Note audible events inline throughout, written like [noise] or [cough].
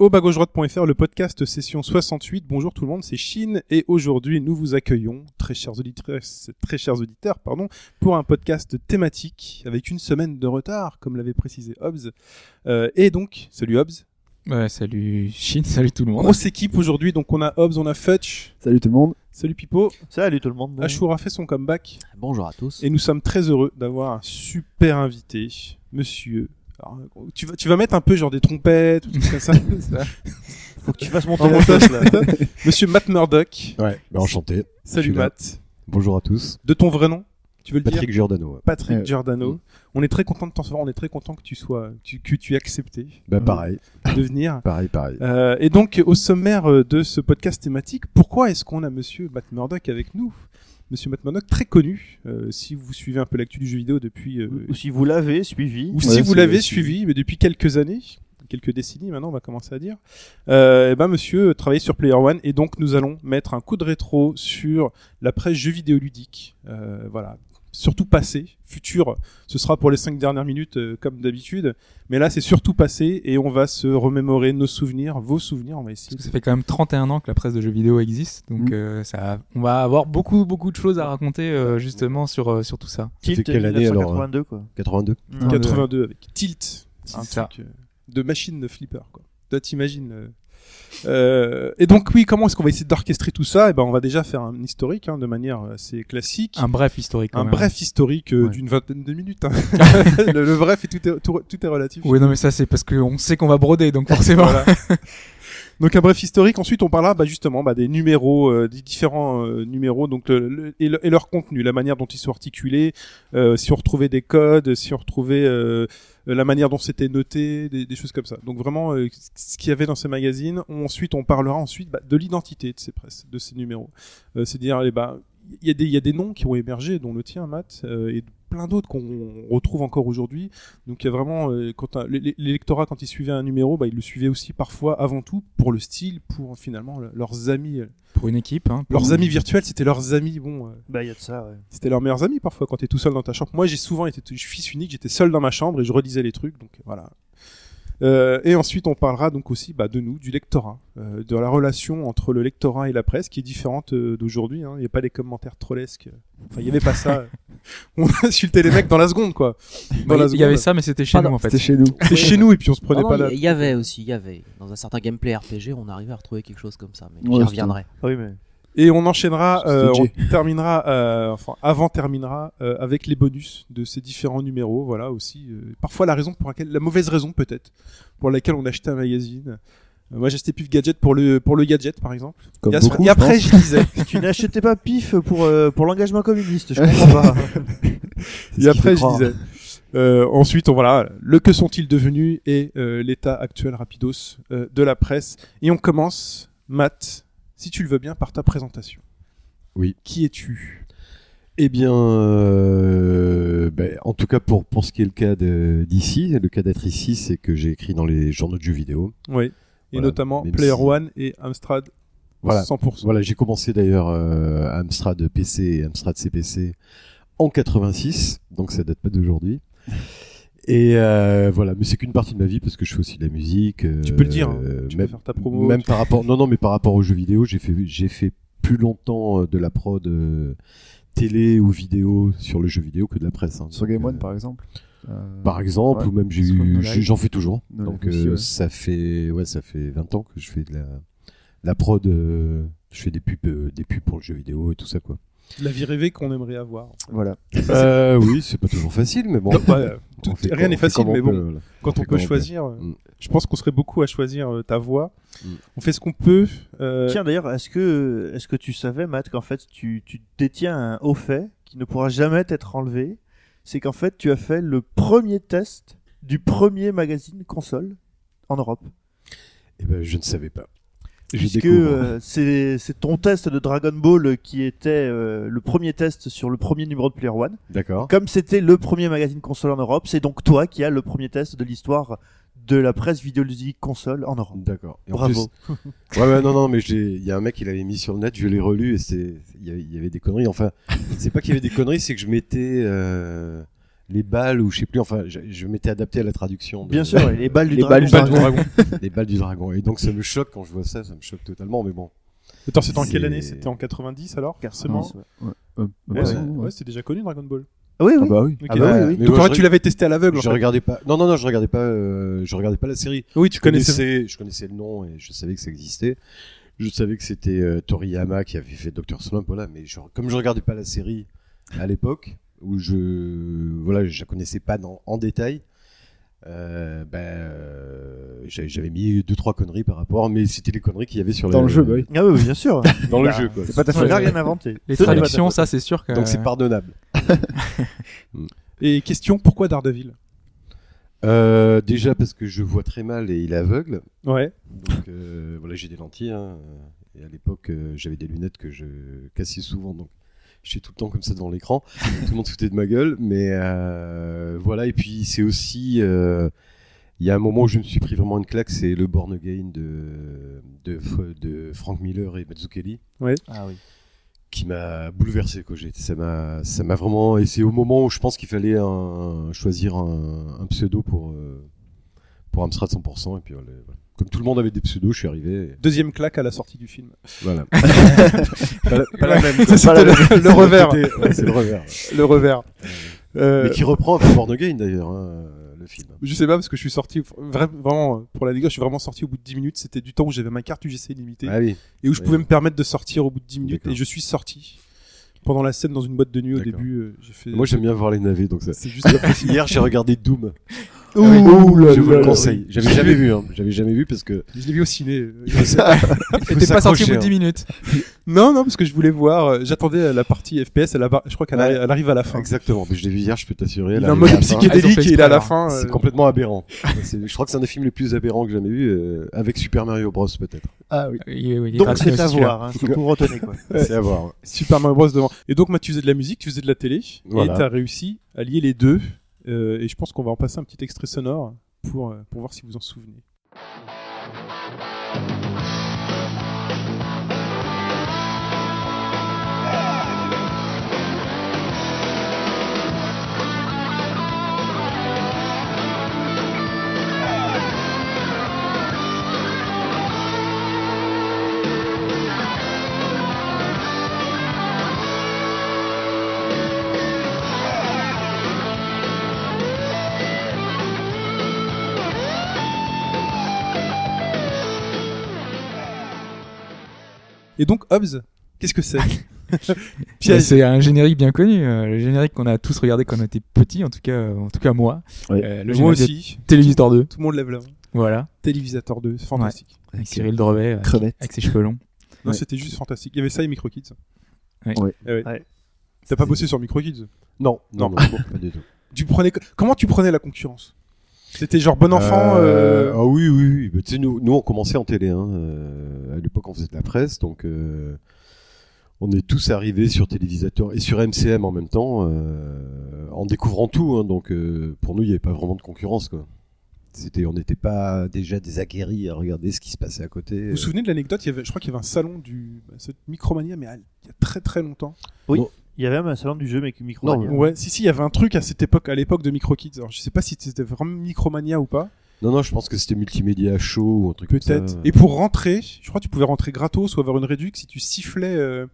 Au bas-gauche-droite.fr, le podcast session 68. Bonjour tout le monde, c'est Chine et aujourd'hui nous vous accueillons, très chers auditeurs, très chers auditeurs, pardon, pour un podcast thématique avec une semaine de retard, comme l'avait précisé Hobbs. Euh, et donc, salut Hobbs. Ouais, salut Chine, salut tout le monde. Grosse équipe aujourd'hui, donc on a Hobbs, on a Futch, Salut tout le monde. salut Pipo, Salut tout le monde. Ashur a fait son comeback Bonjour à tous. et nous sommes très heureux d'avoir un super invité, monsieur. Alors, tu, vas, tu vas mettre un peu genre des trompettes ou tout [laughs] ça. Faut que tu fasses monter la montage, là. [laughs] Monsieur Matt Murdoch. Ouais, bah enchanté. Salut. Matt. Bonjour à tous. De ton vrai nom Tu veux le Patrick dire Giordano. ouais. Patrick Ouais. Giordano. On est très content de t'en recevoir, on est très content que tu sois, tu- que tu aies accepté Bah pareil, de venir. [laughs] pareil, pareil. Euh, et donc, au sommaire euh, de ce podcast thématique, pourquoi est-ce qu'on a Monsieur Matt Murdoch avec nous? Monsieur Matt Murdoch, très connu, euh, si vous suivez un peu l'actu du jeu vidéo depuis, euh, Ou si vous l'avez suivi. ou Ouais, si vous l'avez suivi, mais depuis quelques années, quelques décennies maintenant, on va commencer à dire, euh, et ben monsieur travaillait sur Player One, et donc nous allons mettre un coup de rétro sur la presse jeux vidéo ludique, euh, voilà, surtout passé, futur, ce sera pour les cinq dernières minutes euh, comme d'habitude, mais là c'est surtout passé, et on va se remémorer nos souvenirs, vos souvenirs, on va essayer. Parce que ça fait quand même 31 ans que la presse de jeux vidéo existe, donc Mm. euh, ça, on va avoir beaucoup beaucoup de choses à raconter euh, justement sur euh, sur tout ça. Tilt quelle année, alors, 1982 quoi. 82. Mm. 82 avec Tilt, Ah, un ça. truc, euh, de machine de flipper quoi. Toi t'imagines. Euh, et donc oui, comment est-ce qu'on va essayer d'orchestrer tout ça? Et ben on va déjà faire un historique hein, de manière assez classique. Un bref historique. Quand Un même. bref historique euh, Ouais. d'une vingtaine de minutes. hein. [laughs] le, le bref et tout est, tout, tout est relatif. Oui, non mais ça c'est parce qu'on sait qu'on va broder, donc forcément. Voilà. [laughs] Donc un bref historique. Ensuite, on parlera bah, justement bah, des numéros, euh, des différents euh, numéros, donc le- le- et, le- et leur contenu, la manière dont ils sont articulés, euh, si on retrouvait des codes, si on retrouvait euh, la manière dont c'était noté, des, des choses comme ça. Donc vraiment, euh, ce qu'il y avait dans ces magazines. Ensuite, on parlera ensuite bah, de l'identité de ces presses, de ces numéros. Euh, C'est-à-dire, bah, il y a des il y a des noms qui ont émergé, dont le tien, Matt, euh, et plein d'autres qu'on retrouve encore aujourd'hui. Donc il y a vraiment, euh, quand l'électorat, quand il suivait un numéro, bah, il le suivait aussi parfois avant tout pour le style, pour finalement le- leurs amis, euh, Pour une équipe. Hein, pour- leurs amis virtuels, c'était leurs amis. Bon, euh, Bah y a de ça ouais. c'était leurs meilleurs amis parfois quand t'es tout seul dans ta chambre. Moi, j'ai souvent été, je suis fils unique, j'étais seul dans ma chambre et je relisais les trucs. Donc voilà. Euh, et ensuite, on parlera donc aussi bah, de nous, du lectorat, euh, de la relation entre le lectorat et la presse, qui est différente euh, d'aujourd'hui. hein. Il n'y a pas des commentaires trollesques. Enfin, il n'y avait pas ça. [laughs] on insultait les mecs dans la seconde, quoi. Dans Bah, il y avait ça, mais c'était chez Pardon, nous en fait. C'était chez nous. C'était chez nous et puis on se prenait Ah pas la. Il y avait aussi, il y avait. Dans un certain gameplay RPG, on arrivait à retrouver quelque chose comme ça, mais Ouais, j'y reviendrai. Ah oui mais. Et on enchaînera, euh, on terminera, euh, enfin avant terminera euh, avec les bonus de ces différents numéros. Voilà aussi. euh, parfois la raison pour laquelle, la mauvaise raison peut-être pour laquelle on achetait un magazine. Euh, moi j'achetais de gadget pour le pour le gadget par exemple. Comme et, beaucoup, et je après pense. je lisais. [laughs] tu n'achetais pas pif pour euh, pour l'engagement communiste, je comprends pas. [laughs] et après je lisais. Euh, ensuite, on voilà le que sont-ils devenus et euh, l'état actuel rapidos euh, de la presse. Et on commence, Matt, si tu le veux bien, par ta présentation. Oui. Qui es-tu? Eh bien, euh, ben, en tout cas pour, pour ce qui est le cas d'ici, le cas d'être ici, c'est que j'ai écrit dans les journaux de jeux vidéo. Oui. Et Voilà, notamment Player si- One et Amstrad Voilà. 100%. Voilà, j'ai commencé d'ailleurs euh, Amstrad PC et Amstrad CPC en 86, donc ça date pas d'aujourd'hui. Et euh, voilà, mais c'est qu'une partie de ma vie parce que je fais aussi de la musique. euh, Tu peux le dire, hein. Tu peux même, faire ta promo. même par rapport, [laughs] non non, mais par rapport aux jeux vidéo, j'ai fait j'ai fait plus longtemps euh, de la prod euh, télé ou vidéo sur le jeu vidéo que de la presse. hein. Sur Donc, Game One, euh, par exemple Euh, par exemple, ouais. ou même j'ai eu, j'en fais toujours. No Donc Live aussi, ouais. ça fait ouais, ça fait 20 ans que je fais de la, de la prod. euh, je fais des pubs, euh, des pubs pour le jeu vidéo et tout ça quoi. La vie rêvée qu'on aimerait avoir. Voilà. Euh, oui, c'est pas toujours facile, mais bon. Non, bah, On tout- fait rien n'est facile, mais bon, peut, voilà. quand on peut. choisir, euh, Mm. je pense qu'on serait beaucoup à choisir euh, ta voix. Mm. On fait ce qu'on peut. euh, Tiens d'ailleurs, est-ce que est-ce que tu savais Matt qu'en fait tu tu détiens un haut fait qui ne pourra jamais être enlevé, c'est qu'en fait tu as fait le premier test du premier magazine console en Europe. Eh ben, je ne savais pas. Puisque euh, c'est c'est ton test de Dragon Ball qui était euh, le premier test sur le premier numéro de Player One. D'accord. Comme c'était le premier magazine console en Europe, c'est donc toi qui as le premier test de l'histoire de la presse vidéoludique console en Europe. D'accord. Bravo. plus- [laughs] Ouais, ouais, non, non, mais il y a un mec qui l'avait mis sur le net, je l'ai relu et c'était, il y avait- des conneries. Enfin, c'est pas qu'il y avait des conneries, c'est que je mettais euh, les balles ou je sais plus. Enfin, je, je m'étais adapté à la traduction. de- Bien sûr, les balles du Les dragon. balles du dragon. [laughs] les balles du dragon. Et donc ça me choque quand je vois ça, ça me choque totalement. Mais bon. Attends, c'était en quelle C'est- année? C'était en 90 alors? Forcément. Ouais. Euh, Ouais, ouais, c'est- ouais, c'était déjà connu Dragon Ball. Ah oui, Ah oui. bah oui. Ok. Ah bah oui, oui. Mais Donc moi, en fait, je- tu l'avais testé à l'aveugle. en Je fait. regardais pas. Non, non, non, je regardais pas. euh, je regardais pas la série. Oui, tu Je connaissais. connaissais, je connaissais le nom et je savais que ça existait. Je savais que c'était euh, Toriyama qui avait fait Dr Slump, voilà. Mais je- comme je regardais pas la série à l'époque, où je, voilà, je la connaissais pas dans- en détail, euh, ben, euh, j'avais mis deux trois conneries par rapport, mais c'était les conneries qu'il y avait sur Dans le jeu, bah oui. Ah oui, bien sûr. [laughs] dans le Bah, jeu, quoi. C'est pas ta faute. rien inventé. Les Ce traductions, ça c'est sûr que. Donc c'est pardonnable. [laughs] Et question, pourquoi Daredevil? Euh, déjà parce que je vois très mal et il est aveugle. Ouais. Donc euh, voilà, j'ai des lentilles. hein, et à l'époque, euh, j'avais des lunettes que je cassais souvent, donc j'étais tout le temps comme ça devant l'écran. tout le monde se foutait de ma gueule, mais euh, voilà. Et puis c'est aussi, euh, il y a un moment où je me suis pris vraiment une claque, c'est le Born Again de de, Frank Miller et Mazzucchelli Ah oui. qui m'a bouleversé quoi j'ai ça m'a ça m'a vraiment et c'est au moment où je pense qu'il fallait un, choisir un, un pseudo pour euh, pour Amstrad 100% et puis voilà. Comme tout le monde avait des pseudos je suis arrivé et Deuxième claque à la sortie du film. voilà [laughs] pas, la, pas la même quoi. C'était le, le revers. Ouais, c'est le revers [laughs] Le revers. Euh, mais qui reprend un peu Born Again d'ailleurs hein, le film Je sais pas parce que je suis sorti vra- vraiment pour l'anecdote, je suis vraiment sorti au bout de 10 minutes. C'était du temps où j'avais ma carte UGC limitée ah oui et où je pouvais me permettre de sortir au bout de 10 minutes et je suis sorti pendant la scène dans une boîte de nuit au début. euh, j'ai fait. moi j'aime bien voir les navets donc ça C'est juste [laughs] hier j'ai regardé Doom Ouh là je vous le conseille j'avais jamais vu hein. j'avais jamais vu parce que Je l'ai vu au ciné. [laughs] faut faut t'es pas sorti au s'accrocher, bout de 10 hein. minutes. Non, non, parce que je voulais voir. euh, J'attendais la partie FPS. Elle a- je crois qu'elle Ouais. arrive à la fin. Exactement, mais je l'ai vu hier, je peux t'assurer. Il elle est en arrive mode à la fin. Ah, ils ont psychédélique et il est à la fin. C'est euh, complètement aberrant. [laughs] Je crois que c'est un des films les plus aberrants que j'ai jamais vu, euh, avec Super Mario Bros peut-être. Ah oui. Donc gratuit [laughs] c'est à voir, hein, retenez quoi. Ouais. C'est à voir. Super Mario Bros devant. Et donc, moi, tu faisais de la musique, tu faisais de la télé, Voilà. et t'as réussi à lier les deux. Euh, et je pense qu'on va en passer un petit extrait sonore pour euh, pour voir si vous en souvenez. Et donc, Hobbs, qu'est-ce que c'est [laughs] [laughs] Bah. C'est un générique bien connu, euh, le générique qu'on a tous regardé quand on était petits, en tout cas, euh, en tout cas moi. Ouais. Euh, le Moi aussi. Téléviseur 2, Tout le monde lève la main. voilà, Télévisateur 2, c'est fantastique. avec Cyril Drevet, Crevette. avec ses cheveux longs. Non, Ouais. c'était juste fantastique. Il y avait ça et Micro Kids. Ouais. Ouais. Eh ouais. Ouais. T'as pas bossé sur Micro Kids? Non, Non. non, non, pas du tout. [laughs] Tu prenais comment tu prenais la concurrence? C'était genre bon enfant. Euh, euh, Ah oui, oui, oui. Tu sais, nous, nous, on commençait en télé. Hein. euh, à l'époque, on faisait de la presse, donc euh, on est tous arrivés sur télévisateur et sur MCM en même temps, euh, en découvrant tout. Hein, donc euh, pour nous, il n'y avait pas vraiment de concurrence, quoi. C'était, on n'était pas déjà des aguerris à regarder ce qui se passait à côté. Vous vous souvenez de l'anecdote? Il y avait, Je crois qu'il y avait un salon du cette Micromania, mais il y a très très longtemps. Il y avait même un salon du jeu mais avec une micro. Non. Ouais, si si, il y avait un truc à cette époque, à l'époque de Micro Kids. Alors je sais pas si c'était vraiment Micromania ou pas, Non, non, je pense que c'était multimédia show ou un truc comme ça. peut-être. Et pour rentrer, je crois que tu pouvais rentrer gratos ou avoir une réduction si tu sifflais. euh,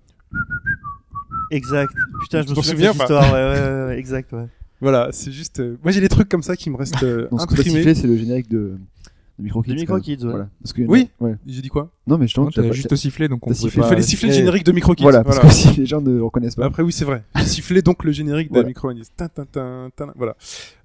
Exact. Putain, je Tu me t'en souviens de souviens cette histoire. Ouais, ouais, ouais, ouais, exact. Ouais. [laughs] Voilà, c'est juste. euh, Moi j'ai des trucs comme ça qui me restent euh, [laughs] Donc ce que t'as imprimés. sifflé, c'est le générique de, de Micro Kids. De Micro. Kids, ouais. Voilà. Parce que, Oui. Ouais. J'ai dit quoi Non, mais je t'en t'as juste sifflé, donc on sifflé. Il pas... fallait siffler le générique de Micro Kids. Voilà, parce que [laughs] si les gens ne reconnaissent Bah pas. Après oui c'est vrai. [laughs] J'ai sifflé donc le générique de tin, tin, voilà.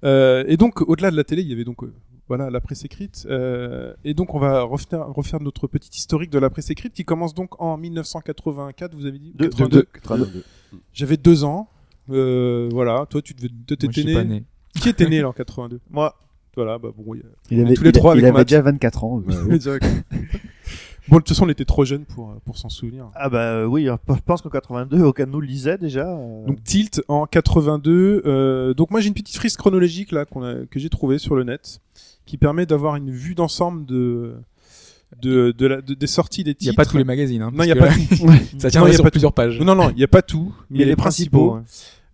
Euh, et donc au-delà de la télé, il y avait donc euh, voilà la presse écrite. Euh, et donc on va refaire, refaire notre petite historique de la presse écrite qui commence donc en 1984. Vous avez dit Deux, 82. deux. J'avais deux ans. Euh, voilà. Toi tu devais t'étais né. Qui était né là en 82 Moi, Voilà. Bah bon. il Il avait, tous les il- trois il avec avait Matt. déjà 24 ans. [laughs] Ouais. Bon, de toute façon, on était trop jeune pour, euh, pour s'en souvenir. Ah bah euh, oui, hein, je pense qu'en 82, aucun de nous le lisait déjà. euh. Donc Tilt en 82. euh, donc moi j'ai une petite frise chronologique là qu'on a, que j'ai trouvée sur le net qui permet d'avoir une vue d'ensemble de, de, de la, de- des sorties des Il titres. n'y a pas tous les magazines. Hein, Non, il y a que pas là, tout. [laughs] Ça tient Non, il y a sur pas plusieurs pages. Non, non, il n'y a pas tout. il y a les principaux.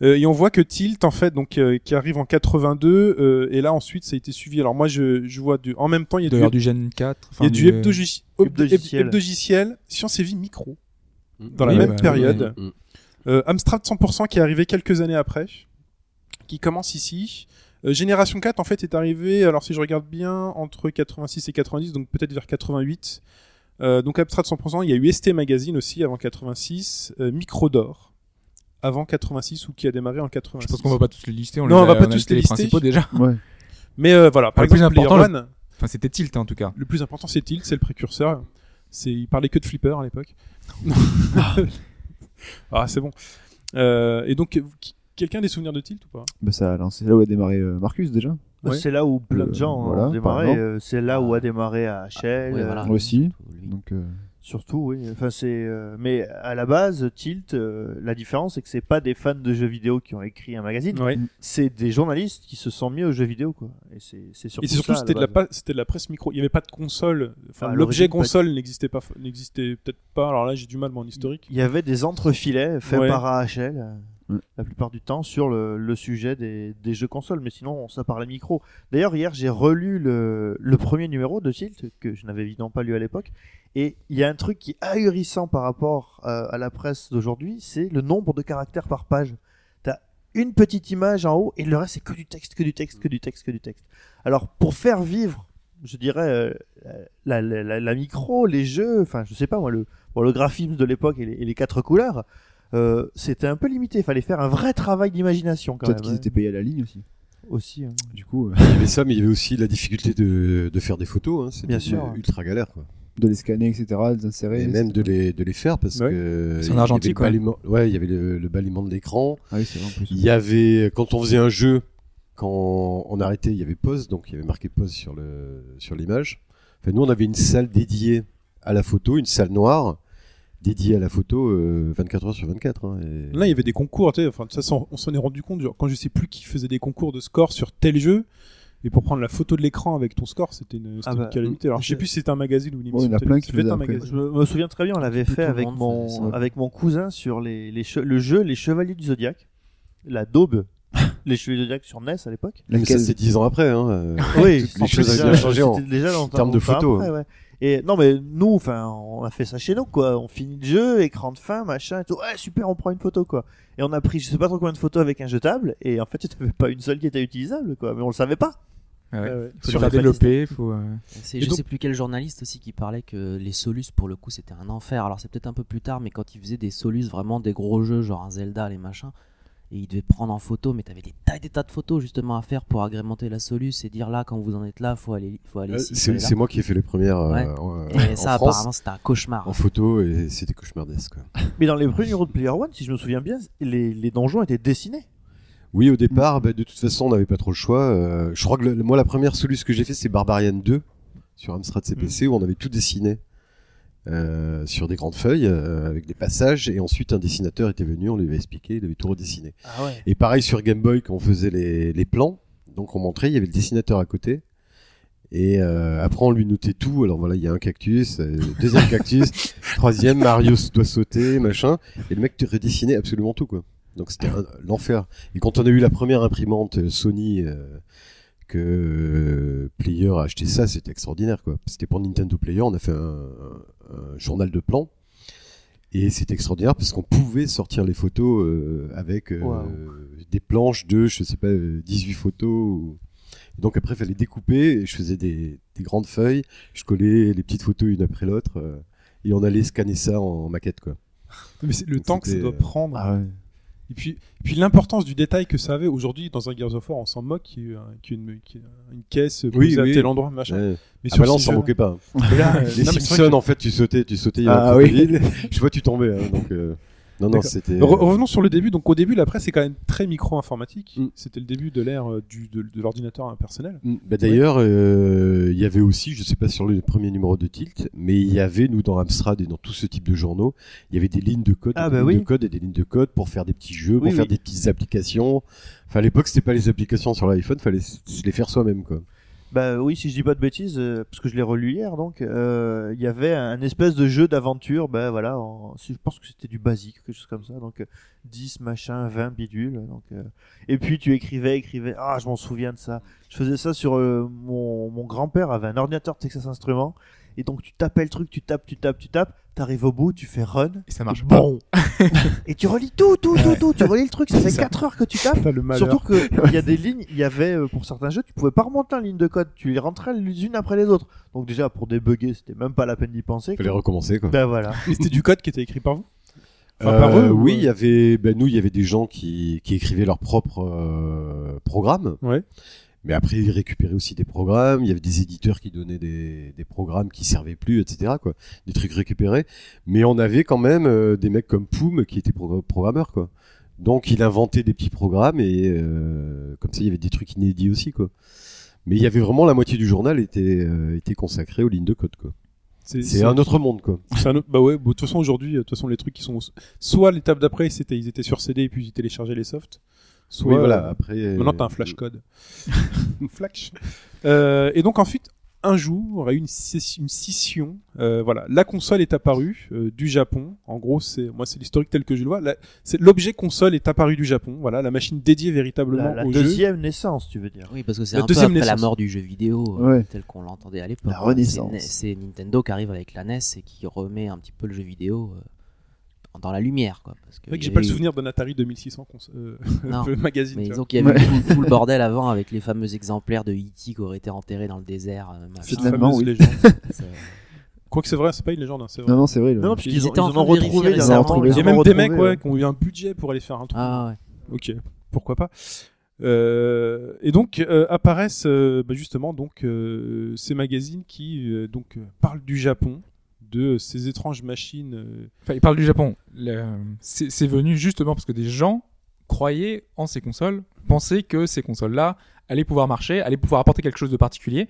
Euh, et on voit que Tilt, en fait, donc euh, qui arrive en 82, euh, et là ensuite ça a été suivi. Alors moi, je, je vois du, en même temps, il y a du, D'ailleurs du Gen 4. il y a du hebdogi- hebdo- hebdogiciel. Science et Vie Micro, dans la Oui, même bah, période. Mm. Euh, Amstrad 100% qui est arrivé quelques années après, qui commence ici. Euh, Génération 4 en fait est arrivé, alors si je regarde bien, entre 86 et 90, donc peut-être vers 88. Euh, donc Amstrad 100%, il y a eu ST Magazine aussi avant 86, euh, Microdor avant 86 ou qui a démarré en 86. Je pense qu'on va pas tous les lister. On Non, les on va a- pas tous les les lister. principaux déjà. Ouais. Mais euh, voilà, par Le plus exemple, important, le- Enfin, c'était Tilt en tout cas. le plus important c'est Tilt, c'est le précurseur. C'est, il parlait que de flipper à l'époque. [laughs] ah, c'est bon. Euh, et donc, quelqu'un a des souvenirs de Tilt ou pas? Bah, ça a lancé là où a démarré euh, Marcus déjà. Ouais. C'est là où plein de gens voilà, ont démarré. exemple. euh, C'est là où a démarré HL. Ouais, voilà. Aussi. Donc, euh, Surtout, oui. Enfin, c'est. euh, Mais à la base, Tilt, euh, la différence, c'est que c'est pas des fans de jeux vidéo qui ont écrit un magazine. Ouais. C'est des journalistes qui se sont mis aux jeux vidéo, quoi. Et c'est c'est surtout. Et c'est surtout ça, à c'était de la base. pa- c'était de la presse micro. Il n'y avait pas de console. Enfin, Ah, l'objet l'origine, pas- console n'existait pas, n'existait peut-être pas. Alors là, j'ai du mal mon historique. Il y avait des entrefilets faits Ouais. par AHL. La plupart du temps sur le, sujet des, jeux consoles, mais sinon ça parlait micro. D'ailleurs hier j'ai relu le, premier numéro de Tilt que je n'avais évidemment pas lu à l'époque, et il y a un truc qui est ahurissant par rapport euh, à la presse d'aujourd'hui, c'est le nombre de caractères par page. T'as une petite image en haut et le reste c'est que du texte, que du texte, que du texte, que du texte. Alors pour faire vivre, je dirais euh, la, micro, les jeux, enfin je sais pas moi le, bon, le graphisme de l'époque et les quatre couleurs, euh, c'était un peu limité. Il fallait faire un vrai travail d'imagination quand peut-être qu'ils hein. étaient payés à la ligne aussi. aussi. hein. Du coup, euh, Il y avait ça, mais il y avait aussi la difficulté de, de faire des photos. Hein. C'était Bien sûr. ultra galère. Quoi. de les scanner, etc., de les insérer. Et même de les, de les faire parce Ouais. que. C'est en il y avait argentique, le quoi. Ouais, il y avait le, le de l'écran. Ah oui, c'est vrai en plus. Il y avait, quand on faisait un jeu, quand on arrêtait, il y avait pause, donc il y avait marqué pause sur le sur l'image. Enfin, nous, on avait une salle dédiée à la photo, une salle noire dédiée à la photo, euh, 24 heures sur 24. hein, et- Là, il y avait des concours. tu sais, Enfin, ça, on s'en est rendu compte. genre, quand je sais plus qui faisait des concours de score sur tel jeu. Et pour prendre la photo de l'écran avec ton score, c'était une, c'était Ah bah, une calamité. Alors, je sais plus si c'était un magazine ou une Ouais, émission. il y en a plein Ça qui un magazine. Je me souviens très bien, on l'avait fait avec monde mon avec mon cousin sur les, les le jeu Les Chevaliers du Zodiaque, la daube. les Chevaliers du Zodiaque sur NES à l'époque. Mais ça, c'est 10 ans après. Hein, euh. Oui, les choses avaient bien changé en- déjà termes de photos, après, ouais. Et non, mais nous, enfin, on a fait ça chez nous, quoi. On finit le jeu, écran de fin, machin, et tout. Ouais, super, on prend une photo, quoi. Et on a pris, je sais pas trop combien de photos avec un jetable, et en fait, il n'y avait pas une seule qui était utilisable, quoi. Mais on le savait pas. Ouais. Ouais, ouais. Faut développer, faut. euh, C'est, Et je donc- sais plus quel journaliste aussi qui parlait que les Solus pour le coup c'était un enfer. Alors c'est peut-être un peu plus tard, mais quand il faisait des Solus vraiment des gros jeux genre un Zelda les machins, et il devait prendre en photo, mais t'avais des tas et des tas de photos justement à faire pour agrémenter la Solus et dire là quand vous en êtes là, faut aller, faut aller Euh, ici. c'est aller là. c'est moi qui ai fait les premières euh, Ouais. en, Et en ça France, apparemment c'était un cauchemar. en photo et c'était cauchemardesque. quoi. [laughs] Mais dans les premiers numéros de Player One, si je me souviens bien, les, les donjons étaient dessinés. Oui, au départ, bah, de toute façon, on n'avait pas trop le choix. Euh, je crois que le- moi, la première solution que j'ai fait, c'est Barbarian 2 sur Amstrad CPC, où on avait tout dessiné euh, sur des grandes feuilles euh, avec des passages, et ensuite un dessinateur était venu, on lui avait expliqué, il avait tout redessiné. Ah ouais. Et pareil sur Game Boy, quand on faisait les, les plans, donc on montrait, il y avait le dessinateur à côté. Et euh, après, on lui notait tout. Alors voilà, il y a un cactus, deuxième cactus, [laughs] troisième, Mario doit sauter, machin. Et le mec te redessinait absolument tout, quoi. Donc c'était l'enfer. Et quand on a eu la première imprimante Sony que Player a acheté ça, c'était extraordinaire, quoi. C'était pour Nintendo Player, on a fait un journal de plans. Et c'était extraordinaire parce qu'on pouvait sortir les photos euh, avec euh, Wow. des planches de, je sais pas, euh, 18 photos. ou- Donc après, il fallait découper. Et je faisais des, des grandes feuilles. Je collais les petites photos une après l'autre. euh, et on allait scanner ça en maquette, quoi. Mais c'est le Donc temps que ça doit euh, prendre. Ah ouais. Et puis, et puis l'importance du détail que ça avait aujourd'hui dans un Gears of War, on s'en moque, qu'il y ait une, qu'il y ait une caisse posée Oui, à oui. tel endroit, machin. Ouais. Mais Ah bah [laughs] là, on s'en moquait pas. Là, euh, Les non, Simpsons, en fait, tu sautais, tu sautais, Ah oui. Je vois, tu tombais. hein, donc, euh, Non, non, D'accord. c'était. Re- revenons sur le début. Donc au début, la presse est quand même très micro-informatique. Mm. C'était le début de l'ère euh, du de, de l'ordinateur impersonnel. Mm, Bah d'ailleurs, euh, il y avait aussi, je sais pas sur le premier numéro de Tilt, mais il y avait nous dans Amstrad et dans tout ce type de journaux, il y avait des lignes de code, Ah, des bah lignes oui. de code et des lignes de code pour faire des petits jeux, pour Oui, faire oui. des petites applications. Enfin, à l'époque, c'était pas les applications sur l'iPhone, fallait les faire soi-même quoi. Bah oui, si je dis pas de bêtises, euh, parce que je l'ai relu hier, donc euh, il y avait un espèce de jeu d'aventure, bah voilà, je pense que c'était du basique, quelque chose comme ça, donc euh, 10 machin, 20 bidules, donc euh, et puis tu écrivais, écrivais, ah je m'en souviens de ça. Je faisais ça sur euh, mon, mon grand-père avait un ordinateur Texas Instruments, et donc tu tapais le truc, tu tapes, tu tapes, tu tapes, t'arrives au bout, tu fais run, Et ça marche bon, [laughs] [laughs] et tu relis tout, tout, tout, tout, tu relis le truc, ça fait 4 heures que tu tapes. Le malheur. Surtout que [laughs] il y a des lignes, il y avait euh, pour certains jeux, tu pouvais pas remonter en ligne de code, tu les rentrais les unes après les autres. Donc déjà pour débugger, c'était même pas la peine d'y penser. Fallait recommencer quoi. Ben voilà. Et c'était du code qui était écrit par vous? Enfin, Euh, par eux, ou- oui, il y avait, ben nous, il y avait des gens qui, qui écrivaient leurs propres euh, programmes. Ouais. Mais après, ils récupéraient aussi des programmes. Il y avait des éditeurs qui donnaient des, des programmes qui servaient plus, etc. Quoi, des trucs récupérés. Mais on avait quand même euh, des mecs comme Poum qui étaient pro- programmeurs, quoi. Donc, il inventait des petits programmes et euh, comme ça, il y avait des trucs inédits aussi, quoi. Mais il y avait vraiment la moitié du journal était euh, était consacré aux lignes de code, quoi. C'est un autre monde, quoi. un autre- Bah ouais. bon, De toute façon, aujourd'hui, euh, de toute façon, les trucs qui sont soit l'étape d'après, c'était ils étaient sur CD et puis ils téléchargeaient les softs. Soit oui, voilà. euh, Après, Maintenant, t'as un flash code. [laughs] Flash. Euh, et donc, ensuite, un jour, a eu une, sci- une scission. Euh, voilà, la console est apparue euh, du Japon. En gros, c'est moi, c'est l'historique tel que je le vois. L'objet console est apparu du Japon. Voilà, la machine dédiée véritablement La, la au jeu. deuxième naissance, tu veux dire. Oui, parce que c'est La un peu deuxième après la mort du jeu vidéo euh, Ouais. tel qu'on l'entendait à l'époque. La renaissance. C'est- C'est Nintendo qui arrive avec la NES et qui remet un petit peu le jeu vidéo euh, dans la lumière. Quoi, parce que C'est vrai que il y j'ai pas le souvenir d'un Atari 2600 cons- euh, Non, [laughs] le magazine. Mais vois. qu'il y avait [laughs] tout, tout le bordel avant avec les fameux exemplaires de E.T. qui auraient été enterrés dans le désert. euh. C'est Finalement, fameuse oui. légende. [laughs] Quoique c'est vrai, c'est pas une légende, hein, c'est vrai. Non, non, c'est vrai. le- Non, Ils ont, étaient ils en en train ont retrouvé. il y a récemment, longtemps, ils Il y a en même ont des mecs ouais, ouais. qui ont eu un budget pour aller faire un truc. Ah ouais. Ok, pourquoi pas. Euh, et donc euh, apparaissent euh, bah, justement donc euh, ces magazines qui euh, donc euh, parlent du Japon, de ces étranges machines. euh, Enfin, il parle du Japon. C'est venu justement parce que des gens croyaient en ces consoles, pensaient que ces consoles-là allaient pouvoir marcher, allaient pouvoir apporter quelque chose de particulier.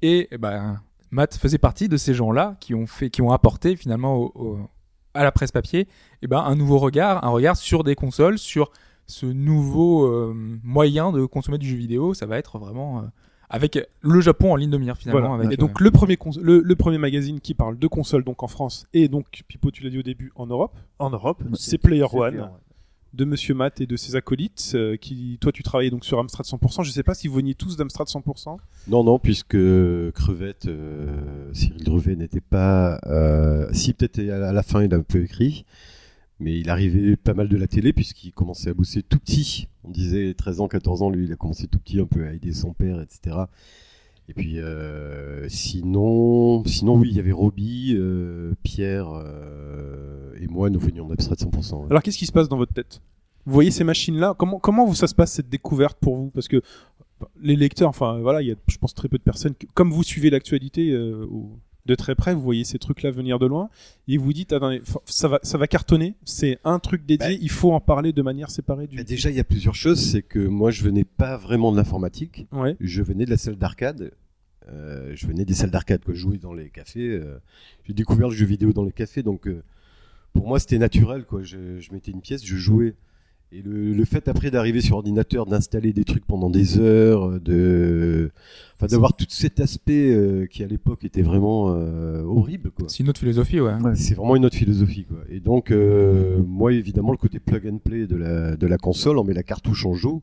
Et eh ben, Matt faisait partie de ces gens-là qui ont fait, qui ont apporté finalement au- au- à la presse papier, eh ben, un nouveau regard, un regard sur des consoles, sur ce nouveau euh, moyen de consommer du jeu vidéo. Ça va être vraiment euh, avec le Japon en ligne de mire finalement. Voilà. avec, et donc le premier le, le premier magazine qui parle de consoles donc en France et donc Pipo tu l'as dit au début en Europe En Europe, C'est Player One. Player de Monsieur Matt et de ses acolytes euh, qui toi tu travaillais donc sur Amstrad 100%. Je sais pas si vous veniez tous d'Amstrad 100%. Non, non, puisque Crevette, euh, Cyril Drevet n'était pas. euh, si, peut-être à à la fin, il a un peu écrit, mais il arrivait pas mal de la télé, puisqu'il commençait à bosser tout petit. On disait 13 ans, 14 ans, lui, il a commencé tout petit, un peu à aider son père, etc. Et puis, euh, sinon, sinon, oui, il y avait Roby, euh, Pierre euh, et moi, nous venions d'Amstrad 100%. ouais. Alors qu'est-ce qui se passe dans votre tête? Vous voyez ces machines-là? Comment comment ça se passe cette découverte pour vous? Parce que bah, les lecteurs, enfin voilà, il y a, je pense très peu de personnes. comme vous suivez l'actualité au- de très près, vous voyez ces trucs-là venir de loin et vous dites attendez, fa- ça va ça va cartonner. C'est un truc dédié. Bah, il faut en parler de manière séparée du. Bah, déjà, il y a plusieurs choses. C'est que moi, je venais pas vraiment de l'informatique. Ouais. je venais de la salle d'arcade. Euh, je venais des salles d'arcade, quoi. Je jouais dans les cafés. euh, j'ai découvert le jeu vidéo dans les cafés, donc euh, pour moi c'était naturel, quoi. Je, je mettais une pièce, je jouais. Et le, le fait après d'arriver sur ordinateur, d'installer des trucs pendant des heures, euh, de, enfin d'avoir tout cet aspect euh, qui à l'époque était vraiment euh, horrible, quoi. C'est une autre philosophie, ouais. Ouais. C'est vraiment une autre philosophie, quoi. Et donc, euh, moi, évidemment, le côté plug and play de la, de la console, on met la cartouche en joue.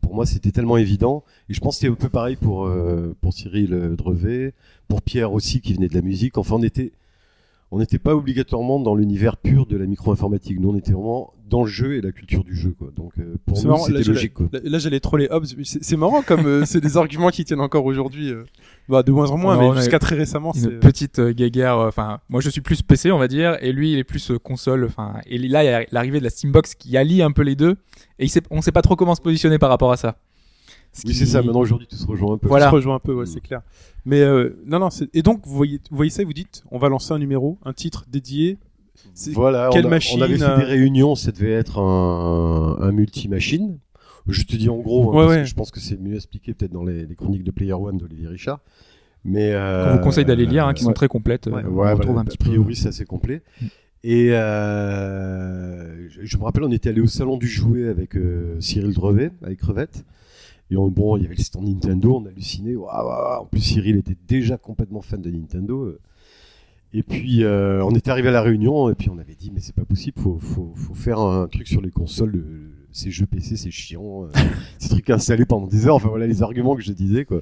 Pour moi, c'était tellement évident. Et je pense que c'était un peu pareil pour, euh, pour Cyril euh, Drevet, pour Pierre aussi, qui venait de la musique. Enfin, on était, on n'était pas obligatoirement dans l'univers pur de la micro-informatique. Nous, on était vraiment dans le jeu et la culture du jeu, quoi. Donc, euh, pour C'est nous, marrant, là, c'était j'allais- logique, quoi. Là, j'allais troller Hobbes. mais C'est marrant comme euh, c'est des arguments qui tiennent encore aujourd'hui. euh. Bah, de moins en moins, Non, mais jusqu'à très récemment. Une petite euh, guéguerre. euh, Enfin, moi je suis plus PC, on va dire, et lui il est plus euh, console. Enfin, et là il y a l'arrivée de la Steambox qui allie un peu les deux, et il sait, on sait pas trop comment se positionner par rapport à ça. Ce Oui, qui- c'est ça. Maintenant, aujourd'hui, tout se rejoint un peu. Voilà. Ça se rejoint un peu, ouais, Mm. c'est clair. Mais euh, non, non. c'est- Et donc, vous voyez, vous voyez ça, et vous dites, on va lancer un numéro, un titre dédié. C'est- Voilà, quelle on, a- machine, on avait fait euh, des réunions, ça devait être un, un multi-machine. Je te dis en gros, hein, Ouais, parce ouais. que je pense que c'est mieux expliqué peut-être dans les, les chroniques de Player One d'Olivier Richard. Mais euh, Qu'on vous conseille d'aller lire, hein, qui sont ouais. très complètes. Ouais. euh, Ouais, on retrouve voilà, un petit a peu. priori, c'est assez complet. Mm. Et euh, je, je me rappelle, on était allé au salon du jouet avec euh, Cyril Drevet, avec Crevette. Et on, bon, il y avait le stand Nintendo, on hallucinait. En plus, Cyril était déjà complètement fan de Nintendo. Et puis, euh, on était arrivé à la réunion, et puis on avait dit, mais c'est pas possible, faut, faut, faire un truc sur les consoles. euh, Ces jeux PC, c'est chiant. euh, [laughs] ces trucs installés pendant des heures. Enfin, voilà les arguments que je disais, quoi.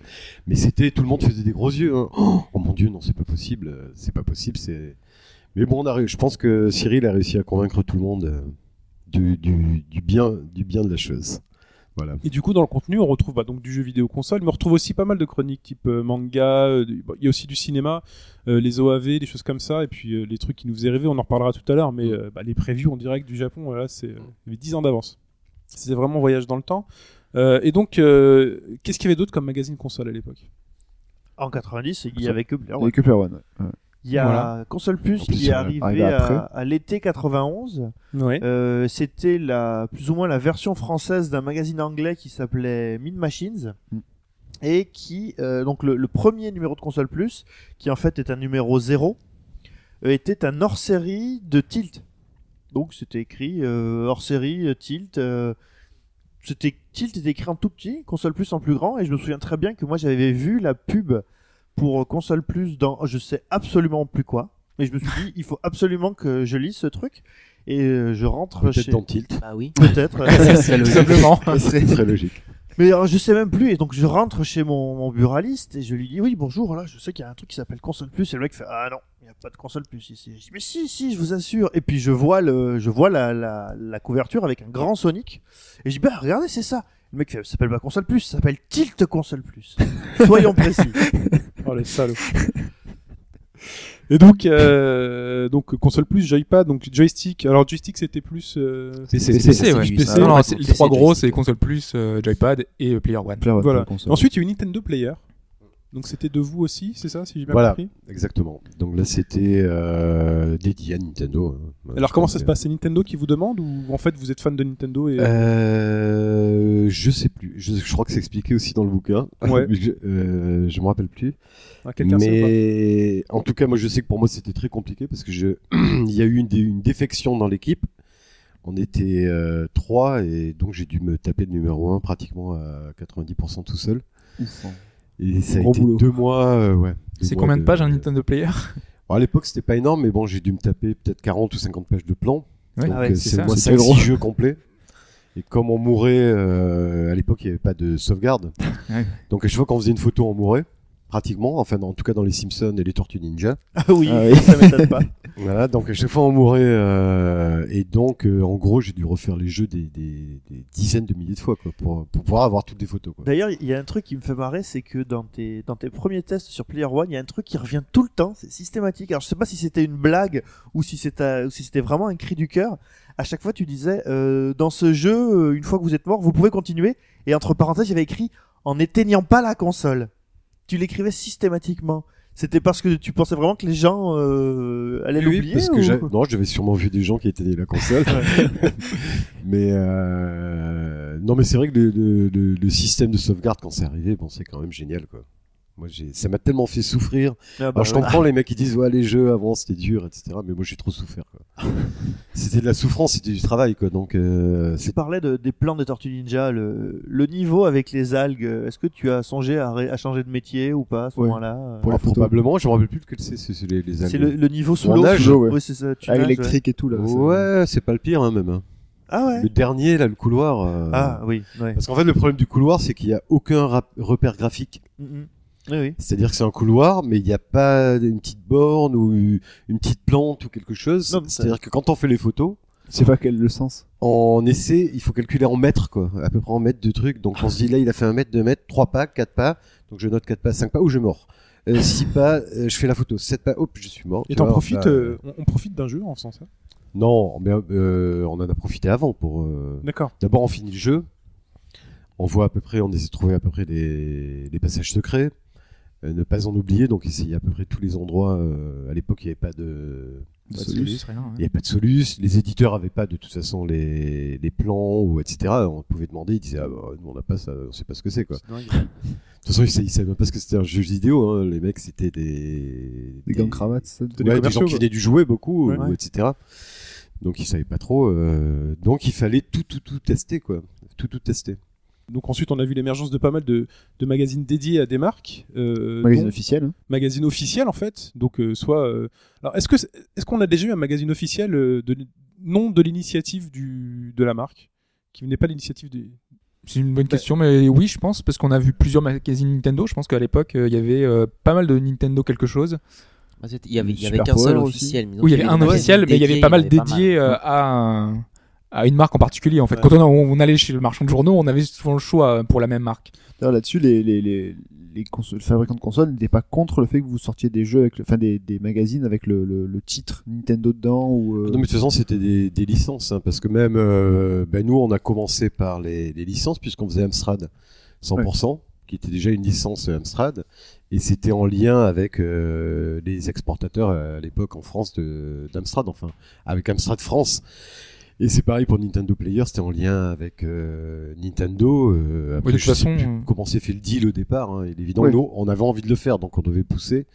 Mais c'était, tout le monde faisait des gros yeux. hein. Oh, oh mon dieu, non, c'est pas possible. euh, C'est pas possible, c'est. Mais bon, je pense que Cyril a réussi à convaincre tout le monde euh, du bien de la chose. Voilà. Et du coup, dans le contenu, on retrouve bah, donc du jeu vidéo console, mais on retrouve aussi pas mal de chroniques type euh, manga. euh, du- bon, Il y a aussi du cinéma, euh, les OAV, des choses comme ça, et puis euh, les trucs qui nous faisaient rêver. On en reparlera tout à l'heure, mais euh, bah, les previews en direct du Japon, voilà, c'est euh, il y avait 10 ans d'avance. C'était vraiment un voyage dans le temps. Euh, et donc, euh, qu'est-ce qu'il y avait d'autre comme magazine console à l'époque? En 90, il y avait que Blair Il y a que Player One. ouais. Il y a Voilà. Console Plus qui est ça arrivé à, à l'été 91. Ouais. Euh, C'était la plus ou moins la version française d'un magazine anglais qui s'appelait Mean Machines. Mm. Et qui, euh, donc le, le premier numéro de Console Plus, qui en fait est un numéro 0, euh, était un hors-série de Tilt. Donc c'était écrit euh, hors-série euh, Tilt. euh, c'était Tilt était écrit en tout petit, Console Plus en plus grand, et je me souviens très bien que moi j'avais vu la pub pour euh, Console Plus dans je sais absolument plus quoi. Mais je me suis dit, il faut absolument que je lise ce truc. Et euh, je rentre Peut-être chez... dans Tilt. Bah oui. Peut-être. [laughs] serait Tout logique. [laughs] simplement. C'est très logique. Mais alors, je sais même plus. Et donc, je rentre chez mon, mon buraliste et je lui dis Oui, bonjour, là, je sais qu'il y a un truc qui s'appelle Console Plus. Et le mec fait Ah non, il n'y a pas de Console Plus ici. Je dis Mais si, si, je vous assure. Et puis, je vois, le, je vois la, la, la couverture avec un grand Sonic. Et je dis Bah, regardez, c'est ça. Le mec Ça s'appelle pas Console Plus, ça s'appelle Tilt Console Plus. [laughs] Soyons précis. Oh les salauds. Et donc, euh, donc console plus, joypad, donc joystick. Alors joystick c'était plus. euh, PC, PC, PC, ouais. PC, Non, non, ouais. c'est- les PC, trois gros, c'est console plus, euh, joypad et euh, player one. Player One, Voilà. Ensuite, il y a eu Nintendo Player. Donc c'était de vous aussi, c'est ça, si j'ai bien Voilà. compris? Exactement. Donc là, c'était euh, dédié à Nintendo. hein. Alors je comment ça se passe? C'est Nintendo qui vous demande ou en fait vous êtes fan de Nintendo et Euh, je sais plus. Je, je crois que c'est expliqué aussi dans le bouquin. [laughs] Ouais. Je, euh, je me rappelle plus. Ah, Mais en tout cas, moi, je sais que pour moi, c'était très compliqué parce que je, [clears throat] il y a eu une, dé- une défection dans l'équipe. On était euh, trois et donc j'ai dû me taper le numéro 1 pratiquement à 90% tout seul. Ouf, hein. Et ça a été boulot. deux mois, euh, ouais. C'est combien de pages un Nintendo Player? Bon, à l'époque, c'était pas énorme, mais bon, j'ai dû me taper peut-être 40 ou 50 pages de plans. Ouais. Donc, Ah ouais, euh, c'est moi c'est 5 très gros. jeux complets. Et comme on mourait, euh, à l'époque, il n'y avait pas de sauvegarde. [laughs] Ouais. Donc à chaque fois qu'on faisait une photo, on mourait. Pratiquement, enfin en tout cas dans les Simpsons et les Tortues Ninja. Ah oui, Ah oui. ça m'étonne pas. [laughs] Voilà, donc à chaque fois on mourait euh, et donc euh, en gros j'ai dû refaire les jeux des, des, des dizaines de milliers de fois quoi, pour, pour pouvoir avoir toutes les photos. D'ailleurs, il y a un truc qui me fait marrer, c'est que dans tes, dans tes premiers tests sur Player One, il y a un truc qui revient tout le temps, c'est systématique. Alors, je sais pas si c'était une blague ou si c'était, si vraiment un cri du cœur. À chaque fois, tu disais, euh, dans ce jeu, euh, une fois que vous êtes mort, vous pouvez continuer. Et entre parenthèses, avait écrit, en n'éteignant pas la console. Tu l'écrivais systématiquement. C'était parce que tu pensais vraiment que les gens euh, allaient Oui, l'oublier parce que ou- j'ai- non, j'avais sûrement vu des gens qui éteignaient la console. [laughs] [laughs] mais euh, non, mais c'est vrai que le, le, le- le système de sauvegarde quand c'est arrivé, bon, c'est quand même génial quoi. Moi, j'ai, ça m'a tellement fait souffrir. Ah bah Alors, je ouais. comprends les mecs qui disent [laughs] ouais les jeux avant c'était dur etc. Mais moi j'ai trop souffert quoi. [laughs] c'était de la souffrance, c'était du travail quoi. Donc euh, Tu parlais de, des plans des Tortues Ninja, le, le niveau avec les algues. Est-ce que tu as songé à, ré- à changer de métier ou pas à ce Ouais. moment-là euh Pour les Ah, probablement. Je me rappelle plus lequel c'est. C'est c'est les, les C'est algues. le, le niveau sous On l'eau. nage, ouais. Oui, c'est ça. Tu Ah, nages, ouais. électrique et tout là. Ouais, c'est pas le pire hein, même. hein. Ah ouais. Le dernier là, le couloir. euh, Ah oui, ouais. Parce qu'en fait le problème du couloir c'est qu'il y a aucun rap- repère graphique. Mhm. Oui, oui. C'est-à-dire que c'est un couloir, mais il n'y a pas une petite borne ou une petite plante ou quelque chose. C'est-à-dire que quand on fait les photos, Je sais pas quel le sens? en essai, il faut calculer en mètres, quoi, à peu près en mètres de trucs. Donc on se dit là, il a fait un mètre, deux mètres, trois pas, quatre pas. Donc je note quatre pas, cinq pas, ou je mors. Euh, six pas, euh, je fais la photo. Sept pas, hop, je suis mort. Et t'en profites, euh, on, on profite d'un jeu en faisant ça. Non, mais euh, on en a profité avant pour. euh, D'accord. D'abord, on finit le jeu. On voit à peu près, on essaie de trouver à peu près des, des passages secrets. Euh, ne pas en oublier. Donc essayer à peu près tous les endroits. euh, à l'époque, il n'y avait pas de Pas de Solus. Solus, rien, hein. il n'y avait pas de Solus. Les éditeurs avaient pas de toute façon les, les plans ou etc. On pouvait demander, ils disaient ah, bah, nous on n'a pas ça, on sait pas ce que c'est quoi. [laughs] De toute façon, ils, ils savaient même pas ce que c'était un jeu vidéo. Hein. Les mecs, c'était des Des gants cravates, ça. des ouais, des gens qui venaient du jouet beaucoup, Ouais. ou etc. Donc ils savaient pas trop. euh, Donc il fallait tout tout tout tester quoi. Tout tout tester. Donc ensuite, on a vu l'émergence de pas mal de, de magazines dédiés à des marques. Euh, Magazine dont- officiel. hein. magazine officiel en fait. Donc euh, soit. euh, Alors est-ce que est-ce qu'on a déjà eu un magazine officiel euh, de non de l'initiative du de la marque qui n'est pas l'initiative des. C'est une bonne question, mais oui, je pense, parce qu'on a vu plusieurs magazines Nintendo. Je pense qu'à l'époque, il y avait euh, pas mal de Nintendo quelque chose. Bah, Il y avait, qu'un seul aussi. officiel. Oui, il y avait un officiel, magazines mais il y avait pas mal dédié euh, à, à une marque en particulier. En fait, Ouais. quand on, on allait chez le marchand de journaux, on avait souvent le choix euh, pour la même marque. D'ailleurs, là-dessus, les, les, les, fabricants de consoles n'étaient pas contre le fait que vous sortiez des jeux avec le, enfin, des, des magazines avec le, le, le titre Nintendo dedans ou. euh, Non mais de toute façon c'était des, des licences hein, parce que même euh, ben, nous on a commencé par les, les licences puisqu'on faisait Amstrad 100% qui était déjà une licence Amstrad et c'était en lien avec euh, les exportateurs à l'époque en France de- d'Amstrad enfin avec Amstrad France et c'est pareil pour Nintendo Player c'était en lien avec euh, Nintendo euh, après de je toute sais façon, plus euh, comment s'est fait le deal au départ hein, il est évident Ouais. nous on avait envie de le faire donc on devait pousser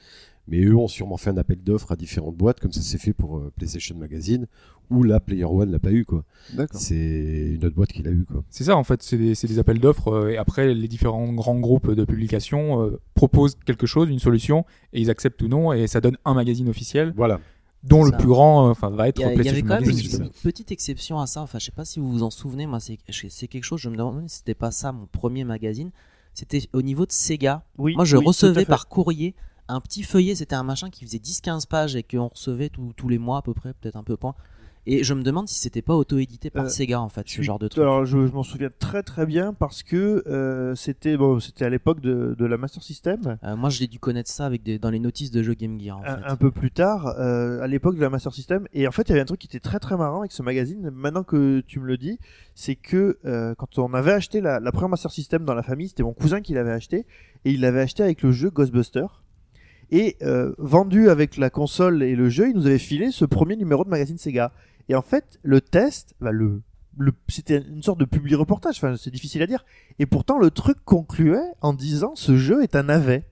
mais eux ont sûrement fait un appel d'offres à différentes boîtes, comme ça s'est fait pour euh, PlayStation Magazine, où là, Player One l'a pas eu, quoi. D'accord. C'est une autre boîte qui l'a eu, quoi. C'est ça, en fait, c'est des, appels d'offres. euh, et après, les différents grands groupes de publication euh, proposent quelque chose, une solution, et ils acceptent ou non, et ça donne un magazine officiel, Voilà. Dont le ça. plus grand euh, enfin, va être Il y, a- il y avait quand même une, petite exception à ça. Enfin, je sais pas si vous vous en souvenez. Moi, c'est c'est quelque chose. Je me demande si c'était pas ça mon premier magazine. C'était au niveau de Sega. Oui, Moi, je oui, recevais par courrier un petit feuillet. C'était un machin qui faisait 10-15 pages et qu'on recevait tous- tous les mois à peu près, peut-être un peu point. Et je me demande si c'était pas auto-édité par Euh, Sega en fait, ce suis- genre de truc. Alors, je, je m'en souviens très très bien parce que euh, c'était bon, c'était à l'époque de, de la Master System. Euh, moi, j'ai dû connaître ça avec des, dans les notices de jeux Game Gear. En un, fait. un peu plus tard, euh, à l'époque de la Master System. Et en fait, il y avait un truc qui était très très marrant avec ce magazine. Maintenant que tu me le dis, c'est que quand on avait acheté la, la première Master System dans la famille, c'était mon cousin qui l'avait acheté et il l'avait acheté avec le jeu Ghostbuster. Et euh, vendu avec la console et le jeu, il nous avait filé ce premier numéro de magazine Sega. Et en fait, le test, bah, le, le, c'était une sorte de public reportage. Enfin, c'est difficile à dire. Et pourtant, le truc concluait en disant ce jeu est un navet.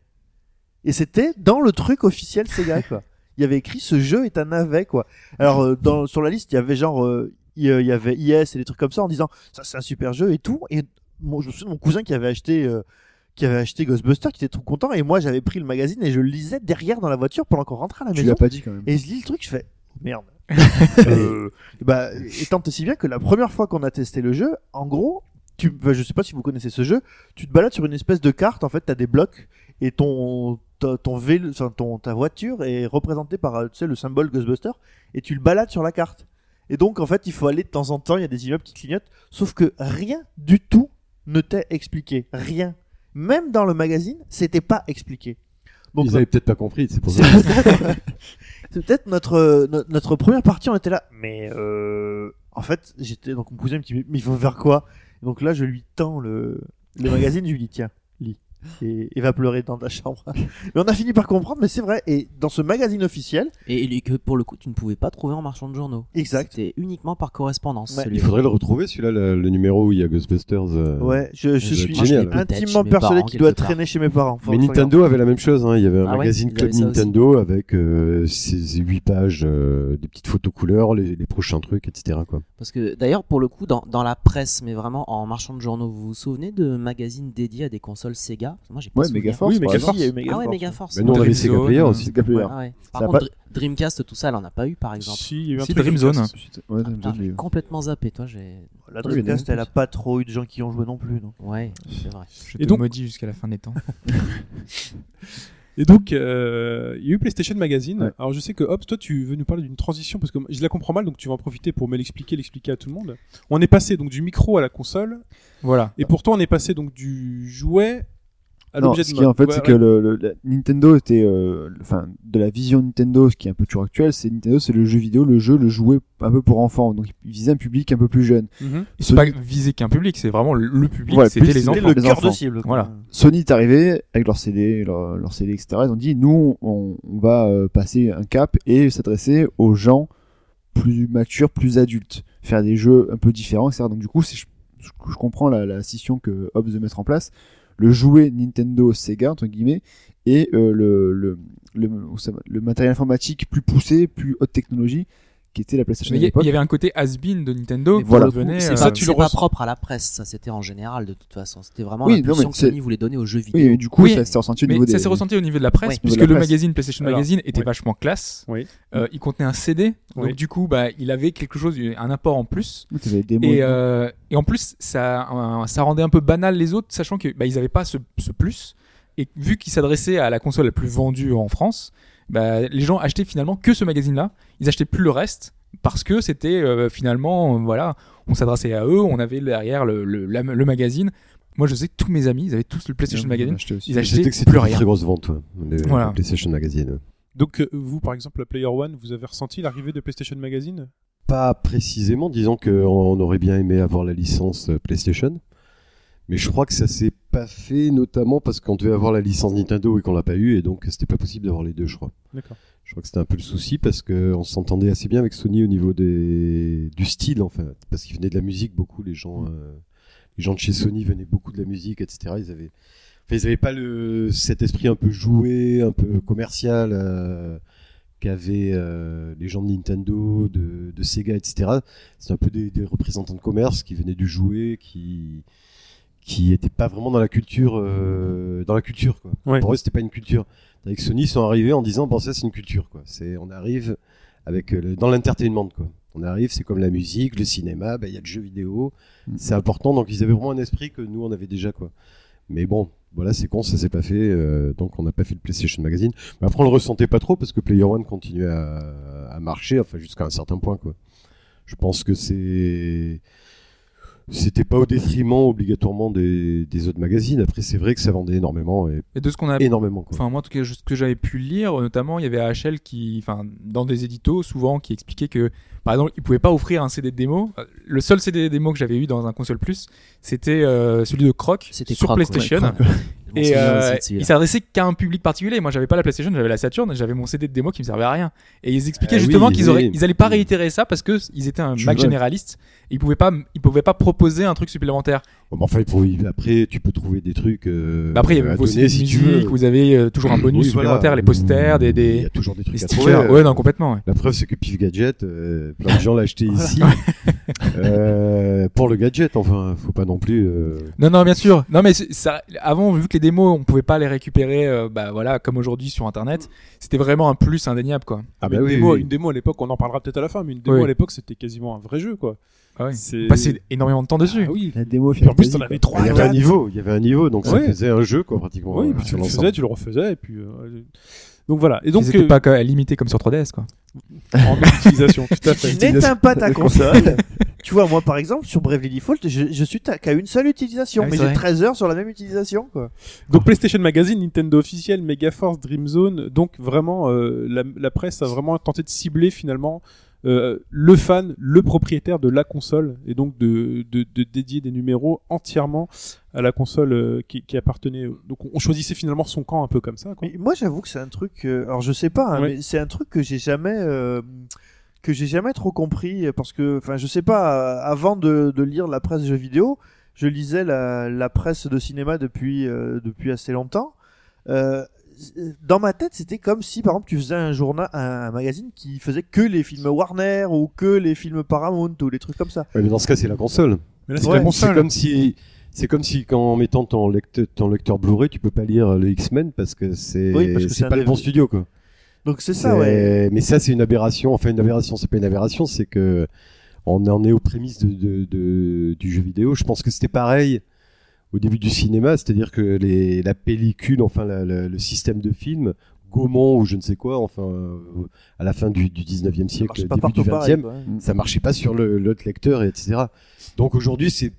Et c'était dans le truc officiel Sega, [laughs] quoi. Il y avait écrit ce jeu est un navet, quoi. Alors, euh, dans, sur la liste, il y avait genre, euh, il y- avait IS et des trucs comme ça en disant ça c'est un super jeu et tout. Et mon, je me souviens de mon cousin qui avait acheté, euh, qui avait acheté Ghostbusters, qui était tout content. Et moi, j'avais pris le magazine et je le lisais derrière dans la voiture pendant qu'on rentrait à la Tu maison. l'as pas dit quand même. Et je lis le truc, je fais merde. [laughs] Euh, bah, et tant si bien que la première fois qu'on a testé le jeu, en gros, tu, enfin, je sais pas si vous connaissez ce jeu, tu te balades sur une espèce de carte, en fait, t'as des blocs et ton ta- ton vélo, enfin, ton ta voiture est représentée par euh, tu sais le symbole Ghostbuster et tu le balades sur la carte. Et donc en fait, il faut aller de temps en temps, il y a des immeubles qui clignotent, sauf que rien du tout ne t'est expliqué, rien. Même dans le magazine, c'était pas expliqué. Donc Ils avaient peut-être pas compris, c'est pour ça. [laughs] c'est peut-être- notre, euh, no- notre première partie, on était là. Mais euh, en fait, j'étais donc mon cousin me dit mais il faut faire quoi? Donc là, je lui tends le, le magazine, je lui dis tiens, Et il va pleurer dans ta chambre. [laughs] mais on a fini par comprendre, mais c'est vrai. Et dans ce magazine officiel, Et, et que pour le coup, tu ne pouvais pas trouver en marchand de journaux. exact. C'était uniquement par correspondance. Ouais. Il faudrait le retrouver, celui-là, le, le numéro où il y a Ghostbusters. euh. Ouais, je, suis génial. Intimement persuadé parents, qu'il doit traîner chez mes parents. Mais Nintendo avait la même chose, hein. il y avait un Ah ouais, magazine il Club. Nintendo avec euh, ses 8 pages, euh, des petites photos couleurs, les, les prochains trucs, etc. Quoi. Parce que d'ailleurs, pour le coup, dans, dans la presse, mais vraiment en marchand de journaux, vous vous souvenez de magazines dédiés à des consoles Sega? Moi, j'ai pas Ouais. Megaforce. Oui, Megaforce. il y a eu Ah ouais, Megaforce. Mais nous, on avait Sega Player aussi. Sega Player. Ah ouais. Par Ça contre, pas- Dreamcast, tout ça, elle en a pas eu, par exemple. Si, il y a eu un Si, truc Dream Zone. Ouais, j'ai complètement zappé, toi. J'ai. La Oui, il y en a Dreamcast, elle a pas trop eu de gens qui y ont joué non plus. Donc. Ouais, c'est vrai. Je Et te donc- maudis jusqu'à la fin des temps. [laughs] Et donc, euh, il y a eu PlayStation Magazine. Ouais. Alors, je sais que Hop, toi, tu veux nous parler d'une transition parce que je la comprends mal, donc tu vas en profiter pour me l'expliquer, l'expliquer à tout le monde. On est passé donc du micro à la console, Voilà. et pourtant on est passé donc du jouet à Non, ce qui est en fait, Ouais, c'est ouais. que le, le- la- Nintendo était, euh, enfin, de la vision Nintendo, ce qui est un peu toujours actuel, c'est Nintendo, c'est le jeu vidéo, le jeu, le jouet un peu pour enfants. Donc, il visait un public un peu plus jeune. Mhm. C'est pas visé qu'un public, c'est vraiment le- public, Ouais, c'était plus les c'était enfants. le les cœur enfants. de cible. Voilà. Sony est arrivé avec leur CD, leur, leur CD, etc. Ils ont dit, nous, on, on va euh, passer un cap et s'adresser aux gens plus matures, plus adultes, faire des jeux un peu différents, etc. Donc, du coup, c'est, je, je- je comprends la, la scission que Hobbs veut mettre en place. Le jouet Nintendo Sega, entre guillemets, et euh, le, le, matériel informatique plus poussé, plus haute technologie, qui était la PlayStation Mais à Il y, a- l'époque. il y avait un côté has-been de Nintendo voilà. revenait. C'est euh, ça, pas, tu c'est le pas propre à la presse, ça c'était en général de toute façon. C'était vraiment Oui, mais que c'est- Sony voulait donner aux jeux vidéo. Oui, et du coup, Oui, ça s'est ressenti au Mais niveau ça s'est ressenti au niveau de la presse, Oui. puisque le magazine PlayStation Alors, Magazine était oui. vachement classe. Oui. Euh, il contenait un CD, donc du coup, bah, il avait quelque chose, un apport en plus. Et, euh, et en plus, ça, ça rendait un peu banal les autres, sachant que bah, ils n'avaient pas ce, ce plus. Et vu qu'ils s'adressaient à la console la plus vendue en France, bah, les gens achetaient finalement que ce magazine-là. Ils achetaient plus le reste parce que c'était euh, finalement, euh, voilà, on s'adressait à eux, on avait derrière le, le, la- le magazine. Moi, je sais que tous mes amis, ils avaient tous le PlayStation Magazine. acheté aussi. Ils achetaient sais que c'était plus une rien. très grosse vente, ouais, le, Voilà. le PlayStation Magazine. Donc, euh, vous, par exemple, la Player One, vous avez ressenti l'arrivée de PlayStation Magazine? Pas précisément, disons qu'on on aurait bien aimé avoir la licence euh, PlayStation. Mais je crois que ça s'est pas fait, notamment parce qu'on devait avoir la licence Nintendo et qu'on l'a pas eu, et donc c'était pas possible d'avoir les deux, je crois. D'accord. Je crois que c'était un peu le souci parce qu'on s'entendait assez bien avec Sony au niveau des, du style, en fait. Parce qu'ils venaient de la musique beaucoup, les gens, euh, les gens de chez Sony venaient beaucoup de la musique, etc. Ils avaient, enfin, ils avaient pas le, cet esprit un peu joué, un peu commercial, euh, qu'avaient euh, les gens de Nintendo, de, de Sega, etc. C'est un peu des, des représentants de commerce qui venaient du jouet, qui, qui étaient pas vraiment dans la culture, euh, dans la culture, quoi. Ouais. Pour eux, c'était pas une culture. Avec Sony, ils sont arrivés en disant, bon, ça, c'est une culture, quoi. C'est, on arrive avec, euh, le- dans l'entertainment, quoi. On arrive, c'est comme la musique, le cinéma, bah, il y a le jeu vidéo. Mm. C'est important, donc ils avaient vraiment un esprit que nous, on avait déjà, quoi. Mais bon, voilà, c'est con, ça s'est pas fait, euh, donc on n'a pas fait le PlayStation Magazine. Mais après, on le ressentait pas trop parce que Player One continuait à, à marcher, enfin, jusqu'à un certain point, quoi. Je pense que c'est, c'était pas au détriment obligatoirement des, des autres magazines. Après, c'est vrai que ça vendait énormément et Et de ce qu'on a énormément, quoi. Enfin, moi, en tout cas, ce que j'avais pu lire, notamment, il y avait AHL qui, enfin, dans des éditos, souvent, qui expliquait que, par exemple, ils pouvaient pas offrir un CD de démo. Euh, Le seul CD de démo que j'avais eu dans un console plus, c'était euh, celui de Croc sur Croc, PlayStation. [laughs] Et euh, il s'adressait qu'à un public particulier. Moi, j'avais pas la PlayStation, j'avais la Saturn, j'avais mon CD de démo qui me servait à rien. Et ils expliquaient Ah justement oui, qu'ils oui. auraient, ils allaient pas réitérer ça parce que ils étaient un Tu Mac généraliste. Ils pouvaient pas, ils pouvaient pas proposer un truc supplémentaire. Bon, mais enfin, pour- après, tu peux trouver des trucs. Euh, Bah après, il y avait à vos donner, CD si tu musique, veux. vous avez euh, toujours un bonus Oui, voilà. supplémentaire, les posters, des, Il y des, a toujours des trucs des à stickers. trouver. Ouais, non, complètement, ouais. La preuve, c'est que Pif Gadget, euh, plein de gens l'ont acheté ici. [laughs] Euh, pour le gadget, enfin, faut pas non plus. euh, Non, non, bien sûr. Non, mais ça, avant, vu que les démos, on pouvait pas les récupérer, euh, bah voilà, comme aujourd'hui sur Internet, c'était vraiment un plus indéniable, quoi. Ah bah une, oui, démo, oui. une démo à l'époque, on en parlera peut-être à la fin, mais une démo Oui. à l'époque, c'était quasiment un vrai jeu, quoi. Ah ouais. C'est- On passait énormément de temps dessus. Ah oui. La démo en plus, t'en avais trois, Il y avait un niveau, il y avait un niveau, donc ça Ouais. faisait un jeu, quoi, pratiquement. Oui, euh, puis tu le faisais, tu le refaisais, et puis. euh, Donc voilà. Et Donc, c'était euh, pas que- limité comme sur 3DS, quoi. [laughs] en utilisation, tout à fait. [laughs] N'éteins pas ta console. [laughs] tu vois, moi par exemple, sur Bravely Default, je, je suis ta- qu'à une seule utilisation, Ah oui, mais j'ai vrai. 13 heures sur la même utilisation, quoi. Donc PlayStation Magazine, Nintendo officiel, Megaforce, Dreamzone. Donc vraiment, euh, la, la presse a vraiment tenté de cibler finalement euh, le fan, le propriétaire de la console, et donc de, de, de dédier des numéros entièrement à la console euh, qui, qui appartenait. Donc on choisissait finalement son camp un peu comme ça. Quoi. Mais moi, j'avoue que c'est un truc. euh, alors, je sais pas, hein, Ouais. mais c'est un truc que j'ai jamais. que j'ai jamais trop compris parce que enfin je sais pas avant de, de lire la presse jeux vidéo je lisais la, la presse de cinéma depuis depuis assez longtemps euh, dans ma tête c'était comme si par exemple tu faisais un journal un, un magazine qui faisait que les films Warner ou que les films Paramount ou les trucs comme ça Ouais, mais dans ce cas, c'est la console. Mais là, c'est Ouais, la C'est console. comme si, c'est comme si qu'en mettant ton lecteur, ton lecteur Blu-ray, tu peux pas lire le X-Men parce que c'est, Oui, parce que c'est c'est un pas le des- bon studio, quoi. donc c'est ça ouais Mais ça, c'est une aberration. Enfin, une aberration, c'est pas une aberration, c'est que on en est aux prémices de, de- de- du jeu vidéo. Je pense que c'était pareil au début du cinéma, c'est-à-dire que les, la pellicule, enfin la- la- le système de film, Gaumont ou je ne sais quoi, enfin euh, à la fin du, du 19e Ça siècle, début du 20e, pareil, quoi. ça marchait pas sur l'autre lecteur, et etc. Donc aujourd'hui, c'est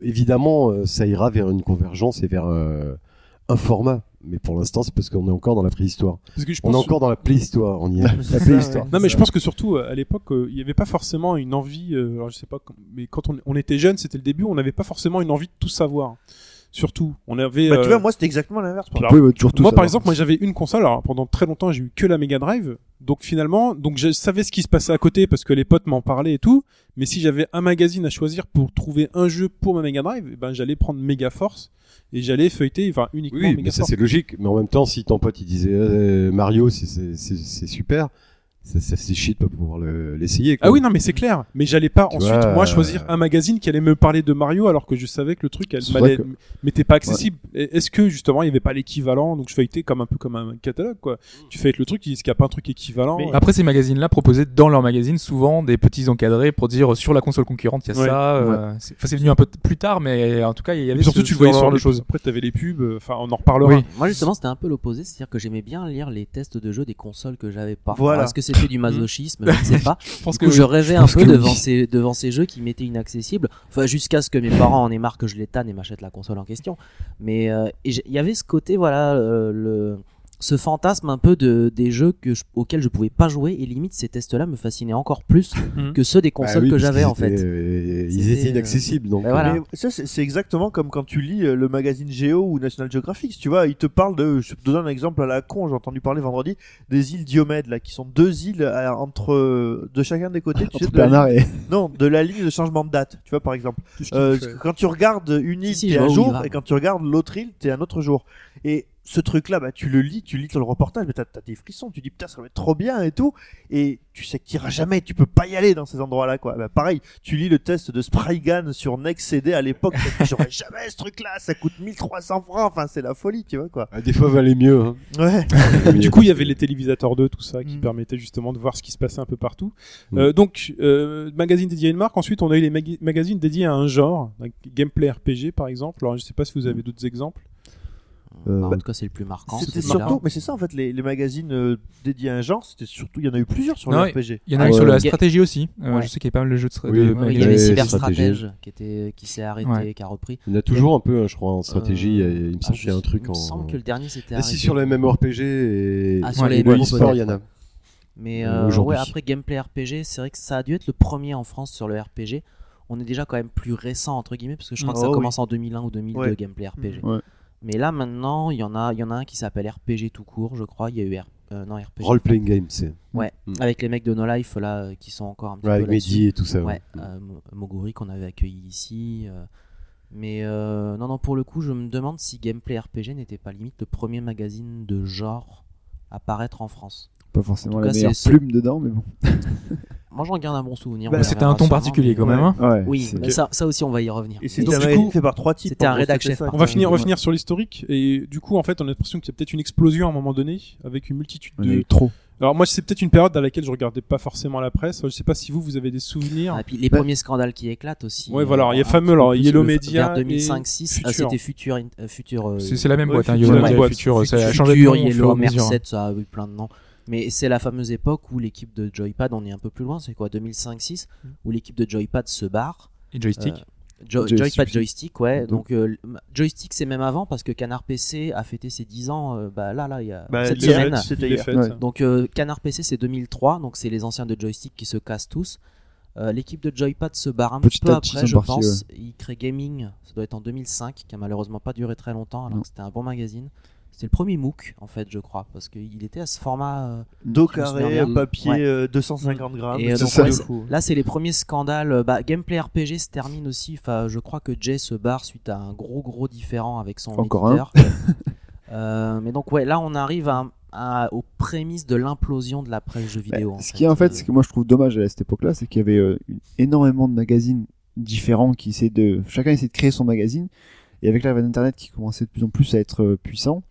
évidemment, euh, ça ira vers une convergence et vers euh, un format. Mais pour l'instant, c'est parce qu'on est encore dans la préhistoire. Parce que je On est encore dans la préhistoire. On y est. [laughs] La préhistoire. Non mais je pense que surtout euh, à l'époque euh, il n'y avait pas forcément une envie euh, alors je sais pas mais quand on, on était jeune c'était le début on n'avait pas forcément une envie de tout savoir surtout on avait Bah, tu euh, vois, moi, c'était exactement l'inverse. par Alors, Oui, ouais, toujours tout moi ça. par exemple moi j'avais une console alors pendant très longtemps j'ai eu que la Mega Drive donc finalement donc je savais ce qui se passait à côté parce que les potes m'en parlaient et tout mais si j'avais un magazine à choisir pour trouver un jeu pour ma Mega Drive eh ben j'allais prendre Mega Force et j'allais feuilleter enfin uniquement Oui, Mega mais ça Force c'est logique. Mais en même temps, si ton pote il disait euh, Mario, c'est- c'est c'est- c'est super, ça, ça chier de pas pouvoir le- l'essayer. Ah oui, non, mais c'est clair. Mais j'allais pas Tu ensuite, vois, moi, euh, choisir un magazine qui allait me parler de Mario alors que je savais que le truc, elle C'est que- m'était pas accessible. Est-ce que, justement, il y avait pas l'équivalent? Donc, je feuilletais comme un peu comme un catalogue, quoi. Tu feuillettes le truc, tu dis, est-ce qu'il y a pas un truc équivalent? Mais- Après, ces magazines-là proposaient dans leur magazine souvent des petits encadrés pour dire sur la console concurrente, il y a Ouais. ça. euh, c'est enfin, c'est venu un peu plus tard, mais en tout cas, il y avait surtout, ce- tu voyais genre sur de les choses. Après, t'avais les pubs, euh, enfin, on en reparlera. Oui. Moi justement c'était un peu l'opposé, c'est-à-dire que j'aimais bien lire les tests de jeux des consoles que j'avais pas. Voilà. Est-ce que c'était [laughs] du masochisme Je ne sais pas. Je pense Du coup, que je rêvais un peu devant oui. ces devant ces jeux qui m'étaient inaccessibles. Enfin jusqu'à ce que mes parents en aient marre que je les tanne et m'achètent la console en question. Mais euh, il y avait ce côté voilà euh, le ce fantasme un peu de des jeux que je- auxquels je pouvais pas jouer et limite ces tests-là me fascinaient encore plus Mhm. [laughs] que ceux des Bah consoles oui, que j'avais en fait. euh, ils étaient euh, inaccessibles. Donc, bah voilà. Mais ça, c'est exactement comme quand tu lis euh, le magazine Géo ou National Geographic. Tu vois, il te parle de, je te donne un exemple à la con, j'ai entendu parler vendredi, des îles Diomède, là, qui sont deux îles euh, entre, euh, de chacun des côtés, tu sais, de la Bernard et. ligne- non, de la ligne de changement de date, tu vois, par exemple. Euh, quand tu regardes une île, Si, si, t'es un jour, et quand tu regardes l'autre île, t'es un autre jour. Et ce truc-là, bah, tu le lis, tu lis le reportage, mais t'as as des frissons, tu dis putain, ça va être trop bien et tout, et tu sais que t'iras jamais, tu peux pas y aller dans ces endroits-là, quoi. Bah, pareil, tu lis le test de Spraygan sur Next CD à l'époque, tu te dis, j'aurais jamais ce truc-là, ça coûte 1300 francs, enfin, c'est la folie, tu vois, quoi. Ah, des fois, valait mieux. Hein. Ouais. Du coup, il y avait les télévisateurs 2, tout ça, qui Mm. permettaient justement de voir ce qui se passait un peu partout. Mm. Euh, donc, euh, magazine dédié à une marque. Ensuite, on a eu les magazines dédiés à un genre, donc gameplay RPG par exemple. Alors, je sais pas si vous avez d'autres exemples. Euh, Bah, en bah, tout cas, c'est le plus marquant. C'était surtout, mais c'est ça en fait, les, les magazines euh, dédiés à un genre, c'était surtout, il y en a eu plusieurs sur Non, le RPG. Il y en a Ah eu sur la stratégie aussi. Euh, Ouais. Je sais qu'il y a pas mal de jeux de, stra- Oui, de oui, Ouais, magazines. il y avait Ouais, Cyber stratégie. Stratège qui était qui s'est arrêté, Ouais. qui a repris. Il y en a toujours un peu, hein, je crois, en stratégie. Euh, il me ah, semble qu'il y a un truc Il me en. semble que le dernier c'était Ah, arrêté. si, sur les MMORPG et, Ah, sur et les le e-sport, il y en a. Mais ouais, après Gameplay RPG, c'est vrai que ça a dû être le premier en France sur le RPG. On est déjà quand même plus récent entre guillemets parce que je crois que ça Oh, commence en 2001 ou 2002 Ouais. Gameplay RPG. Ouais. Mais là maintenant, il y en a, il y en a un qui s'appelle RPG tout court, je crois. Il y a eu R- euh, non RPG. Role playing game, c'est. Ouais, Mm. avec les mecs de No Life là euh, qui sont encore un petit Ouais, peu avec. Mehdi et tout ça. Ouais, ouais. euh, Mo- Moguri qu'on avait accueilli ici. mais euh, non, non, pour le coup, je me demande si Gameplay RPG n'était pas limite le premier magazine de genre à paraître en France. Pas forcément En tout la cas, meilleure plume dedans, mais bon. [laughs] Moi, j'en garde un bon souvenir. Bah, C'était un ton particulier quand même. Hein. Ouais. Oui, mais ça, ça aussi, on va y revenir. Et c'est donc, un du magazine coup, fait par trois types. c'était un rédac chef, On va finir, on va Ouais. finir sur l'historique et du coup en fait on a l'impression qu'il y a peut-être une explosion à un moment donné avec une multitude de. trop. Alors moi c'est peut-être une période dans laquelle je regardais pas forcément la presse. Je sais pas si vous vous avez des souvenirs. Ah, et puis les Bah- premiers scandales qui éclatent aussi. Ouais, voilà, il y a fameux, alors, Yellow Media Vers 2005-6, et ah, Future. c'était Future. euh, Future euh, C'est la même Ouais, boîte, hein, Future, Yellow la Media, boîte. Future, ça a changé de nom Yellow. Merced, ça a eu plein de noms. Mais c'est la fameuse époque où l'équipe de Joypad, on est un peu plus loin, c'est quoi 2005-6, où l'équipe de Joypad se barre. Et joystick. Euh, Jo- Joystick. Joypad joystick, ouais. Mhm. Donc euh, joystick c'est même avant parce que Canard PC a fêté ses 10 ans. euh, bah là là il y a Bah, cette semaine. c'était Les hier. fêtes. Ouais. Donc euh, Canard PC c'est 2003, donc c'est les anciens de joystick qui se cassent tous. Euh, L'équipe de Joypad se barre un Petit peu après, je pense. Ils créent Gaming, ça doit être en 2005, qui a malheureusement pas duré très longtemps, alors Non. que c'était un bon magazine. C'était le premier MOOC en fait, je crois, parce qu'il était à ce format. euh, Dos carré, papier, Ouais. euh, 250 grammes. Et, euh, c'est donc, ouais. Là, c'est les premiers scandales. Euh, Bah, Gameplay RPG se termine aussi. Enfin, je crois que Jay se barre suite à un gros gros différent avec son Encore éditeur. [laughs] Euh, mais donc ouais, là on arrive à, à- aux prémices de l'implosion de la presse jeux vidéo. Bah, en ce fait. qui est en fait, ce que moi je trouve dommage à cette époque-là, c'est qu'il y avait énormément de magazines différents qui essaient de, chacun essaie de créer son magazine. Et avec l'arrivée d'internet qui commençait de plus en plus à être puissant,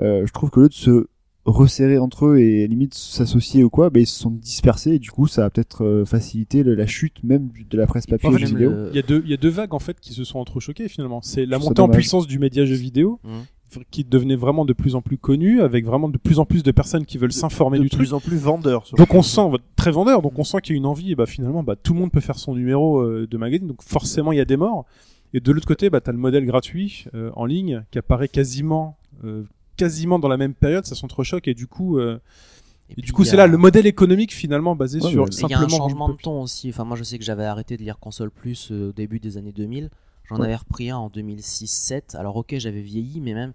euh, je trouve que lieu de se resserrer entre eux et limite s'associer ou quoi, ben ils se sont dispersés et du coup ça a peut-être euh, facilité le- la chute même du- de la presse puis papier et même jeux vidéo. le- Il y a deux, il y a deux vagues en fait qui se sont entrechoquées finalement. C'est la Je trouve ça montée en dommage. puissance du média jeu vidéo Mhm. qui devenait vraiment de plus en plus connu avec vraiment de plus en plus de personnes qui veulent s'informer de du truc. plus en plus vendeur. surtout. Donc on sent très vendeur, donc on sent qu'il y a une envie et bah finalement bah tout le monde peut faire son numéro euh, de magazine, donc forcément il y a des morts. Et de l'autre côté, bah t'as le modèle gratuit euh, en ligne qui apparaît quasiment euh, quasiment dans la même période, ça s'entrechoque et du coup, euh, et, du coup c'est là le modèle économique finalement basé Ouais, sur Et Il y a simplement un changement de ton aussi. Enfin, moi, je sais que j'avais arrêté de lire console plus euh, au début des années 2000. J'en Ouais. avais repris un en 2006-7. Alors, ok, j'avais vieilli, mais même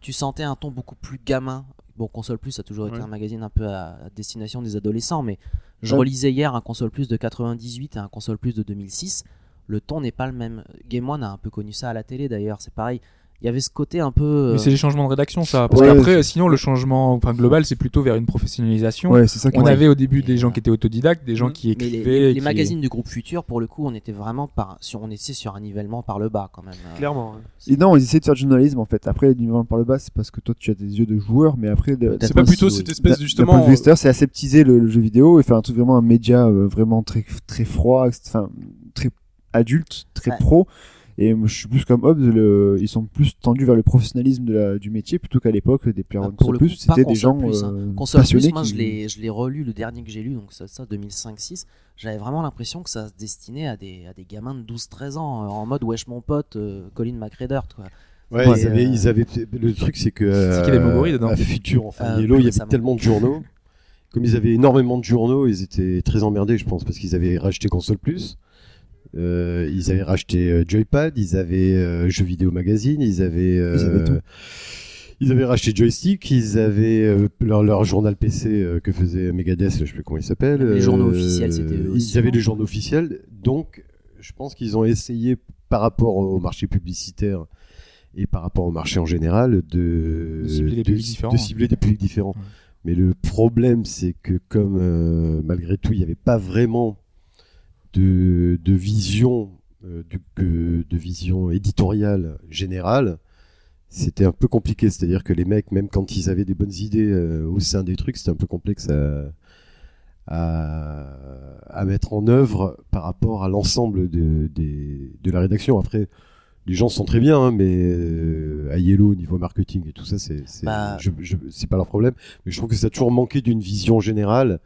tu sentais un ton beaucoup plus gamin. Bon, console plus a toujours été Ouais. un magazine un peu à, à destination des adolescents, mais je Ouais. relisais hier un console plus de 98 et un console plus de 2006. Le ton n'est pas le même. Game One a un peu connu ça à la télé d'ailleurs. C'est pareil. Il y avait ce côté un peu. Mais euh, c'est les changements de rédaction, ça. Parce Ouais, qu'après, euh, sinon, le changement enfin, global, c'est plutôt vers une professionnalisation. Ouais, c'est ça qui On avait au début Et des gens qui étaient autodidactes, des gens Mm. qui Mais écrivaient. les, les- les qui- magazines du groupe Futur, pour le coup, on était vraiment par, sur, on était sur un nivellement par le bas quand même. Euh, Clairement. Et non, ils essaient de faire du journalisme en fait. Après, du par le bas, c'est parce que toi tu as des yeux de joueur, mais après, C'est pas plutôt cette espèce d'un justement, euh, c'est aseptiser le, le jeu vidéo et faire un truc vraiment un média euh, vraiment très très froid, enfin très adulte, très Ouais. pro. Et je suis plus comme Hobbes, le- ils sont plus tendus vers le professionnalisme de la- du métier plutôt qu'à l'époque des Player Ah, One pour le Plus, c'était des gens Plus, hein. euh, Console passionnés Plus, moi qui- je l'ai, je l'ai relu, le dernier que j'ai lu, donc ça, ça 2005-6. J'avais vraiment l'impression que ça se destinait à des, à des gamins de 12-13 ans, euh, en mode wesh mon pote, euh, Colin McRae quoi. Ouais, Ouais, ils, avaient, euh, ils avaient. Le truc, c'est que. C'est qu'il y avait dedans. À enfin, Euh, Yellow, il y avait tellement de journaux. Comme ils avaient énormément de journaux, ils étaient très emmerdés, je pense, parce qu'ils avaient racheté Console Plus. Euh, ils avaient racheté euh, Joypad, ils avaient euh, Jeux Vidéo Magazine, ils avaient. euh, Ils avaient tout. ils avaient racheté Joystick, ils avaient euh, leur, leur journal PC euh, que faisait Megadeth, je sais plus comment il s'appelle. Les journaux officiels, c'était eux aussi, Ils avaient les journaux officiels, donc je pense qu'ils ont essayé par rapport au marché publicitaire et par rapport au marché en général de, De cibler des publics différents. de cibler des publics différents. Ouais. Mais le problème, c'est que comme euh, malgré tout, il n'y avait pas vraiment de, de vision, euh, de vision éditoriale générale, c'était un peu compliqué. C'est-à-dire que les mecs, même quand ils avaient des bonnes idées euh, au sein des trucs, c'était un peu complexe à, à, à mettre en œuvre par rapport à l'ensemble de, la rédaction. Après, les gens sont très bien, hein, mais euh, à Yellow, au niveau marketing et tout ça, c'est Bah- c'est pas leur problème. Mais je trouve que ça a toujours manqué d'une vision générale.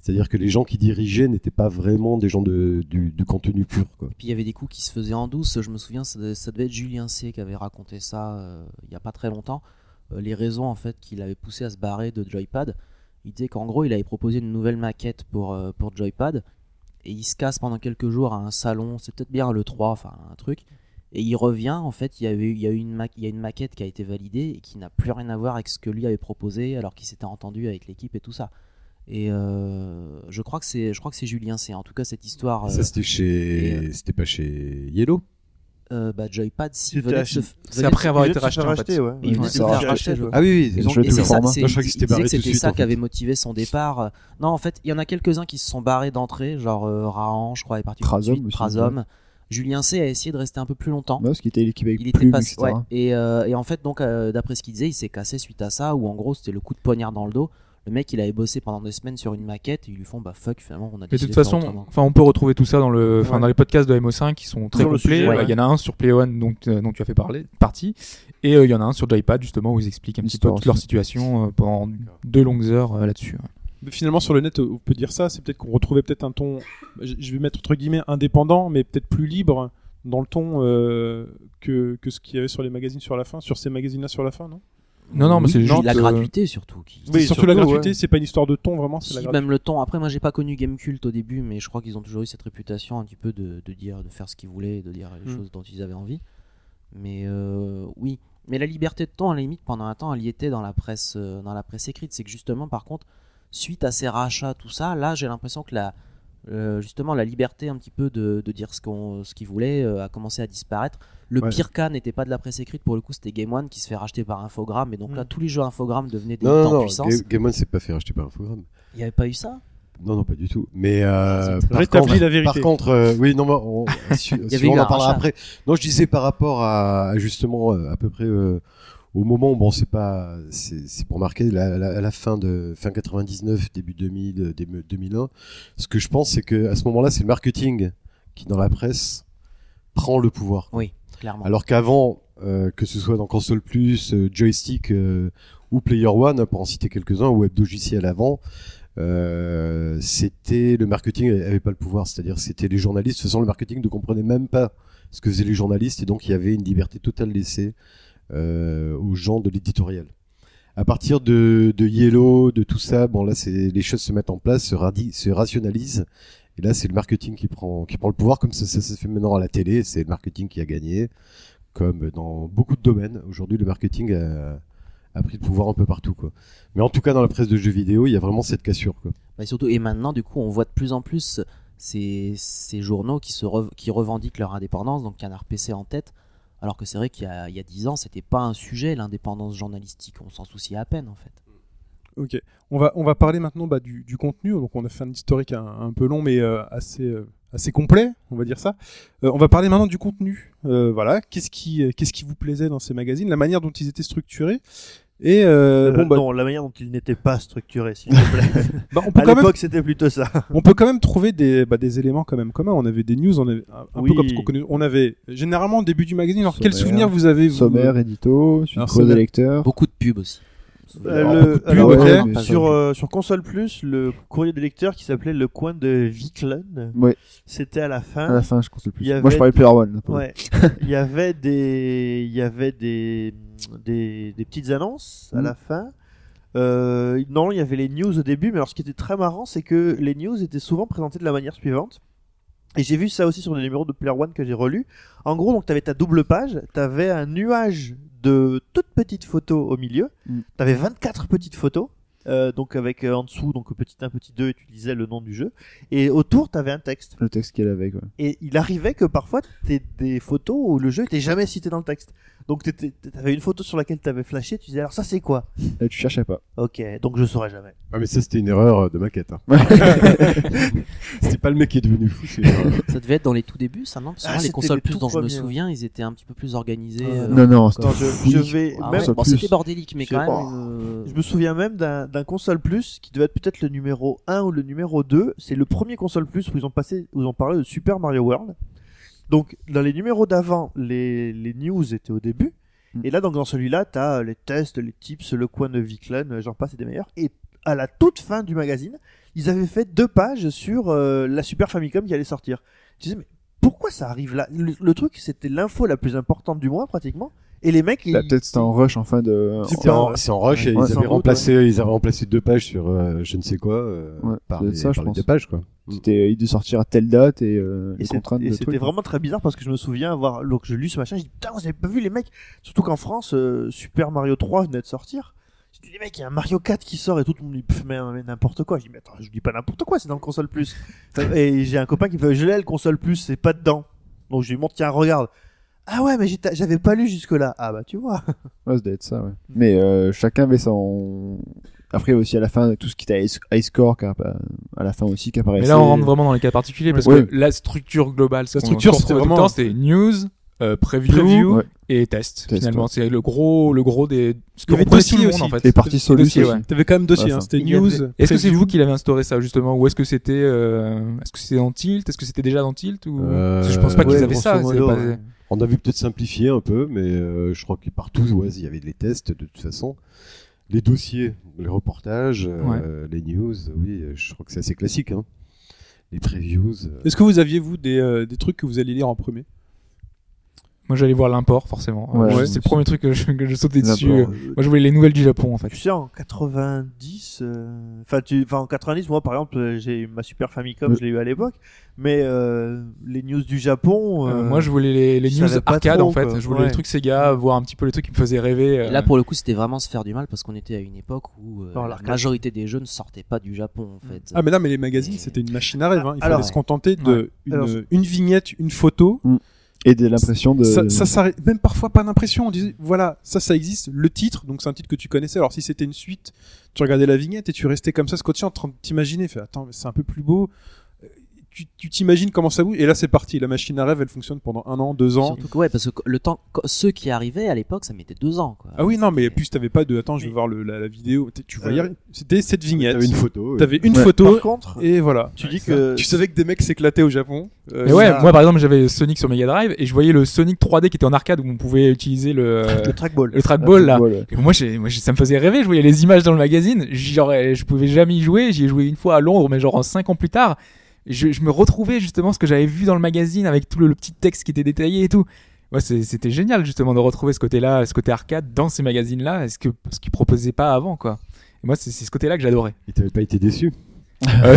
C'est-à-dire que les gens qui dirigeaient n'étaient pas vraiment des gens de, du, contenu pur. Et puis il y avait des coups qui se faisaient en douce. Je me souviens, ça devait, ça devait être Julien C qui avait raconté ça euh, il y a pas très longtemps. Euh, les raisons en fait qui l'avaient poussé à se barrer de Joypad. Il disait qu'en gros, il avait proposé une nouvelle maquette pour, euh, Joypad. Et il se casse pendant quelques jours à un salon, c'est peut-être bien le 3, enfin un truc. Et il revient, en fait, il y a eu, il y a une, il y a une maquette qui a été validée et qui n'a plus rien à voir avec ce que lui avait proposé alors qu'il s'était entendu avec l'équipe et tout ça. Et euh, je crois que c'est, je crois que c'est Julien C. En tout cas, cette histoire. euh, Ça, c'était chez, et, euh, c'était pas chez Yellow. euh, bah, Joypad, si C'est après avoir Ils été racheté, faire en fait. racheter, ouais. Il venait de Ouais, faire a racheter, Ah oui, oui. Ils ont et c'est ça, c'est- c'était ça qui avait motivé son départ. Euh, Non, en fait, il y en a quelques-uns qui se sont barrés d'entrée, genre euh, Rahan, je crois, est parti aussi, Trazom. Julien C a essayé de rester un peu plus longtemps. Parce qu'il était l'équipe avec Il était Plume, pas etc. ouais. et, euh, et en fait donc euh, d'après ce qu'il disait il s'est cassé suite à ça ou en gros c'était le coup de poignard dans le dos le mec il avait bossé pendant deux semaines sur une maquette et ils lui font bah fuck finalement on a Mais de toute faire façon, enfin, on peut retrouver tout ça dans le, enfin, Ouais. dans les podcasts de MO5 qui sont très Sur le complets. sujet, Euh, Il ouais. y en a un sur Play One, dont, euh, dont tu as fait parler, partie, et euh, il y en a un sur Joypad justement où ils expliquent un petit peu toute leur situation euh, pendant deux longues heures euh, là-dessus. ouais. Mais finalement, sur le net, on peut dire ça. C'est peut-être qu'on retrouvait peut-être un ton, je je vais mettre entre guillemets indépendant, mais peut-être plus libre dans le ton euh, que, que ce qu'il y avait sur les magazines sur la fin, sur ces magazines-là sur la fin, non? Non, non, mais c'est Oui, juste la euh, gratuité surtout qui C'est surtout, la gratuité, ouais. c'est pas une histoire de ton vraiment, c'est Si, la gratuité. même le ton. Après, moi, j'ai pas connu Gamecult au début, mais je crois qu'ils ont toujours eu cette réputation un petit peu de, de dire, de faire ce qu'ils voulaient, et de dire les Mm. choses dont ils avaient envie. Mais euh, oui, mais la liberté de ton, à la limite, pendant un temps, elle y était dans la presse, euh, dans la presse écrite. C'est que justement, par contre, suite à ces rachats, tout ça, là, j'ai l'impression que la, euh, justement, la liberté un petit peu de, de dire ce qu'on, ce qu'ils voulaient, euh, a commencé à disparaître. Le Ouais. pire cas n'était pas de la presse écrite, pour le coup, c'était Game One qui se fait racheter par Infogrames, et donc là, Mm. tous les jeux Infogrames devenaient des Non, non, puissance. Ga- Game One s'est pas fait racheter par Infogrames. Il n'y avait pas eu ça? Non, non, pas du tout. Mais euh, par, Rétablis contre, la vérité. par contre, euh, oui, non, mais on, [laughs] su- on un en parlera après. Non, je disais par rapport à, justement à peu près euh, au moment où bon, c'est pas, c'est c'est pour marquer la, la, à la fin de fin 99, début 2000, euh, début 2001. Ce que je pense, c'est que à ce moment-là, c'est le marketing qui dans la presse prend le pouvoir. Oui, clairement. Alors qu'avant, euh, que ce soit dans Console Plus, euh, Joystick euh, ou Player One, pour en citer quelques-uns, ou WebDogiciel avant, euh, c'était le marketing avait pas le pouvoir, c'est-à-dire c'était les journalistes. De toute façon, le marketing ne comprenait même pas ce que faisaient les journalistes, et donc il y avait une liberté totale laissée aux gens de l'éditorial. À partir de, Yellow, de tout ça, bon là, les choses se mettent en place, se, rationalisent. Et là, c'est le marketing qui prend, qui prend le pouvoir, comme ça, se fait maintenant à la télé. C'est le marketing qui a gagné, comme dans beaucoup de domaines. Aujourd'hui, le marketing a, pris le pouvoir un peu partout, quoi. Mais en tout cas, dans la presse de jeux vidéo, il y a vraiment cette cassure, quoi. Bah, surtout, et maintenant, du coup, on voit de plus en plus ces, ces journaux qui, qui revendiquent leur indépendance, donc Canard PC en tête. Alors que c'est vrai qu'il y a, 10 ans, c'était pas un sujet, l'indépendance journalistique. On s'en souciait à peine, en fait. Ok. On va, on va parler maintenant bah, du, du contenu. Donc, on a fait un historique un, peu long, mais euh, assez, euh, assez complet, on va dire ça. Euh, on va parler maintenant du contenu. Voilà. Qu'est-ce qui, qu'est-ce qui vous plaisait dans ces magazines? La manière dont ils étaient structurés? Et euh, Euh, bon, bah, Non, la manière dont il n'était pas structuré, s'il te plaît. [laughs] bah, on peut à quand même l'époque, c'était plutôt ça. on peut quand même trouver des, bah, des éléments quand même communs. On avait des news, on avait un, Oui. peu comme ce qu'on connaît. On avait généralement au début du magazine. Alors quel Sommaire. souvenir vous avez vous Sommaire, édito, suite lecteurs. Beaucoup de pubs aussi. Euh, le- alors, ouais, euh, sur, euh, sur console plus, le courrier des lecteurs qui s'appelait le coin de Viklen, Ouais. c'était à la fin. À la fin, je console plus. Moi, je parlais Player One. Ouais. [laughs] il y avait des, il y avait des, des, des petites annonces à Mm. la fin. Euh, non, il y avait les news au début, mais alors ce qui était très marrant, c'est que les news étaient souvent présentées de la manière suivante. Et j'ai vu ça aussi sur les numéros de Player One que j'ai relus. En gros, donc tu avais ta double page, tu avais un nuage de toutes petites photos au milieu. Mm. Tu avais 24 petites photos. euh, donc avec euh, en dessous donc petit 1 petit 2 et tu lisais le nom du jeu et autour tu avais un texte Le texte qu'elle avait, quoi. et il arrivait que parfois t'aies des photos où le jeu était jamais cité dans le texte. Donc t'avais une photo sur laquelle t'avais flashé, tu disais alors ça c'est quoi? Là, tu cherchais pas. Ok, donc je saurais jamais. Ah, mais ça, c'était une erreur euh, de maquette. Hein. [laughs] c'était pas le mec qui est devenu fou. Ça devait être dans les tout débuts, ça, non? Parce que Ah, moi, les consoles les plus dont je me souviens, ils étaient un petit peu plus organisés. Euh, euh, Non, non, c'était Attends, je, je vais Ah même ouais, bon, c'était bordélique, mais Je- quand même. euh, Je me souviens même d'un d'un console plus qui devait être peut-être le numéro 1 ou le numéro 2. C'est le premier console plus où ils ont passé, où ils ont parlé de Super Mario World. Donc dans les numéros d'avant, les, les news étaient au début. Mm. Et là, donc dans celui-là, t'as les tests, les tips, le coin de Viklen, j'en passe et des meilleurs. Et à la toute fin du magazine, ils avaient fait deux pages sur euh, la Super Famicom qui allait sortir. Tu disais mais pourquoi ça arrive là? Le, le truc, c'était l'info la plus importante du mois pratiquement. Et les mecs, Bah, ils... Peut-être c'était en rush en fin de. C'est en, c'est en rush, et Ouais, ils, avaient remplacé, ils avaient remplacé deux pages sur euh, je ne sais quoi euh, Ouais, par, les, ça, je les pense. deux pages. Quoi. C'était, il devait sortir à telle date et, euh, Et les c'est- contraintes et de c'était trucs. vraiment très bizarre parce que je me souviens avoir donc je lis ce machin, je dis putain vous avez pas vu les mecs? Surtout qu'en France euh, Super Mario 3 venait de sortir. Je dis les mecs il y a un Mario 4 qui sort et tout le monde dit mais, mais n'importe quoi. Je dis mais attends je dis pas n'importe quoi c'est dans le console plus. [laughs] et j'ai un copain qui me fait je l'ai le console plus c'est pas dedans. Donc je lui montre tiens regarde. Ah ouais mais j'avais pas lu jusque là. Ah bah tu vois. [laughs] Ouais, ça doit être ça, ouais. Mais euh, chacun avait son. Après, aussi à la fin tout ce qui était Ice Ice Core, qui appa- à la fin aussi, qui apparaissait. Mais là, on rentre vraiment dans les cas particuliers parce Ouais. que la structure globale, La structure, c'était vraiment- c'était news, euh, preview, Preview, ouais. et test. Test, finalement, ouais. c'est le gros, le gros des. Ce Il y avait reprenait dossier aussi. en fait. Et partie Solus Dossier, aussi. ouais. T'avais quand même dossier, Ouais, hein, c'était avait- news. Est-ce que c'est vous qui l'avez instauré ça justement, ou est-ce que c'était, euh, est-ce que c'était dans Tilt, est-ce que c'était déjà dans Tilt ou Euh, Parce que je pense pas qu'ils avaient ça. modo, pas-. On a vu peut-être simplifier un peu, mais euh, je crois que partout, ouais, il y avait les tests de toute façon. Les dossiers, les reportages, euh, les news, oui, je crois que c'est assez classique. Hein. Les previews. euh, Est-ce que vous aviez vous des, euh, des trucs que vous alliez lire en premier? Moi, j'allais voir l'import forcément. Ouais, Euh, c'est le premier truc que je, que je sautais dessus. L'import, Moi, je voulais les nouvelles du Japon en fait. Tu sais, en 90, euh, enfin, tu, enfin, en 90, moi, par exemple, euh, j'ai eu ma Super Famicom, Oui. je l'ai eu à l'époque, mais euh, les news du Japon. Euh, euh, moi, je voulais les, news arcade trop, en fait. quoi. Je voulais Ouais. les trucs Sega, voir un petit peu les trucs qui me faisaient rêver. Et euh. là, pour le coup, c'était vraiment se faire du mal parce qu'on était à une époque où euh, Non, la majorité des jeux ne sortaient pas du Japon en fait. Ah mais là mais les magazines Et- c'était une machine à rêve. Hein. Il Alors- fallait se contenter de Ouais. une, Alors- une vignette, une photo. Et de l'impression de. Ça, ça même parfois pas d'impression. On disait voilà ça ça existe. Le titre donc c'est un titre que tu connaissais. Alors si c'était une suite, tu regardais la vignette et tu restais comme ça scotché en train de t'imaginer. Fais attends mais c'est un peu plus beau. Tu t'imagines comment ça bouge et là c'est parti. La machine à rêve elle fonctionne pendant un an, deux ans. Surtout que ouais, parce que le temps, ceux qui arrivaient à l'époque, ça mettait deux ans quoi. Ah oui non mais plus t'avais pas de attends je vais voir le, la, la vidéo. Tu voyais Euh, rien. C'était cette vignette. T'avais une photo. T'avais une Ouais. photo Par contre, et voilà. tu dis que. Tu savais que des mecs s'éclataient au Japon. Euh, Mais ouais, moi par exemple, j'avais Sonic sur Mega Drive et je voyais le Sonic 3D qui était en arcade où on pouvait utiliser le, [laughs] Le trackball. le trackball là. Et moi, ça me faisait rêver. Je voyais les images dans le magazine. Genre, je pouvais jamais y jouer. J'y ai joué une fois à Londres, mais genre cinq ans plus tard. Je, je me retrouvais justement ce que j'avais vu dans le magazine avec tout le, le petit texte qui était détaillé et tout. Ouais, c'était génial justement de retrouver ce côté-là, ce côté arcade dans ces magazines-là, ce que ce qu'ils proposaient pas avant, quoi. Et moi, c'est ce côté-là que j'adorais. Et t'avais pas été déçu? [laughs] Euh,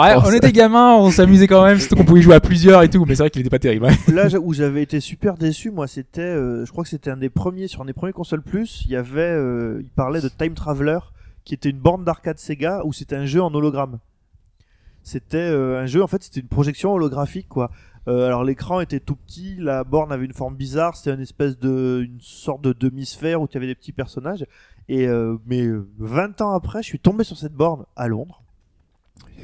ouais, on était gamins, on s'amusait quand même, surtout qu'on pouvait jouer à plusieurs et tout, mais c'est vrai qu'il était pas terrible. ouais. Là où j'avais été super déçu, moi, c'était, euh, je crois que c'était un des premiers sur un des premiers consoles plus. Il y avait, euh, il parlait de Time Traveler, qui était une borne d'arcade Sega où c'était un jeu en hologramme. C'était euh, un jeu, en fait, c'était une projection holographique, quoi. Euh, alors l'écran était tout petit, la borne avait une forme bizarre, c'était une espèce de, une sorte de demi-sphère où tu avais des petits personnages. Et euh, mais euh, 20 ans après, je suis tombé sur cette borne à Londres.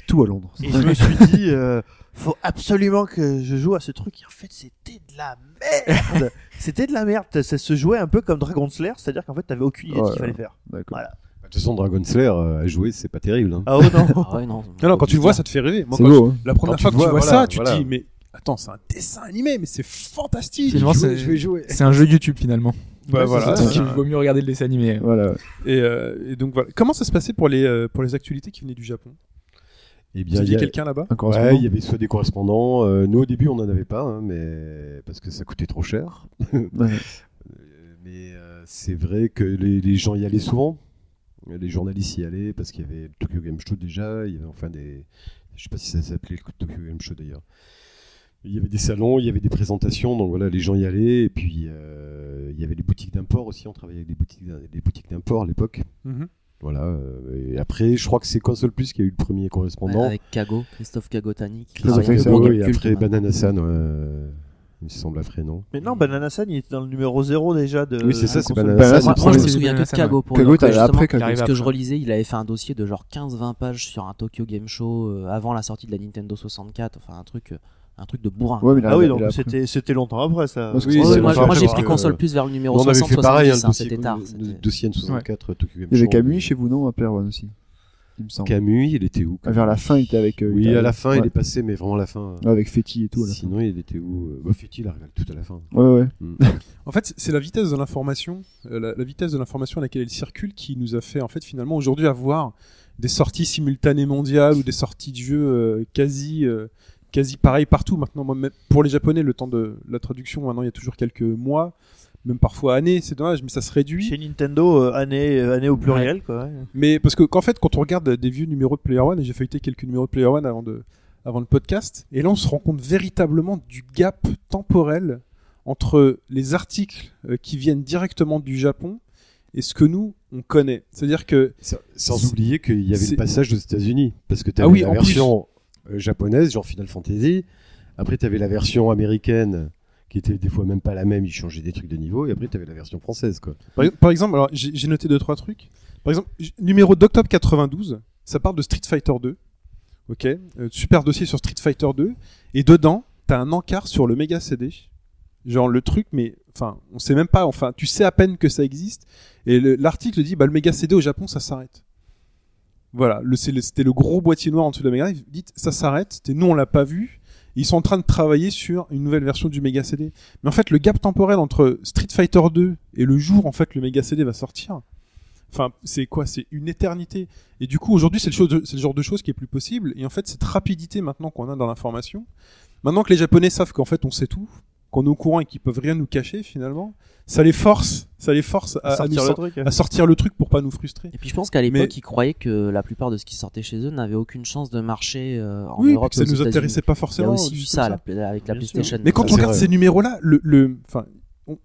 Tout à Londres. Et je me suis dit, euh, faut absolument que je joue à ce truc. Et en fait, c'était de la merde. [laughs] c'était de la merde. Ça se jouait un peu comme Dragon Slayer, c'est-à-dire qu'en fait, t'avais aucune idée de ce qu'il fallait faire. D'accord. Voilà. De toute façon, Dragon Slayer euh, à jouer, c'est pas terrible. Hein. Ah oh non. [laughs] Ah ouais, non. Non, non, quand tu le vois, ça te fait rêver. Moi, C'est quand beau, hein. la première Quand fois que tu vois, vois voilà, ça, tu voilà. te dis, mais attends, c'est un dessin animé, mais c'est fantastique. Finalement, Je vais c'est- jouer, je vais jouer. C'est un jeu YouTube finalement. Bah, voilà. Donc il vaut mieux regarder le dessin animé. Voilà. ouais. Et, euh, et donc voilà. Comment ça se passait pour les euh, pour les actualités qui venaient du Japon? Eh Vous bien, il aviez y a... quelqu'un là-bas? Ouais, il y avait soit des correspondants. euh, nous, au début, on n'en avait pas, hein, mais parce que ça coûtait trop cher. Ouais. [laughs] Euh, mais euh, c'est vrai que les, les gens y allaient souvent. Les journalistes y allaient parce qu'il y avait le Tokyo Game Show déjà. Il y avait enfin des. Je sais pas si ça s'appelait le Tokyo Game Show d'ailleurs. Il y avait des salons, il y avait des présentations, donc voilà, les gens y allaient. Et puis euh, il y avait les boutiques d'import aussi. On travaillait avec des boutiques, des boutiques d'import à l'époque. Mhm. Voilà. euh, et après, je crois que c'est Console Plus qui a eu le premier Ouais, correspondant. avec Kago, Christophe Kagotani. Christophe avec et après maintenant. Banana San, ouais, il semble après, non Mais non, Banana San, il était dans le numéro 0 déjà de. Oui, c'est ça, c'est. Banana San. Moi, moi, je me c'est souviens que de Kago pour Kago, le après Kago. Parce que je relisais, il avait fait un dossier de genre 15-20 pages sur un Tokyo Game Show euh, avant la sortie de la Nintendo 64, enfin un truc, euh, un truc de bourrin. Ouais, mais là, Ah oui, donc c'était c'était longtemps après ça. Parce que Oui, Ouais, c'est ouais, moi, j'ai pris euh, console plus vers le numéro on avait 60 fait pareil, hein, 70, le hein, dossier, c'était tard. dossier N64 Tokyo Game Il y avait Show. Camus chez vous, non, à Perwan aussi. Il me semble. Camus, il était où Vers la fin, il était avec. euh, il Oui, était à la fin, ouais. il est passé, mais vraiment à la fin. Ouais, Avec Fetty et tout. à la fin. Sinon, il était où euh, bah, Fetty, il a regardé tout à la fin. Ouais, ouais. Mm. [laughs] En fait, c'est la vitesse de l'information, euh, la, la vitesse de l'information à laquelle elle circule qui nous a fait en fait finalement aujourd'hui avoir des sorties simultanées mondiales ou des sorties de jeux euh, quasi euh, quasi pareil partout. Maintenant, moi, pour les Japonais, le temps de la traduction maintenant il y a toujours quelques mois, même parfois années. C'est dommage, mais ça se réduit. Chez Nintendo, euh, année, euh, année au pluriel, quoi. ouais. Mais parce que qu'en fait, quand on regarde des vieux numéros de Player One, et j'ai feuilleté quelques numéros de Player One avant de avant le podcast, et là on se rend compte véritablement du gap temporel entre les articles euh, qui viennent directement du Japon et ce que nous on connaît. C'est-à-dire que Sans, sans oublier qu'il y avait le passage aux États-Unis. Parce que tu Ah avais oui, la plus. version euh, japonaise, genre Final Fantasy. Après, tu avais la version américaine, qui était des fois même pas la même, ils changeaient des trucs de niveau. Et après, tu avais la version française, quoi. par, exemple, alors j'ai noté deux trois trucs. Par exemple, numéro d'octobre 92, ça parle de Street Fighter 2. Ok, Euh, super dossier sur Street Fighter 2 et dedans, t'as un encart sur le Mega CD. Genre le truc, mais enfin, on sait même pas. Enfin, tu sais à peine que ça existe. Et le- l'article dit, bah le Mega CD au Japon, ça s'arrête. Voilà, c'était le gros boîtier noir en dessous de la Mega. Drive. Dites, ça s'arrête. Nous, on l'a pas vu. Ils sont en train de travailler sur une nouvelle version du Mega CD. Mais en fait, le gap temporel entre Street Fighter 2 et le jour en fait le Mega CD va sortir. Enfin, c'est quoi? C'est une éternité. Et du coup, aujourd'hui, c'est le, chose le genre de choses qui est plus possible. Et en fait, cette rapidité maintenant qu'on a dans l'information, maintenant que les Japonais savent qu'en fait on sait tout, qu'on est au courant et qu'ils peuvent rien nous cacher finalement, ça les force, ça les force à, à sortir le truc. à sortir le truc pour pas nous frustrer. Et puis je pense qu'à l'époque, Mais- ils croyaient que la plupart de ce qui sortait chez eux n'avait aucune chance de marcher euh, en oui, Europe. puis ça nous intéressait pas Il y a forcément. aussi eu juste ça, la- avec la Bien sûr. PlayStation. Mais quand on regarde vrai. ces numéros-là, le, le,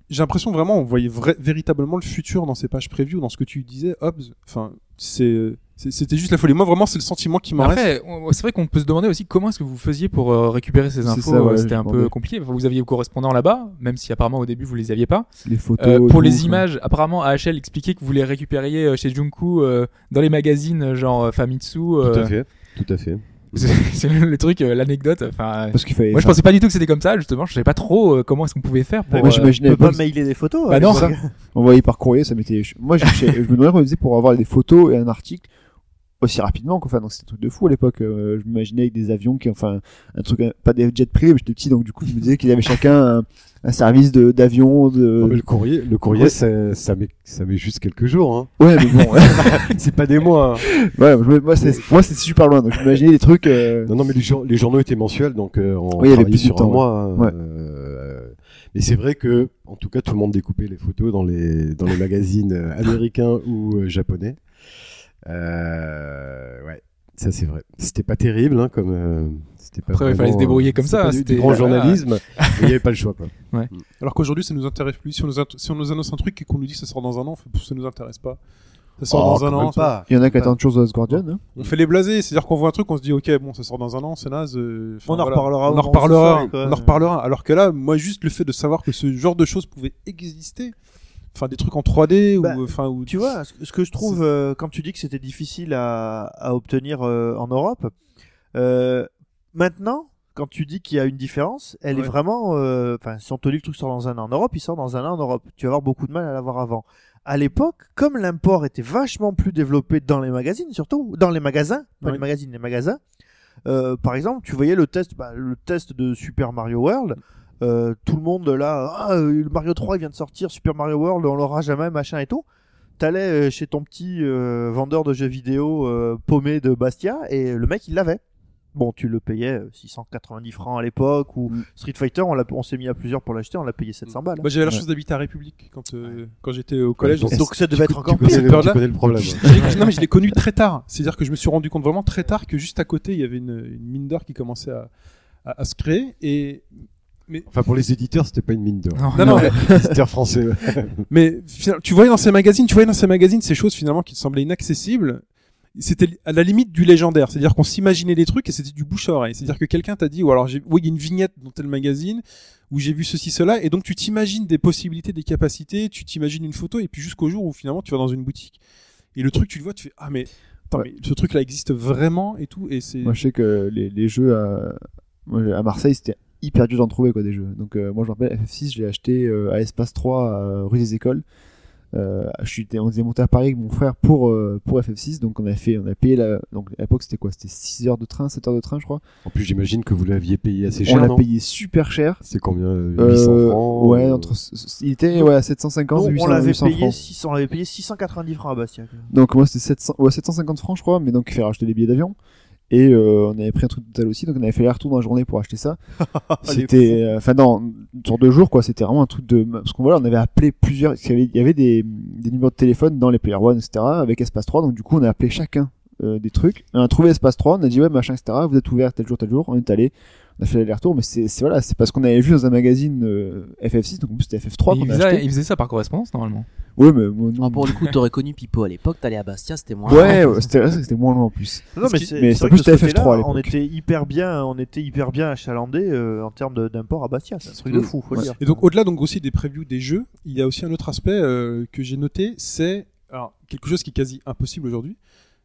j'ai l'impression vraiment, on voyait véritablement le futur dans ces pages preview, dans ce que tu disais, Hobbs. Enfin, c'est, c'était juste la folie. Moi, vraiment, c'est le sentiment qui m'en reste. C'est vrai qu'on peut se demander aussi comment est-ce que vous faisiez pour euh, récupérer ces infos. ouais, euh, C'était un peu compliqué. Enfin, vous aviez vos correspondants là-bas, même si apparemment au début vous les aviez pas. Les photos. Euh, pour tout, les images, apparemment AHL expliquait que vous les récupériez chez Junku euh, dans les magazines genre euh, Famitsu. Tout à fait. Tout à fait. C'est [laughs] c'est le, le truc, euh, l'anecdote. Enfin, euh, Parce qu'il fallait. moi je pensais pas du tout que c'était comme ça. Justement, je savais pas trop euh, comment est-ce qu'on pouvait faire pour. Moi, euh, j'imaginais Tu peux pas Bob- mailer des photos. Bah à non, l'époque. [laughs] envoyé par courrier, ça m'était. Moi, je, je me demandais comment on faisait pour avoir des photos et un article aussi rapidement. Quoi. Enfin, donc c'était un truc de fou à l'époque. Euh, je m'imaginais avec des avions qui, enfin, un truc, pas des jets privés, mais j'étais petit, donc du coup, je me disais qu'ils avaient chacun un, un service de d'avion, de. Non, mais le courrier, le courrier, Ouais. ça, ça met, ça met juste quelques jours. Hein. Ouais, mais bon. [laughs] C'est pas des mois. hein. [laughs] ouais, moi, c'est, moi, c'est super loin. Donc, j'imaginais des trucs. euh, Non, non, mais les, jour- les journaux étaient mensuels, donc euh, on Oui, il y avait travaillait sur temps, un ouais. mois. hein. Ouais. Euh, Mais c'est vrai que, en tout cas, tout le monde découpait les photos dans les dans les magazines euh, américains ou euh, japonais. Euh, ouais, ça c'est vrai. C'était pas terrible, hein, comme. C'était pas Après, il fallait se débrouiller euh, comme ça, c'était- grand voilà. [laughs] journalisme. mais Il n'y avait pas le choix, quoi. [laughs] Alors qu'aujourd'hui, ça nous intéresse plus. Si on nous, si on nous annonce un truc et qu'on nous dit que ça sort dans un an, ça nous intéresse pas. Ça sort Oh, dans un an. pas. Il y en a qui attendent toujours The Last Guardian. Hein. On fait les blasés, c'est-à-dire qu'on voit un truc, on se dit ok, bon, ça sort dans un an, c'est naze. euh, On en voilà. reparlera au On en reparlera. On en reparlera. Alors que là, moi, juste le fait de savoir que ce genre de choses pouvait exister, enfin des trucs en 3D Bah, ou enfin ou Tu vois, ce ce que je trouve, euh, quand tu dis que c'était difficile à, à obtenir euh, en Europe, euh, maintenant, quand tu dis qu'il y a une différence, elle est vraiment. euh, Enfin, si on te dit que le truc sort dans un an en Europe, il sort dans un an en Europe. Tu vas avoir beaucoup de mal à l'avoir avant. À l'époque, comme l'import était vachement plus développé dans les magazines, surtout dans les magasins, pas Ouais. les magazines, les magasins. euh, par exemple, tu voyais le test, bah, le test de Super Mario World. euh, tout le monde là, ah, le Mario 3 il vient de sortir, Super Mario World, on l'aura jamais, machin et tout. T'allais chez ton petit vendeur de jeux vidéo paumé de Bastia et le mec il l'avait. Bon, tu le payais euh, 690 francs à l'époque ou Mm. Street Fighter, on, l'a- on s'est mis à plusieurs pour l'acheter, on l'a payé 700 balles. Moi, j'avais la Ouais. chance d'habiter à République quand euh, quand j'étais au collège. donc- Donc ça devait être encore le, tu connais le problème. [laughs] Non mais je l'ai connu très tard. C'est-à-dire que je me suis rendu compte vraiment très tard que juste à côté il y avait une, une mine d'or qui commençait à, à, à se créer et Enfin, pour les éditeurs, c'était pas une mine d'or. non non mais, Les éditeurs français. ouais. [laughs] mais tu voyais dans ces magazines, tu voyais dans ces magazines ces choses finalement qui te semblaient inaccessibles. C'était à la limite du légendaire, c'est-à-dire qu'on s'imaginait des trucs et c'était du bouche à oreille. C'est-à-dire que quelqu'un t'a dit ou alors j'ai oui, il y a une vignette dans tel magazine où j'ai vu ceci cela et donc tu t'imagines des possibilités, des capacités, tu t'imagines une photo et puis jusqu'au jour où finalement tu vas dans une boutique et le truc tu le vois, tu fais ah mais attends, Ouais. mais ce truc là existe vraiment et tout et c'est Moi, je sais que les, les jeux à, moi, à Marseille, c'était hyper dur d'en trouver quoi des jeux. Donc euh, moi, je me rappelle FF6, je l'ai acheté euh, à Espace 3, à rue des Écoles. Euh, je suis, on s'est monté à Paris avec mon frère pour euh, pour FF6, donc on a fait, on a payé la, donc à l'époque c'était quoi? C'était 6 heures de train, 7 heures de train, je crois. En plus, j'imagine que vous l'aviez payé assez on cher, l'a non? payé super cher. C'est combien? Euh, Euh, 800 francs ouais, euh, entre, il était ouais à 750, Nous, 800, on l'avait 800 payé francs. 600, on l'avait payé 690 francs à Bastia. Donc moi c'était 700, ouais, 750 francs je crois, mais donc il fait racheter les billets d'avion. Et euh, on avait pris un truc total aussi, donc on avait fait les retours dans la journée pour acheter ça. [laughs] c'était, euh, enfin non, sur deux jours quoi, c'était vraiment un truc de, parce qu'on voilà, on avait appelé plusieurs, il y avait, il y avait des, des numéros de téléphone dans les Player One, etc. avec Espace 3, donc du coup on a appelé chacun euh, des trucs. On a trouvé Espace 3, on a dit ouais machin, etc. Vous êtes ouvert tel jour, tel jour, on est allé. On a fait l'aller-retour, mais c'est voilà, c'est parce qu'on avait vu dans un magazine euh, FF6, donc en plus c'était FF3 il, qu'on a faisait, acheté. il faisait ça par correspondance normalement. Ouais, mais moi, non. Ah, pour le coup, t'aurais connu Pipo à l'époque, t'allais à Bastia, c'était moins. Ouais, ouais, c'était c'était moins loin en plus. Non, mais c'est en plus, c'était FF3 à côté-là, l'époque. on était hyper bien, on était hyper bien achalandé euh, en termes d'import à Bastia. C'est un truc de fou, faut le Ouais. dire. Et donc au-delà donc aussi des previews des jeux, il y a aussi un autre aspect euh, que j'ai noté, c'est alors quelque chose qui est quasi impossible aujourd'hui.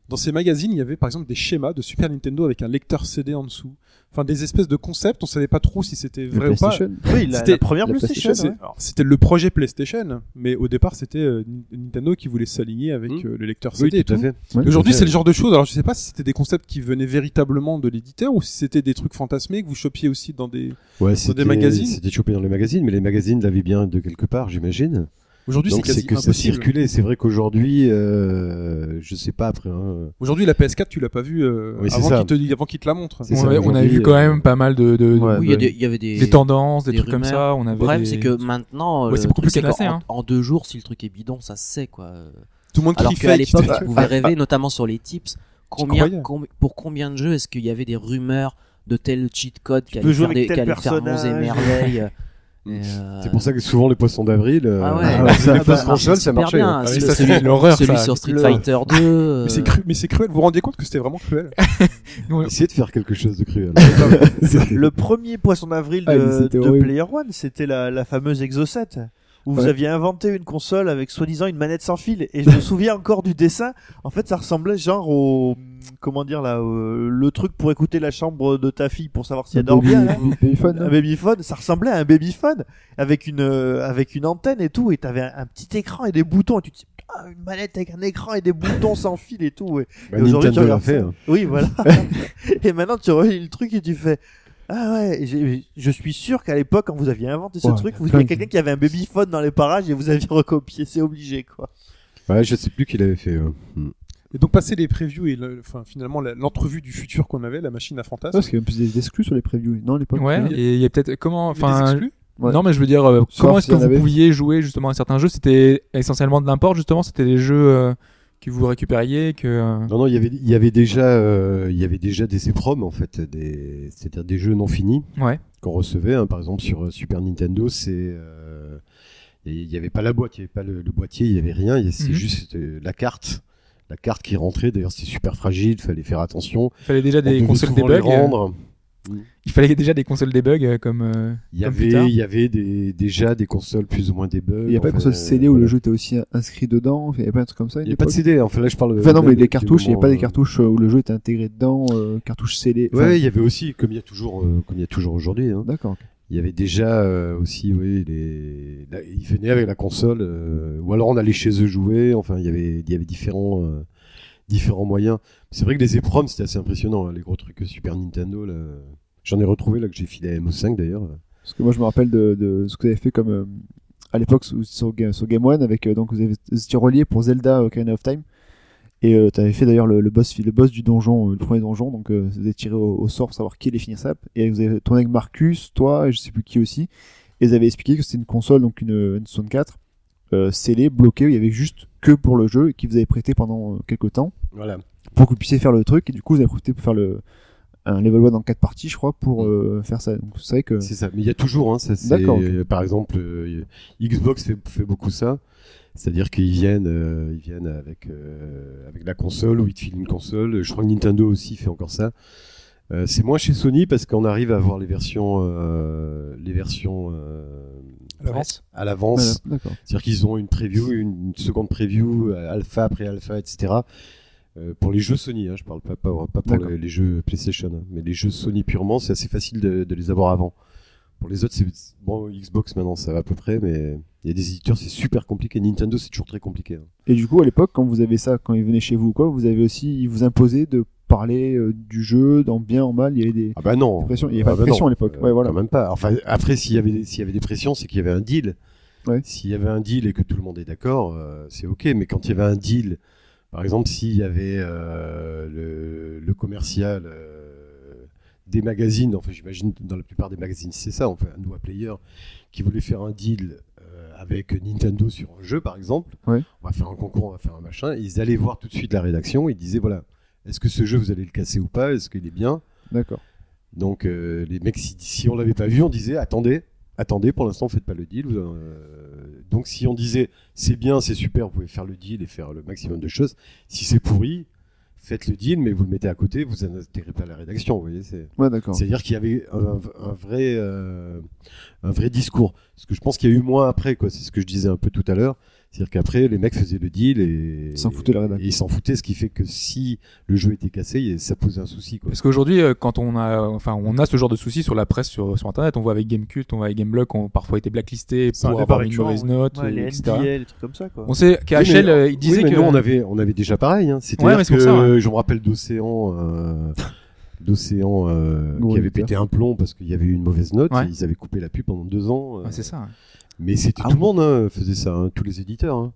Dans ces magazines, il y avait par exemple des schémas de Super Nintendo avec un lecteur CD en dessous. Enfin des espèces de concepts, on savait pas trop si c'était vrai ou pas. PlayStation. Oui, la, C'était- la première la PlayStation. Ouais. C'était le projet PlayStation, mais au départ c'était euh, Nintendo qui voulait s'aligner avec Mm. euh, le lecteur Oui, CD. et tout à tout. fait. Ouais. Et Aujourd'hui, à c'est fait. le genre de choses. Alors, je sais pas si c'était des concepts qui venaient véritablement de l'éditeur ou si c'était des trucs fantasmés que vous chopiez aussi dans des. Ouais, des c'était magazines C'était chopé dans les magazines, mais les magazines l'avaient bien de quelque part, j'imagine. Aujourd'hui, c'est quasi que ça impossible. circulait. C'est vrai qu'aujourd'hui, euh, je sais pas après. Hein, Aujourd'hui, la PS4, tu l'as pas vue euh, Oui, c'est avant ça. qu'il te, avant qu'il te la montre. On, ça, avait, on aujourd'hui, vu quand euh, même pas mal de, de, de- Oui, il y, a des- il y avait des, des tendances, des, des trucs comme ça. On avait Le problème, des- c'est que maintenant, Ouais, le c'est beaucoup plus qu'en- hein. En deux jours, si le truc est bidon, ça se sait, quoi. Tout le monde Alors qu'à l'époque, tu pouvais rêver, notamment sur les tips, combien, pour combien de jeux est-ce qu'il y avait des rumeurs de tel cheat code qui allait faire, des, faire monts et merveilles [laughs] et, euh, C'est pour ça que souvent les poissons d'avril, euh, Ah ouais. euh, ça, les bah, fausses ça marchait ça super marchait. bien. hein. Ah oui, Celui- ça, c'est celui- l'horreur, Celui ça. sur Street Le- Fighter [laughs] 2. euh, Mais c'est cru, mais c'est cruel. Vous vous rendez compte que c'était vraiment cruel? Nous, Essayez de faire quelque chose de cruel. [laughs] [laughs] Le premier poisson d'avril Ah, de. Player One, c'était la, la fameuse Exo 7 où vous aviez inventé une console avec soi-disant une manette sans fil et je me [laughs] souviens encore du dessin en fait ça ressemblait genre au comment dire là euh, le truc pour écouter la chambre de ta fille pour savoir si elle dort bien. [laughs] Babyphone, un non babyphone ça ressemblait à un babyphone avec une euh, avec une antenne et tout et t'avais un, un petit écran et des boutons et tu te dis ah, une manette avec un écran et des boutons sans fil et tout ouais. Bah, Et aujourd'hui, tu regardes fait. hein. Oui, voilà. [laughs] et maintenant, tu relis le truc et tu fais. Ah ouais, et je suis sûr qu'à l'époque, quand vous aviez inventé ce Ouais, truc, vous il y plein a de- quelqu'un qui avait un babyphone dans les parages et vous aviez [laughs] recopié, c'est obligé quoi. Ouais, je sais plus qui l'avait fait. Hmm. Et donc, passer les previews et le- enfin, finalement l'entrevue du futur qu'on avait, la machine à fantasmes. Parce qu'il y a plus des exclus sur les previews. Non, à l'époque. Ouais, et il y a peut-être comment, enfin, exclus Ouais. Non, mais je veux dire, euh, comment est-ce que vous avait. pouviez jouer justement à certains jeux? C'était essentiellement de l'import, justement? C'était des jeux euh, que vous récupériez que... euh, Non, non, il y avait, il y avait déjà, euh, il y avait déjà des EPROM en fait, des, c'est-à-dire des jeux non finis Ouais. qu'on recevait. hein. Par exemple sur euh, Super Nintendo, c'est, euh, il n'y avait pas la boîte, il n'y avait pas le, le boîtier, il n'y avait rien. il C'est Mhm. juste la carte, la carte qui rentrait. D'ailleurs, c'était super fragile, fallait faire attention. Il fallait déjà des consoles les debug. euh, Il fallait déjà des consoles debug euh, comme. euh, Il y comme avait, il y avait des, déjà des consoles plus ou moins des bugs. Il n'y a pas de console CD où voilà. le jeu était aussi inscrit dedans. Il n'y a pas un truc comme ça. à Il une n'y a pas de CD. Enfin là, je parle. Enfin non, mais les cartouches, il n'y a pas des euh, cartouches euh, où le jeu est intégré dedans, euh, cartouches scellées. Enfin, Ouais, il y avait aussi, comme il y a toujours, euh, comme il y a toujours aujourd'hui. Hein. D'accord. Il y avait déjà euh, aussi, oui, les, ils venaient avec la console, euh, ou alors on allait chez eux jouer. Enfin, il y avait, il y avait différents, euh, différents moyens. C'est vrai que les EPROM c'était assez impressionnant, hein, les gros trucs Super Nintendo. J'en ai retrouvé là que j'ai filé à MO5 d'ailleurs. Parce que moi, je me rappelle de, ce que vous avez fait comme euh, à l'époque sur, sur, Ga- sur Game One avec euh, donc vous étiez relié pour Zelda Ocarina of Time et euh, tu avais fait d'ailleurs le, boss le boss du donjon, euh, le premier donjon. Donc euh, vous avez tiré au, au sort pour savoir qui allait finir ça. Et vous avez tourné avec Marcus, toi et je sais plus qui aussi. Et vous avez expliqué que c'était une console donc une, une 64 euh, scellée, bloquée. où Il y avait juste que pour le jeu et qui vous avez prêté pendant euh, quelques temps Voilà. pour que vous puissiez faire le truc et du coup vous avez profité pour faire le un level 1 en quatre parties je crois pour euh, faire ça donc c'est vrai que C'est ça. Mais il y a toujours, hein, ça, par exemple, euh, Xbox fait, fait beaucoup ça. C'est-à-dire qu'ils viennent, euh, ils viennent avec avec la console ou ils te filent une console. Je crois que Nintendo aussi fait encore ça. Euh, c'est moins chez Sony parce qu'on arrive à avoir les versions, euh, les versions euh, À l'avance. Voilà, C'est-à-dire qu'ils ont une preview, une, une seconde preview, alpha après alpha, etc. Euh, pour les jeux Sony, hein, je parle pas, pas, pas pour les, les jeux PlayStation, hein, mais les jeux Sony purement, c'est assez facile de, de les avoir avant. Pour les autres, c'est bon Xbox maintenant, ça va à peu près, mais il y a des éditeurs, c'est super compliqué. Nintendo, c'est toujours très compliqué. hein. Et du coup, à l'époque, quand vous avez ça, quand ils venaient chez vous, ou quoi, vous avez aussi, ils vous imposaient de parler euh, du jeu, en bien, en mal. Il y avait des Ah bah non. des pressions. Il n'y avait Ah pas de bah pression non. à l'époque. Euh, ouais, voilà. Quand même pas. Enfin, après, s'il y avait, s'il y avait des pressions, c'est qu'il y avait un deal. Ouais. S'il y avait un deal et que tout le monde est d'accord, euh, c'est ok. Mais quand il y avait un deal, par exemple, s'il y avait euh, le, le commercial euh, des magazines, enfin, j'imagine dans la plupart des magazines, c'est ça, enfin, un Noah Player qui voulait faire un deal avec Nintendo sur un jeu, par exemple. Ouais. On va faire un concours, on va faire un machin. Ils allaient voir tout de suite la rédaction. Ils disaient voilà, est-ce que ce jeu vous allez le casser ou pas? Est-ce qu'il est bien? D'accord. donc euh, les mecs, si, si on l'avait pas vu, on disait attendez, attendez, pour l'instant faites pas le deal. vous, euh, donc si on disait c'est bien, c'est super, vous pouvez faire le deal et faire le maximum de choses. Si c'est pourri, faites le deal, mais vous le mettez à côté, vous n'intéressez pas la rédaction. Vous voyez, c'est. Ouais, d'accord. C'est-à-dire qu'il y avait un, un vrai, euh, un vrai discours. Ce que je pense qu'il y a eu moins après, quoi. C'est ce que je disais un peu tout à l'heure. C'est-à-dire qu'après, les mecs faisaient le deal et Ils s'en foutaient la ils s'en foutaient, ce qui fait que si le jeu était cassé, ça posait un souci, quoi. Parce qu'aujourd'hui, euh, quand on a, enfin, on a ce genre de soucis sur la presse, sur, sur Internet, on voit avec Gamecult, on voit avec Gameblog, qui ont parfois été un pour avoir une mauvaise ouais. note, Ouais, les etc. Les trucs comme ça, quoi. On sait qu'à Oui, euh, il disait oui, mais que nous, on avait, on avait déjà pareil. Hein. Ouais, mais c'est que ça, ouais. je me rappelle d'Océan, euh, d'Océan euh, qui avait pété un plomb parce qu'il y avait eu une mauvaise note. Ouais. Ils avaient coupé la pub pendant deux ans. euh, Ouais, c'est ça. Mais c'était Ah tout le monde hein, faisait ça, hein, tous les éditeurs. Hein.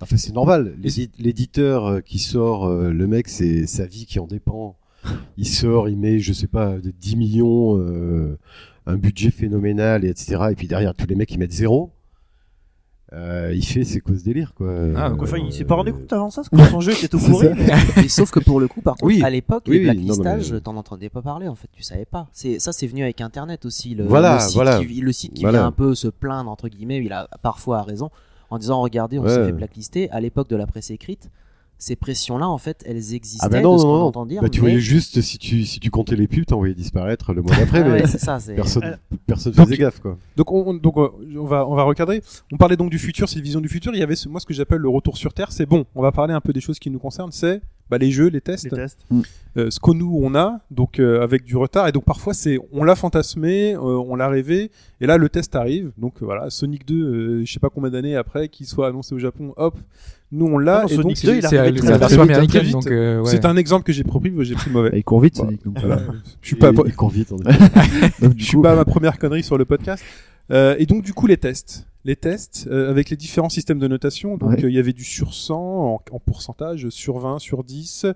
Enfin, c'est normal. L'éditeur euh, qui sort, euh, le mec, c'est sa vie qui en dépend. Il sort, il met, je sais pas, de 10 millions, euh, un budget phénoménal, et etc. Et puis derrière, tous les mecs, ils mettent zéro. Euh, il fait ses causes délire, quoi. Ah, donc, enfin, Euh, il s'est pas rendu compte avant ça, quand son jeu était tout [laughs] pourri. [laughs] Mais sauf que pour le coup, par contre, Oui. à l'époque, Oui, les blacklistages, mais- t'en entendais pas parler, en fait, tu savais pas. C'est, ça, c'est venu avec Internet aussi. Le, Voilà, le site voilà. qui, le site qui Voilà. vient un peu se plaindre, entre guillemets, il a parfois raison, en disant, regardez, on s'est Ouais. fait blacklister. À l'époque de la presse écrite, ces pressions-là, en fait, elles existaient Ah bah non, de ce non, non. entend dire. Bah, tu mais- voyais juste, si tu, si tu comptais les pubs, t'envoyais disparaître le mois d'après, Ah mais ouais, c'est ça, c'est... personne, Euh, personne donc- faisait gaffe, quoi. Donc on, on- donc euh, on va on va recadrer. On parlait donc du futur, c'est une vision du futur. Il y avait ce, moi ce que j'appelle le retour sur terre. C'est bon. On va parler un peu des choses qui nous concernent. C'est bah, les jeux, les tests, Les tests. euh, ce que nous on a donc euh, avec du retard. Et donc parfois c'est on l'a fantasmé, euh, on l'a rêvé. Et là le test arrive. Donc euh, voilà Sonic 2, euh, je sais pas combien d'années après qu'il soit annoncé au Japon. Hop, nous on l'a. Ah et Sonic donc 2, il c'est- la version très américaine, vite. donc euh, ouais. c'est un exemple que j'ai pris, j'ai pris mauvais. Il court vite. Sonic. Donc, Voilà. [laughs] Je suis pas il, il court vite, [laughs] je suis coup, pas à ma première connerie sur le podcast. Euh, et donc du coup les tests, les tests euh, avec les différents systèmes de notation. Donc Ouais. euh, il y avait du sur 100 en, en pourcentage, sur 20, sur 10.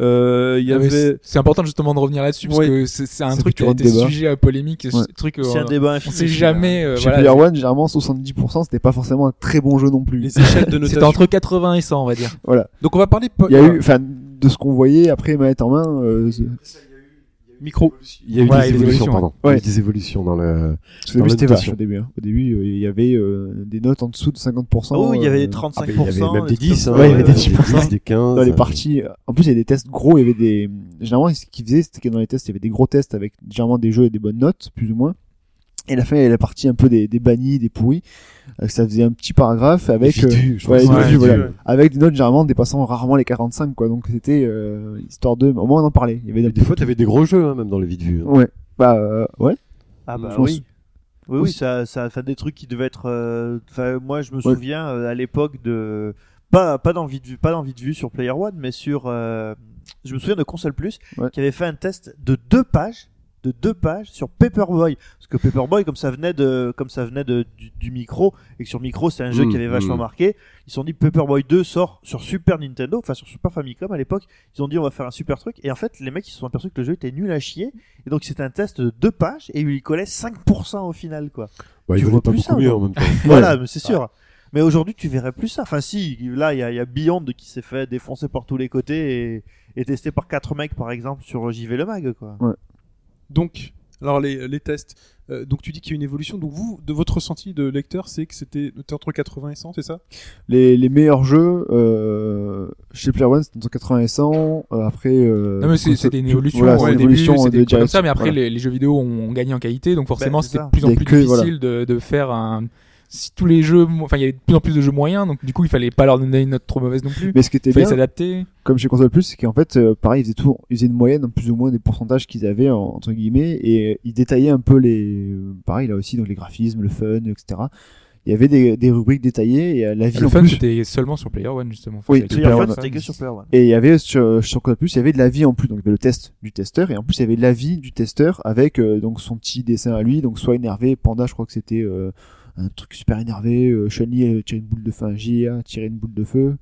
Euh, Il y Ah, avait. c'est- C'est important justement de revenir là-dessus parce Ouais. que c'est c'est un truc qui a été débat. sujet à polémique. ce Ouais. truc, C'est euh, un débat on infini. sait jamais. euh, Chez voilà. Player One, généralement 70% c'était pas forcément un très bon jeu non plus. Les échelles de [laughs] C'était notation. entre 80 et 100, on va dire. Donc on va parler po- Il y a eu, enfin, de ce qu'on voyait après manette en main, euh, c'est- micro. Il y a eu Ouais, des des évolutions, pardon. ouais. Il y a eu des évolutions dans le. au début Dans c'était vache au début. hein. Au début, euh, il y avait euh, des notes en dessous de 50%. Oh, il y avait euh, des 35%. Ah, mais il y avait même des trucs 10, comme hein. Ouais, il y avait des euh, 10%. des 15. dans les euh, parties. En plus, il y avait des tests gros. Il y avait des. Généralement, ce qu'ils faisaient, c'était que dans les tests, il y avait des gros tests avec généralement des jeux et des bonnes notes, plus ou moins. Et la fin, il y avait la partie un peu des, des bannis, des pourris. Euh, ça faisait un petit paragraphe avec. euh, ouais, voilà. Avec des notes généralement dépassant rarement les 45, quoi. Donc c'était euh, histoire de. Au moins, on en parlait. Il y avait Mais des fois, t'avais des gros jeux, hein, même dans les vides vues. hein. Ouais. Bah, euh, ouais. Ah bah oui. Oui, oui, ça, ça fait des trucs qui devaient être. euh, Enfin, moi, je me Ouais. souviens euh, à l'époque de pas pas dans vue de vue, pas dans vue de vue sur Player One, mais sur. euh, Je me souviens de Console Plus Ouais. qui avait fait un test de deux pages, de deux pages sur Paperboy, parce que Paperboy, comme ça venait de, comme ça venait de du, du micro et que sur micro c'est un jeu Mm, qui avait vachement mm. marqué, ils se sont dit Paperboy 2 sort sur Super Nintendo, enfin sur Super Famicom à l'époque. Ils ont dit on va faire un super truc et en fait les mecs ils se sont aperçus que le jeu était nul à chier et donc c'était un test de deux pages et ils lui collaient 5% au final quoi. Ouais, Tu il valait vois pas plus ça, mieux en même temps. [laughs] Voilà, mais c'est sûr. Mais aujourd'hui, tu verrais plus ça. Enfin, si, là, il y a, y a Beyond qui s'est fait défoncer par tous les côtés et, et testé par quatre mecs, par exemple, sur JV Le Mag, quoi. Donc, alors les, les tests. Euh, donc tu dis qu'il y a une évolution. Donc vous, de votre ressenti de lecteur, c'est que c'était c'était entre 80 et 100, c'est ça? Les, les meilleurs jeux euh, chez Player One, c'était entre 80 et 100. euh, après. Euh, Non mais c'était une évolution. Voilà, ouais, c'est au une début, évolution c'était comme ça, mais après voilà. les, les jeux vidéo ont gagné en qualité, donc forcément Ben, c'est c'était de plus en plus que, voilà. difficile de, de faire un. Si tous les jeux, enfin il y avait de plus en plus de jeux moyens, donc du coup il fallait pas leur donner une note trop mauvaise non plus. Mais ce qui était Il fallait bien, s'adapter. comme chez Console Plus, c'est qu'en fait, euh, pareil, ils faisaient, tout, ils faisaient une moyenne, en plus ou moins des pourcentages qu'ils avaient, en- entre guillemets, et euh, ils détaillaient un peu les. euh, pareil, là aussi, donc les graphismes, le fun, etc. Il y avait des, des rubriques détaillées, et la vie Le en fun plus. c'était seulement sur Player One justement. Oui, Player Player One, c'était que sur Player One. Et il y avait sur, sur Console Plus, il y avait de la vie en plus, donc il y avait le test du testeur, et en plus il y avait l'avis du testeur avec euh, donc son petit dessin à lui, donc soit énervé, Panda, je crois que c'était euh, un truc super énervé, euh, Chun-Li tirer une boule de feu, un JA tirer une boule de feu.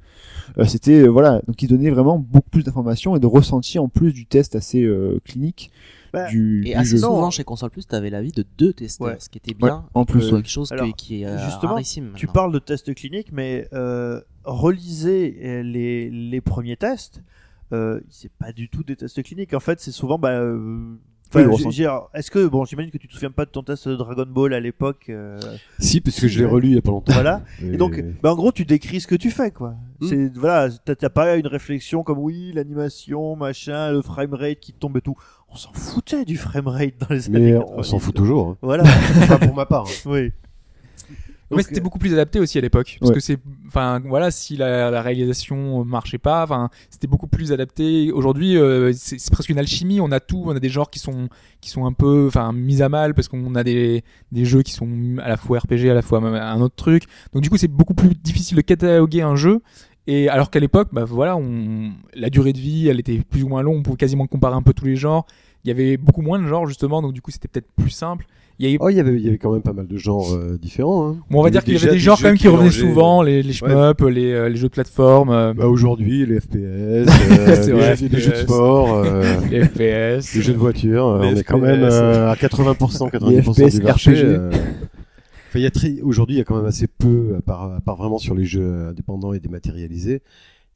Euh, c'était euh, voilà, donc il donnait vraiment beaucoup plus d'informations et de ressenti en plus du test assez euh, clinique Bah, du, Et du assez jeu. souvent chez Console Plus, t'avais l'avis de deux testeurs, Ouais. ce qui était bien. en plus, quelque chose que- qui est euh, justement, rarissime. Tu parles de tests cliniques, mais euh, relisez les, les premiers tests. Euh, c'est pas du tout des tests cliniques. En fait, c'est souvent. Bah, euh, enfin, Oui, Est-ce que bon, j'imagine que tu te souviens pas de ton test de Dragon Ball à l'époque, euh, Si, parce que je l'ai relu il y a pas longtemps. voilà. Et donc, bah, en gros, tu décris ce que tu fais, quoi. Hmm. C'est voilà, t'as t'as pas une réflexion comme oui, l'animation, machin, le framerate qui tombe et tout. On s'en foutait du framerate dans les années mais 90. on s'en fout toujours. hein. Voilà. Enfin, pour ma part. hein. oui. Mais Donc, c'était euh, beaucoup plus adapté aussi à l'époque parce Ouais. que c'est enfin voilà si la, la réalisation marchait pas enfin c'était beaucoup plus adapté. Aujourd'hui euh, c'est c'est presque une alchimie. On a tout on a des genres qui sont qui sont un peu enfin mis à mal parce qu'on a des des jeux qui sont à la fois RPG à la fois un autre truc. Donc du coup c'est beaucoup plus difficile de cataloguer un jeu. Et alors qu'à l'époque bah voilà on la durée de vie elle était plus ou moins longue. On pouvait quasiment comparer un peu tous les genres. Il y avait beaucoup moins de genres justement. Donc du coup c'était peut-être plus simple il y avait Oh, il y avait, il y avait quand même pas mal de genres euh, différents. Hein. Bon, on va dire qu'il y avait des genres quand même qui revenaient souvent, les, les shmups, les, euh, les jeux de plateforme, euh, Bah, aujourd'hui, les FPS, [laughs] euh, les, vrai, jeux- les jeux de sport, euh, [laughs] les FPS. les jeux de voiture. Les on est quand même euh, à 80%, 90% Les FPS du marché. RPG. euh. Enfin, il y a très, aujourd'hui, il y a quand même assez peu, à part, à part vraiment sur les jeux indépendants et dématérialisés,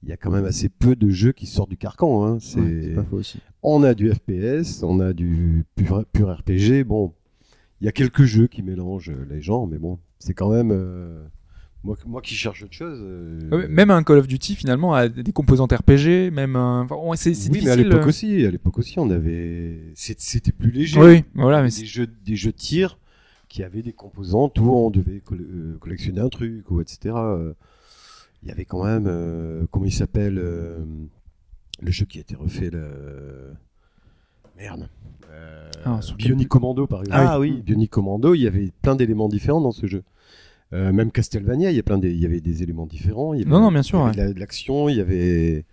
il y a quand même assez peu de jeux qui sortent du carcan. Hein. C'est, Ouais, c'est pas faux aussi. on a du FPS, on a du pur, pur RPG. Bon, il y a quelques jeux qui mélangent les genres, mais bon, c'est quand même euh, moi, moi qui cherche autre chose. euh, Ouais, Même un Call of Duty finalement a des composantes RPG, même un... enfin, c'est c'est oui, mais à l'époque euh. aussi, à l'époque aussi, on avait, c'était plus léger. Oui, voilà, mais des jeux, des jeux de tir qui avaient des composantes où on devait coll- euh, collectionner un truc ou etc. Euh, Il y avait quand même, euh, comment il s'appelle, euh, le jeu qui a été refait. Merde, euh, Ah, sur Bionic Commando par exemple. Ah oui. Bionic Commando, il y avait plein d'éléments différents dans ce jeu. Euh, même Castlevania, il y a plein des, il y avait des éléments différents. Il y avait, Non, non, bien sûr, Il y avait ouais. de la- de l'action, il y avait.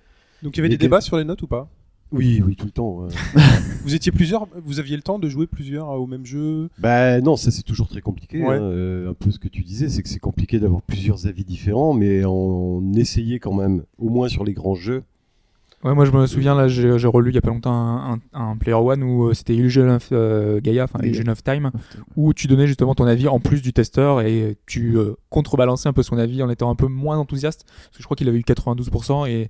Donc il y avait des débats sur les notes ou pas? Oui, oui, tout le temps. ouais. [laughs] Vous étiez plusieurs, vous aviez le temps de jouer plusieurs au même jeu? Bah non, ça c'est toujours très compliqué. Ouais. hein. Euh, un peu ce que tu disais, c'est que c'est compliqué d'avoir plusieurs avis différents, mais on, essayait quand même, au moins sur les grands jeux, Ouais, moi je me souviens là, j'ai j'ai relu il y a pas longtemps un, un, un Player One où euh, c'était Illusion of euh, Gaia, enfin. Illusion of Time, où tu donnais justement ton avis en plus du testeur et tu euh, contrebalançais un peu son avis en étant un peu moins enthousiaste. Parce que je crois qu'il avait eu 92% et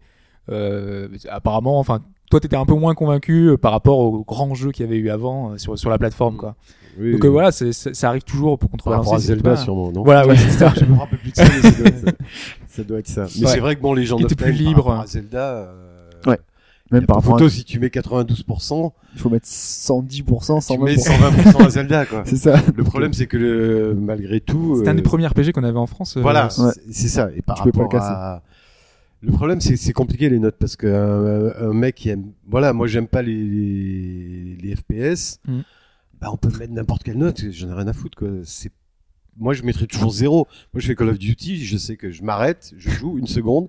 euh, apparemment, enfin, toi t'étais un peu moins convaincu par rapport aux grands jeux qu'il y avait eu avant euh, sur, sur la plateforme quoi. Oui, Donc oui. voilà, c'est- c'est- ça arrive toujours pour Par contrebalancer. c'est Zelda, pas- sûrement, non Voilà, ouais, c'est ça. [laughs] Je me rappelle plus de ça, mais ça doit être, ça doit être ça. Mais Ouais. c'est vrai que bon, les gens de plus libre. à Zelda. Euh, Ouais. Même par rapport photo, si tu mets 92%, il faut mettre 110%, tu mets 120%. 120% à Zelda, quoi. [laughs] C'est ça. Le problème, c'est que le, malgré tout. C'était un des euh, premiers RPG qu'on avait en France. euh, Voilà, Ouais. c'est- c'est ça. Et par Tu peux pas rapport le casser. à. Le problème, c'est c'est compliqué les notes parce que un, un mec qui aime. Voilà, moi j'aime pas les, les, les FPS. Mhm. Bah, on peut mettre n'importe quelle note. J'en ai rien à foutre, quoi. C'est. Moi, je mettrais toujours zéro. Moi, je fais Call of Duty. Je sais que je m'arrête, je joue une seconde.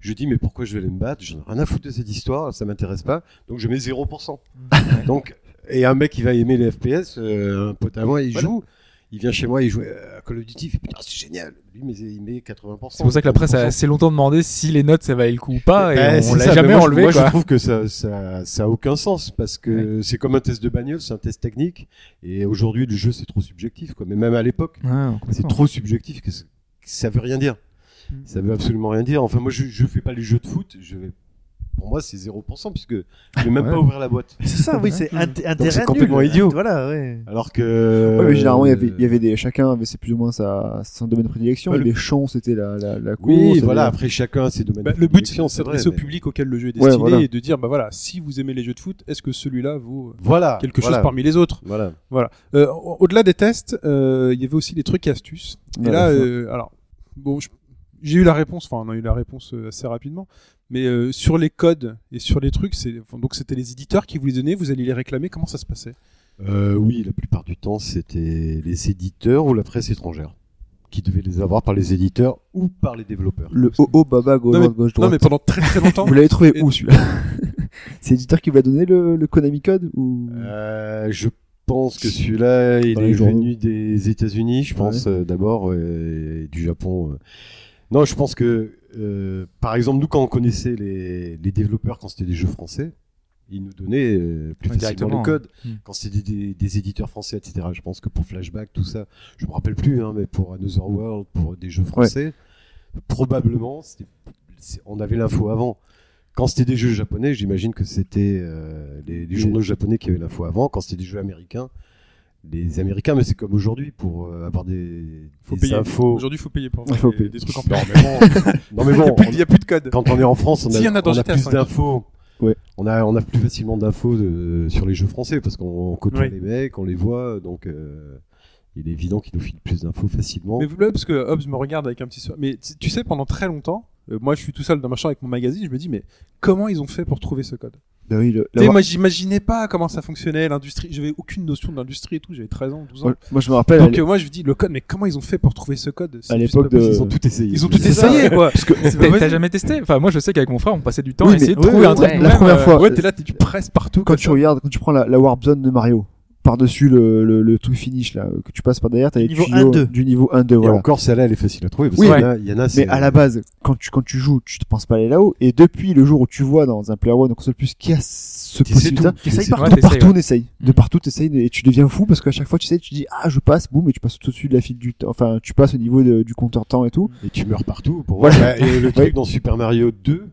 Je dis, mais pourquoi je vais aller me battre? J'en ai rien à foutre de cette histoire. Ça m'intéresse pas. Donc, je mets 0%. Donc, et un mec qui va aimer les FPS, euh, un pote à moi, il joue. Il vient chez moi, il joue à Call of Duty, il fait putain, c'est génial. Lui, mais il met 80%. C'est pour ça que la presse a 30%. assez longtemps demandé si les notes ça valait le coup ou pas et on l'a jamais moi, enlevé Moi, je trouve que ça, ça, ça a aucun sens parce que c'est comme un test de bagnole, c'est un test technique. Et aujourd'hui, le jeu, c'est trop subjectif, quoi. Mais même à l'époque, Ouais, c'est trop subjectif que ça veut rien dire. Ça veut absolument rien dire. Enfin, moi, je, je fais pas les jeux de foot. Je vais, pour moi, c'est 0% puisque je vais même Ouais. pas ouvrir la boîte. C'est ça, oui, c'est [laughs] Donc, c'est complètement nul. idiot. Voilà, ouais. Alors que. Ouais, mais généralement, il y avait, euh, il y avait des, chacun avait ses plus ou moins sa, son domaine de prédilection. Bah, il y le- avait Champ, c'était la, la, la course. Oui, voilà. avait- Après, chacun a ses domaines. Bah, de le but, c'est de c'est s'adresser au public auquel le jeu est Ouais, destiné voilà. et de dire, bah voilà, si vous aimez les jeux de foot, est-ce que celui-là vaut euh, Voilà. quelque chose parmi les autres? Voilà. Voilà. Euh, au- Au-delà des tests, euh, il y avait aussi des trucs et astuces. Et Ouais, là, euh, alors, bon, je- j'ai eu la réponse, enfin, on a eu la réponse euh, assez rapidement. Mais euh, sur les codes et sur les trucs, c'est donc c'était les éditeurs qui vous les donnaient, vous alliez les réclamer. Comment ça se passait? Euh, oui, la plupart du temps, c'était les éditeurs ou la presse étrangère qui devaient les avoir par les éditeurs ou par les développeurs. Le OO Baba gauche Non, mais- droite gauche Non, droite. mais pendant très très longtemps. [laughs] Vous l'avez trouvé Et- où celui-là? [laughs] C'est l'éditeur qui vous l'a donné le, le Konami Code ou? Euh, je pense que celui-là, il est venu des États-Unis, je pense euh, d'abord, euh, et du Japon. Non, je pense que, euh, par exemple, nous, quand on connaissait les, les développeurs, quand c'était des jeux français, ils nous donnaient euh, plus Ouais, facilement le code. Hmm. Quand c'était des, des- des éditeurs français, etc. Je pense que pour Flashback, tout ça, je me rappelle plus, hein, mais pour Another World, pour des jeux français, probablement, on avait l'info avant. Quand c'était des jeux japonais, j'imagine que c'était euh, les, les journaux japonais qui avaient l'info avant. Quand c'était des jeux américains, les Américains, mais c'est comme aujourd'hui pour euh, avoir des, Faut des payer. infos. Aujourd'hui, il faut payer pour Il avoir faut des, payer. des trucs en Non plus. mais bon, [laughs] non, mais Il y a bon, plus de- il y a plus de code. quand on est en France, on a, Si, il y en a on a plus 5. d'infos. Ouais. On a, on a plus facilement d'infos de- sur les jeux français parce qu'on côtoie les mecs, on les voit, donc euh, il est évident qu'ils nous filent plus d'infos facilement. Mais là, parce que Hobbs me regarde avec un petit sourire. Mais tu- tu sais, pendant très longtemps, euh, moi, je suis tout seul dans ma chambre avec mon magazine. Je me dis, mais comment ils ont fait pour trouver ce code? Bah oui, le- Tu sais, l'avoir- moi, j'imaginais pas comment ça fonctionnait, l'industrie. J'avais aucune notion de l'industrie et tout. J'avais 13 ans, 12 ans. moi, moi, je me rappelle Donc, euh, moi, je me dis, le code, mais comment ils ont fait pour trouver ce code? C'est À juste l'époque pas de- possible. Ils ont tout essayé. Ils ont tout C'est ça. essayé, quoi. Parce que T'as jamais testé? Enfin, moi je sais qu'avec mon frère, on passait du temps Oui, à essayer mais- de trouver oui, un truc. la première euh, fois, Ouais, t'es là, t'es- tu presses partout. quand comme tu ça. regardes, quand tu prends la, la Warp Zone de Mario, par-dessus le, le, le truc finish là, que tu passes par derrière, t'as les Niveau tuyaux 1-2. du niveau 1-2, Et voilà. encore, celle-là, elle est facile à trouver. Parce Oui, qu'il y, ouais. en a- il y en a, Mais à la base, quand tu, quand tu joues, tu te penses pas aller là-haut. Et depuis le jour où tu vois dans un Player One, ou console plus, qu'il y a ce possibilité, tout. T'essayes partout. Ouais, de partout ouais. on essaye. De Mhm. partout t'essayes et tu deviens fou parce qu'à chaque fois tu sais, tu dis ah je passe, boum et tu passes tout au-dessus de la file du temps. Enfin, tu passes au niveau de- du compteur temps et tout. Et tu meurs partout. Pour Voilà. voir. Et le [laughs] truc dans Super Mario 2,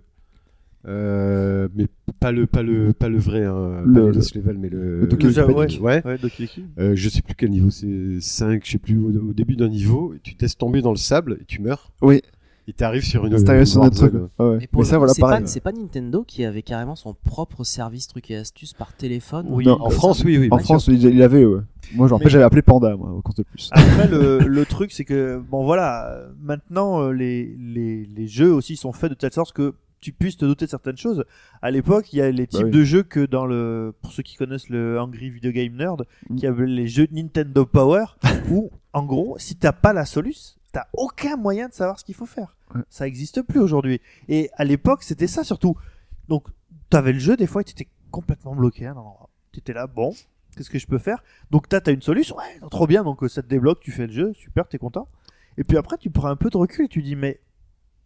euh, mais pas le, pas le, pas le vrai, hein, Le- pas le- Level, mais le. Panic. ouais. Ouais. Ouais. Euh, je sais plus quel niveau, c'est 5, je sais plus, au, au début d'un niveau, et tu te laisses tomber dans le sable et tu meurs. Oui. Et t'arrives sur une. Une sur notre truc. Zone. Ouais, ouais. Mais, pour Mais le ça coup, voilà c'est pareil. pas, c'est pas Nintendo qui avait carrément son propre service truc et astuces par téléphone. Oui, Non, En France, oui, oui. En France, il il avait. Ouais. Moi, je me rappelle, Mais- j'avais appelé Panda moi au console plus. Après, le, le truc, c'est que, bon voilà, euh, maintenant, les, les, les jeux aussi sont faits de telle sorte que tu puisses te douter de certaines choses. À l'époque, il y a les types Bah oui. de jeux que dans le, pour ceux qui connaissent le Angry Video Game Nerd, Mm. qui avait les jeux Nintendo Power, [laughs] où, en gros, si t'as pas la soluce, t'as aucun moyen de savoir ce qu'il faut faire. Ouais. Ça existe plus aujourd'hui. Et à l'époque, c'était ça surtout. Donc, t'avais le jeu, des fois, et t'étais complètement bloqué à un endroit. T'étais là, bon, qu'est-ce que je peux faire? Donc, t'as, t'as une solution, ouais, trop bien, donc euh, ça te débloque, tu fais le jeu, super, t'es content. Et puis après, tu prends un peu de recul et tu dis, mais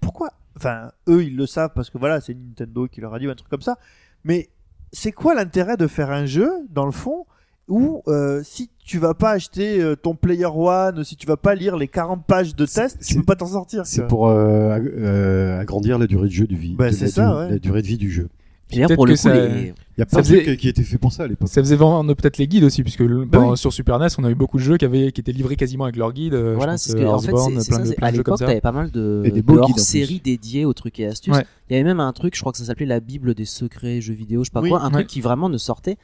pourquoi Enfin, eux, ils le savent parce que voilà, c'est Nintendo qui leur a dit un truc comme ça. Mais c'est quoi l'intérêt de faire un jeu, dans le fond, où euh, si tu vas pas acheter euh, ton Player One, si tu vas pas lire les 40 pages de test, tu peux pas t'en sortir. C'est pour euh, ag- agrandir la durée de jeu du vie. Bah, de c'est ça, du- ouais. la durée de vie du jeu. D'ailleurs, Peut-être pour le que coup, ça- les- Il y a plein de faisait- trucs qui étaient faits pour ça à l'époque. Ça faisait vendre peut-être les guides aussi, puisque le- Bah oui. sur Super NES, on a eu beaucoup de jeux qui, avaient, qui étaient livrés quasiment avec leur guide. euh, Voilà, c'est ce euh, que, en fait, Earthbound, c'est- ça, de, à de l'époque, t'avais pas mal de, Et des de guides, hors-séries dédiées aux trucs et astuces. Ouais. Il y avait même un truc, je crois que ça s'appelait la Bible des secrets jeux vidéo, je sais pas Oui, quoi, un ouais. truc qui vraiment ne sortait.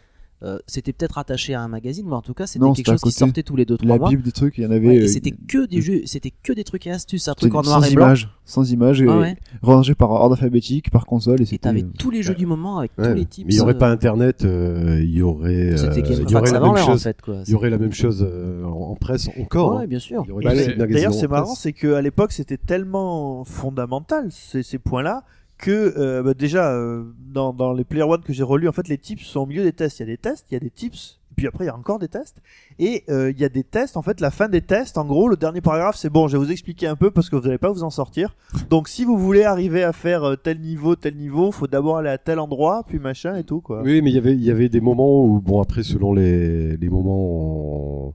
Euh, c'était peut-être attaché à un magazine, mais en tout cas, c'était Non, quelque chose qui sortait tous les deux trois La mois. Bible des trucs, il y en avait. Ouais, et euh, c'était que des jeux, c'était que des trucs et astuces, un truc en noir sans et blanc. images, sans images, et Ouais, rangé par ordre alphabétique, par console, et Et c'était. t'avais euh, tous les jeux du moment avec Ouais. tous les types. Mais il y aurait euh, pas Internet, euh, il y aurait, euh, il y aurait la avant même chose. fait quoi. Il y aurait la même chose euh, en presse encore. Ouais, hein. bien sûr. Il y aurait Bah, des les- magazines D'ailleurs, c'est marrant, c'est qu'à l'époque, c'était tellement fondamental ces, ces points-là que euh, bah, déjà euh, dans, les Player One que j'ai relus, en fait, les tips sont au milieu des tests. Il y a des tests, il y a des tips, puis après il y a encore des tests, et euh, il y a des tests. En fait, la fin des tests, en gros, le dernier paragraphe, c'est bon, je vais vous expliquer un peu parce que vous n'allez pas vous en sortir. Donc, si vous voulez arriver à faire tel niveau, tel niveau, faut d'abord aller à tel endroit, puis machin et tout quoi. Oui, mais il y avait, y avait des moments où, bon, après, selon les, les moments, on,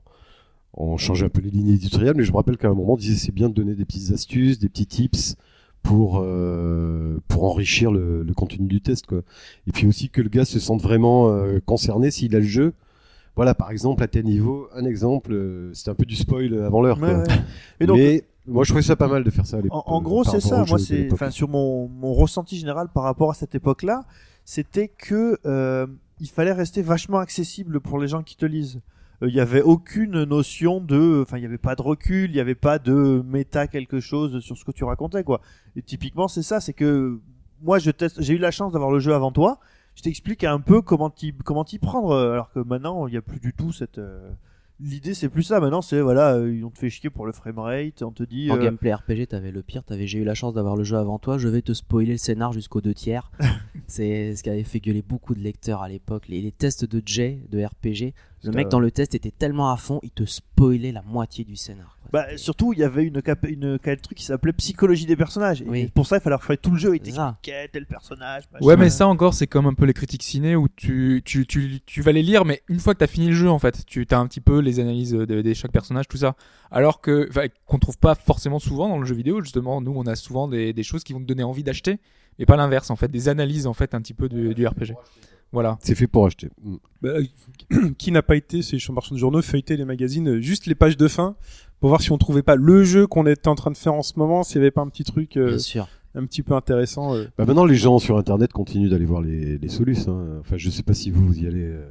on changeait un peu les lignes éditoriales, mais je me rappelle qu'à un moment, on disait c'est bien de donner des petites astuces, des petits tips pour, euh, pour enrichir le, le contenu du test, quoi. Et puis aussi que le gars se sente vraiment euh, concerné s'il a le jeu. Voilà, par exemple, à tel niveau, un exemple, euh, c'était un peu du spoil avant l'heure, Ouais, quoi. ouais. Et donc, mais moi, je trouvais ça pas mal de faire ça à. En, en euh, gros, c'est ça. Moi, c'est, enfin, sur mon, mon ressenti général par rapport à cette époque-là, c'était que euh, il fallait rester vachement accessible pour les gens qui te lisent. Euh, Il y avait aucune notion de, enfin, il y avait pas de recul, il y avait pas de méta quelque chose sur ce que tu racontais, quoi. Et typiquement, c'est ça, c'est que moi, je teste, j'ai eu la chance d'avoir le jeu avant toi. Je t'explique un peu comment t'y, comment t'y prendre, euh, alors que maintenant, il y a plus du tout cette. euh, L'idée, c'est plus ça. Maintenant, c'est voilà, euh, on te fait chier pour le framerate, on te dit. En euh, gameplay RPG, t'avais le pire, t'avais j'ai eu la chance d'avoir le jeu avant toi, je vais te spoiler le scénar jusqu'aux deux tiers. [laughs] c'est ce qui avait fait gueuler beaucoup de lecteurs à l'époque. Les, les tests de Jay, de RPG, le mec dans le test était tellement à fond, il te spoilait la moitié du scénar. quoi. Bah, surtout, il y avait une, cap- une, un truc qui s'appelait psychologie des personnages. Et Oui. pour ça, il fallait refaire tout le jeu. Il t'expliquait tel personnage. machin. Ouais, mais ça encore, c'est comme un peu les critiques ciné où tu, tu, tu, tu vas les lire, mais une fois que t'as fini le jeu, en fait, tu as un petit peu les analyses de, de chaque personnage, tout ça. Alors que, enfin, qu'on trouve pas forcément souvent dans le jeu vidéo, justement, nous, on a souvent des, des choses qui vont te donner envie d'acheter, mais pas l'inverse, en fait, des analyses, en fait, un petit peu du, du RPG. Voilà. C'est fait pour acheter. Mm. Bah, [clears throat] qui n'a pas été, c'est chez marchand de journaux, feuilleter les magazines, euh, juste les pages de fin, pour voir si on trouvait pas le jeu qu'on était en train de faire en ce moment, s'il y avait pas un petit truc euh, Bien sûr. un petit peu intéressant. euh. Bah maintenant, les gens sur Internet continuent d'aller voir les, les solus. Hein. Enfin, je sais pas si vous, vous y allez euh,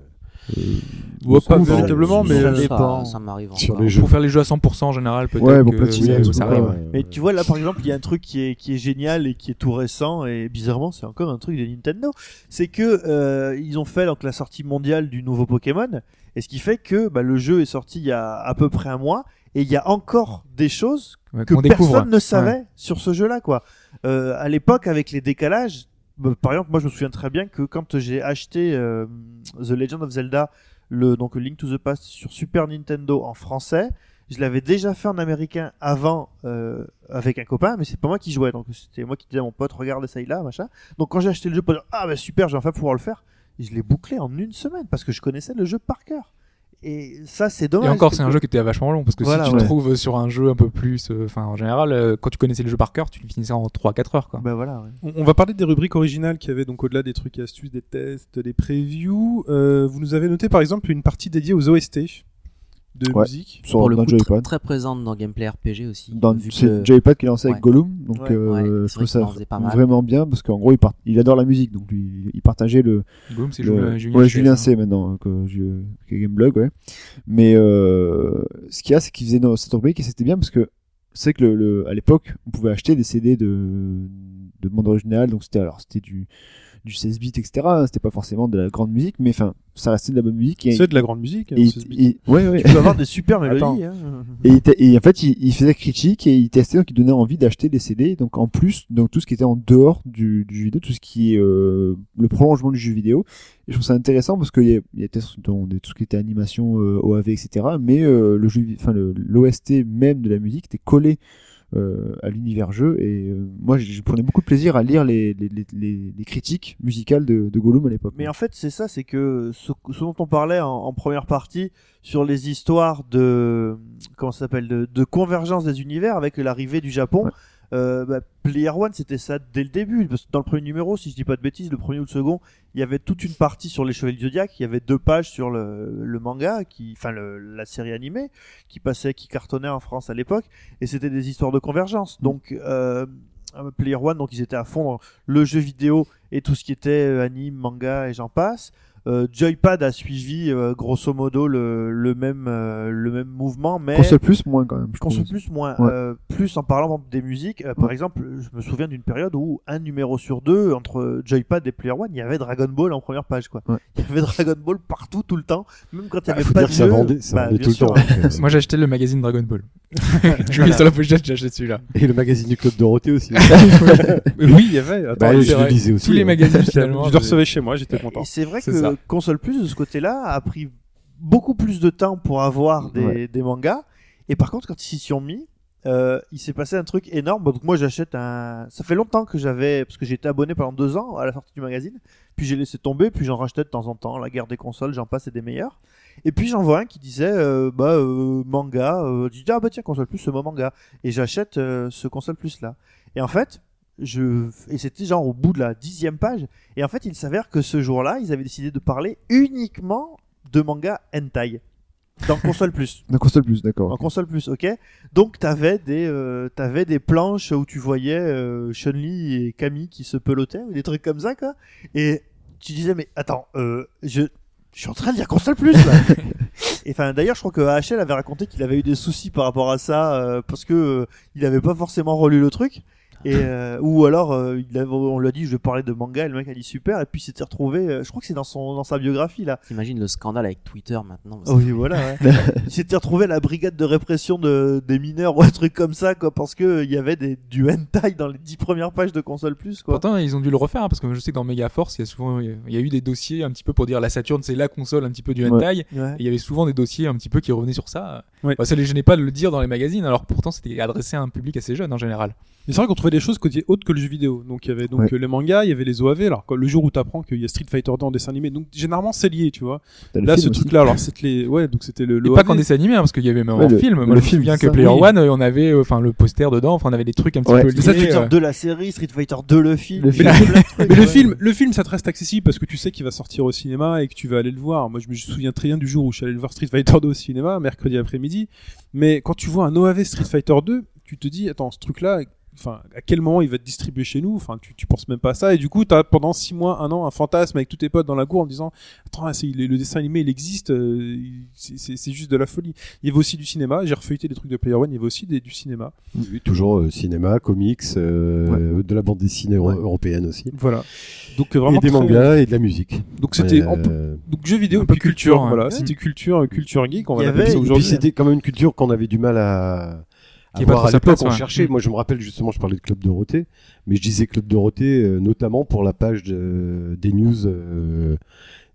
Ouais, pas véritablement, mais ça euh, dépend. Ça, ça m'arrive sur encore. les jeux. Pour faire les jeux à 100% en général, peut-être. Ouais, que- oui, tout ça arrive. ouais. Mais tu vois, là, par exemple, il y a un truc qui est, qui est génial et qui est tout récent, et bizarrement, c'est encore un truc de Nintendo. C'est que euh, ils ont fait donc la sortie mondiale du nouveau Pokémon, et ce qui fait que bah, le jeu est sorti il y a à peu près un mois, et il y a encore des choses Ouais, que qu'on personne découvre. ne savait sur ce jeu-là, quoi. Euh, à l'époque, avec les décalages, bah, par exemple, moi, je me souviens très bien que quand j'ai acheté euh, The Legend of Zelda, le donc Link to the Past sur Super Nintendo en français, je l'avais déjà fait en américain avant euh, avec un copain, mais c'est pas moi qui jouais, donc c'était moi qui disais à mon pote, regarde, essaye là, machin. Donc quand j'ai acheté le jeu pour dire, ah bah super, j'ai enfin pouvoir le faire, et je l'ai bouclé en une semaine parce que je connaissais le jeu par cœur. Et ça, c'est Et dommage. encore, c'est un jeu qui était vachement long parce que Voilà, si tu ouais. trouves sur un jeu un peu plus, euh, enfin en général, euh, quand tu connaissais le jeu par cœur, tu le finissais en 3-4 heures quoi. Bah voilà, ouais. On on va parler des rubriques originales qu'il y avait donc au-delà des trucs et astuces, des tests, des previews. Euh, vous nous avez noté par exemple une partie dédiée aux OST de Ouais. musique. Sur, Pour le coup, Joypad. très présente dans Gameplay RPG aussi. Dans, que c'est le- Joypad qui est lancé avec. Gollum, donc Ouais, euh, je trouve ça vraiment bien parce qu'en gros il, part, il adore la musique, donc lui, il partageait le, Goom, c'est le- Julien, Julien ouais, Chies, Julien hein. C maintenant que je, qui est Gameblog, ouais. Mais euh, ce qu'il y a, c'est qu'il faisait dans cette rubrique et c'était bien parce que c'est que le, le- à l'époque on pouvait acheter des CD de de bande originale, donc c'était alors c'était du du 16 bits etc. hein, C'était pas forcément de la grande musique, mais enfin ça restait de la bonne musique. Et, C'est de la grande musique. et, hein, c'est- et- ouais, ouais. Tu peux avoir des super mélodies. Attends. hein. Et, et en fait, il, il faisait critique et il testait, donc il donnait envie d'acheter des CD. Donc en plus, donc tout ce qui était en dehors du, du jeu vidéo, tout ce qui est euh, le prolongement du jeu vidéo. Et je trouve ça intéressant parce qu'il y a, il y a peut-être tout ce qui était animation, euh, OAV, etc. Mais euh, le jeu, enfin l'OST même de la musique était collé à l'univers jeu. Et euh, moi, je je prenais beaucoup de plaisir à lire les, les, les, les- critiques musicales de, de Gollum à l'époque. Mais en fait, c'est ça, c'est que ce, ce dont on parlait en, en première partie sur les histoires de comment ça s'appelle de, de convergence des univers avec l'arrivée du Japon. Ouais. Euh, bah, Player One, c'était ça dès le début. Dans le premier numéro, si je dis pas de bêtises, le premier ou le second, il y avait toute une partie sur les Chevaliers du Zodiac. Il y avait deux pages sur le, manga, qui, enfin la série animée, qui passait, qui cartonnait en France à l'époque, et c'était des histoires de convergence. Donc euh, Player One, donc ils étaient à fond dans le jeu vidéo et tout ce qui était euh, anime, manga et j'en passe. Euh, Joypad a suivi euh, grosso modo le, le même euh, le même mouvement, mais Console plus, moins quand même. je console plus moins. Ouais. Euh, plus en parlant par des musiques. Euh, par Ouais. exemple, je me souviens d'une période où un numéro sur deux entre Joypad et Player One, il y avait Dragon Ball en première page quoi. Ouais. Il y avait Dragon Ball partout tout le temps, même quand il y Ah, avait pas de que ça jeu. vendait, ça bah, vendait tout le temps. donc, euh, Moi acheté le magazine Dragon Ball. [laughs] je Voilà. l'ai sur la pochette, acheté celui-là. Et le magazine du Club Dorothée aussi. [laughs] oui, il y avait. Attends, bah, je le lisais aussi. Tous les hein. magazines [laughs] je finalement. le recevais chez moi, j'étais content. C'est vrai C'est que ça. Console Plus de ce côté-là a pris beaucoup plus de temps pour avoir des, Ouais. des mangas. Et par contre, quand ils s'y sont mis, euh, il s'est passé un truc énorme. Donc moi, j'achète un. Ça fait longtemps que j'avais, parce que j'ai été abonné pendant deux ans à la sortie du magazine. Puis j'ai laissé tomber, puis j'en rachetais de temps en temps. La guerre des consoles, j'en passe, c'est des meilleurs. Et puis j'en vois un qui disait, euh, bah euh, manga. Euh, je dis ah bah tiens console plus, c'est mon manga. Et j'achète euh, ce console plus là. Et en fait, je et c'était genre au bout de la dixième page. Et en fait, il s'avère que ce jour-là, ils avaient décidé de parler uniquement de manga hentai dans console plus. [laughs] Dans console plus, d'accord. En console plus, ok. Donc t'avais des euh, t'avais des planches où tu voyais euh, Chun-Li et Camille qui se pelotaient, ou des trucs comme ça quoi. Et tu disais mais attends, euh, je je suis en train de dire console plus là. [laughs] et enfin d'ailleurs je crois que AHL avait raconté qu'il avait eu des soucis par rapport à ça euh, parce que il avait pas forcément relu le truc. Et euh, ou alors euh, il avait- on lui a dit je vais parler de manga et le mec a dit super et puis il s'était retrouvé euh, je crois que c'est dans son dans sa biographie là T'imagines le scandale avec Twitter maintenant ah oui, voilà. Ouais. [laughs] il s'était retrouvé à la brigade de répression de, des mineurs ou un truc comme ça, quoi, parce que euh, il y avait des, du hentai dans les dix premières pages de console plus, quoi. Pourtant, ils ont dû le refaire hein, parce que je sais que dans Megaforce, il y a souvent, il y a eu des dossiers un petit peu pour dire la Saturn, c'est la console un petit peu du hentai. Ouais. Et il y avait souvent des dossiers un petit peu qui revenaient sur ça. Ouais. Bah, ça les gênait pas de le dire dans les magazines, alors pourtant c'était adressé à un public assez jeune en général. Mais c'est vrai qu'on trouvait des choses côté autres que le jeu vidéo. Donc il y avait donc Ouais. euh, les mangas, il y avait les OAV. Alors le jour où t'apprends qu'il y a Street Fighter 2 en dessin animé, donc généralement c'est lié, tu vois. Le Là, ce truc-là, alors c'était les, ouais, donc c'était le. Et l'OAV. pas qu'en dessin animé, hein, parce qu'il y avait même Ouais, en le- film. le je film, c'est que ça. Player Oui. One, euh, on avait, euh, enfin, le poster dedans. Enfin, on avait des trucs un petit Ouais. peu Street liés. Fighter euh, 2 la série, Street Fighter 2 le film. Le film. [laughs] Mais le film, le film, ça te reste accessible parce que tu sais qu'il va sortir au cinéma et que tu vas aller le voir. Moi, je me souviens très bien du jour où je suis allé le voir Street Fighter 2 au cinéma, mercredi après-midi. Mais quand tu vois un OAV Street Fighter 2, tu te dis, attends, ce truc-là, enfin, à quel moment il va être distribué chez nous? Enfin, tu, tu penses même pas à ça. Et du coup, t'as pendant six mois, un an, un fantasme avec tous tes potes dans la cour en disant, attends, le, le dessin animé, il existe, euh, c'est- c'est c'est juste de la folie. Il y avait aussi du cinéma. J'ai refeuilleté des trucs de Player One. Il y avait aussi des, du cinéma. Oui, toujours euh, cinéma, comics, euh, de la bande dessinée Ouais. européenne aussi. Voilà. Donc vraiment et des très- mangas et de la musique. Donc c'était Euh, donc jeu vidéo Un peu culture. culture, ouais. Voilà, Ouais. c'était culture, culture geek. On Il y va l'appeler avait- ça et Et puis aujourd'hui. c'était quand même une culture qu'on avait du mal à Qui est pas voir trop à l'époque. On ouais. cherchait. Moi, je me rappelle justement, je parlais de Club Dorothée, mais je disais Club Dorothée euh, notamment pour la page de- des news. euh,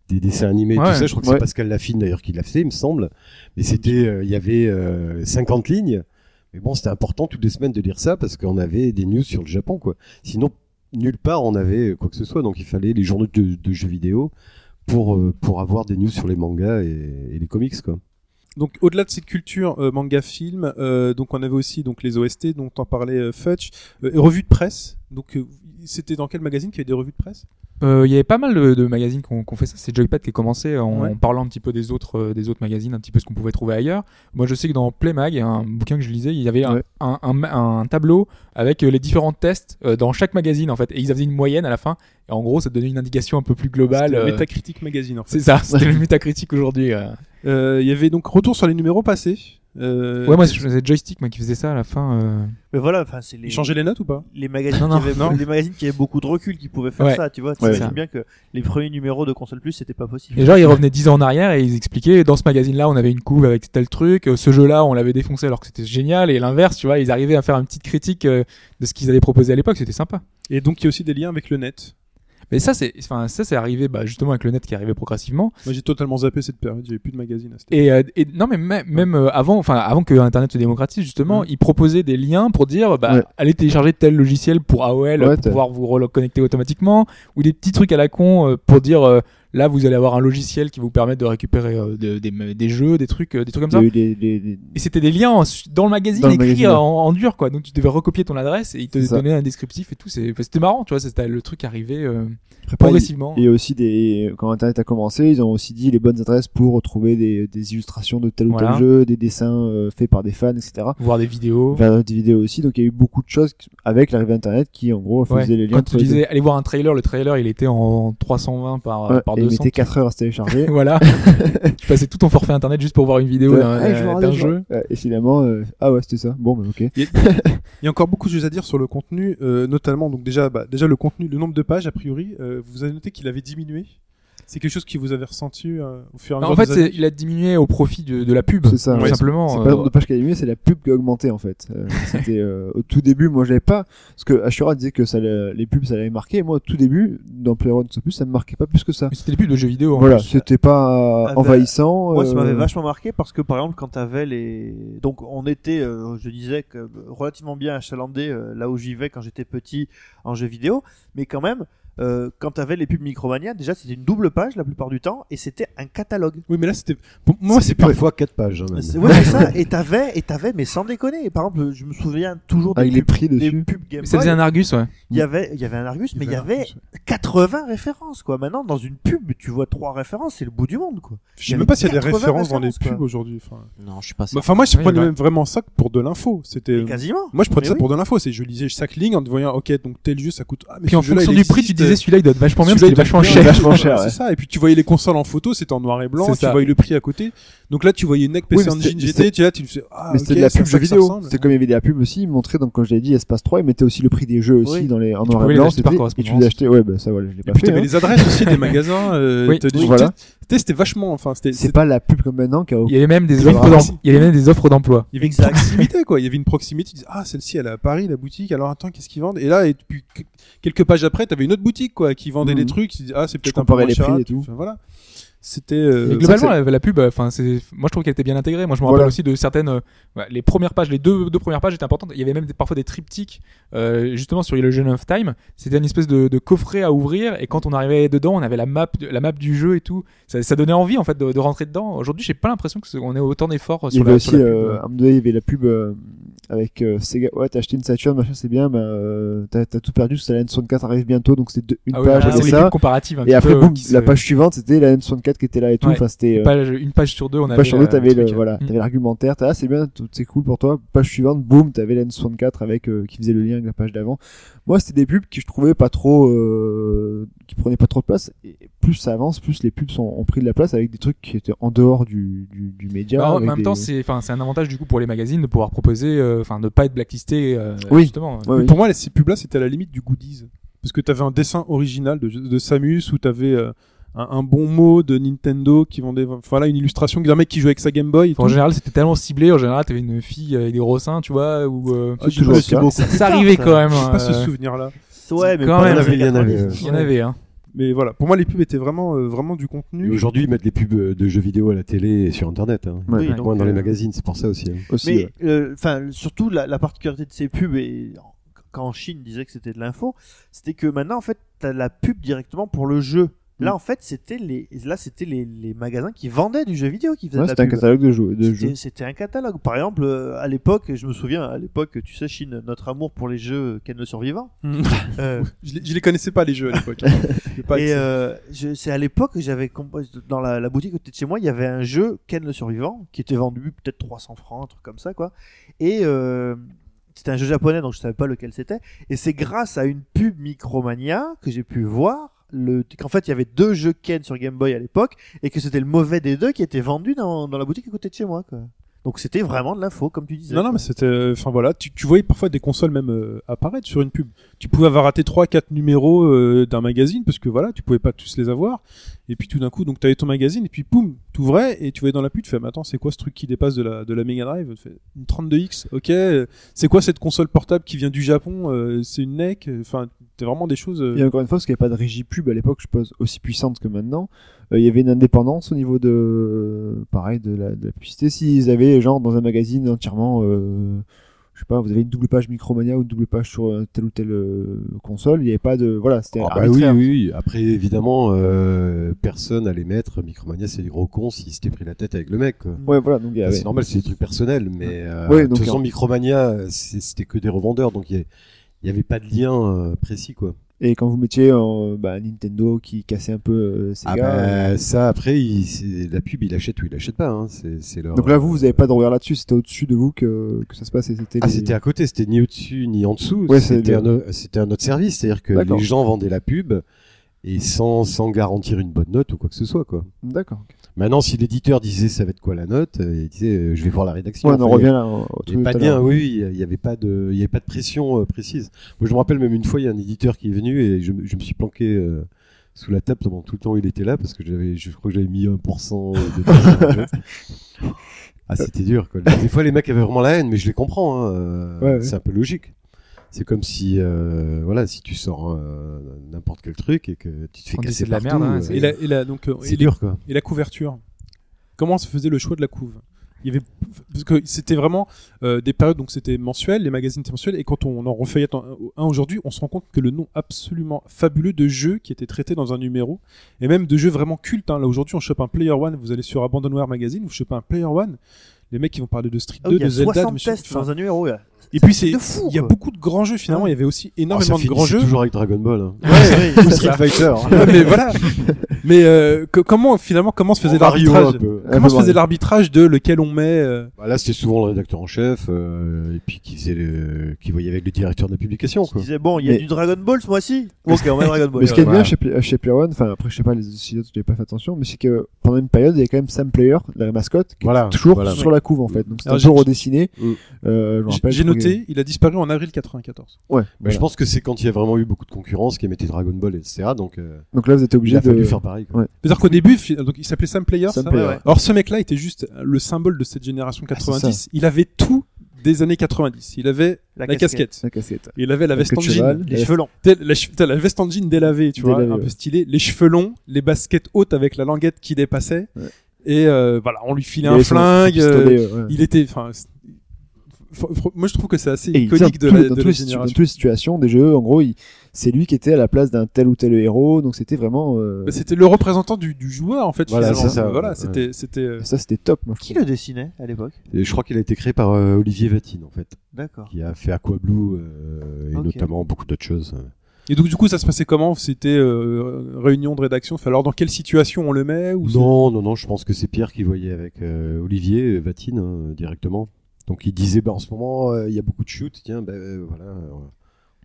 des dessins animés, Ouais. tout ça. Je crois que Ouais. c'est Pascal Laffine d'ailleurs qui l'a fait, il me semble. Mais c'était, euh, il y avait euh, 50 lignes. Mais bon, c'était important toutes les semaines de lire ça parce qu'on avait des news sur le Japon, quoi. Sinon, nulle part on avait quoi que ce soit. Donc il fallait les journaux de, de jeux vidéo pour euh, pour avoir des news sur les mangas et, et les comics, quoi. Donc au-delà de cette culture euh, manga film, euh, donc on avait aussi donc les OST dont on parlait euh, Futch, euh, et revues de presse. Donc c'était dans quel magazine qu'il y avait des revues de presse? Euh, Il y avait pas mal de, de magazines qui ont fait ça. C'est Joypad qui a commencé en Ouais. parlant un petit peu des autres, euh, des autres magazines, un petit peu ce qu'on pouvait trouver ailleurs. Moi, je sais que dans Playmag, il y a un bouquin que je lisais, il y avait un, Ouais. un, un- un tableau avec euh, les différents tests euh, dans chaque magazine en fait, et ils avaient une moyenne à la fin. Et en gros, ça donnait une indication un peu plus globale. Euh, Metacritic Magazine en fait. C'est ça, c'était le métacritique aujourd'hui. euh. Euh, Il y avait donc retour sur les numéros passés. Euh, Ouais, moi, faisais Joystick, moi, qui faisait ça à la fin. euh. Mais voilà, enfin, c'est les. Changeaient les notes ou pas? les magazines, Non, qui non, avaient, non. les magazines qui avaient beaucoup de recul qui pouvaient faire Ouais. ça, tu vois. Ouais. T'imagines bien que les premiers numéros de Console Plus, c'était pas possible. Et genre, ils revenaient 10 ans en arrière et ils expliquaient, dans ce magazine-là, on avait une couve avec tel truc, euh, ce jeu-là, on l'avait défoncé alors que c'était génial, et l'inverse, tu vois, ils arrivaient à faire une petite critique euh, de ce qu'ils avaient proposé à l'époque, c'était sympa. Et donc il y a aussi des liens avec le net. Mais ça, c'est, enfin, ça, c'est arrivé, bah, justement, avec le net qui est arrivé progressivement. Moi, j'ai totalement zappé cette période. J'avais plus de magazine à cette Et, euh, et non, mais même, même euh, avant, enfin, avant que Internet se démocratise, justement, Mm. ils proposaient des liens pour dire, bah, Ouais. allez télécharger tel logiciel pour AOL Ouais, pour pouvoir vous reconnecter automatiquement, ou des petits trucs à la con euh, pour dire, euh, là, vous allez avoir un logiciel qui vous permet de récupérer euh, de- des, des jeux, des trucs, euh, des trucs comme ça. des, des- Et c'était des liens en- dans le magazine Dans le écrits magazine, en, ouais. en dur, quoi. Donc tu devais recopier ton adresse et ils te donnaient un descriptif et tout. C'était marrant, tu vois. C'était le truc arrivé euh, progressivement. A aussi des quand Internet a commencé, ils ont aussi dit les bonnes adresses pour trouver des, illustrations de tel ou Voilà. tel jeu, des dessins euh, faits par des fans, etc. Voir des vidéos. Faire des vidéos aussi. Donc il y a eu beaucoup de choses avec l'arrivée d'Internet qui en gros Ouais. faisaient les liens. Quand tu disais allez voir un trailer, le trailer il était en 320 par, Ouais, par et il 200. mettait 4 heures à se télécharger. [laughs] voilà. [laughs] tu passais tout ton forfait internet juste pour voir une vidéo d'un, je jeu. Et finalement, euh, ah ouais, c'était ça. Bon, mais ok. Il y, a, il y a encore beaucoup de choses à dire sur le contenu, euh, notamment donc déjà, bah, déjà le contenu, le nombre de pages a priori. euh, vous avez noté qu'il avait diminué. C'est quelque chose que vous avez ressenti euh, au fur et à Non, mesure. en fait, des il a diminué au profit de, de la pub. C'est ça, tout ouais. simplement. C'est euh, pas le nombre de pages qui a diminué, c'est la pub qui a augmenté en fait. Euh, [laughs] C'était euh, au tout début, moi j'avais pas parce que Ashura disait que ça le- les pubs ça l'avait marqué. Et moi au tout début dans PlayerUnknown's Plus, ça me marquait pas plus que ça. C'était des pubs de jeux vidéo. en Voilà, c'était pas Ah, bah, envahissant. Moi, ça m'avait vachement marqué parce que, par exemple, quand t'avais les, donc on était, euh, je disais que relativement bien achalandé euh, là où j'y vais quand j'étais petit en jeu vidéo, mais quand même, euh, quand t'avais les pubs Micromania, déjà c'était une double page la plupart du temps et c'était un catalogue. Oui, mais là c'était. Pour moi, c'est pas. parfois 4 pages. hein, même. C'est- Ouais, c'est ça. Et t'avais, et t'avais, mais sans déconner. Par exemple, je me souviens toujours des Avec les pubs, prix des dessus. pubs Game Mais ça Boy. faisait un Argus, ouais. Il y avait, il y avait un Argus, mais il y avait 80 références, quoi. Maintenant, dans une pub, tu vois trois références, c'est le bout du monde, quoi. Je sais même pas s'il y a des 80 références dans les pubs aujourd'hui. Enfin, Non, je suis pas sûr. enfin, moi, je Oui, prenais bah. même vraiment ça pour de l'info. C'était. Quasiment. Moi, je prenais Mais ça oui. pour de l'info. C'est je lisais chaque ligne en te voyant, ok, donc tel jeu ça coûte. Ah, mais Puis en fonction du prix, tu disais celui-là il doit être vachement bien parce qu'il est vachement cher. [laughs] C'est ça. Et puis tu voyais les consoles en photo, c'était en noir et blanc. Tu voyais le prix à côté. Donc là, tu voyais une NEC PC Oui, Engine c'était- GT. Tu là, tu le fais. Ah, mais ok, c'était de la c'est pub vidéo. C'est comme il y avait des la pub aussi, ils montraient donc quand je l'ai dit Espace 3, ils mettaient aussi le prix des jeux aussi Oui. dans les en noir et blanc, c'était- et tu les achetais ouais bah ça voilà, je l'ai Et pas puis fait. t'avais hein. les adresses aussi des magasins. euh, [laughs] Oui. Oui, voilà. C'était c'était vachement. Enfin, c'était. C'est pas la pub comme maintenant qui a Il y avait même des C'est offres vraiment- d'emploi. Il y avait même des offres d'emploi. Il y avait une proximité, quoi. Il y avait une proximité. Tu disais, ah, celle-ci, elle est à Paris, la boutique. Alors, attends, qu'est-ce qu'ils vendent? Et là, et puis, que- quelques pages après, t'avais une autre boutique, quoi, qui vendait Mhm. des trucs. Tu dis, ah, c'est peut-être un peu moins cher. et voilà. C'était, euh, globalement, la, la pub, euh, enfin, c'est, moi je trouve qu'elle était bien intégrée. Moi je me rappelle Voilà. aussi de certaines, euh, les premières pages, les deux, deux premières pages étaient importantes. Il y avait même des- parfois des triptyques, euh, justement sur Illusion of Time. C'était une espèce de, de coffret à ouvrir et quand on arrivait dedans, on avait la map, la map du jeu et tout. Ça, ça donnait envie en fait de, de rentrer dedans. Aujourd'hui, j'ai pas l'impression que c'est- on ait autant d'efforts Il y sur avait la, aussi, sur la pub. à un moment donné, il y avait la pub avec Sega. Ouais, t'as acheté une Saturn, machin, c'est bien, euh, t'as tout perdu. parce que la N64 arrive bientôt, donc c'était deux- une Ah oui, page ah, les ça. un Et après, peu, boum, la page suivante, c'était la N64 qui était là et tout. Ouais. Enfin, c'était. une euh, page, une page sur deux, on avait. page sur deux, t'avais le le, truc. voilà, Mm. t'avais l'argumentaire, t'as, ah, c'est bien, c'est cool pour toi. Page suivante, boum, t'avais la N64 avec, euh, qui faisait le lien avec la page d'avant. Moi, c'était des pubs qui je trouvais pas trop, euh, qui prenaient pas trop de place. Et plus ça avance, plus les pubs sont, ont pris de la place avec des trucs qui étaient en dehors du, du, du média. Bah, en avec même des- temps, c'est, enfin, c'est un avantage du coup pour les magazines de pouvoir proposer, euh, enfin, de pas être blacklisté, euh, Oui. justement. Ouais, oui. Pour moi, ces pubs-là, c'était à la limite du goodies. Parce que t'avais un dessin original de, de Samus où t'avais euh, un, un bon mot de Nintendo qui vendait, voilà, une illustration d'un mec qui jouait avec sa Game Boy. et Enfin, en général, c'était tellement ciblé. En général, t'avais une fille avec des gros seins, tu vois, ou euh, toujours ça, ça arrivait quand même. Pas ce euh, souvenir-là. Ouais, mais Quand même. Il y en avait, il y en 90. Il y en avait, hein. Mais voilà, pour moi, les pubs étaient vraiment, euh, vraiment du contenu. Aujourd'hui, ils mettent les pubs euh, de jeux vidéo à la télé et sur Internet. Hein. Oui, donc, dans les euh, magazines, c'est pour ça aussi. hein. aussi. Mais ouais. euh, enfin, surtout la, la particularité de ces pubs et quand en Chine disait que c'était de l'info, c'était que maintenant en fait t'as la pub directement pour le jeu. Là Mm. en fait c'était les là c'était les, les magasins qui vendaient du jeu vidéo qui faisaient Ouais, de la c'était un pub. catalogue de jeux. De jeux. C'était- un catalogue. Par exemple, euh, à l'époque, je me souviens, à l'époque, tu sais, Chine, notre amour pour les jeux Ken le survivant. Euh, [laughs] je, les, je les connaissais pas les jeux à l'époque. [laughs] Et euh, je- c'est à l'époque que j'avais dans la, la boutique à côté de chez moi, il y avait un jeu Ken le survivant qui était vendu peut-être 300 francs, un truc comme ça quoi. Et euh, c'était un jeu japonais donc je savais pas lequel c'était. Et c'est grâce à une pub Micromania que j'ai pu voir qu'en fait il y avait deux jeux Ken sur Game Boy à l'époque et que c'était le mauvais des deux qui était vendu dans, dans la boutique à côté de chez moi quoi. Donc c'était vraiment de l'info, comme tu disais. Non, non, mais c'était, enfin voilà, tu, tu voyais parfois des consoles même euh, apparaître sur une pub. Tu pouvais avoir raté trois, quatre numéros euh, d'un magazine parce que voilà, tu pouvais pas tous les avoir. Et puis tout d'un coup, donc t'avais ton magazine et puis poum, t'ouvrais et tu voyais dans la pub, tu fais, mais attends, c'est quoi ce truc qui dépasse de la de la Mega Drive? Une 32X, ok. euh, C'est quoi cette console portable qui vient du Japon? Euh, C'est une NEC. Enfin, c'était vraiment des choses. euh, Et encore une fois, parce qu'il n'y avait pas de régie pub à l'époque, je suppose, aussi puissante que maintenant, euh, il y avait une indépendance au niveau de, pareil, de la, de la publicité. S'ils avaient, genre, dans un magazine entièrement, euh, je sais pas, vous avez une double page Micromania ou une double page sur euh, telle ou telle euh, console, il n'y avait pas de, voilà, c'était Ah bah oui, oui, oui. Après, évidemment, euh, personne allait mettre Micromania, c'est des gros cons s'ils s'étaient pris la tête avec le mec. Quoi. Ouais, voilà, donc Bah. C'est normal, c'est des trucs personnels, mais euh, Ouais, de toute façon, Micromania, c'était que des revendeurs, donc il y a- il y avait pas de lien précis, quoi. Et quand vous mettiez euh, bah, Nintendo qui cassait un peu euh, Ah Sega. euh, bah, ça, après, il, la pub, il achète ou il achète pas. Hein. Leur, Donc là, vous, vous avez pas de regard là-dessus, c'était au-dessus de vous que, que ça se passait. C'était Ah, les- c'était à côté, c'était ni au-dessus ni en dessous. Ouais, c'était, un, c'était un autre service, c'est-à-dire que les gens vendaient la pub et sans, sans garantir une bonne note ou quoi que ce soit, quoi. D'accord. Maintenant, si l'éditeur disait ça va être quoi la note, euh, il disait euh, je vais voir la rédaction. Ouais, on en Enfin, revient là Il n'y avait pas de à lien, l'heure. oui, oui, il n'y avait pas de, il y avait pas de pression euh, précise. Moi, je me rappelle même une fois, il y a un éditeur qui est venu et je, me- je me suis planqué euh, sous la table pendant tout le temps où il était là parce que j'avais, je crois que j'avais mis 1% de [laughs] ah, c'était dur, quoi. Des fois, les mecs avaient vraiment la haine, mais je les comprends, hein, ouais. c'est un peu logique. C'est comme si, euh, voilà, si tu sors euh, n'importe quel truc et que tu te fais On casser de la partout, merde, hein, euh, c'est- Et la, et la- donc, euh, c'est et, dur, quoi. et la couverture. Comment se faisait le choix de la couve? Il y avait parce que c'était vraiment euh, des périodes donc c'était mensuel, les magazines étaient mensuels et quand on en refeuillette un, aujourd'hui, on se rend compte que le nom absolument fabuleux de jeux qui étaient traités dans un numéro et même de jeux vraiment cultes. Hein. Là aujourd'hui, on chope un Player One, vous allez sur Abandonware Magazine, vous chopez un Player One. Les mecs qui vont parler de Street Ah 2, oui, il y de a Zelda, de 60 machin. tests dans un numéro. là. Et puis c'est il y a beaucoup de grands jeux finalement, Ah. il y avait aussi Oh, énormément de grands jeux. toujours avec Dragon Ball. hein. Ouais, Ou Street Fighter. [laughs] Mais voilà. Mais euh, que- comment finalement comment se faisait l'arbitrage. Comment se faisait l'arbitrage de lequel on met euh, Bah là, c'était souvent le rédacteur en chef, euh, et puis qui faisait le, qui voyait avec le directeur de la publication, Il disait bon, il y a Mais- du Dragon Ball ce mois-ci. [laughs] Ok, on met Dragon Ball. Mais ce qui est bien chez, chez Player One, enfin après je sais pas les autres j'ai pas fait attention, mais c'est que pendant une période il y a quand même Sam Player, la mascotte, qui Voilà, est toujours voilà. sur la couve en fait. Donc peu j'ai- redessiné. Mm. J'ai rappelle, il a disparu en avril 94. que- Ouais. Mais voilà. je pense que c'est quand il y a vraiment eu beaucoup de concurrence qui émettait Dragon Ball, etc. Donc, euh, Donc là vous êtes obligé fallu de. faire pareil. Quoi. Ouais. C'est-à-dire qu'au début, donc il s'appelait Sam Player. Sam ça Player. Ouais, ouais. Alors ce mec-là était juste le symbole de cette génération Ah, c'est 90. il avait tout des années 90. Il avait la, casquette. La cassette. Il avait la La veste en jean. cheval. Les cheveux longs. La, che- putain, la veste en jean délavée, tu vois, un peu stylé. Les cheveux longs, les baskets hautes avec la languette qui dépassait. Ouais. Et euh, voilà, on lui filait Il un flingue. euh, ouais. il était, enfin, moi je trouve que c'est assez Et iconique de la, tout- dans de toutes la les dans toutes les situations des jeux, en gros, c'est lui qui était à la place d'un tel ou tel héros, donc c'était vraiment. euh, Bah, C'était le représentant du, du joueur en fait. Voilà, ça, Voilà, ouais. c'était, c'était. euh, Ça c'était top, moi. Qui le dessinait à l'époque? Je crois qu'il a été créé par euh, Olivier Vatine, en fait, D'accord. qui a fait Aqua Blue euh, et notamment beaucoup d'autres choses. Et donc du coup, ça se passait comment? C'était euh, réunion de rédaction. Fait, alors dans quelle situation on le met ou Non, non, non, je pense que c'est Pierre qui voyait avec euh, Olivier Vatine hein, directement. Donc il disait, bah, en ce moment, euh, il y a beaucoup de shoots, tiens, bah, euh, voilà,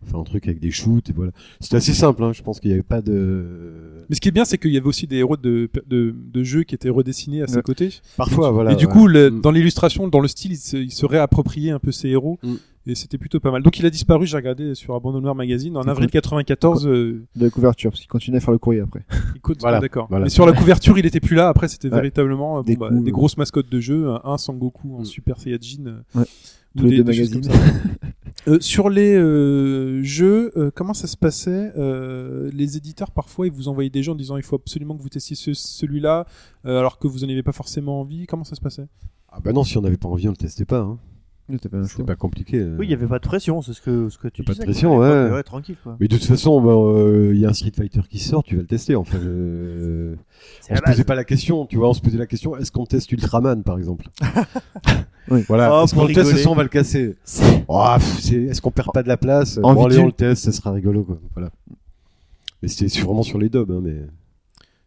on fait un truc avec des shoots, et voilà. C'était assez simple, hein, je pense qu'il n'y avait pas de... Mais ce qui est bien, c'est qu'il y avait aussi des héros de, de, de jeux qui étaient redessinés à ses Ouais. côtés. Parfois, voilà. et du ouais. coup, le- Mm. dans l'illustration, dans le style, il se, il se réappropriait un peu ces héros. Mm. Et c'était plutôt pas mal. Donc il a disparu, j'ai regardé sur Abandonware Magazine en avril cool. 94. euh, De la couverture, parce qu'il continuait à faire le courrier après. [laughs] Voilà, d'accord. voilà. Mais sur la couverture, il était plus là. Après, c'était Ouais. véritablement euh, bon, Des bah, des euh. grosses mascottes de jeu, un, Sangoku en Mm. Super Saiyajin. Ouais. Tous les des- deux des magazines. [laughs] Euh, sur les euh, jeux, euh, comment ça se passait Euh, Les éditeurs parfois ils vous envoyaient des gens en disant il faut absolument que vous testiez ce- celui-là, euh, alors que vous en avez pas forcément envie. Comment ça se passait? Ah bah non, si on n'avait pas envie, on le testait pas. Hein. C'était pas compliqué. euh. Oui, il y avait pas de pression, c'est ce que ce que tu Pas de disais. pression, quoi. Ouais. tranquille quoi. Mais de toute façon, bah, euh, il y a un Street Fighter qui sort, tu vas le tester. Enfin, euh, on se posait pas la question, tu vois, on se posait la question, est-ce qu'on teste Ultraman, par exemple [laughs] Oui. Voilà, Oh, est-ce pour qu'on le teste, ça, on va le casser oh, pff, c'est- Est-ce qu'on perd pas de la place En Bon, allez, vitu- on le teste, ça sera rigolo, quoi. Voilà. Mais c'était vraiment sur les dobs, hein, mais...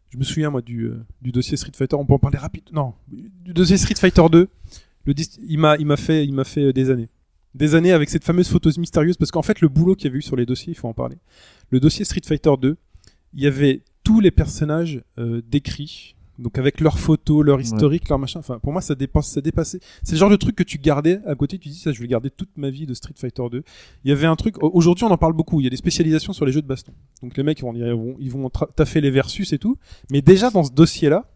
Je me souviens moi du, euh, du dossier Street Fighter. On peut en parler rapide. Non, du dossier Street Fighter 2. Le dis- il m'a il m'a fait il m'a fait euh, des années. Des années avec cette fameuse photo mystérieuse parce qu'en fait le boulot qu'il y avait eu sur les dossiers, il faut en parler. Le dossier Street Fighter 2, il y avait tous les personnages euh, décrits Donc avec leurs photos, leur historique, leur machin. Enfin, pour moi, ça dépasse, ça dépassait. C'est le genre de truc que tu gardais à côté. Tu dis ça, je vais garder toute ma vie de Street Fighter 2. Il y avait un truc. Aujourd'hui, on en parle beaucoup. Il y a des spécialisations sur les jeux de baston. Donc les mecs ils vont, ils vont, ils vont taffer les versus et tout. Mais déjà dans ce dossier-là,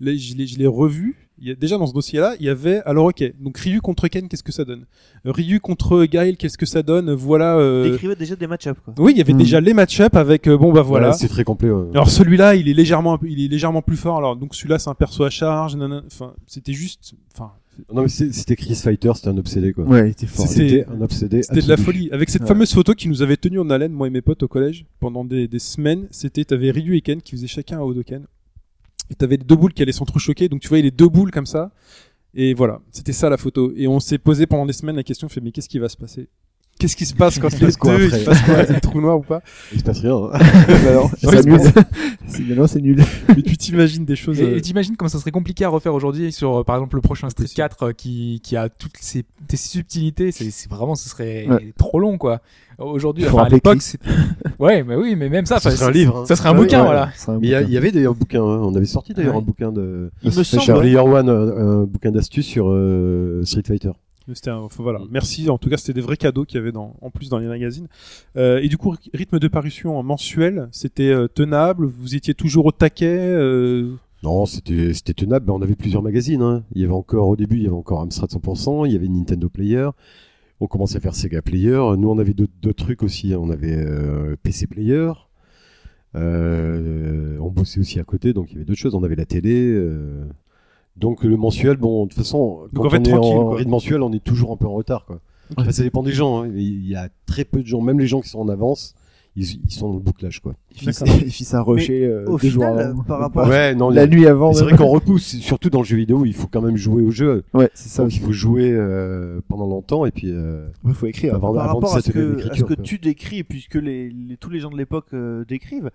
l'ai, je l'ai revu. Il y a, déjà dans ce dossier-là, il y avait alors ok. Donc Ryu contre Ken, qu'est-ce que ça donne? Ryu contre Gail, qu'est-ce que ça donne? Voilà. euh, Décrivait déjà des match-up quoi. Oui, il y avait Hmm. déjà les match-up avec euh, bon bah voilà. Ouais, c'est très complet. ouais. Alors celui-là, il est légèrement, il est légèrement plus fort. Alors donc celui-là, c'est un perso à charge. nanana. Enfin, c'était juste, enfin, Non, mais c'était Chris Fighter, c'était un obsédé quoi. Ouais, il était fort. C'était un obsédé. c'était de la folie. Avec cette Ouais. fameuse photo qui nous avait tenu en haleine, moi et mes potes au collège, pendant des, des semaines. C'était, t'avais Ryu et Ken qui faisaient chacun un Hodoken. Et t'avais les deux boules qui allaient s'entrechoquer. Donc tu voyais les deux boules comme ça. Et voilà, c'était ça la photo. Et on s'est posé pendant des semaines la question, fait mais qu'est-ce qui va se passer? Qu'est-ce qui se passe quand Il se les passe quoi deux, il se passe quoi [laughs] C'est le trou noir ou pas Il se passe rien. hein. [laughs] Bah non, c'est nul. bon. C'est nul. Mais tu t'imagines des choses. Et, euh, et t'imagines comment ça serait compliqué à refaire aujourd'hui sur, euh, par exemple, le prochain Street Impossible. 4 euh, qui, qui a toutes ces, ces subtilités. C'est, c'est vraiment, ce serait Ouais. trop long, quoi. Aujourd'hui, enfin, à l'époque, c'était. Ouais, mais oui, mais même ça, Ça serait un livre. hein. Ça serait un Ouais, bouquin, ouais, voilà. c'est un Mais il y, avait d'ailleurs un bouquin. hein. On avait sorti d'ailleurs Ouais. un bouquin de. Il me semble. One, un, un bouquin d'astuces sur euh, Street Fighter. C'était un, enfin, voilà. Merci. En tout cas, c'était des vrais cadeaux qu'il y avait dans, en plus dans les magazines. Euh, et du coup, ry- rythme de parution en mensuel, c'était euh, tenable? Vous étiez toujours au taquet. euh, Non, c'était c'était tenable. mais on avait plusieurs magazines. hein. Il y avait encore au début, il y avait encore Amstrad 100%. Il y avait Nintendo Player. On commençait à faire Sega Player. Nous, on avait d'autres trucs aussi. hein. On avait PC Player. On bossait aussi à côté, donc il y avait d'autres choses. On avait la télé. Donc le mensuel, bon, de toute façon, Donc, quand en fait, on est tranquille, en quoi. rythme mensuel, on est toujours un peu en retard, quoi. Enfin, ça dépend des gens. hein. Il y a très peu de gens, même les gens qui sont en avance, ils, ils sont dans le bouclage, quoi. Il fit ça- il fit ça rusher euh, au jours final, avant. par rapport- Ouais, non, La nuit avant. c'est vrai qu'on repousse, surtout dans le jeu vidéo, il faut quand même jouer au jeu. Ouais, c'est ça Donc il faut jouer euh, pendant longtemps et puis euh, Il faut écrire. avant, par avant de rapport à ce que, à ce que quoi. tu décris, puisque les, les- tous les gens de l'époque euh, décrivent,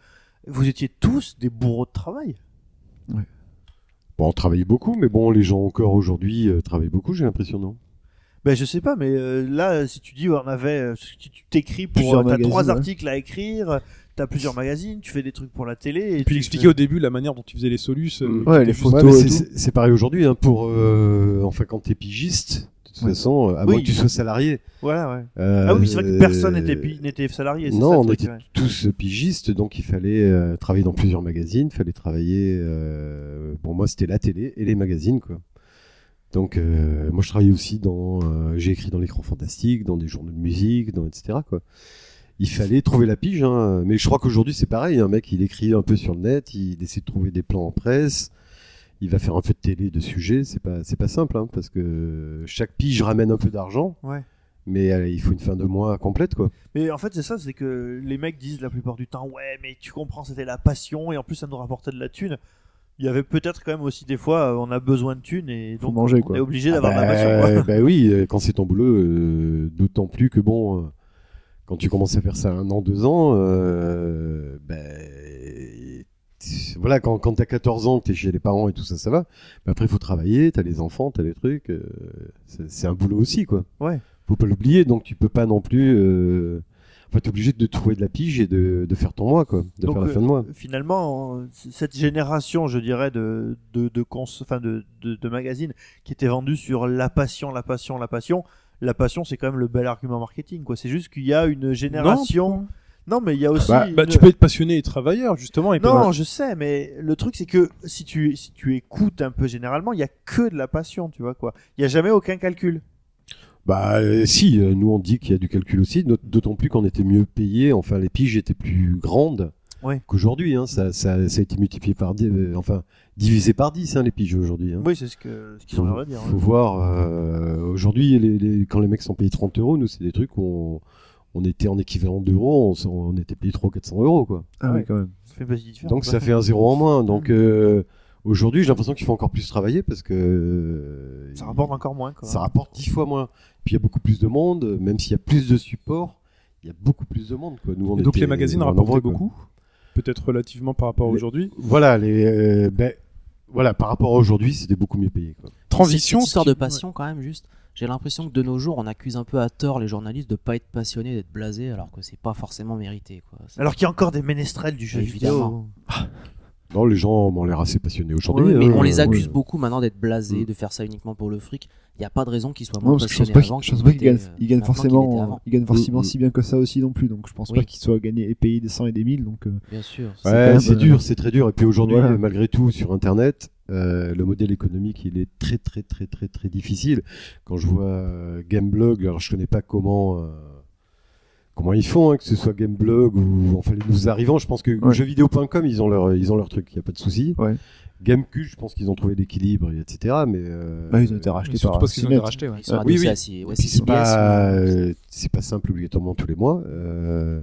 vous étiez tous des bourreaux de travail. Bon, on travaillait beaucoup, mais bon, les gens encore aujourd'hui euh, travaillent beaucoup, j'ai l'impression, non? Ben je sais pas, mais euh, là, si tu dis on avait, euh, si tu t'écris pour, Plusieurs euh, t'as magazines, trois ouais. articles à écrire, t'as plusieurs magazines, tu fais des trucs pour la télé. Et Et puis tu fais- au début la manière dont tu faisais les solus. euh, Ouais, qui les photos Ouais, mais et c'est- tout. c'est c'est pareil aujourd'hui, hein, pour euh, enfin quand t'es pigiste, toute Ouais. façon, euh, à moins Oui. que tu sois salarié. Voilà, ouais. euh, ah oui, c'est vrai que personne n'était salarié. Non, ça, on était tous pigistes, donc il fallait euh, travailler dans plusieurs magazines, fallait travailler. Euh, pour moi, c'était la télé et les magazines, quoi. Donc, euh, moi, je travaillais aussi dans. euh, J'ai écrit dans l'écran fantastique, dans des journaux de musique, dans etc. Quoi. Il fallait trouver la pige, hein. mais je crois qu'aujourd'hui c'est pareil. Un mec, il écrit un peu sur le net, il essaie de trouver des plans en presse, il va faire un peu de télé de sujets. C'est pas, c'est pas simple, hein, parce que chaque pige ramène un peu d'argent, Ouais. mais euh, il faut une fin de mois complète, quoi. Mais en fait, c'est ça, c'est que les mecs disent la plupart du temps, ouais, mais tu comprends, c'était la passion, et en plus, ça nous rapportait de la thune. Il y avait peut-être quand même aussi des fois, euh, on a besoin de thunes, et donc manger, on quoi. est obligé d'avoir de bah, la passion. quoi. [laughs] bah oui, euh, quand c'est ton boulot, euh, d'autant plus que bon, quand tu commences à faire ça un an, deux ans, euh, ben, tu- voilà, quand, quand t'as 14 ans, que t'es chez les parents et tout ça, ça va. Mais après, il faut travailler, t'as les enfants, t'as les trucs. euh, c'est c'est un boulot aussi, quoi. Ouais. Faut pas l'oublier, donc tu peux pas non plus. Euh, enfin, t'es obligé de trouver de la pige et de, de faire ton mois, quoi. De Donc, faire la euh, fin de mois. Finalement, euh, c- cette génération, je dirais, de, de, de, cons- enfin, de, de, de magazines qui étaient vendus sur la passion, la passion, la passion. La passion, c'est quand même le bel argument marketing, quoi. C'est juste qu'il y a une génération. Non, mais il y a aussi. Bah, bah, tu peux être passionné et travailleur justement. Et Non, pas- je sais, mais le truc c'est que si tu si tu écoutes un peu généralement, il y a que de la passion, tu vois quoi. Il y a jamais aucun calcul. Bah euh, si, euh, nous on dit qu'il y a du calcul aussi, d'aut- d'autant plus qu'on était mieux payé, enfin les piges étaient plus grandes Ouais. qu'aujourd'hui, hein, ça, ça, ça a été multiplié par 10, euh, enfin divisé par 10 hein, les piges aujourd'hui. Hein. Oui, c'est ce que ce qu'ils faut, ont de dire. faut voir, euh, aujourd'hui les, les- quand les mecs sont payés 30 euros, nous c'est des trucs où on, on était en équivalent d'euros, on, on était payé 300-400 euros quoi. Ah Ouais. oui, quand même. Ça fait une. Donc ça fait un zéro en moins, donc euh, aujourd'hui j'ai l'impression qu'il faut encore plus travailler parce que... euh, ça rapporte encore moins quoi. ça rapporte dix fois moins. Puis il y a beaucoup plus de monde, même s'il y a plus de support, il y a beaucoup plus de monde. Quoi. Nous, on Et donc était les magazines rapportaient beaucoup, peut-être relativement par rapport à aujourd'hui. Voilà, les, euh, ben, voilà, par rapport à aujourd'hui, c'était beaucoup mieux payé. Quoi. Transition. Cette histoire ce de passion, quand même, juste. J'ai l'impression que de nos jours, on accuse un peu à tort les journalistes de pas être passionnés, d'être blasés, alors que c'est pas forcément mérité. Quoi. Alors qu'il y a encore des ménestrels du jeu Évidemment. vidéo. Non, les gens m'ont l'air assez passionnés aujourd'hui. Oui, mais hein. on les accuse Ouais. beaucoup maintenant d'être blasés, Mm. de faire ça uniquement pour le fric. Il n'y a pas de raison qu'ils soient moins je pense passionnés pas qu'il avant. je pense qu'ils pas qu'il gagne, étaient, euh, qu'ils forcément, l'étaient avant. il gagne forcément Mm, si bien que ça aussi non plus. Donc je pense Oui. pas qu'il soit gagné et payé des 100 et des 1000. Donc euh, Bien sûr. c'est Ouais, euh, dur, c'est très dur. Et puis aujourd'hui, Voilà. malgré tout, sur Internet, euh, le modèle économique, il est très, très, très, très, très difficile. Quand je vois euh, Gameblog, alors je connais pas comment, euh, comment ils font, hein, que ce soit Gameblog ou enfin les nouveaux arrivants. Je pense que Ouais. jeuxvideo.com, ils ont leur, ils ont leur truc, il y a pas de souci. Ouais. Gamecube, je pense qu'ils ont trouvé l'équilibre, etc. Mais euh, bah, ils ont été rachetés Et surtout par parce qu'ils ont été rachetés. Ouais. Adossés oui, oui. ouais, puis c'est pas, euh, c'est pas simple obligatoirement tous les mois. Euh,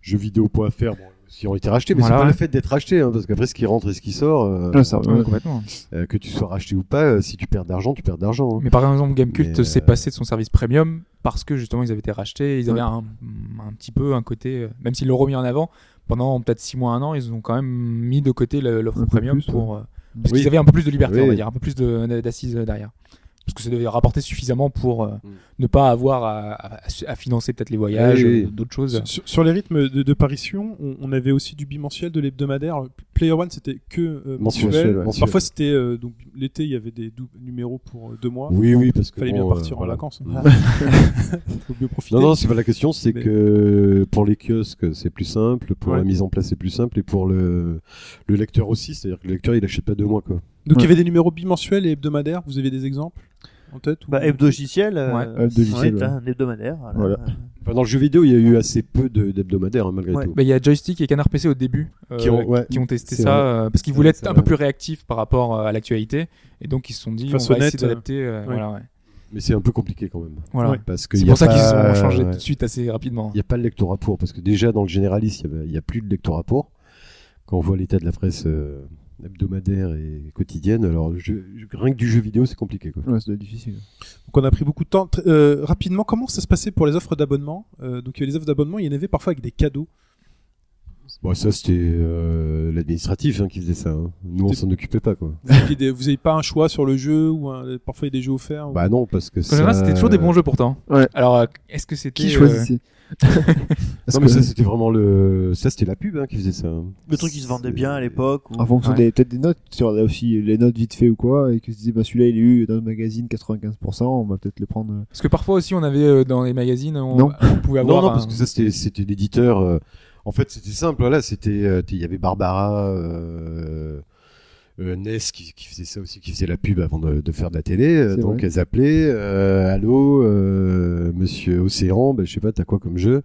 jeuxvideo.fr, bon, s'ils ont été rachetés, mais Voilà, c'est pas ouais. le fait d'être racheté, hein, parce qu'après ce qui rentre et ce qui sort, euh, Ouais, ça, ouais. complètement. euh, que tu sois racheté ou pas, euh, si tu perds d'argent, tu perds d'argent. hein. Mais par exemple, Gamecult Mais, s'est euh, passé de son service premium parce que justement ils avaient été rachetés, ils avaient Ouais. un, un petit peu un côté, euh, même s'ils l'ont remis en avant, pendant peut-être 6 mois, un an, ils ont quand même mis de côté l'offre premium plus, pour. euh, parce Oui. qu'ils avaient un peu plus de liberté, on va dire, un peu plus de- d'assises derrière. Parce que ça devait rapporter suffisamment pour euh, Mm. ne pas avoir à, à- à financer peut-être les voyages, Oui, oui. euh, d'autres choses. Sur, sur les rythmes de, de parution, on, on avait aussi du bimensuel, de l'hebdomadaire. Player One, c'était que euh, Mensuel, mensuel. ouais. mensuel. Parfois, c'était euh, donc l'été, il y avait des numéros pour euh, deux mois. Oui, oui, parce que Fallait bon, bien partir euh, en vacances. Mm. [laughs] Faut bien profiter. Non, non, c'est pas la question, c'est Mais- que pour les kiosques, c'est plus simple, pour Ouais. la mise en place, c'est plus simple, et pour le, le lecteur aussi, c'est-à-dire que le lecteur, il achète pas deux mois, quoi. Donc il y avait des numéros bimensuels et hebdomadaires. Vous avez des exemples en tête ou- Bah, hebdogiciel, euh, Ouais. Hebdogiciel, c'est ouais. un hebdomadaire. Voilà. Voilà. Euh, Enfin, dans le jeu vidéo, il y a eu assez peu de- d'hebdomadaires, hein, malgré Ouais. tout. Bah, Il y a Joystick et Canard PC au début euh, Qui ont- ouais, qui ont testé c'est ça euh, parce qu'ils voulaient être c'est un peu vrai. plus réactifs par rapport euh, à l'actualité et donc ils se sont dit Face on va essayer d'adapter. euh, ouais. voilà, ouais. Mais c'est un peu compliqué quand même. Voilà. Ouais. Parce que C'est y a pour ça qu'ils pas- ont changé ouais. tout de suite assez rapidement. Il n'y a pas le lectorat pour, parce que déjà dans le généraliste, il n'y a, plus de lectorat pour. Quand on voit l'état de la presse euh, hebdomadaire et quotidienne, alors je- je- rien que du jeu vidéo, c'est compliqué. Quoi. Ouais, ça doit être difficile. Donc on a pris beaucoup de temps. Euh, rapidement, comment ça se passait pour les offres d'abonnement? Euh, Donc il y avait les offres d'abonnement, il y en avait parfois avec des cadeaux. Bon, ça, c'était euh, l'administratif hein, qui faisait ça. hein. Nous, on s'en occupait pas. Quoi. Vous n'avez pas un choix sur le jeu ou un- parfois il y a des jeux offerts ou- Bah non, parce que En général, ça- c'était toujours des bons jeux pourtant. Ouais. Alors, est-ce que c'était. Qui choisissait? Non, mais que- ça, c'était vraiment le. Ça, c'était la pub hein, qui faisait ça. Le truc qui se vendait bien à l'époque. ou- En fonction Ouais. des peut-être des notes, tu regardes aussi les notes vite fait ou quoi, et que tu disais bah celui-là il est eu dans le magazine 95%, on va peut-être le prendre. euh. Parce que parfois aussi, on avait euh, dans les magazines, on, Non. on pouvait avoir. Non, non, un- parce que ça, c'était, c'était l'éditeur. euh, En fait, c'était simple. Voilà, c'était. euh, Il y avait Barbara. Euh... euh, Ness qui, qui faisait ça aussi, qui faisait la pub avant de, de faire de la télé. euh, donc vrai. elles appelaient, euh, allô, Monsieur Océan, ben, je sais pas, t'as quoi comme jeu?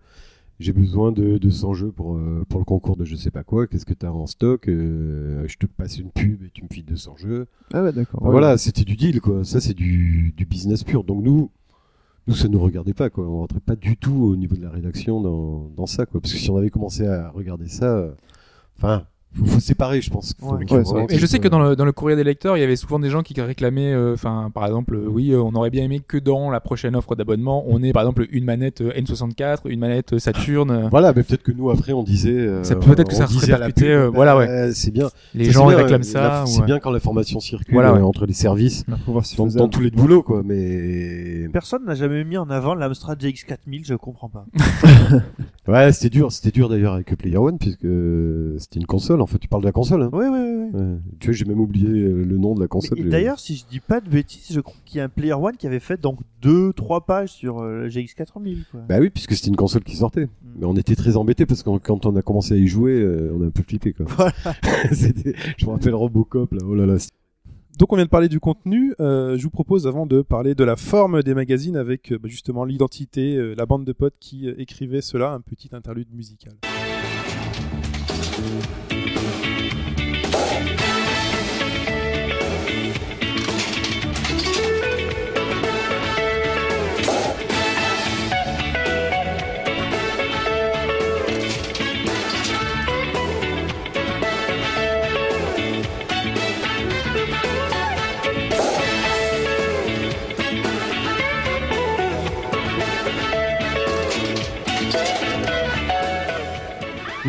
J'ai besoin de 200 jeux pour euh, pour le concours de je sais pas quoi. Qu'est-ce que t'as en stock? Euh, Je te passe une pub et tu me files 200 jeux. Ah ouais d'accord. Enfin, Ouais. Voilà, c'était du deal, quoi. Ça, c'est du, du business pur. Donc nous, nous, ça nous regardait pas, quoi. On rentrait pas du tout au niveau de la rédaction dans, dans ça, quoi. Parce que si on avait commencé à regarder ça, euh, enfin, faut, faut séparer, je pense. Faut Ouais. qu'il y ait Ouais, c'est vraiment vrai. Et je sais que dans le, dans le courrier des lecteurs, il y avait souvent des gens qui réclamaient, euh, enfin, par exemple, euh, oui, euh, on aurait bien aimé que dans la prochaine offre d'abonnement, on ait par exemple une manette euh, N64, une manette euh, Saturn. euh, Voilà, mais peut-être que nous, après, on disait. euh, Ça peut-être que on ça serait disait à la répercuté, pub, euh, voilà, bah, C'est bien. les Ça, gens c'est bien, réclament euh, ça. ou, C'est euh, bien quand l'information circule Voilà, ouais. euh, entre les services. Faut voir si Dans, faisable. dans tous les boulots, quoi. Mais. Personne n'a jamais mis en avant l'Amstrad GX4000, je comprends pas. [laughs] Ouais, c'était dur. C'était dur d'ailleurs avec Player One, puisque c'était une console. En fait, tu parles de la console, hein. Ouais. ouais. Ouais. Tu vois, j'ai même oublié euh, le nom de la console. Mais- et J'ai- D'ailleurs, si je dis pas de bêtises, je crois qu'il y a un Player One qui avait fait donc deux, trois pages sur euh, le GX4000. Quoi. Bah oui, puisque c'était une console qui sortait. Mais on était très embêtés parce que quand on a commencé à y jouer, euh, on a un peu flippé quoi. Voilà. [laughs] C'était- je me rappelle Robocop là, oh là là. Donc on vient de parler du contenu. euh, je vous propose avant de parler de la forme des magazines avec euh, bah, justement l'identité, euh, la bande de potes qui euh, écrivait cela, un petit interlude musical.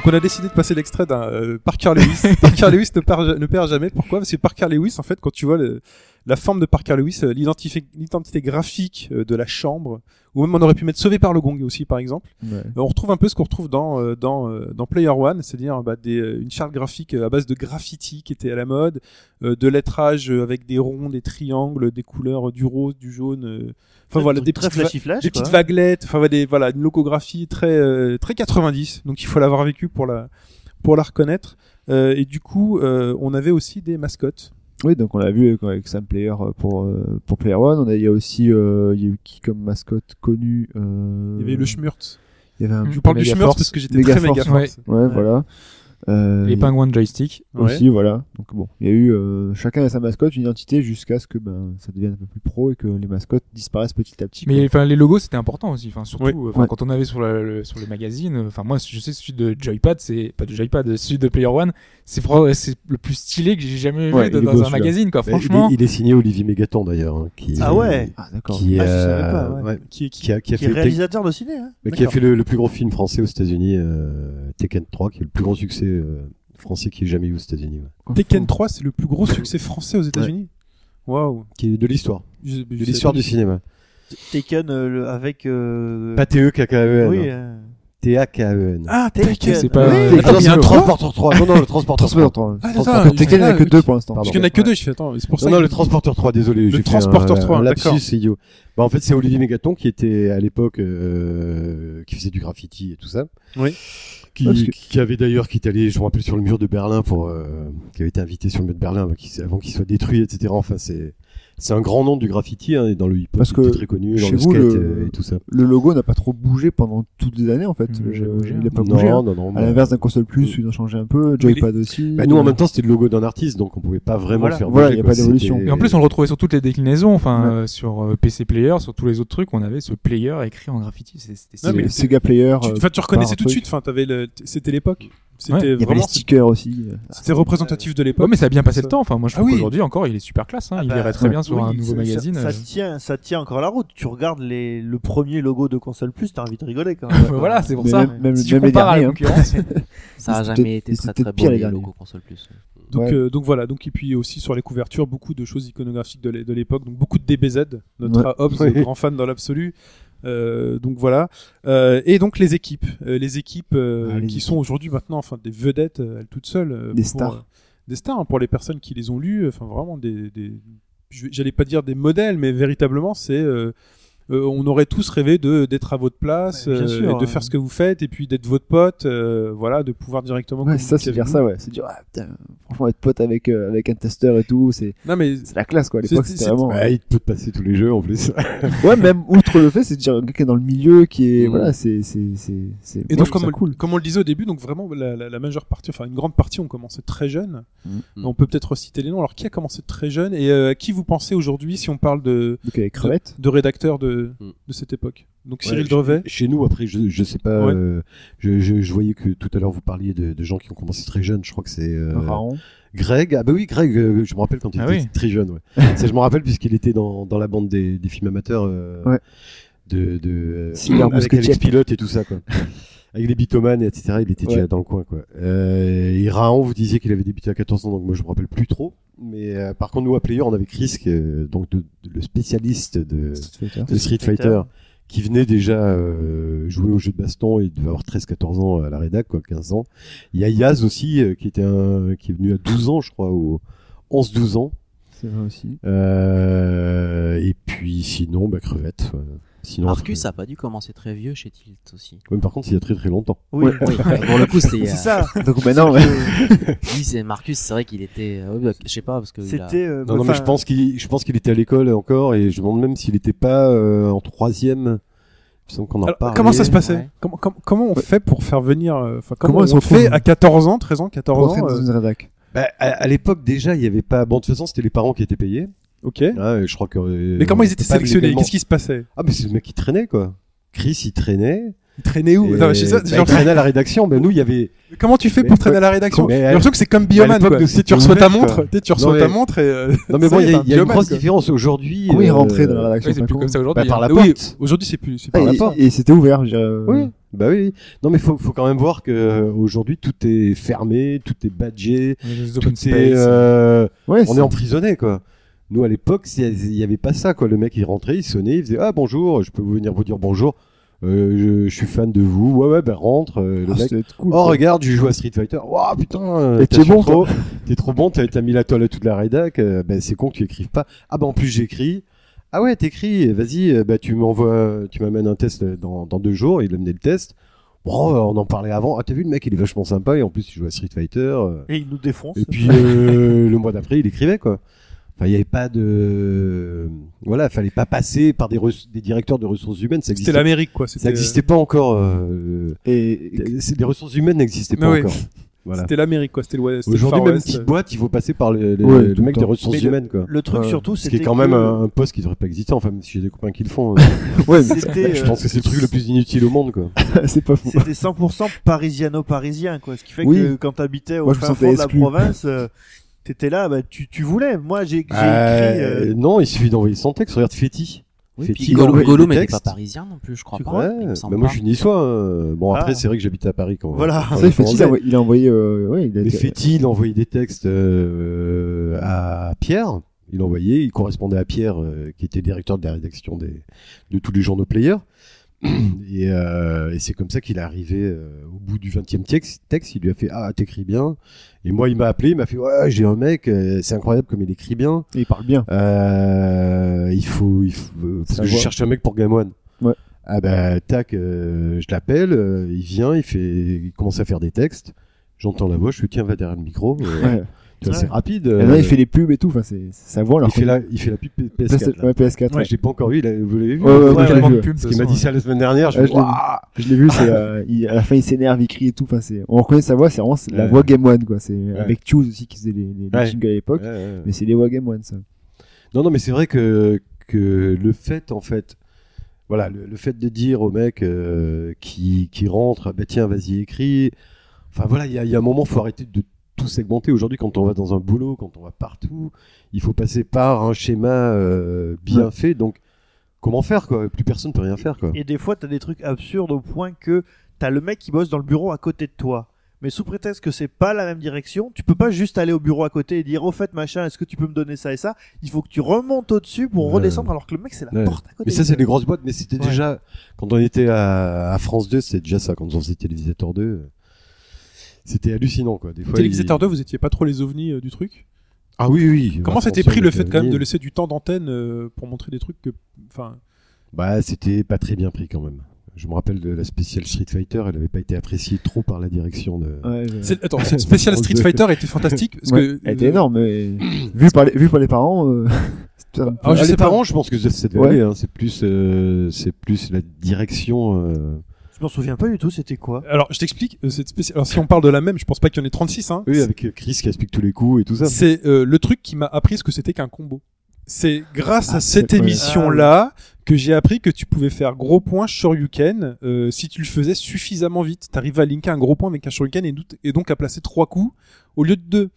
Donc on a décidé de passer l'extrait d'un euh, Parker Lewis. [laughs] Parker Lewis ne perd, ne perd jamais. Pourquoi? Parce que Parker Lewis, en fait, quand tu vois le, la forme de Parker Lewis, euh, l'identité graphique euh, de la chambre, ou même on aurait pu mettre Sauvé par le Gong aussi par exemple. Ouais. Euh, on retrouve un peu ce qu'on retrouve dans dans dans Player One, c'est-à-dire bah, des, une charte graphique à base de graffiti qui était à la mode, euh, de lettrage avec des ronds, des triangles, des couleurs du rose, du jaune. euh, Enfin voilà, des très petites flash. des petites vaguelettes, enfin voilà, des, voilà, une logographie très euh, très 90. Donc il faut l'avoir vécu pour la pour la reconnaître. Et du coup, on avait aussi des mascottes. Oui, donc on l'a vu avec- avec Sam Player euh, pour euh, pour Player One. On a, il y a aussi, euh, il y a eu qui comme mascotte connue. Euh, Il y avait le Schmurtz. Il y avait un. Je vous parle du Force. parce que j'étais très méga. Ouais, voilà. Euh, Les pingouins de joystick. Ouais. aussi, voilà. Donc bon, il y a eu euh, chacun a sa mascotte, une identité, jusqu'à ce que ben ça devienne un peu plus pro et que les mascottes disparaissent petit à petit. Mais enfin, les logos c'était important aussi. Enfin, surtout Oui. euh, Ouais. quand on avait sur le, le- sur le magazine. Enfin, moi, je sais celui de Joypad, c'est pas de Joypad, celui de Player One, c'est le plus stylé que j'ai jamais Ouais, vu dans beau, un magazine. Quoi. Mais il est- Franchement, il, est signé Olivier Mégaton d'ailleurs, hein, qui Ah ouais. Ah d'accord. qui, Ah, je euh, savais pas, ouais. Qui, qui, qui a, qui a Qui est fait réalisateur de ciné. Hein mais qui a fait le, le plus gros film français aux États-Unis, euh, Tekken 3, qui est le plus grand succès euh, français qui ait jamais eu aux États-Unis, ouais. Tekken 3, c'est le plus gros succès français aux États-Unis. Waouh. qui est de l'histoire, de l'histoire du cinéma. Taken euh, le- avec. euh, Pas TE KKEN, Oui. hein. euh, T-A-K-E-N. Ah, Taken. Tekken. c'est pas- Oui. Euh, Ah non, il y a un transporteur 3. Non, non, le transporteur 3. Transporteur 3. Ah, Transporteur il- Tekken, il n'y en a que ok. deux pour l'instant. Parce qu'il n'y en a que deux, je fais attends, c'est pour ça. Non, le transporteur 3, désolé. Le transporteur un, 3, un d'accord. lapsus, c'est idiot. Bah, en fait, c'est Olivier Mégaton qui était à l'époque, euh, qui faisait du graffiti et tout ça. Oui. Qui, que- qui avait d'ailleurs, qui est allé, je me rappelle, sur le mur de Berlin pour, euh, qui avait été invité sur le mur de Berlin avant qu'il avant qu'il soit détruit, etc. Enfin, c'est, c'est un grand nom du graffiti, hein, dans le hip-hop, Parce il que très connu, dans chez le vous, skate le- euh, et tout ça. Le logo n'a pas trop bougé pendant toutes les années en fait. Il a jamais Euh, bougé, il hein. pas non, bougé. hein. non, non. À l'inverse d'un console plus, ils ont changé un peu. Joypad aussi. bah, nous, en Euh, même temps, c'était le logo d'un artiste, donc on pouvait pas vraiment Voilà. le faire Voilà, bouger, y a pas d'évolution. Et en plus, on le retrouvait sur toutes les déclinaisons, enfin, Ouais. euh, sur euh, PC Player, sur tous les autres trucs, on avait ce player écrit en graffiti. C'était Sega Player. Tu, enfin, tu reconnaissais tout de suite. Enfin, t'avais le, c'était l'époque. C'était Ouais. Il y avait les vraiment, stickers aussi. c'était représentatif de l'époque. Ouais, mais ça a bien passé Ça. le temps. Enfin, moi, je Ah trouve oui. qu'aujourd'hui encore, il est super classe. Hein. Ah il bah, irait très bien ouais. sur oui, un nouveau ça- magazine. Ça, euh. ça tient, ça tient encore la route. Tu regardes les, le premier logo de console plus, t'as envie de rigoler quand [laughs] même. voilà, c'est pour Mais ça. même- même- si tu même les compares à la derniers, hein. concurrence, [laughs] Ça a C'était jamais été c'était très peut-être très pire les les derniers. logos console plus. Donc, Ouais. euh, donc voilà. Donc et puis aussi sur les couvertures, beaucoup de choses iconographiques de l'é- de l'époque. Donc beaucoup de DBZ. Notre Ouais. Hobbs, [laughs] Oui. grand fan dans l'absolu. Euh, donc voilà. Euh, et donc les équipes, Euh, les équipes euh, Ah, les qui équipes. sont aujourd'hui maintenant, enfin des vedettes, euh, elles toutes seules. euh, Des pour, stars. des stars hein, pour les personnes qui les ont lues. Enfin vraiment des, des j'allais pas dire des modèles, mais véritablement c'est euh, on aurait tous rêvé de d'être à votre place, Ouais, bien euh, sûr, et de ouais. faire ce que vous faites, et puis d'être votre pote, euh, voilà, de pouvoir directement. Ouais, ça, c'est dire ça, ouais. C'est dire, ah, putain, franchement, être pote avec, euh, avec un testeur et tout, c'est. Non mais c'est la classe, quoi. À l'époque, C'est- c'était vraiment. Bah, il peut te passer tous les jeux en plus. [laughs] ouais, même outre le fait, c'est de dire un gars qui est dans le milieu, qui est, Mm. voilà, c'est, c'est, c'est, Et moi, donc, comme, on- cool. comme on le disait au début, donc vraiment la, la, la majeure partie, enfin une grande partie, ont commencé très jeune. Mm. On peut peut-être citer les noms. Alors qui a commencé très jeune et euh, à qui vous pensez aujourd'hui si on parle de avec Crevette. de rédacteurs de, Mm. de cette époque Donc Ouais, Cyril chez- Drevet. Chez nous, après, je, je sais pas, Ouais. euh, je, je, je voyais que tout à l'heure vous parliez de, de gens qui ont commencé très jeunes. Je crois que c'est euh, Raon. Greg. Ah bah oui, Greg. euh, je me rappelle quand il Ah était oui. très jeune. Ouais. [laughs] Ça, je me rappelle puisqu'il était dans, dans la bande des, des films amateurs. euh, Ouais. De, de euh, Cyber avec. Alex Pilote et tout ça quoi. [laughs] avec les bitomanes etc. Il était déjà dans le coin quoi. Euh, et Raon, vous disiez qu'il avait débuté à 14 ans, donc moi je me rappelle plus trop. Mais euh, par contre nous à Player, on avait Chris, qui est, donc de- de- le spécialiste de, Street Fighter. de Street Fighter. Fighter qui venait déjà euh, jouer au jeu de baston et il devait avoir 13-14 ans à la rédac quoi 15 ans il y a Yaz aussi euh, qui était un qui est venu à 12 ans je crois ou 11-12 ans C'est vrai aussi. euh, et puis sinon bah crevette ouais. Sinon Marcus après- a pas dû commencer très vieux chez Tilt aussi. Mais par contre il y a très très longtemps Oui, Ouais. Oui, pour le coup, c'était. [laughs] c'est ça. [laughs] Donc maintenant, ouais. Lui, c'est Marcus, c'est vrai qu'il était. euh, oui, je sais pas parce que. a- C'était. euh, non, non mais je pense qu'il je pense qu'il était à l'école encore et je me demande même s'il était pas euh, en troisième en Alors, parlait comment ça se passait ouais. comment, comment, comment on fait pour faire venir euh, comment, Comment ils on sont fait à 14 ans, 13 ans, 14 Rentrer ans dans euh, une rédac. bah, à, à l'époque déjà il y avait pas bon de toute façon c'était les parents qui étaient payés Ok. Ouais, je crois que euh, Mais comment ils étaient sélectionnés? Qu'est-ce qui se passait? Ah, mais c'est le mec qui traînait, quoi. Chris, il traînait. Ils traînaient où? Non, mais je sais ça, bah, genre, il traînait à la [laughs] rédaction. Ben, nous, il y avait. Comment tu fais Mais pour traîner à la rédaction? mais J'ai l'impression que c'est comme Bioman quoi. de Tu reçois ta montre, tu sais, tu reçois Non, ta mais- montre et euh, Non, mais [laughs] bon, il y a, il y une bioman, grosse quoi. différence aujourd'hui. Comment il euh, dans la rédaction c'est plus comme ça bah, aujourd'hui. par hein. la Oui, porte. aujourd'hui c'est plus c'est Ah, par la et, porte. et c'était ouvert, je dirais. Oui. Bah oui. Non, mais faut, faut quand même voir que euh, aujourd'hui tout est fermé, tout est badgé, tout est, euh, on est emprisonné, quoi. Nous à l'époque, il y avait pas ça quoi. Le mec il rentrait, il sonnait, il faisait ah bonjour, je peux vous venir vous dire bonjour. Euh, je, je suis fan de vous. Ouais ouais, ben rentre. Euh, le Ah, mec. cool, Oh regarde, je joue à Street Fighter. Waouh putain, euh, t'es bon, trop. [laughs] T'es trop bon, t'as mis la toile à toute la rédac. euh, ben c'est con que tu écrives pas. Ah bah en plus j'écris. Ah ouais, t'écris. Vas-y, bah tu m'envoies, tu m'amènes un test dans, dans deux jours. Il a mené le test. Bon, on en parlait avant. Ah t'as vu le mec, il est vachement sympa et en plus il joue à Street Fighter. Et il nous défonce. Et puis euh, [laughs] le mois d'après, il écrivait quoi. Enfin, il n'y avait pas de, voilà, fallait pas passer par des, res- des directeurs de ressources humaines. Ça C'était existait, l'Amérique, quoi. ça C'était n'existait pas encore. euh, Et, euh, les ressources humaines n'existaient pas Mais oui. encore. Voilà. c'était l'Amérique, quoi. C'était l'Ouest. c'était Aujourd'hui, même West. petite boîte, il faut passer par le, le- Ouais, le mec le des ressources Mais humaines, quoi. Le truc Ouais. surtout, Ce qui c'était est quand que- même un, un poste qui devrait pas exister. Enfin, même si j'ai des copains qui le font, euh, ouais, mais C'était, je euh, pense que c'est le truc le plus inutile au monde, quoi. [laughs] c'est pas fou. C'était 100% parisiano-parisien, quoi. Ce qui fait Oui. que quand t'habitais au Moi, fin fond de la province, euh, t'étais là, bah, tu, tu voulais. Moi, j'ai Euh, écrit. euh, Non, il suffit d'envoyer son texte. Regarde Fetty. Oui, il Gollum, envoie Gollum des était pas parisien non plus, je crois Tu pas. Ouais, semble bah moi pas. je suis niçois. euh, Bon après Ah. c'est vrai que j'habite à Paris quand Voilà. quand Fetty, il a envoyé- il a envoyé, euh, ouais, il a Mais été- Fetty, il a envoyé des textes euh, à Pierre. Il envoyait, il correspondait à Pierre, euh, qui était directeur de la rédaction des, de tous les journaux players. Et, euh, et c'est comme ça qu'il est arrivé euh, au bout du 20e texte, texte. Il lui a fait Ah, t'écris bien. Et moi, il m'a appelé, il m'a fait Ouais, j'ai un mec, euh, c'est incroyable comme il écrit bien. il parle bien. Euh, il faut, il faut euh, parce Ça que je cherche un mec pour Game One. Ouais. Ah bah tac, euh, je l'appelle, euh, il vient, il fait, il commence à faire des textes. J'entends la voix, je lui tiens va derrière le micro. euh, Ouais. Ouais. c'est rapide. Euh, là, il fait les pubs et tout. Enfin, c'est, ça voit. il fait la, il fait la pub PS4. là. Ouais, PS4. Ouais, ouais. je l'ai pas encore vu. vous l'avez vu Ouais, ouais, Parce qu'il m'a dit ça la semaine dernière. Je Ouais, me je l'ai vu. C'est, [laughs] euh, il- à la fin, il s'énerve, il crie et tout. Enfin, c'est, on reconnaît sa voix, c'est vraiment c'est la voix Game One, quoi. C'est avec Choose aussi qui faisait les, les, les Ouais. jingles à l'époque. Mais c'est les voix Game One, ça. Non, non, mais c'est vrai que, que le fait, en fait, voilà, le, le fait de dire au mec euh, qui, qui rentre, ah, bah tiens, vas-y, écris. Enfin voilà, il y a, il y a un moment, faut arrêter de tout segmenter. Aujourd'hui, quand on va dans un boulot, quand on va partout, il faut passer par un schéma euh, bien Ouais. fait. Donc, comment faire, quoi? Plus personne peut rien faire, quoi. Et des fois, t'as des trucs absurdes au point que t'as le mec qui bosse dans le bureau à côté de toi. Mais sous prétexte que c'est pas la même direction, tu peux pas juste aller au bureau à côté et dire au fait machin, est-ce que tu peux me donner ça et ça? Il faut que tu remontes au-dessus pour redescendre alors que le mec c'est la Ouais. porte à côté. Mais ça, c'est des grosses boîtes. Mais c'était Ouais. déjà, quand on était à, à France 2, c'était déjà ça. Quand on faisait Télévisateur 2, euh, c'était hallucinant, quoi. Des fois, Télévisateur il- 2, vous étiez pas trop les ovnis euh, du truc? Ah oui, oui. Comment s'était François pris le fait quand même de laisser du temps d'antenne euh, pour montrer des trucs que, enfin, Bah, c'était pas très bien pris quand même. Je me rappelle de la spéciale Street Fighter, elle avait pas été appréciée trop par la direction de. Ouais, attends, cette spéciale [laughs] Street Fighter était fantastique parce Ouais, que elle était énorme, mais [clears throat] vu par les, vu par les parents, euh, [laughs] c'était peu- Ah, je Ah, sais les pas. parents, je pense que Ouais. Hein. C'est plus, euh, c'est plus la direction. euh, Je m'en souviens pas du tout, c'était quoi Alors, je t'explique. euh, cette spéciale. Alors, si on parle de la même, je pense pas qu'il y en ait 36. Hein. Oui, avec euh, Chris qui explique tous les coups et tout ça. C'est euh, le truc qui m'a appris ce que c'était qu'un combo. C'est grâce Ah, à cette c'est- émission-là que j'ai appris que tu pouvais faire gros point Shoryuken euh, si tu le faisais suffisamment vite. T'arrives à linker un gros point avec un Shoryuken et, et donc à placer trois coups au lieu de deux.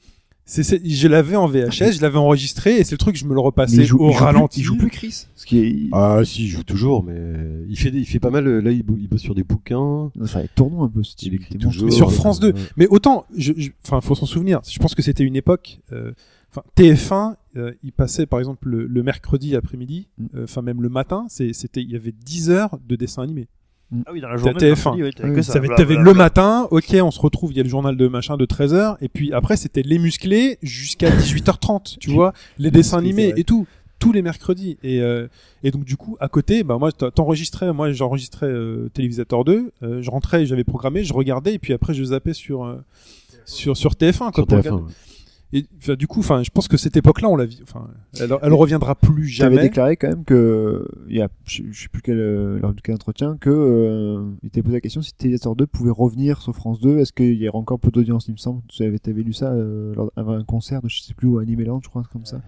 C'est, c'est- je l'avais en VHS, je l'avais enregistré et c'est le truc je me le repassais joue, au il joue plus- ralenti. il joue plus Chris. Ce qui est, Ah si, il joue toujours, mais il fait, des- il fait pas mal. Là, il, bosse sur des bouquins. Enfin, les tournons un peu ce type. Il écrit toujours. Sur France 2. Ouais. Mais autant, je, je- enfin, faut s'en souvenir. Je pense que c'était une époque. euh, Enfin, TF1, euh, il passait par exemple le, le mercredi après-midi, Mm. euh, enfin même le matin. C'est, c'était, il y avait 10 heures de dessins animés. Ah oui, dans la journée. TF1. mercredi, ouais, t'avais Oui. que ça. T'avais, t'avais le matin, ok, on se retrouve, il y a le journal de machin de 13h, et puis après c'était les musclés jusqu'à [laughs] 18h30, tu vois, les dessins musclés, animés et tout, tous les mercredis. Et, euh, et donc du coup, à côté, bah moi t'en- t'enregistrais, moi j'enregistrais euh, Télévisateur 2, euh, je rentrais, j'avais programmé, je regardais, et puis après je zappais sur euh, sur sur TF1 quoi, Sur pour TF1. regarder. Et enfin, du coup, enfin, je pense que cette époque-là, on l'a vu. Enfin, elle, elle reviendra plus J'avais jamais. déclaré quand même que, il y a, je, je sais plus quel, euh, lors de quel entretien, que, euh, il t'avait posé la question si Télévisateur 2 pouvait revenir sur France 2. Est-ce qu'il y aurait encore peu d'audience, il me semble? Tu avais, t'avais lu ça, euh, lors d'un un concert de, je sais plus où, à Animeland, je crois, comme ça.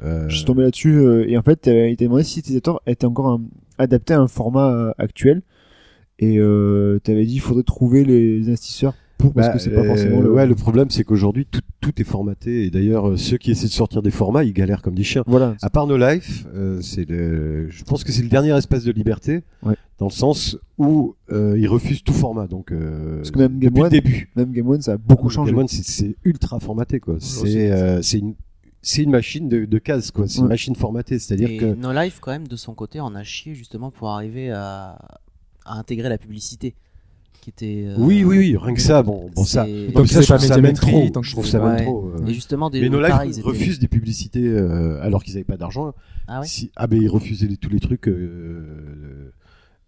Je suis tombé là-dessus, euh, et en fait, il t'a demandé si Télévisateur était encore un- adapté à un format actuel. Et, euh, t'avais dit, il faudrait trouver les investisseurs pour, parce Bah, que c'est pas euh, forcément le, Ouais, le problème c'est qu'aujourd'hui tout, tout est formaté et d'ailleurs euh, ceux qui essaient de sortir des formats ils galèrent comme des chiens. voilà. À part No Life, euh, c'est le, je pense que c'est le dernier espace de liberté Ouais. dans le sens où euh, ils refusent tout format. Donc euh, Parce que même Game depuis One, le début, même Game One, ça a beaucoup changé. Game One, c'est- c'est ultra formaté quoi. C'est euh, c'est une c'est une machine de, de cases, quoi. C'est une machine formatée. C'est-à-dire Et que No Life, quand même, de son côté, en a chié justement pour arriver à, à intégrer la publicité. Qui était. euh, oui, oui, oui, rien que ça, bon, bon ça. que ça, je trouve ça même trop. tant que Je trouve ça même Ouais. trop. euh. Et justement, des Mais No pareil, Life ils étaient- refuse des publicités euh, alors qu'ils n'avaient pas d'argent. Ah ouais Si- ah ben ils refusaient les- tous les trucs euh,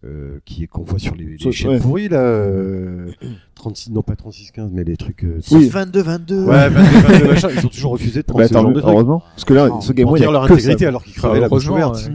euh, qui qu'on voit sur les, les chaînes ouais. pourries là. euh, 36, non pas 36-15, mais les trucs. Euh, Oui. 22, 22. Ouais, 22, 22, [laughs] machin, ils ont toujours refusé de prendre Bah, ce attends, genre de trucs. heureusement. Parce que là, Non, ce Game Boy, il y a leur que intégrité ça. alors qu'ils cravaient la bouche ouverte.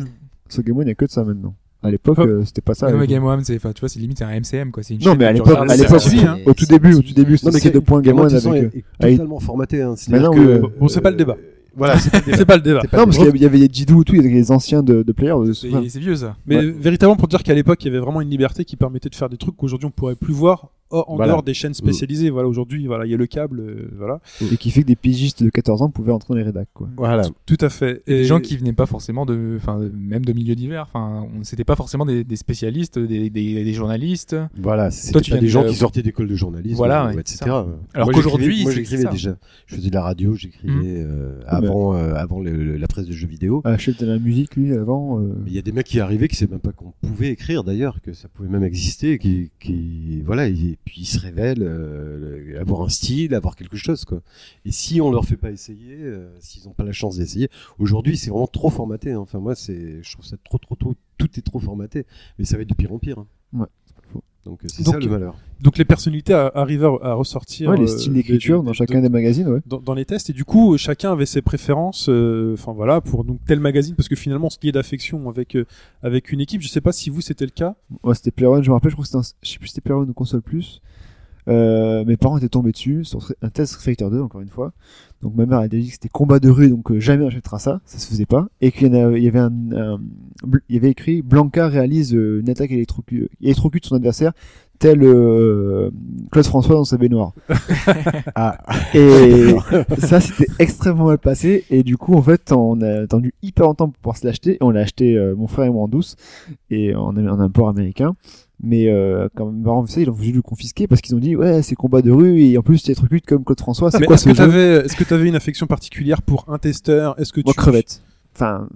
Ce Game Boy, il n'y a que de ça maintenant. À l'époque, euh, c'était pas ça. non, mais. Game One, c'est, enfin, tu vois, c'est limite un MCM, quoi. C'est une Non, mais à l'époque, à hein. au tout début, au tout début, c'était deux points Game One, avec. euh, totalement formaté. Hein. C'est-à-dire Maintenant, que, euh, Bon, c'est pas le débat. Voilà, c'est [laughs] pas le débat. C'est pas Non, parce qu'il y avait- avait Didou et tout, il y avait des anciens de, de players. de- C'est, vieux, ça. Mais Ouais. véritablement pour dire qu'à l'époque il y avait vraiment une liberté qui permettait de faire des trucs qu'aujourd'hui on pourrait plus voir en Voilà. dehors des chaînes spécialisées. Voilà, aujourd'hui voilà, il y a le câble, euh, voilà. Et qui fait que des pigistes de 14 ans pouvaient entrer dans les rédacs, quoi. Voilà. Tout à fait. Et des gens qui venaient pas forcément de, enfin, même de milieux divers. Enfin, on- c'était pas forcément des, des spécialistes, des, des, des journalistes. Voilà, Toi, c'était tu pas des de- gens qui sortaient d'école de journalisme, Voilà, euh, ouais, etc. ça. Alors qu'aujourd'hui, j'écrivais- moi j'écrivais déjà. Je faisais de la radio, j'écrivais Mhm. euh, avant, euh, avant le- le- la presse de jeux vidéo. Ah, de la musique, lui, avant. euh, Il y a des mecs qui arrivaient qui savaient même pas qu'on pouvait écrire d'ailleurs, que ça pouvait même exister, qui, qui voilà, et puis ils se révèlent euh, avoir un style, avoir quelque chose. Et si on leur fait pas essayer, euh, s'ils ont pas la chance d'essayer, aujourd'hui c'est vraiment trop formaté. hein. Enfin moi c'est, je trouve ça trop trop trop, tout est trop formaté, mais ça va être de pire en pire. hein. Ouais. Donc euh, c'est ça le malheur. donc les personnalités a- arrivaient à, à ressortir Ouais, les euh, styles d'écriture dans chacun des magazines, ouais. dans, dans les tests et du coup chacun avait ses préférences euh, enfin voilà pour donc tel magazine parce que finalement on se liait d'affection avec euh, avec une équipe je sais pas si vous c'était le cas Ouais, c'était Player One, je me rappelle, je crois que c'était un, je sais plus si c'était Player One ou Console Plus. Euh, mes parents étaient tombés dessus sur un test Street Fighter 2 encore une fois. Donc ma mère a dit que c'était combat de rue donc euh, jamais on achètera ça, ça se faisait pas et qu'il y, a- avait un, un- il y avait écrit Blanca réalise euh, une attaque électrocu- électrocute son adversaire tel euh, Claude François dans sa baignoire. [laughs] Ah, Et [laughs] ça, c'était extrêmement mal passé. Et du coup, en fait, on a attendu hyper longtemps pour pouvoir se l'acheter. Et on l'a acheté, euh, mon frère et moi en douce. Et on a un import américain. Mais euh, quand ça, ils ont voulu le confisquer parce qu'ils ont dit ouais c'est combat de rue et en plus tu électrocutes comme Claude François c'est quoi est-ce ce que jeu? t'avais est-ce que t'avais une affection particulière pour un testeur? Est-ce que moi tu crevette. Enfin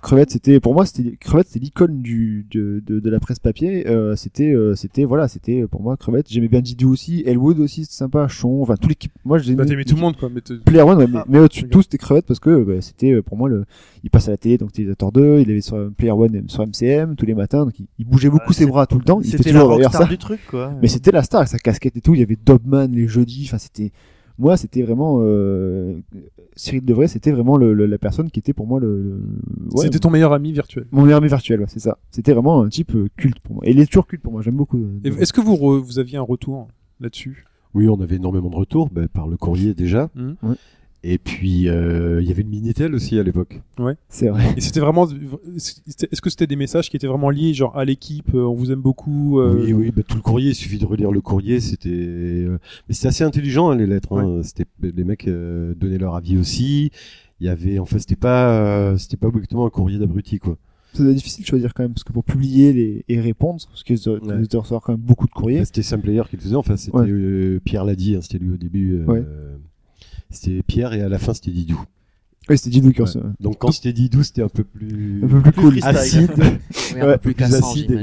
crevette c'était pour moi c'était crevette c'était l'icône du de, de, de la presse papier euh, c'était euh, c'était voilà c'était pour moi crevette j'aimais bien Didou aussi Elwood aussi c'était sympa Chon enfin tout l'équipe moi j'ai bah, tout le monde quoi mais Player One, ouais, mais, Ah, mais au-dessus de tout, c'était Crevette parce que bah, c'était euh, pour moi le. Il passe à la télé, donc Utilisateur 2, il avait sur euh, Player One sur MCM tous les matins, donc il, il bougeait beaucoup ses bras tout le temps. Il la ça. du truc, quoi. Mais c'était la star, avec sa casquette et tout. Il y avait Dobman les jeudis. Enfin, c'était. Moi, c'était vraiment. Euh... Cyril Devray, c'était vraiment le, le- la personne qui était pour moi le. le- ouais, c'était ton meilleur ami virtuel Mon meilleur ami virtuel, ouais, c'est ça. C'était vraiment un type euh, culte pour moi. Et il est toujours culte pour moi, j'aime beaucoup. euh, est-ce que vous re- vous aviez un retour là-dessus? Oui, on avait énormément de retours bah, par le courrier déjà. Ouais. Et puis euh, il y avait le minitel aussi à l'époque. C'est vrai. et c'était vraiment est-ce que c'était des messages qui étaient vraiment liés genre à l'équipe euh, on vous aime beaucoup euh, Oui, oui, bah, tout le courrier, il suffit de relire le courrier, c'était, mais c'était assez intelligent hein, les lettres. Hein. C'était les mecs euh, donnaient leur avis aussi. Il y avait, en fait, c'était pas, euh, c'était pas exactement un courrier d'abruti quoi. C'est difficile de choisir quand même, parce que pour publier les... et répondre, parce que tu Ouais. recevoir quand même beaucoup de courriers. Bah, c'était Sam Player qui le faisait. Enfin, c'était Ouais. euh, Pierre l'a dit, hein, c'était lui au début. euh, Ouais. C'était Pierre et à la fin c'était Didou. Oui, c'était Didou qui Ouais. Donc quand c'était Didou, c'était un peu plus Un peu plus cool. acide, Oui, un Ouais, peu [laughs] plus plus cassant, acide et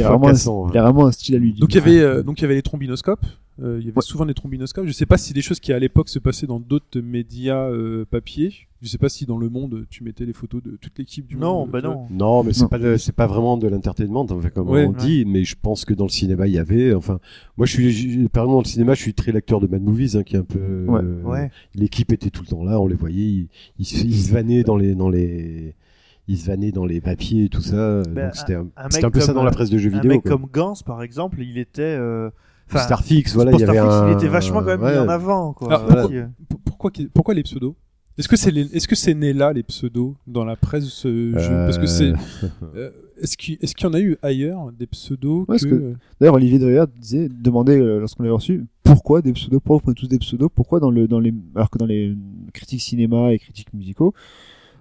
a fois vraiment un- cassant. Il a vraiment un style à lui. donc il y avait euh, donc il y avait les trombinoscopes euh, il y avait Ouais. souvent des trombinoscopes je sais pas si c'est des choses qui à l'époque se passaient dans d'autres médias euh, papier je sais pas si dans le monde tu mettais les photos de toute l'équipe du Non, monde bah non. Non, mais c'est pas c'est pas vraiment de l'entertainment, enfin, comme Ouais. on dit. Mais je pense que dans le cinéma, il y avait. Enfin, moi, je suis par exemple dans le cinéma, je suis très lecteur de Mad Movies, hein, qui est un peu. Ouais. euh, Ouais. L'équipe était tout le temps là, on les voyait, ils, ils, se- ils se vannaient dans les dans les ils se vannaient dans les papiers et tout ça. Donc c'était un, un un peu ça comme, dans la presse de jeux Un vidéo. mec quoi. comme Gans, par exemple, il était. euh, enfin, Starfix, voilà, il y avait Starfix, un. il était vachement quand même mis en avant, quoi. Voilà. pourquoi- P- pourquoi les pseudos? Est-ce que c'est est-ce que c'est né là les pseudos dans la presse de ce jeu? Parce que c'est Euh, [laughs] euh, est-ce qu'il est-ce qu'il y en a eu ailleurs des pseudos Ouais, que, parce que- D'ailleurs, Olivier Derrière disait, demandait euh, lorsqu'on l'avait reçu, pourquoi des pseudos, pourquoi prenez tous des pseudos, pourquoi dans le, dans les, alors que dans les critiques cinéma et critiques musicaux,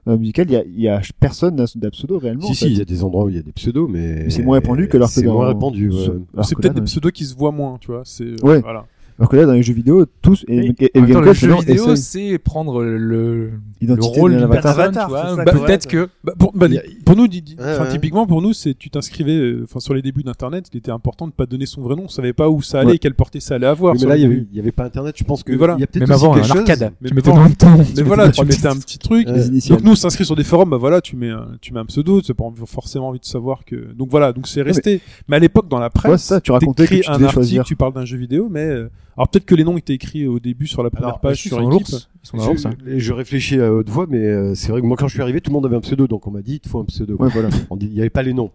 euh, musicales, il y a, il y a personne n'a d'un pseudo réellement. en Si, si, il y a des endroits où il y a des pseudos, mais. Mais c'est moins répandu que alors que C'est moins répandu, ouais. c'est peut-être des pseudos qui se voient moins tu vois c'est euh, Ouais. voilà Alors que là, dans les jeux vidéo, tous, et, et, et En même temps, Game le Cult, jeu maintenant, vidéo, c'est prendre le, le rôle avatar. personne, Avatar, tu vois. c'est ça, Bah, peut-être que Bah, pour, bah, a- pour nous, Ouais, ouais. typiquement pour nous, c'est tu t'inscrivais, euh, enfin sur les débuts d'Internet, il était important de pas donner son vrai nom. On savait pas où ça allait, Ouais. quelle portée ça allait avoir. Oui, mais là, les il y avait, pas internet. Je pense que Mais voilà. il y a peut-être même avant, un arcade, Mais tu mettais dans le temps. Mais voilà, tu mettais un petit truc. Les. Donc nous, on s'inscrit sur des forums, bah voilà, tu mets, un, tu mets un pseudo, tu n'as pas forcément envie de savoir que. Donc voilà, donc c'est resté. Mais à l'époque, dans la presse, c'est tu racontais un article, tu parles d'un jeu vidéo, mais euh, alors peut-être que les noms étaient écrits au début sur la première Alors, page sur l'ours. Hein. Je, je réfléchis à haute voix, mais euh, c'est vrai que moi, quand je suis arrivé, tout le monde avait un pseudo, donc on m'a dit, il te faut un pseudo. Ouais, voilà. On dit- Il n'y avait pas les noms.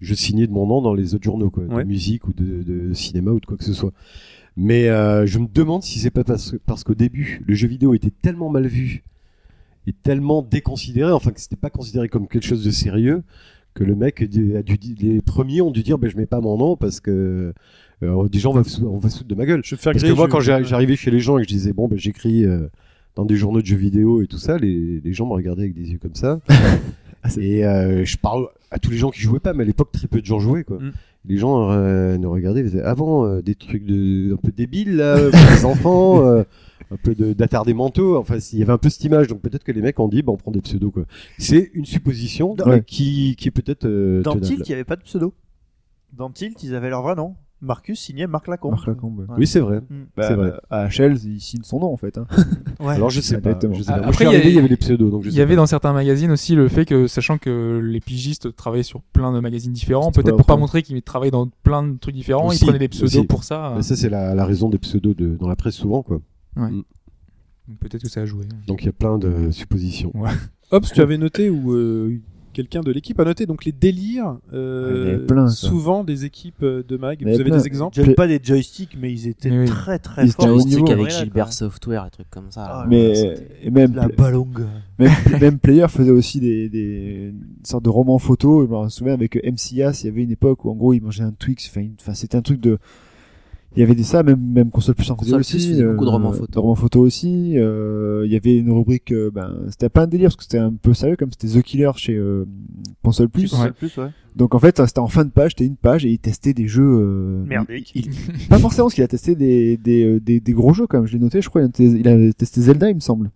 Je signais de mon nom dans les autres journaux, quoi, Ouais. de musique ou de, de cinéma ou de quoi que ce soit. Mais euh, je me demande si c'est pas parce, parce qu'au début, le jeu vidéo était tellement mal vu et tellement déconsidéré, enfin que c'était pas considéré comme quelque chose de sérieux, que le mec a dû, les premiers ont dû dire, ben je mets pas mon nom parce que euh, des gens on va, se- on va se foutre de ma gueule. Je vais faire Parce que moi, quand j'arrivais chez les gens et que je disais, bon, ben, j'écris euh, dans des journaux de jeux vidéo et tout ça, les, les gens me regardaient avec des yeux comme ça. [laughs] et euh, je parle à tous les gens qui jouaient pas, mais à l'époque, très peu de gens jouaient, quoi. Mm. Les gens euh, nous regardaient, ils disaient, avant, des trucs de, un peu débiles, là, pour les enfants, [laughs] un peu d'attardés mentaux. Enfin, il y avait un peu cette image, donc peut-être que les mecs ont dit, bah, on prend des pseudos, quoi. C'est une supposition qui, qui est peut-être euh, Dans. Tilt, il n'y avait pas de pseudo. Dans Tilt, ils avaient leur vrai nom. Marcus signait Marc Lacombe. Marc Lacombe, ouais. Oui, c'est vrai. Mm. Bah, C'est vrai. À HL, il signe son nom en fait. Hein. Ouais. Alors, je sais pas. Je sais pas. Après, il y avait les pseudos, donc je Il y avait dans certains magazines aussi le fait que, sachant que les pigistes travaillaient sur plein de magazines différents, peut-être pas pour pas montrer qu'ils travaillaient dans plein de trucs différents, Aussi, ils prenaient des pseudos aussi. pour ça. Mais ça, c'est la, la raison des pseudos de, dans la presse souvent, quoi. Donc Peut-être que ça a joué. Donc il y a plein de suppositions. Hop, tu avais noté ou euh, quelqu'un de l'équipe a noté donc les délires. euh, plein, ça. souvent des équipes euh, de mag. Vous avez plein. des exemples J'avais pas des joysticks, mais ils étaient oui. très très forts. à haut Joystick niveau. avec Ouais, Gilbert quoi. Software et trucs comme ça. Ah, Mais et même La balongue. même, [laughs] même Player faisait aussi des, des une sorte de romans photos. Je me souviens avec MCAS, il y avait une époque où en gros il mangeait un Twix. Enfin, c'était un truc de. Il y avait des ça, même même console plus en faisait Console aussi. Plus beaucoup de romans euh, photos. de romans photos aussi. Euh, il y avait une rubrique. euh, ben, c'était pas un délire parce que c'était un peu sérieux comme c'était The Killer chez euh, console plus. Console plus, ouais. Donc en fait, c'était en fin de page, c'était une page et il testait des jeux. Euh, Merdique. il- pas forcément parce qu'il a testé des, des, des, des gros jeux quand même. Je l'ai noté, je crois. Il a, testé, il a testé Zelda, il me semble.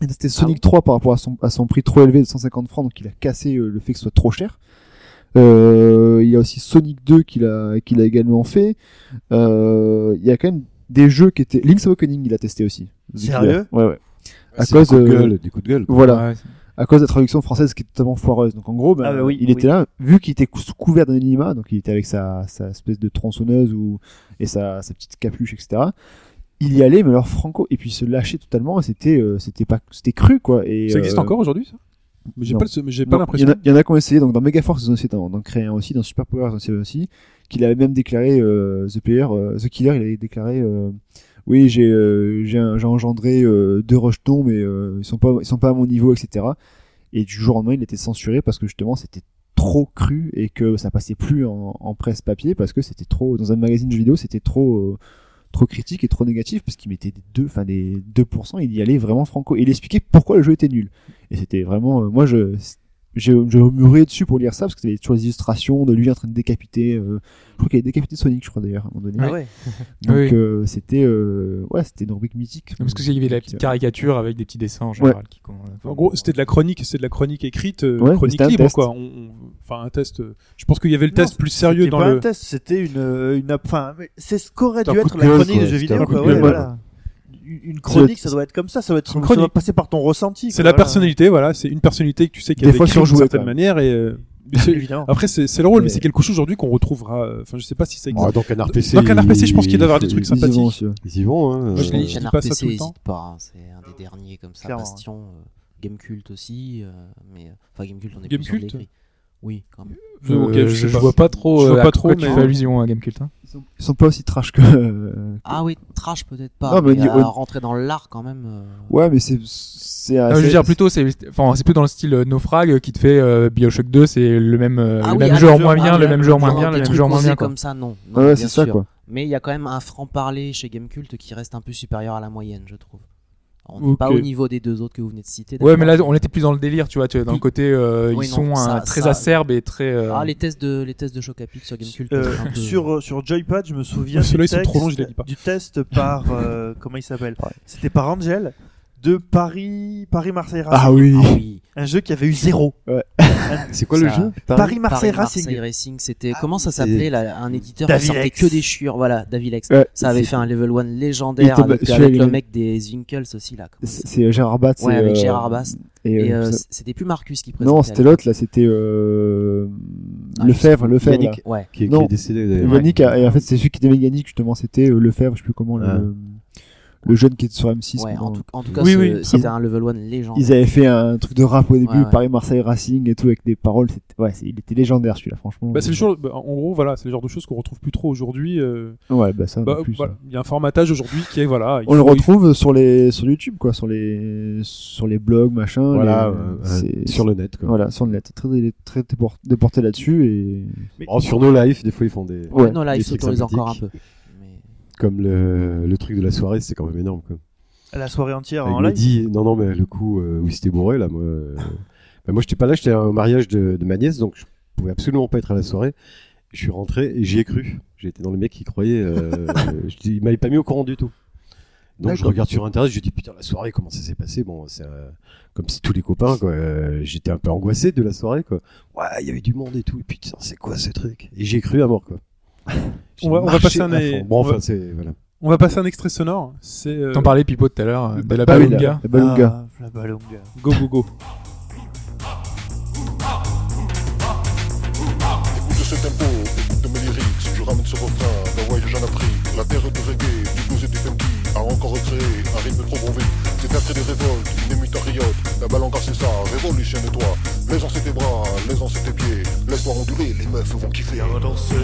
Il a testé Sonic 3 par rapport à son, à son prix trop élevé de 150 francs, donc il a cassé euh, le fait que ce soit trop cher. Euh, il y a aussi Sonic 2 qu'il a, qu'il a également fait. Euh, il y a quand même des jeux qui étaient. Link's Awakening, il a testé aussi. Sérieux? Ouais, ouais. À C'est cause, des coups de gueule, des coups de gueule. quoi. Voilà Ouais, à cause de la traduction française qui est totalement foireuse. Donc en gros, ben, Ah bah oui, il était là, vu qu'il était sous couvert d'anonymat, donc il était avec sa, sa espèce de tronçonneuse ou et sa, sa petite capuche, etc. Il y allait, mais alors franco, et puis il se lâchait totalement. Et c'était, euh, c'était pas, c'était cru quoi. Et Ça existe euh, encore aujourd'hui ça? Mais J'ai pas, le- pas l'impression. Il y, en a- il y en a qui ont essayé, donc dans Megaforce, ils ont essayé d'en créer un aussi, dans Super Power, ils ont essayé aussi, qu'il avait même déclaré, euh, The Player, euh, The Killer, il avait déclaré, euh, oui, j'ai euh, j'ai engendré euh, deux rejetons, mais euh, ils sont pas ils sont pas à mon niveau, etc. Et du jour au lendemain, il était censuré parce que justement, c'était trop cru et que ça passait plus en, en presse papier parce que c'était trop dans un magazine de jeux vidéo, c'était trop euh, trop critique et trop négatif parce qu'il mettait des deux, enfin des 2%, il y allait vraiment franco et il expliquait pourquoi le jeu était nul. Et c'était vraiment, euh, moi je, j'ai, je murmurais dessus pour lire ça parce que c'était toujours des illustrations de lui en train de décapiter. euh, je crois qu'il avait décapité Sonic, je crois d'ailleurs à un moment donné. Ah ouais. [laughs] Donc Oui. euh, c'était, euh, ouais, c'était une rubrique mythique. Parce que il y avait la petite euh, caricature avec des petits dessins en général. Qui, En gros, c'était de la chronique, c'était de la chronique écrite, euh, Ouais, chronique libre, test. quoi. On- on- Enfin, un test. Je pense qu'il y avait le Non, test plus sérieux C'était dans pas le. un test, c'était une, une, enfin, c'est ce qu'aurait dû être la chronique de jeux vidéo, quoi. voilà. Une chronique, ça doit être comme ça, ça doit être, Une ça doit chronique. passer par ton ressenti. C'est la voilà. personnalité, voilà. C'est une personnalité que tu sais fois écrit d'une certaine manière et. euh. [laughs] Après, c'est c'est le rôle, mais, Mais- c'est quelque chose aujourd'hui qu'on retrouvera. euh, Enfin, je sais pas si ça existe. Ah, donc un RPC. Donc, un RPC, je pense qu'il doit y avoir des trucs ils y vont sympathiques. Ils y vont, hein. Moi, je euh, lis- Chaîne pas ça RPC, tout le temps. hésite pas. hein, C'est un des derniers comme ça. Clairement. Bastion, euh, Gamecult aussi. euh, mais, euh, enfin, Gamecult, on est Gamecult plus. Oui, quand même. Euh, je je, vois pas trop. Je vois euh, pas trop, tu mais- fais allusion à Gamecult. Hein. Ils sont, ils sont pas aussi trash que. euh, Ah oui, trash peut-être pas. Non, mais mais rentrer dans l'art quand même. euh, Ouais, mais c'est, c'est, Ah, je veux dire plutôt, c'est, enfin, c'est plus dans le style Naufrag qui te fait euh, Bioshock 2, c'est le même, euh, Ah le oui, même ah, jeu le en moins en bien, le même jeu en moins bien, le même jeu en moins bien. quoi. comme ça, non. Ouais, c'est ça quoi. Mais il y a quand même un franc-parler chez Gamecult qui reste un peu supérieur à la moyenne, je trouve. On n'est pas au niveau des deux autres que vous venez de citer. Ouais, mais là, on était plus dans le délire, tu vois, tu vois, dans le côté, euh, Oui, ils non, sont ça- très ça- acerbes et très. euh, Ah, les tests de les tests de Chocapic sur Gamecube. Euh, peu- sur sur Joypad, je me souviens Ceux-là, du, ils sont trop longs, je texte- les lis pas. du test par euh, [laughs] comment il s'appelle Ouais. C'était par Angel de Paris Paris Marseille Racing. Ah oui. Ah oui. Un jeu qui avait eu zéro. [laughs] C'est quoi le jeu Paris Marseille Racing. Paris Racing, c'était Ah comment ça s'appelait là, un éditeur qui sortait que des chiures, voilà, Davilex. Ouais, Ça avait fait un level 1 Il légendaire avec, le mec des Winkles aussi là. C'est c'est Gérard Bass. Ouais, avec euh, Gérard Bass. Et, Et euh, euh, c'était plus Marcus qui présentait. non, c'était l'autre là, c'était euh... Ah, Lefebvre, Lefebvre. Yannick. Ouais. qui, est- qui Non. est décédé d'ailleurs. Yannick, a- et en fait, c'est celui qui était avec Yannick justement, c'était euh, Lefebvre, je sais plus comment, le, le jeune qui est sur M6. Ouais, en tout, en tout cas, Oui, ce- oui. c'était un level 1 légendaire. Ils avaient fait un truc de rap au début, Ouais, ouais. Paris-Marseille Racing et tout, avec des paroles. Ouais, il était légendaire celui-là, franchement. Bah, c'est le genre, bah, en gros, voilà, c'est le genre de choses qu'on retrouve plus trop aujourd'hui. euh, Ouais, bah ça, bah, voilà, il y a un formatage aujourd'hui qui est voilà. il On le retrouve sur les sur YouTube quoi, sur les sur les blogs machin. Voilà, les- euh, sur le net. Quoi. Voilà, sur le net, très très, très déport- déporté là-dessus et Oh, sur nos lives, des fois ils font des. Ouais. non, là, des ils trucs s'autorisent encore un peu. Comme le, le truc de la soirée, c'est quand même énorme. Quoi. La soirée entière Il en live? dit, non, non, mais le coup euh, où c'était bourré, là, moi, euh, [laughs] bah, moi, j'étais pas là, j'étais au mariage de, de ma nièce, donc je pouvais absolument pas être à la soirée. Je suis rentré et j'y ai cru. Été dans les mecs qui croyaient. Euh, [laughs] je il m'avait pas mis au courant du tout. Donc je regarde sur internet, je dis putain la soirée comment ça s'est passé? Bon c'est euh, comme si tous les copains quoi. Euh, J'étais un peu angoissé de la soirée quoi. Ouais il y avait du monde et tout. Et puis putain c'est quoi ce truc? Et j'ai cru à mort quoi. [laughs] On va- on va marché passer un à é- fond. Bon on enfin va- c'est voilà. On va passer un extrait sonore. C'est euh, T'en parlais, Pipo, tout à l'heure, de la Balunga. la- Balunga. Ah, la Balunga. Go Go Go. Écoute ce tempo, écoute de mes lyrics, je ramène ce refrain d'un voyage en Afrique. La terre du reggae, du blues et du funky, a encore recréé un rythme trop bon vite. C'est un cri de révolte, une émute riote. La balanga c'est ça, révolutionne-toi. Laisse tes bras, laisse tes pieds. Laisse-toi onduler, les meufs vont kiffer. À danser.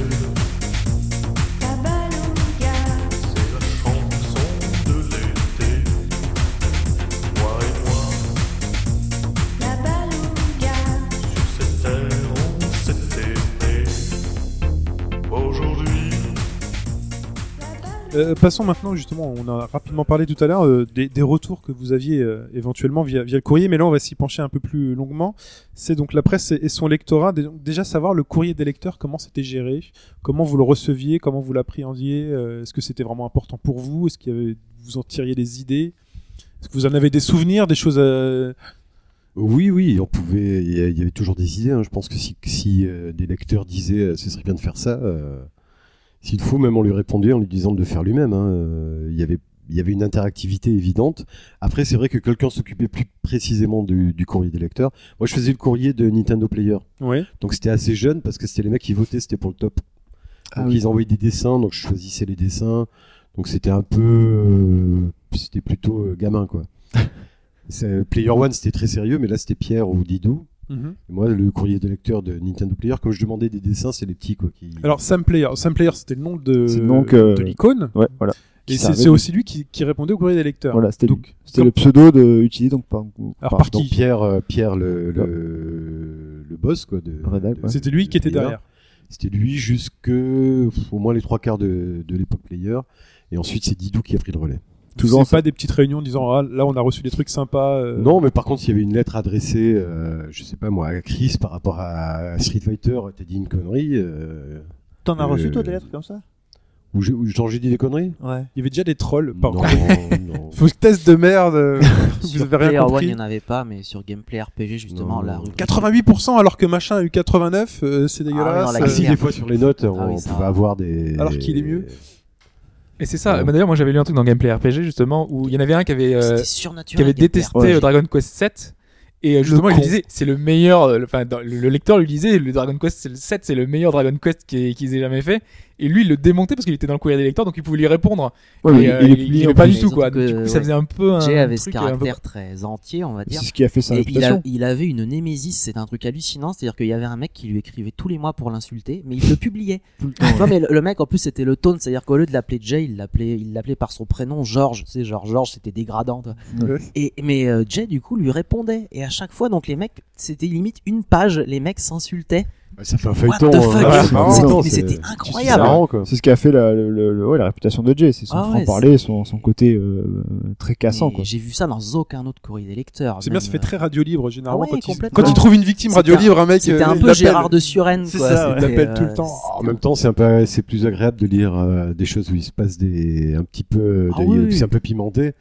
Euh, passons maintenant justement, on a rapidement parlé tout à l'heure euh, des, retours que vous aviez euh, éventuellement via, le courrier, mais là on va s'y pencher un peu plus longuement. C'est donc la presse et, son lectorat. Déjà savoir le courrier des lecteurs, comment c'était géré, comment vous le receviez, comment vous l'appréhendiez, est-ce que c'était vraiment important pour vous, est-ce avait, vous en tiriez des idées, est-ce que vous en avez des souvenirs, des choses à... Oui, oui, on pouvait. Il y avait toujours des idées. hein. Je pense que si, si des lecteurs disaient ce serait bien de faire ça, s'il faut, même on lui répondait en lui disant de le faire lui-même. hein. Euh, Il y avait il y avait une interactivité évidente. Après, c'est vrai que quelqu'un s'occupait plus précisément du, du courrier des lecteurs. Moi, je faisais le courrier de Nintendo Player. Ouais. Donc c'était assez jeune parce que c'était les mecs qui votaient, c'était pour le top. Ah Donc oui. ils envoyaient des dessins, donc je choisissais les dessins. Donc c'était un peu, euh, c'était plutôt euh, gamin quoi. [laughs] C'est- Player One c'était très sérieux, mais là c'était Pierre ou Didou. Mhm. Moi le courrier de lecteur de Nintendo Player, comme je demandais des dessins, c'est les petits quoi qui. Alors Sam Player, Sam Player c'était le nom de, l'icône, ouais, voilà. et c'est aussi lui qui, qui répondait au courrier des lecteurs. Voilà, c'était le pseudo de utilisé donc par, Alors, par- par Donc qui Pierre, euh, Pierre le, le, le boss quoi de. De- ouais. C'était lui qui était Player. derrière. C'était lui jusque pff, au moins les trois quarts de, de l'époque Player. Et ensuite c'est Didou qui a pris le relais. Toujours pas des petites réunions en disant ah, là on a reçu des trucs sympas. euh, Non, mais par contre, s'il y avait une lettre adressée, euh, je sais pas moi, à Chris par rapport à Street Fighter, t'as dit une connerie, euh, T'en as reçu toi des lettres comme ça ou j'ai dit des conneries Ouais. Il y avait déjà des trolls. Par Non, contre. non. [laughs] Faut test de merde. vous Sur avez rien Player One, il n'y en avait pas, mais sur Gameplay RPG, justement, Non. la rubrique- 88% alors que machin a eu 89, euh, c'est dégueulasse. non, la Ah, si, des fois sur les notes, on, Ah oui, on ça pouvait va. avoir des. Alors qu'il est mieux. Et c'est ça. Ouais. Bah, D'ailleurs, moi, j'avais lu un truc dans Gameplay RPG, justement, où il y en avait un qui avait, euh, qui avait détesté euh, Dragon Quest 7. Et euh, justement, il disait, c'est le meilleur, le- enfin, le, le lecteur lui disait, le Dragon Quest c'est le 7, c'est le meilleur Dragon Quest qui- qu'ils aient jamais fait. Et lui, il le démontait parce qu'il était dans le courrier des lecteurs, donc il pouvait lui répondre. Ouais, mais et, euh, il il, il pas du tout, quoi. Que, du coup, ouais. ça faisait un peu un. Jay avait ce truc, euh, peu- caractère très entier, on va dire. C'est ce qui a fait sa Et il, a- réputation. il avait une némésis, c'est un truc hallucinant, c'est-à-dire qu'il y avait un mec qui lui écrivait tous les mois pour l'insulter, mais il le publiait. [laughs] non mais le, le mec en plus c'était le tone, c'est-à-dire qu'au lieu de l'appeler Jay, il l'appelait, il l'appelait par son prénom George, tu sais genre George c'était dégradant. toi. Ouais. Et mais euh, Jay du coup lui répondait et à chaque fois donc les mecs c'était limite une page, les mecs s'insultaient Ça fait un What feuilleton. the euh, fuck c'était c'est incroyable. marrant, quoi. C'est ce qui a fait la, le- ouais, la réputation de Jay, c'est son Ah ouais, franc-parler, son, son côté euh, très cassant. J'ai vu ça dans aucun autre courrier des lecteurs. C'est bien, ça fait très radio libre généralement. Ah ouais, quand, il, quand il trouve une victime radio un- libre, un mec. C'était euh, un il peu. Gérard de Suresnes, C'est ça, il l'appelle tout le euh, temps. En même temps, c'est un peu, c'est plus agréable de lire euh, des choses où il se passe des, un petit peu, Ah c'est un peu pimenté,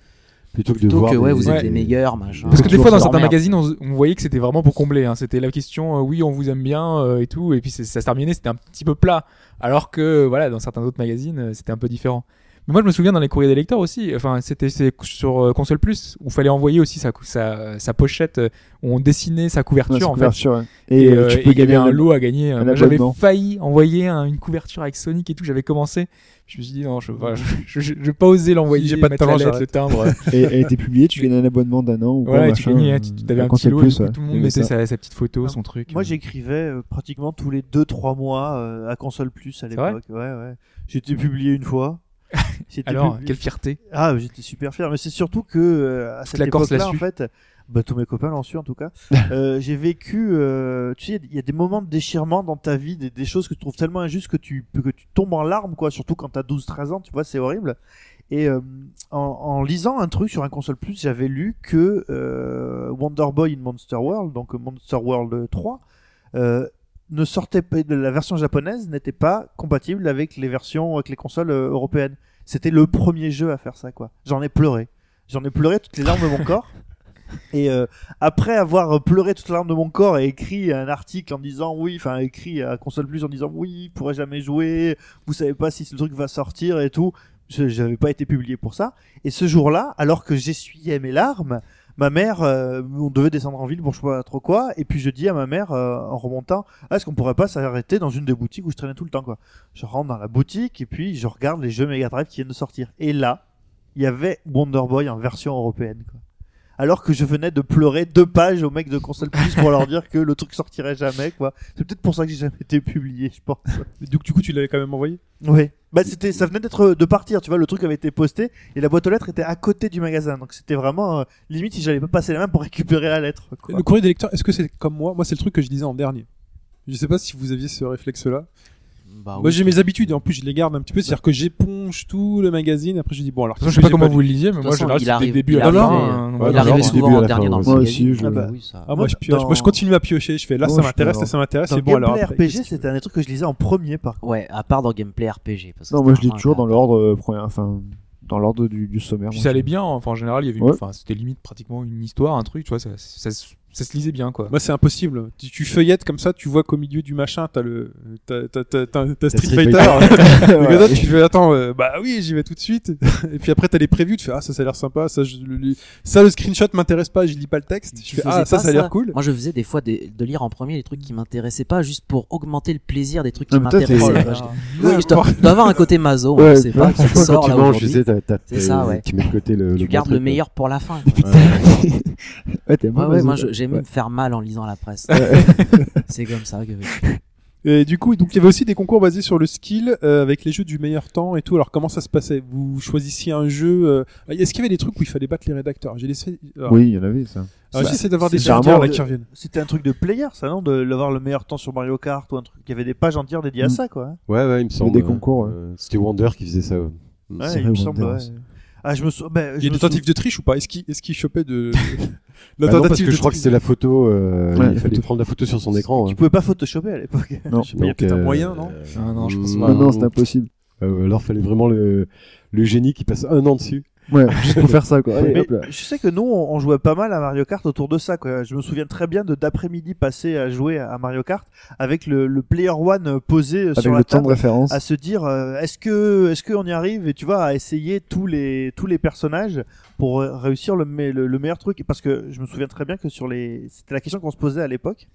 plutôt que de Plutôt voir que ouais, des- vous êtes Ouais. les meilleurs, machin. Parce que des fois, dans certains magazines, on, on voyait que c'était vraiment pour combler. hein. C'était la question, euh, oui, on vous aime bien euh, et tout. Et puis ça se terminait, c'était un petit peu plat. Alors que, voilà, dans certains autres magazines, euh, c'était un peu différent. Mais moi, je me souviens dans les courriers des lecteurs aussi. Enfin, c'était c'est sur euh, Console Plus où fallait envoyer aussi sa, sa, sa pochette où on dessinait sa couverture Ouais, en fait. Et, Et, tu et peux il y avait gagner un lot à gagner. J'avais failli envoyer un- une couverture avec Sonic et tout. J'avais commencé. Je me suis dit non, je, voilà, je, je, je- je vais pas oser l'envoyer. J'ai pas de talent, lettre, le timbre. [laughs] Et elle était publiée, tu gagnes un abonnement d'un an ou quoi, Ouais, et tu gagnais, euh, tu avais à un petit Console lot, Plus, et ouais. tout le monde mettait sa, sa petite photo, Ah, son truc. Moi, euh. j'écrivais euh, pratiquement tous les 2-3 mois euh, à Console Plus à l'époque. Ouais, ouais. J'ai été publié une fois. Alors, quelle fierté. Ah, j'étais super fier. Mais c'est surtout que euh, à cette époque-là, en fait, bah, tous mes copains l'ont su en tout cas. [laughs] euh, j'ai vécu, euh, tu sais, il y a des moments de déchirement dans ta vie, des, des choses que tu trouves tellement injustes que tu que tu tombes en larmes, quoi. Surtout quand t'as 12-13 ans, tu vois, c'est horrible. Et euh, en, en lisant un truc sur un console plus, j'avais lu que Wonder Boy in Monster World, donc Monster World 3, euh, ne sortait pas, de la version japonaise n'était pas compatible avec les versions avec les consoles européennes. C'était le premier jeu à faire ça, quoi. J'en ai pleuré. J'en ai pleuré toutes les larmes de mon corps. [laughs] Et euh, après avoir pleuré toutes les larmes de mon corps et écrit un article en disant oui, enfin écrit à Console Plus en disant oui, pourrait jamais jouer, vous savez pas si le truc va sortir et tout. Je j'avais pas été publié pour ça. Et ce jour-là, alors que j'essuyais mes larmes, ma mère, euh, on devait descendre en ville pour je sais pas trop quoi, et puis je dis à ma mère euh, en remontant, ah, est-ce qu'on pourrait pas s'arrêter dans une des boutiques où je traînais tout le temps quoi. Je rentre dans la boutique et puis je regarde les jeux Mega Drive qui viennent de sortir. Et là, il y avait Wonder Boy en version européenne quoi. Alors que je venais de pleurer deux pages aux mecs de console plus pour leur dire que le truc sortirait jamais quoi. C'est peut-être pour ça que j'ai jamais été publié, je pense. Donc du coup, tu l'avais quand même envoyé? Oui. Bah c'était, ça venait d'être de partir, tu vois, le truc avait été posté et la boîte aux lettres était à côté du magasin, donc c'était vraiment euh, limite si j'allais pas passer la main pour récupérer la lettre. Quoi. Le courrier des lecteurs, est-ce que c'est comme moi? Moi, c'est le truc que je lisais en dernier. Je sais pas si vous aviez ce réflexe-là. Bah Moi, oui. j'ai mes habitudes et en plus, je les garde un petit peu. C'est-à-dire que j'éponge tout le magazine. Après, je dis bon, alors. Je sais pas comment vous le lisiez, mais moi, général, il arrive, début à la arrive, hein, il du souvent début à en la dernier fin, dans le magazine. je- moi, je pioche. Moi, je continue à piocher. Je fais là, ça je m'intéresse, là, ça m'intéresse. Dans C'est bon, alors. RPG, c'était un des trucs que je lisais en premier par contre. Ouais, à part dans Gameplay RPG. Non, moi je lis toujours dans l'ordre euh, premier, enfin dans l'ordre du, du sommaire. Puis ça je- allait bien. Enfin, en général, il y avait, une- Ouais. enfin, c'était limite pratiquement une histoire, un truc, tu vois, ça, ça, se- ça se lisait bien, quoi. Moi, c'est impossible. Tu, tu feuillettes comme ça, tu vois qu'au milieu du machin, t'as le, t'as, t'as, t'as, t'as- t'as Street Street Fighter. [laughs] [laughs] Et là, tu fais, attends, euh, bah oui, j'y vais tout de suite. [laughs] Et puis après, t'as les prévus, tu fais, ah, ça, ça a l'air sympa, ça, je le lis. Ça, le screenshot m'intéresse pas, je lis pas le texte. Je Tu fais, ah, ça, pas ça a l'air cool. Moi, je faisais des fois des- de lire en premier les trucs qui m'intéressaient pas, juste pour augmenter le plaisir des trucs qui m'intéressaient. Quoi. Je- Oui, je dois, je dois avoir un côté maso, Ouais, sait pas, qui sort tu là tu aujourd'hui. C'est ça, ouais. tu mets de côté le. Tu gardes le meilleur pour la fin. Ouais, Ouais, ouais, moi je- j'aimais Ouais. me faire mal en lisant la presse. [laughs] C'est comme ça que. Et du coup, donc, il y avait aussi des concours basés sur le skill, euh, avec les jeux du meilleur temps et tout. Alors, comment ça se passait? Vous choisissiez un jeu, euh, est-ce qu'il y avait des trucs où il fallait battre les rédacteurs? J'ai laissé, alors, Oui, il y en avait ça. d'avoir des c'est généralement là, le- qui reviennent. C'était un truc de player, ça non, de d'avoir le meilleur temps sur Mario Kart ou un truc. Il y avait des pages entières dédiées à Mm. ça, quoi. Ouais, ouais, il me semble. des concours, euh, C'était Wonder qui faisait ça. ouais. Il me semble. Ouais. Ah, je me sou... ben, Il y a des tentatives de triche ou pas? Est-ce qu'il, est-ce qu'il chopait de, la Bah non, parce que je crois que c'était la photo. euh, Ouais, il fallait photo. prendre la photo sur son écran. Tu hein. pouvais pas photoshopper à l'époque. Non. Il y a peut-être un moyen, non euh, Ah non, je pense mm, pas. Non, non, c'est impossible. euh, alors, fallait vraiment le, le génie qui passe un an dessus. Ouais, [laughs] juste pour faire ça, quoi. Allez, Mais hop là. je sais que nous, on on jouait pas mal à Mario Kart autour de ça. Quoi. Je me souviens très bien de d'après-midi passer à jouer à Mario Kart avec le, le Player One euh, posé Avec sur le la temps de table, référence. à se dire euh, est-ce que est-ce qu'on y arrive? Et tu vois à essayer tous les tous les personnages pour euh, réussir le, me- le, le meilleur truc. Parce que je me souviens très bien que sur les c'était la question qu'on se posait à l'époque.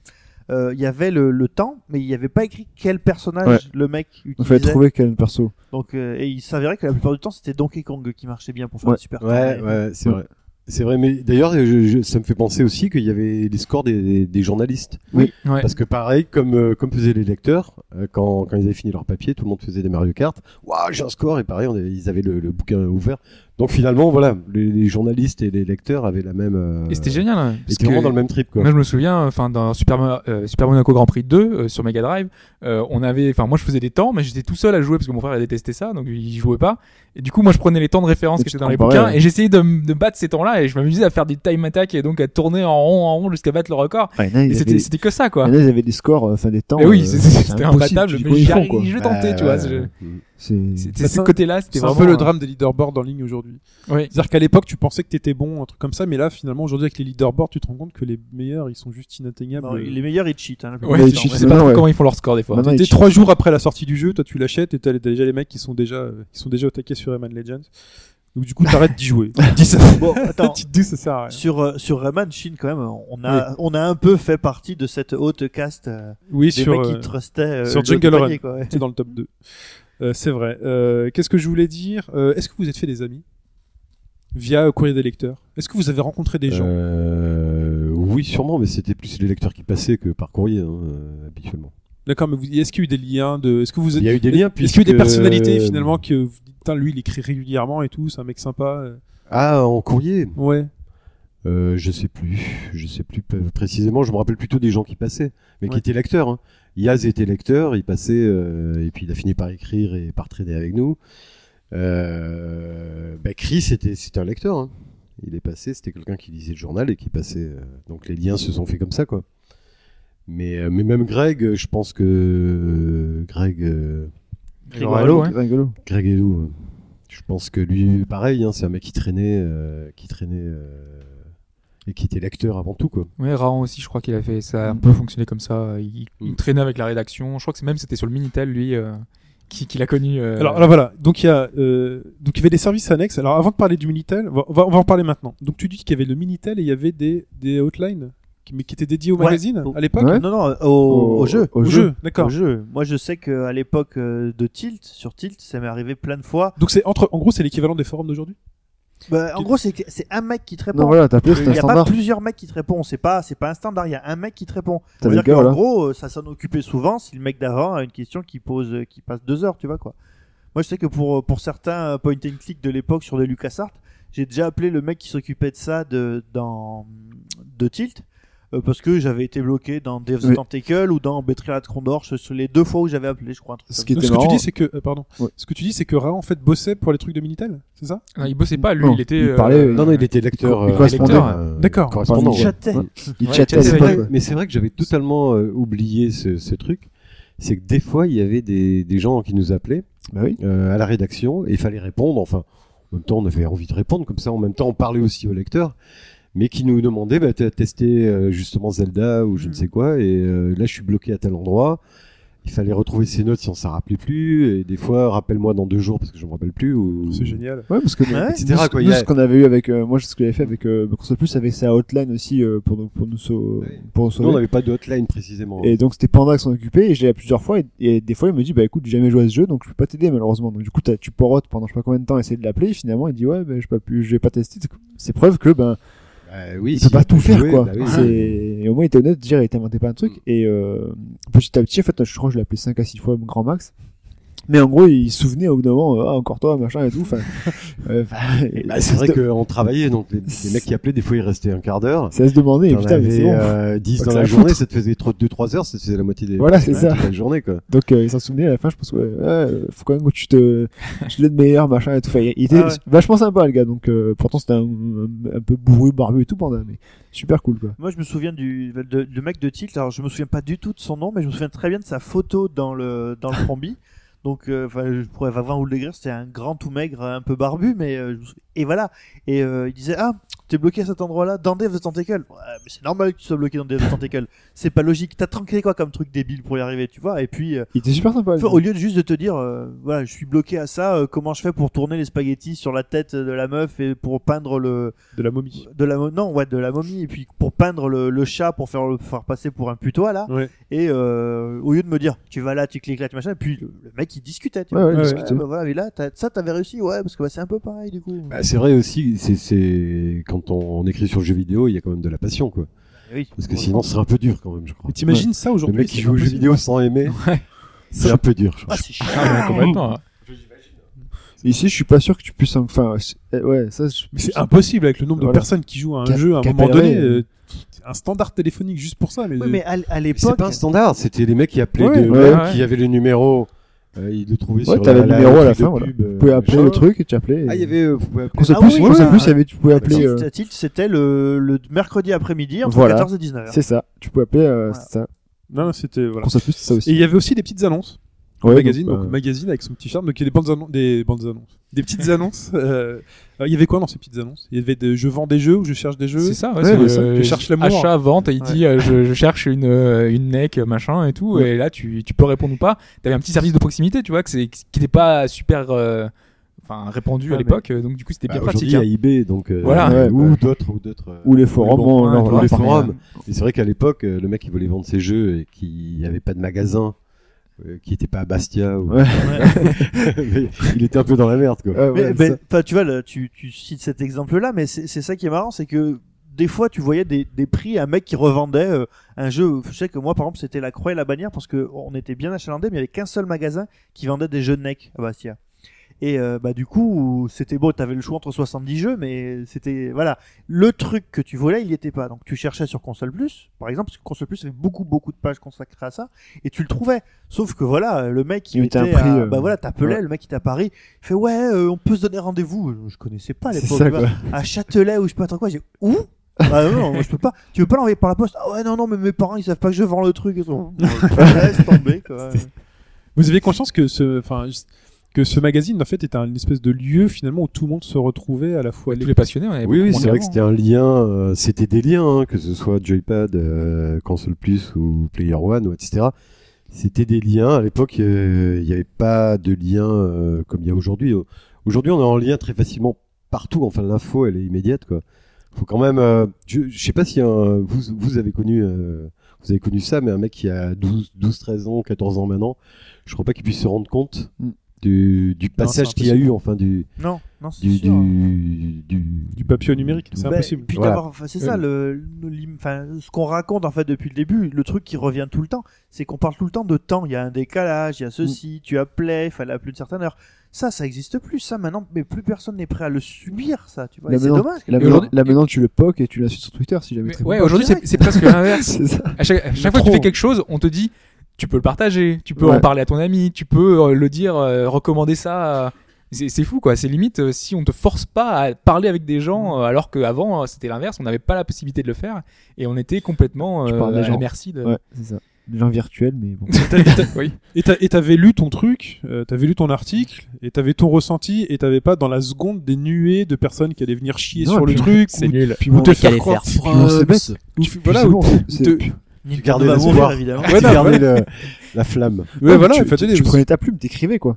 Euh, Il y avait le, le temps, mais il n'y avait pas écrit quel personnage Ouais. le mec Il utilisait. fallait trouver quel perso. Donc, euh, et il s'avérait que la plupart du temps, c'était Donkey Kong qui marchait bien pour faire Ouais. le super. Ouais, ouais, c'est Ouais. vrai. C'est vrai, mais d'ailleurs, je- je- ça me fait penser aussi qu'il y avait les scores des, des journalistes. Ouais. Parce que pareil, comme, euh, comme faisaient les lecteurs, euh, quand, quand ils avaient fini leur papier, tout le monde faisait des Mario Kart. Waouh, j'ai un score, et pareil, on avait- ils avaient le, le bouquin ouvert. Donc finalement, voilà, les, les journalistes et les lecteurs avaient la même. euh, Et c'était génial. hein, parce C'était que- vraiment dans le même trip, quoi. Moi, je me souviens, enfin, dans Super, euh, Super Monaco Grand Prix 2 euh, sur Mega Drive, euh, on avait, enfin, moi, je faisais des temps, mais j'étais tout seul à jouer parce que mon frère il détestait ça, donc il jouait pas. Et du coup, moi, je prenais les temps de référence Et qui étaient dans les bouquins ouais. et j'essayais de, de battre ces temps-là et je m'amusais à faire des time attack et donc à tourner en rond, en rond jusqu'à battre le record. Ouais, là, Et c'était, que ça, quoi. là, ils avaient des scores, euh, enfin des temps. Mais oui, euh, c'était imbattable, mais je tentais, tu vois. C'est- C'était Bah, ce côté-là, c'était C'est un peu le drame des leaderboards en ligne aujourd'hui. Oui. C'est-à-dire qu'à l'époque, tu pensais que t'étais bon, un truc comme ça, mais là, finalement, aujourd'hui, avec les leaderboards, tu te rends compte que les meilleurs, ils sont juste inatteignables. Non, les meilleurs, ils cheatent. Hein, Ouais, ils cheatent, je sais pas ouais. comment ils font leur score des fois. Ils trois jours après la sortie du jeu, toi tu l'achètes et t'as déjà les mecs qui sont déjà, euh, qui sont déjà au taquet sur Rayman Legends. Donc du coup t'arrêtes d'y jouer. Tu te dis ça, Bon, attends. tu te dis ça sert à rien. Sur, euh, sur Rayman, Shin, quand même, on a, on a un peu fait partie de cette haute caste euh, Oui, des sur, mecs euh, qui trustaient euh, sur le Jungle Run. c'est dans le top 2. Euh, c'est vrai. Euh, Qu'est-ce que je voulais dire? Euh, Est-ce que vous êtes fait des amis? Via courrier des lecteurs? Est-ce que vous avez rencontré des gens? Oui, sûrement, mais c'était plus les lecteurs qui passaient que par courrier, hein, habituellement. D'accord, mais est-ce qu'il y a eu des liens de Est-ce que vous êtes... Il y a eu des liens, Est-ce qu'il y a eu des personnalités finalement que vous dites, lui il écrit régulièrement et tout, c'est un mec sympa. Ah, en courrier? Ouais. euh, Je sais plus, je sais plus précisément. Je me rappelle plutôt des gens qui passaient, mais Ouais. qui étaient lecteurs. Hein. Yaz était lecteur, il passait, euh, et puis il a fini par écrire et par traîner avec nous. Euh, bah, Chris c'était c'était un lecteur. Hein. Il est passé, c'était quelqu'un qui lisait le journal et qui passait. euh, donc les liens se sont faits comme ça, quoi. Mais, euh, mais même Greg, je pense que euh, Greg. euh, Grégoire Hello, rigolo. Greg Helou, euh, je pense que lui, pareil, hein, c'est un mec qui traînait, euh, qui traînait euh, et qui était lecteur avant tout, quoi. Ouais, Raon aussi, je crois qu'il a fait ça a un peu fonctionné comme ça. Il, il Mm. traînait avec la rédaction. Je crois que c'est même c'était sur le Minitel lui euh, qui, qui l'a connu. euh, Alors, alors voilà, donc il y a euh, donc il y avait des services annexes. Alors avant de parler du Minitel, on va, on en parler maintenant. Donc tu dis qu'il y avait le Minitel et il y avait des des hotlines qui, mais qui étaient dédiés au Ouais. magazine à l'époque. Ouais. Non, non, au, au jeu. Au Au jeu. jeu, d'accord. Au jeu. Moi, je sais qu'à l'époque de Tilt, sur Tilt, ça m'est arrivé plein de fois. Donc c'est entre, en gros, c'est l'équivalent des forums d'aujourd'hui? Bah, en gros, c'est un mec qui te répond. Non, voilà, t'as plus, Il n'y a pas plusieurs mecs qui te répondent. C'est pas, c'est pas un standard. Il y a un mec qui te répond. Des C'est-à-dire gars, qu'en gros, euh, ça s'en occupait souvent si le mec d'avant a une question qui pose, euh, qui passe deux heures, tu vois quoi. Moi, je sais que pour pour certains euh, point and click de l'époque sur des LucasArts, j'ai déjà appelé le mec qui s'occupait de ça de dans de Tilt. Euh, parce que j'avais été bloqué dans the Oui. Tentacle ou dans Betrayal at Condor, sur les deux fois où j'avais appelé, je crois. Un truc Ce comme qui Donc était ce que tu dis, c'est que, euh, pardon, Ouais. ce que tu dis, c'est que Ra en fait bossait pour les trucs de Minitel, c'est ça? Non, il bossait pas, lui, Non, il était. il euh, parlait, Non, non, il était lecteur. Il euh, correspondait. euh, D'accord. Il chattait chattait à Mais c'est vrai- ouais. Mais c'est vrai que j'avais totalement euh, oublié ce, ce truc. C'est que des fois, il y avait des, des gens qui nous appelaient Bah oui. euh, à la rédaction et il fallait répondre. Enfin, en même temps, on avait envie de répondre comme ça. En même temps, on parlait aussi au lecteur, mais qui nous demandaient bah, t'as testé euh, justement Zelda ou je ne Mhm. sais quoi. Et euh, là, je suis bloqué à tel endroit. Il fallait retrouver ses notes si on s'en rappelait plus. Et des fois, rappelle-moi dans deux jours parce que je me rappelle plus. Ou... C'est génial. Ouais, parce que Ouais. Etc. nous, quoi. nous, a- ce qu'on avait eu avec euh, moi ce que j'avais fait avec euh, Console Plus avait sa hotline aussi euh, pour nous pour nous sau- Ouais. pour nous Nous, sauver. on n'avait pas de hotline précisément. Et donc c'était Panda qui s'en occupait et je l'ai plusieurs fois et, et des fois il me dit bah écoute j'ai jamais joué à ce jeu donc je peux pas t'aider malheureusement donc du coup tu porotes pendant je sais pas combien de temps essayer de l'appeler et finalement il dit ouais bah, je peux pas pu j'ai pas testé c'est preuve que ben Bah oui, il si peut pas tout faire jouer, quoi. bah oui. c'est et au moins il était honnête de dire il t'inventait pas un truc et euh, petit à petit en fait je crois que je l'ai appelé 5 à 6 fois grand max mais en gros il se souvenait au bout d'un moment euh, ah encore toi machin et tout enfin [laughs] euh, Bah, c'est vrai qu'on travaillait, donc les, les mecs qui appelaient, des fois ils restaient un quart d'heure. c'est à se T'en putain mais c'est avais bon euh, 10 Pas dans que la ça journée, foutre. ça te faisait 2-3 heures, ça te faisait la moitié des Voilà, c'est la ça. de la journée. Quoi. Donc euh, il s'en souvenait à la fin, je pense ouais, ouais, euh, faut quand même que tu te tu l'aides meilleur machin et tout. Enfin, il était Ah ouais. vachement sympa le gars. Donc euh, pourtant c'était un, un, un peu bourru, barbu et tout panda, mais super cool quoi. Moi, je me souviens du de, du mec de Tilt. Alors, je me souviens pas du tout de son nom, mais je me souviens très bien de sa photo dans le dans le Prombi. Donc, euh, enfin, je pourrais vraiment vous le décrire. C'était un grand tout maigre, un peu barbu, mais euh, et voilà. Et euh, il disait ah, t'es bloqué à cet endroit-là, dans of the Tentacle. Ouais, mais c'est normal que tu sois bloqué dans of the Tentacle. [laughs] C'est pas logique. T'as tranquille quoi comme truc débile pour y arriver, tu vois. Et puis, euh, Il était super sympa. au lieu de juste de te dire, euh, voilà, je suis bloqué à ça, euh, comment je fais pour tourner les spaghettis sur la tête de la meuf et pour peindre le De la momie. de la mo- non ouais de la momie et puis pour peindre le, le chat pour faire le faire passer pour un putois là Ouais. et euh, au lieu de me dire tu vas là tu cliques là tu machin et puis le, le mec il discutait tu Ouais, vois. ouais, il Ouais, discutait. bah voilà mais là t'as- ça t'avais réussi ouais parce que bah, c'est un peu pareil du coup Bah, c'est vrai aussi, c'est, quand on, on écrit sur le jeu vidéo, il y a quand même de la passion, quoi. oui Parce que sinon, c'est un peu dur quand même, je crois. Mais t'imagines ça Le aujourd'hui mec qui joue aux jeux vidéo sans aimer, Ouais. c'est un peu dur. je ah crois. c'est chiant Ah, complètement. Ici, je suis pas sûr que tu puisses. en- Enfin, c'est- eh, ouais, ça. je- Mais c'est impossible avec le nombre de Voilà. personnes qui jouent à un Cap- jeu à un moment donné. euh. un standard téléphonique juste pour ça. Mais, Oui, mais à, à C'est l'époque, pas un standard, c'était les mecs qui appelaient Ouais, de ouais, mecs ouais. qui avaient le numéro, euh, ils le trouvaient Ouais, sur t'avais la, le numéro à la fin, voilà. pub, Tu pouvais appeler le truc et tu appelais. Ah, il y avait, euh, vous pouvez appeler- Ah Plus, oui, voilà. Plus, il y avait- tu pouvais appeler. Euh, c'était le, le mercredi après-midi entre Voilà. 14 et 19h. C'est ça. Tu pouvais appeler. euh, Voilà. C'est ça. non, non, c'était voilà. Plus, ça Et aussi. il y avait aussi des petites annonces. Ouais, magazine, donc, donc, euh, magazine avec son petit charme. Donc il y a des bandes annonces, des bandes annonces, des petites annonces. euh, il y avait quoi dans ces petites annonces? Il y avait je vends des jeux ou je cherche des jeux? C'est ça, ouais, Ouais, ça. Je cherche l'amour. Achat, vente, et il Ouais. dit euh, je, je cherche une, une neck, machin et tout, Ouais. et là tu, tu peux répondre ou pas. T'avais un petit service de proximité, tu vois, que c'est, qui n'était pas super euh, enfin, répandu Ouais, à l'époque, donc du coup c'était Bah, bien Aujourd'hui, pratique. il y a hein. eBay, donc euh, Voilà. Ouais, ou d'autres, ou d'autres. Ou les forums, bon, ouais, en les forums. Et c'est vrai qu'à l'époque, le mec il voulait vendre ses jeux et qu'il n'y avait pas de magasin, euh, qui était pas à Bastia, ou... Ouais. [laughs] mais il était un peu dans la merde quoi. ouais, Mais, mais, tu vois, là, tu, tu cites cet exemple-là, mais c'est ça qui est marrant, c'est que des fois, tu voyais des, des prix à un mec qui revendait euh, un jeu. Je sais que moi, par exemple, c'était la Croix et la Bannière parce que on était bien achalandés, mais il y avait qu'un seul magasin qui vendait des jeux de NEC à Bastia. Et euh, bah du coup, c'était beau, t'avais le choix entre 70 jeux, mais c'était voilà le truc que tu voulais, il y était pas. Donc tu cherchais sur Console Plus, par exemple, parce que Console Plus avait beaucoup beaucoup de pages consacrées à ça, et tu le trouvais. Sauf que voilà, le mec il Il mettait était, prix, à- euh, bah voilà, t'appelais, ouais. le mec il t'a à Paris, il fait ouais, euh, on peut se donner rendez-vous. Je connaissais pas à C'est l'époque. ça, tu vois. quoi. À Châtelet ou je sais pas trop quoi. J'ai où? Ah non, moi, je peux pas. Tu veux pas l'envoyer par la poste? Ah ouais, non, non, mais mes parents ils savent pas que je vends le truc. et tout. [laughs] Laisse tomber quoi. Vous avez conscience que ce, enfin, que ce magazine en fait était une espèce de lieu finalement où tout le monde se retrouvait à la fois. Tous les passionnés, on Oui, oui, c'est vrai que c'était un lien, euh, c'était des liens, hein, que ce soit Joypad, euh, Console Plus ou Player One, ou etc. C'était des liens. À l'époque, euh, il n'y avait pas de lien euh, comme il y a aujourd'hui. Aujourd'hui, on est en lien très facilement partout. Enfin, l'info, elle est immédiate, quoi. Faut quand même. euh, je, je sais pas si un- vous vous avez connu euh, vous avez connu ça, mais un mec qui a 12, 12 13 ans, 14 ans maintenant, je crois pas qu'il puisse se rendre compte Mm. Du, du passage qu'il y a eu, enfin du Non, non, c'est du, sûr. du, du, Du papier au numérique, c'est Bah, impossible. Puis Voilà. d'avoir, enfin, c'est ça, le, le lim- enfin, ce qu'on raconte en fait depuis le début, le truc qui revient tout le temps, c'est qu'on parle tout le temps de temps. Il y a un décalage, il y a ceci, tu appelais, il fallait appeler une certaine heure. Ça, ça existe plus, ça maintenant, mais plus personne n'est prêt à le subir, ça, tu vois. Là C'est maintenant, dommage. là, Et maintenant, aujourd'hui- là, maintenant, tu le poques et tu l'insultes sur Twitter si jamais Mais réponds ouais, aujourd'hui c'est, presque [laughs] l'inverse. C'est ça. À chaque, à chaque fois que tu fais quelque chose, on te dit tu peux le partager, tu peux Ouais. en parler à ton ami, tu peux euh, le dire, euh, recommander ça. euh, C'est, fou quoi, c'est limite si on te force pas à parler avec des gens alors qu'avant c'était l'inverse, on n'avait pas la possibilité de le faire et on était complètement Tu euh, parles des à la gens. merci de. Ouais, c'est ça. Des gens virtuels, mais bon. Et t'a- [laughs] et t'avais lu ton truc, euh, t'avais lu ton article, et t'avais ton ressenti, et t'avais pas dans la seconde des nuées de personnes qui allaient venir chier Non, sur le truc, C'est nul. Puis ou bon, te faire croire. voilà, bon, te- Nintendo gardais l'espoir. mourir, évidemment. Ouais, non, garder le- la flamme. Ouais, Ouais, voilà, tu, tu, tu prenais ta plume, t'écrivais quoi.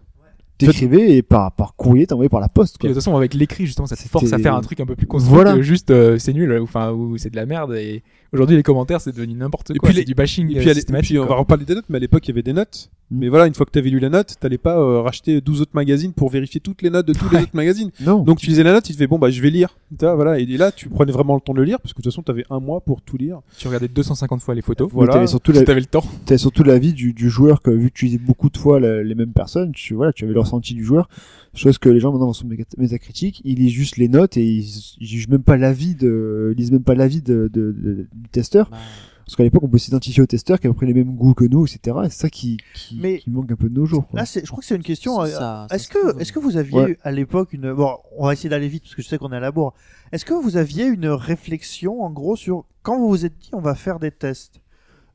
T'écrivais et par, par courrier, t'envoyais par la poste Puis de quoi. toute façon avec l'écrit justement ça te force à faire un truc un peu plus construit Voilà. que juste euh, c'est nul ou enfin ou c'est de la merde et aujourd'hui les commentaires c'est devenu n'importe Et quoi puis c'est les- du bashing Et euh, puis, l'é- et systématique, puis on va reparler des notes, mais à l'époque il y avait des notes. Mais voilà, une fois que t'avais lu la note, t'allais pas euh, racheter 12 autres magazines pour vérifier toutes les notes de tous les autres magazines. Non. Donc tu lisais la note, tu te fais bon bah je vais lire. Tu vois, voilà. Et là tu prenais vraiment le temps de le lire parce que de toute façon t'avais un mois pour tout lire. tu regardais 250 fois les photos Voilà. t'avais surtout la, t'avais le temps t'avais surtout l'avis du, du joueur que vu que tu lisais beaucoup de fois la- les mêmes personnes, tu, voilà, tu avais le ressenti du joueur. Chose que les gens maintenant vont sur Metacritic, ils lisent juste les notes et ils, ils jugent même pas l'avis de, ils lisent même pas l'avis de, de- de- du testeur. Bah, Parce qu'à l'époque, on pouvait s'identifier au testeur qui avait pris les mêmes goûts que nous, etc. Et c'est ça qui, qui, Mais- qui manque un peu de nos jours. quoi. Là, c'est, je crois que c'est une question. euh, Est-ce que, est-ce que vous aviez Ouais. à l'époque une, bon, on va essayer d'aller vite parce que je sais qu'on est à la bourre. Est-ce que vous aviez une réflexion, en gros, sur quand vous vous êtes dit on va faire des tests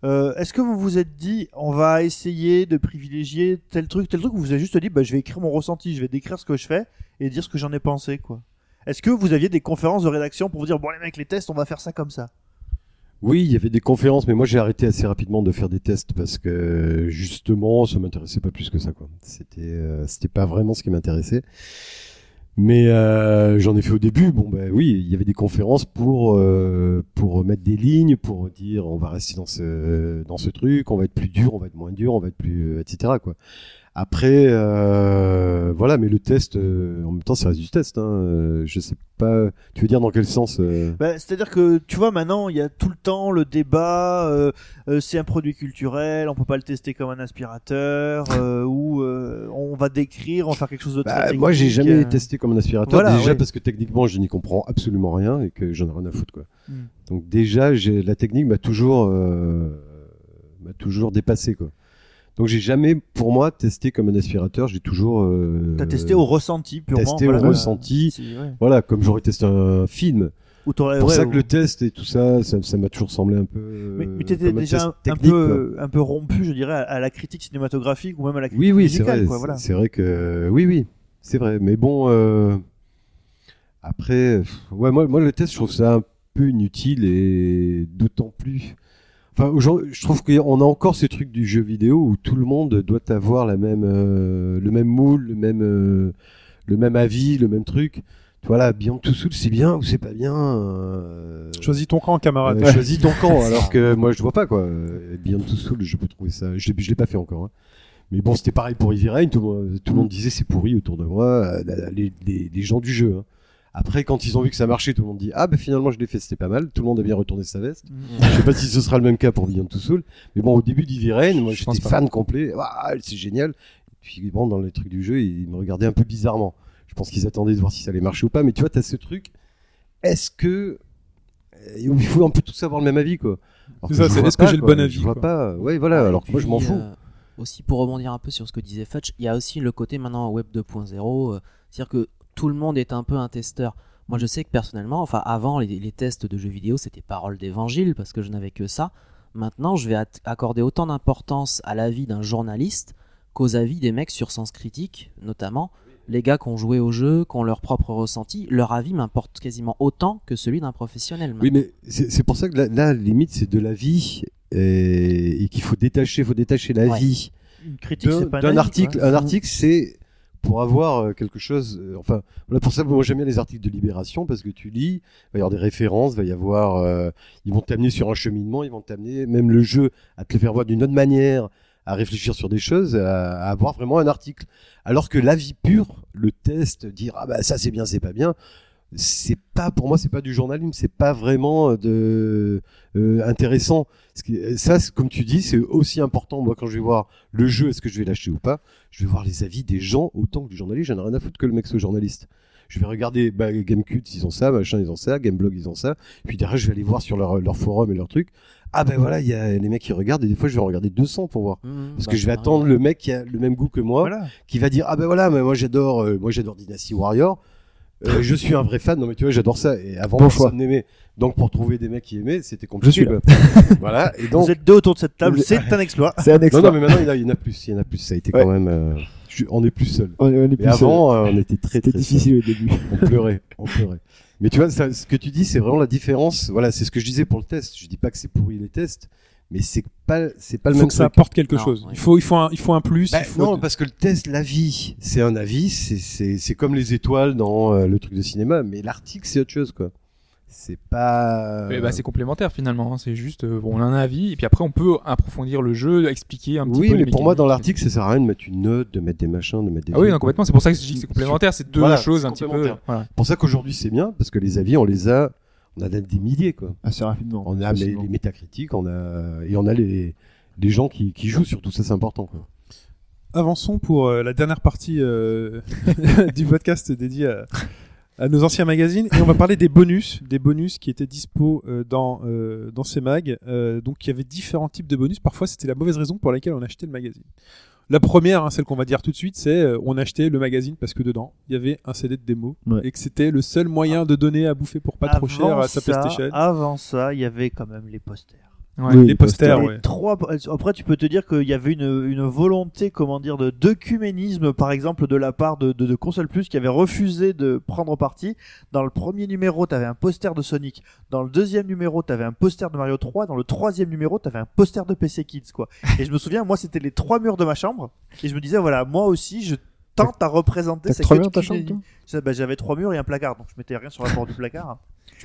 euh, Est-ce que vous vous êtes dit on va essayer de privilégier tel truc, tel truc ou vous avez juste dit bah je vais écrire mon ressenti, je vais décrire ce que je fais et dire ce que j'en ai pensé quoi Est-ce que vous aviez des conférences de rédaction pour vous dire bon les mecs les tests on va faire ça comme ça? Oui, il y avait des conférences, mais moi j'ai arrêté assez rapidement de faire des tests parce que justement, ça m'intéressait pas plus que ça. C'était, euh, c'était pas vraiment ce qui m'intéressait. Mais euh, j'en ai fait au début. Bon, ben oui, il y avait des conférences pour euh, pour mettre des lignes, pour dire on va rester dans ce dans ce truc, on va être plus dur, on va être moins dur, on va être plus, euh, etc. Quoi. Après, euh, voilà, mais le test, euh, en même temps, ça reste du test. Hein. Euh, Je sais pas. Tu veux dire dans quel sens euh, Bah, C'est-à-dire que tu vois maintenant il y a tout le temps le débat, euh, c'est un produit culturel, on peut pas le tester comme un aspirateur, euh, ou euh, on va décrire, on va faire quelque chose de Bah, très moi, j'ai jamais testé comme un aspirateur. Voilà, déjà ouais. parce que techniquement, je n'y comprends absolument rien et que j'en ai rien à foutre, quoi. Mm. Donc déjà, la technique m'a toujours euh, m'a toujours dépassé, quoi. Donc j'ai jamais, pour moi, testé comme un aspirateur. J'ai toujours euh, T'as testé au ressenti purement. testé voilà, au ressenti. si, ouais. Voilà, comme j'aurais testé un film. C'est pour ouais, ça ou- que le test et tout ça, ça m'a toujours semblé un peu. Mais, mais t'étais déjà un, peu, un peu rompu, je dirais, à, à la critique cinématographique ou même à la critique Oui, oui, c'est musicale, vrai. c'est- voilà. C'est vrai que oui, oui, c'est vrai. Mais bon, euh, après, ouais, moi, moi, le test, je trouve ça un peu inutile et d'autant plus. Enfin, aujourd'hui, je trouve qu'on a encore ce truc du jeu vidéo où tout le monde doit avoir la même, euh, le même moule, le même, euh, le même avis, le même truc. Voilà, Beyond Two Souls, c'est bien ou c'est pas bien. euh, Choisis ton camp, camarade. euh, choisis [laughs] ton camp, alors que moi je vois pas quoi. Euh, Beyond Two Souls, je peux trouver ça. Je l'ai, je l'ai pas fait encore. hein. Mais bon, c'était pareil pour Heavy Rain. Tout, le monde- tout le monde disait c'est pourri autour de moi. les, les- les gens du jeu. hein. Après, quand ils ont vu que ça marchait, tout le monde dit ah ben finalement je l'ai fait, c'était pas mal. Tout le monde a bien retourné sa veste. Je sais pas si ce sera le même cas pour Beyond Two Souls. Mais bon, au début d'Heavy Rain, moi j'étais fan complet. Waouh, c'est génial. Et puis bon, dans les trucs du jeu, ils me regardaient un peu bizarrement. Je pense qu'ils attendaient de voir si ça allait marcher ou pas. Mais tu vois, t'as ce truc. Est-ce que euh, il faut un peu tous avoir le même avis quoi. C'est que est-ce que j'ai le bon avis, Je vois quoi. pas. Ouais, voilà. Alors que moi je m'en fous. euh, aussi pour rebondir un peu sur ce que disait Fudge, il y a aussi le côté maintenant web 2.0, euh, c'est-à-dire que tout le monde est un peu un testeur. Moi je sais que personnellement, enfin avant les, les tests de jeux vidéo c'était parole d'évangile parce que je n'avais que ça. Maintenant je vais accorder autant d'importance à l'avis d'un journaliste qu'aux avis des mecs sur Sens Critique notamment. Les gars qui ont joué au jeu, qui ont leur propre ressenti, leur avis m'importe quasiment autant que celui d'un professionnel. Oui, mais c'est pour ça que là, là, limite, c'est de la vie et, et qu'il faut détacher, faut détacher la Ouais. vie Une critique, d'un article. Un article, c'est pour avoir euh, quelque chose. euh, enfin, voilà pour ça moi j'aime bien les articles de Libération parce que tu lis, il va y avoir des références, va y avoir, euh, ils vont t'amener sur un cheminement, ils vont t'amener même le jeu à te le faire voir d'une autre manière, à réfléchir sur des choses, à, avoir vraiment un article. Alors que l'avis pur, le test, dire ah bah ça c'est bien, c'est pas bien. C'est pas pour moi, c'est pas du journalisme, c'est pas vraiment euh, de euh, intéressant. Qui- Ça, comme tu dis, c'est aussi important. Moi, quand je vais voir le jeu, est-ce que je vais l'acheter ou pas Je vais voir les avis des gens autant que du journaliste. J'en ai rien à foutre que le mec soit journaliste. Je vais regarder bah, Gamecult, ils ont ça, machin, ils ont ça, Gameblog, ils ont ça. Puis derrière, je vais aller voir sur leur, leur forum et leur truc. Ah ben voilà, il y a les mecs qui regardent et des fois, je vais regarder 200 pour voir. Mmh, Parce bah, que je vais attendre le mec qui a le même goût que moi, Voilà. qui va dire ah ben voilà, mais moi j'adore, euh, moi j'adore Dynasty Warrior. Euh, je [laughs] suis un vrai fan, non mais tu vois, j'adore ça. Et avant, Bon personne n'aimait. Donc pour trouver des mecs qui aimaient, c'était compliqué. suis là. quoi. [laughs] voilà. Et donc, Vous êtes deux autour de cette table, c'est un exploit. [laughs] C'est un non, exploit. non, mais maintenant il y, en a- il y en a plus. Il y en a plus. Ça a été Ouais. quand même. euh, je- on est plus seul. On, on est Mais plus avant, euh, on était très très difficile au début. seul. On pleurait, on pleurait. Mais tu vois, ça, ce que tu dis, c'est vraiment la différence. Voilà, c'est ce que je disais pour le test. Je dis pas que c'est pourri les tests, mais c'est pas, c'est pas le faut même que ça truc. apporte quelque Non, chose. ouais. Il faut, il faut un, il faut un plus. Bah, il faut non, parce que le test, l'avis, c'est un avis, c'est- c'est c'est comme les étoiles dans euh, le truc de cinéma, mais l'article, c'est autre chose, quoi. C'est pas. Eh bah, c'est complémentaire finalement, hein. c'est juste euh, bon, on a un avis et puis après on peut approfondir le jeu, expliquer un petit oui, peu mais les pour moi, dans l'article, ça sert à rien de mettre une note, de mettre des machins, de mettre des. Ah oui, non, complètement, c'est pour ça que je dis que c'est complémentaire, c'est deux Voilà, choses un petit peu. Voilà. C'est pour ça qu'aujourd'hui, c'est bien, parce que les avis, on les a, on a des milliers, quoi. Assez rapidement. On a les, métacritiques, on a et on a les les gens qui, qui jouent sur tout ça, c'est important. Quoi. Avançons pour euh, la dernière partie euh, [laughs] du podcast dédié à, à nos anciens magazines et on va parler des bonus, des bonus qui étaient dispo euh, dans euh, dans ces mags. Euh, donc il y avait différents types de bonus. Parfois c'était la mauvaise raison pour laquelle on achetait le magazine. La première, hein, celle qu'on va dire tout de suite, c'est euh, on achetait le magazine parce que dedans il y avait un CD de démo Ouais. et que c'était le seul moyen de donner à bouffer pour pas trop cher à sa ça- PlayStation. Avant ça, il y avait quand même les posters. Ouais. Oui, les posters, Les ouais. trois... Après, tu peux te dire qu'il y avait une, une volonté, comment dire, de d'œcuménisme, par exemple, de la part de, de, de Console Plus qui avait refusé de prendre parti. Dans le premier numéro, tu avais un poster de Sonic. Dans le deuxième numéro, tu avais un poster de Mario 3. Dans le troisième numéro, tu avais un poster de PC Kids, quoi. [laughs] Et je me souviens, moi, c'était les trois murs de ma chambre. Et je me disais, voilà, moi aussi, je tente à représenter c'est trois murs ta chambre, bah, J'avais trois murs et un placard, donc je mettais rien sur la porte du placard.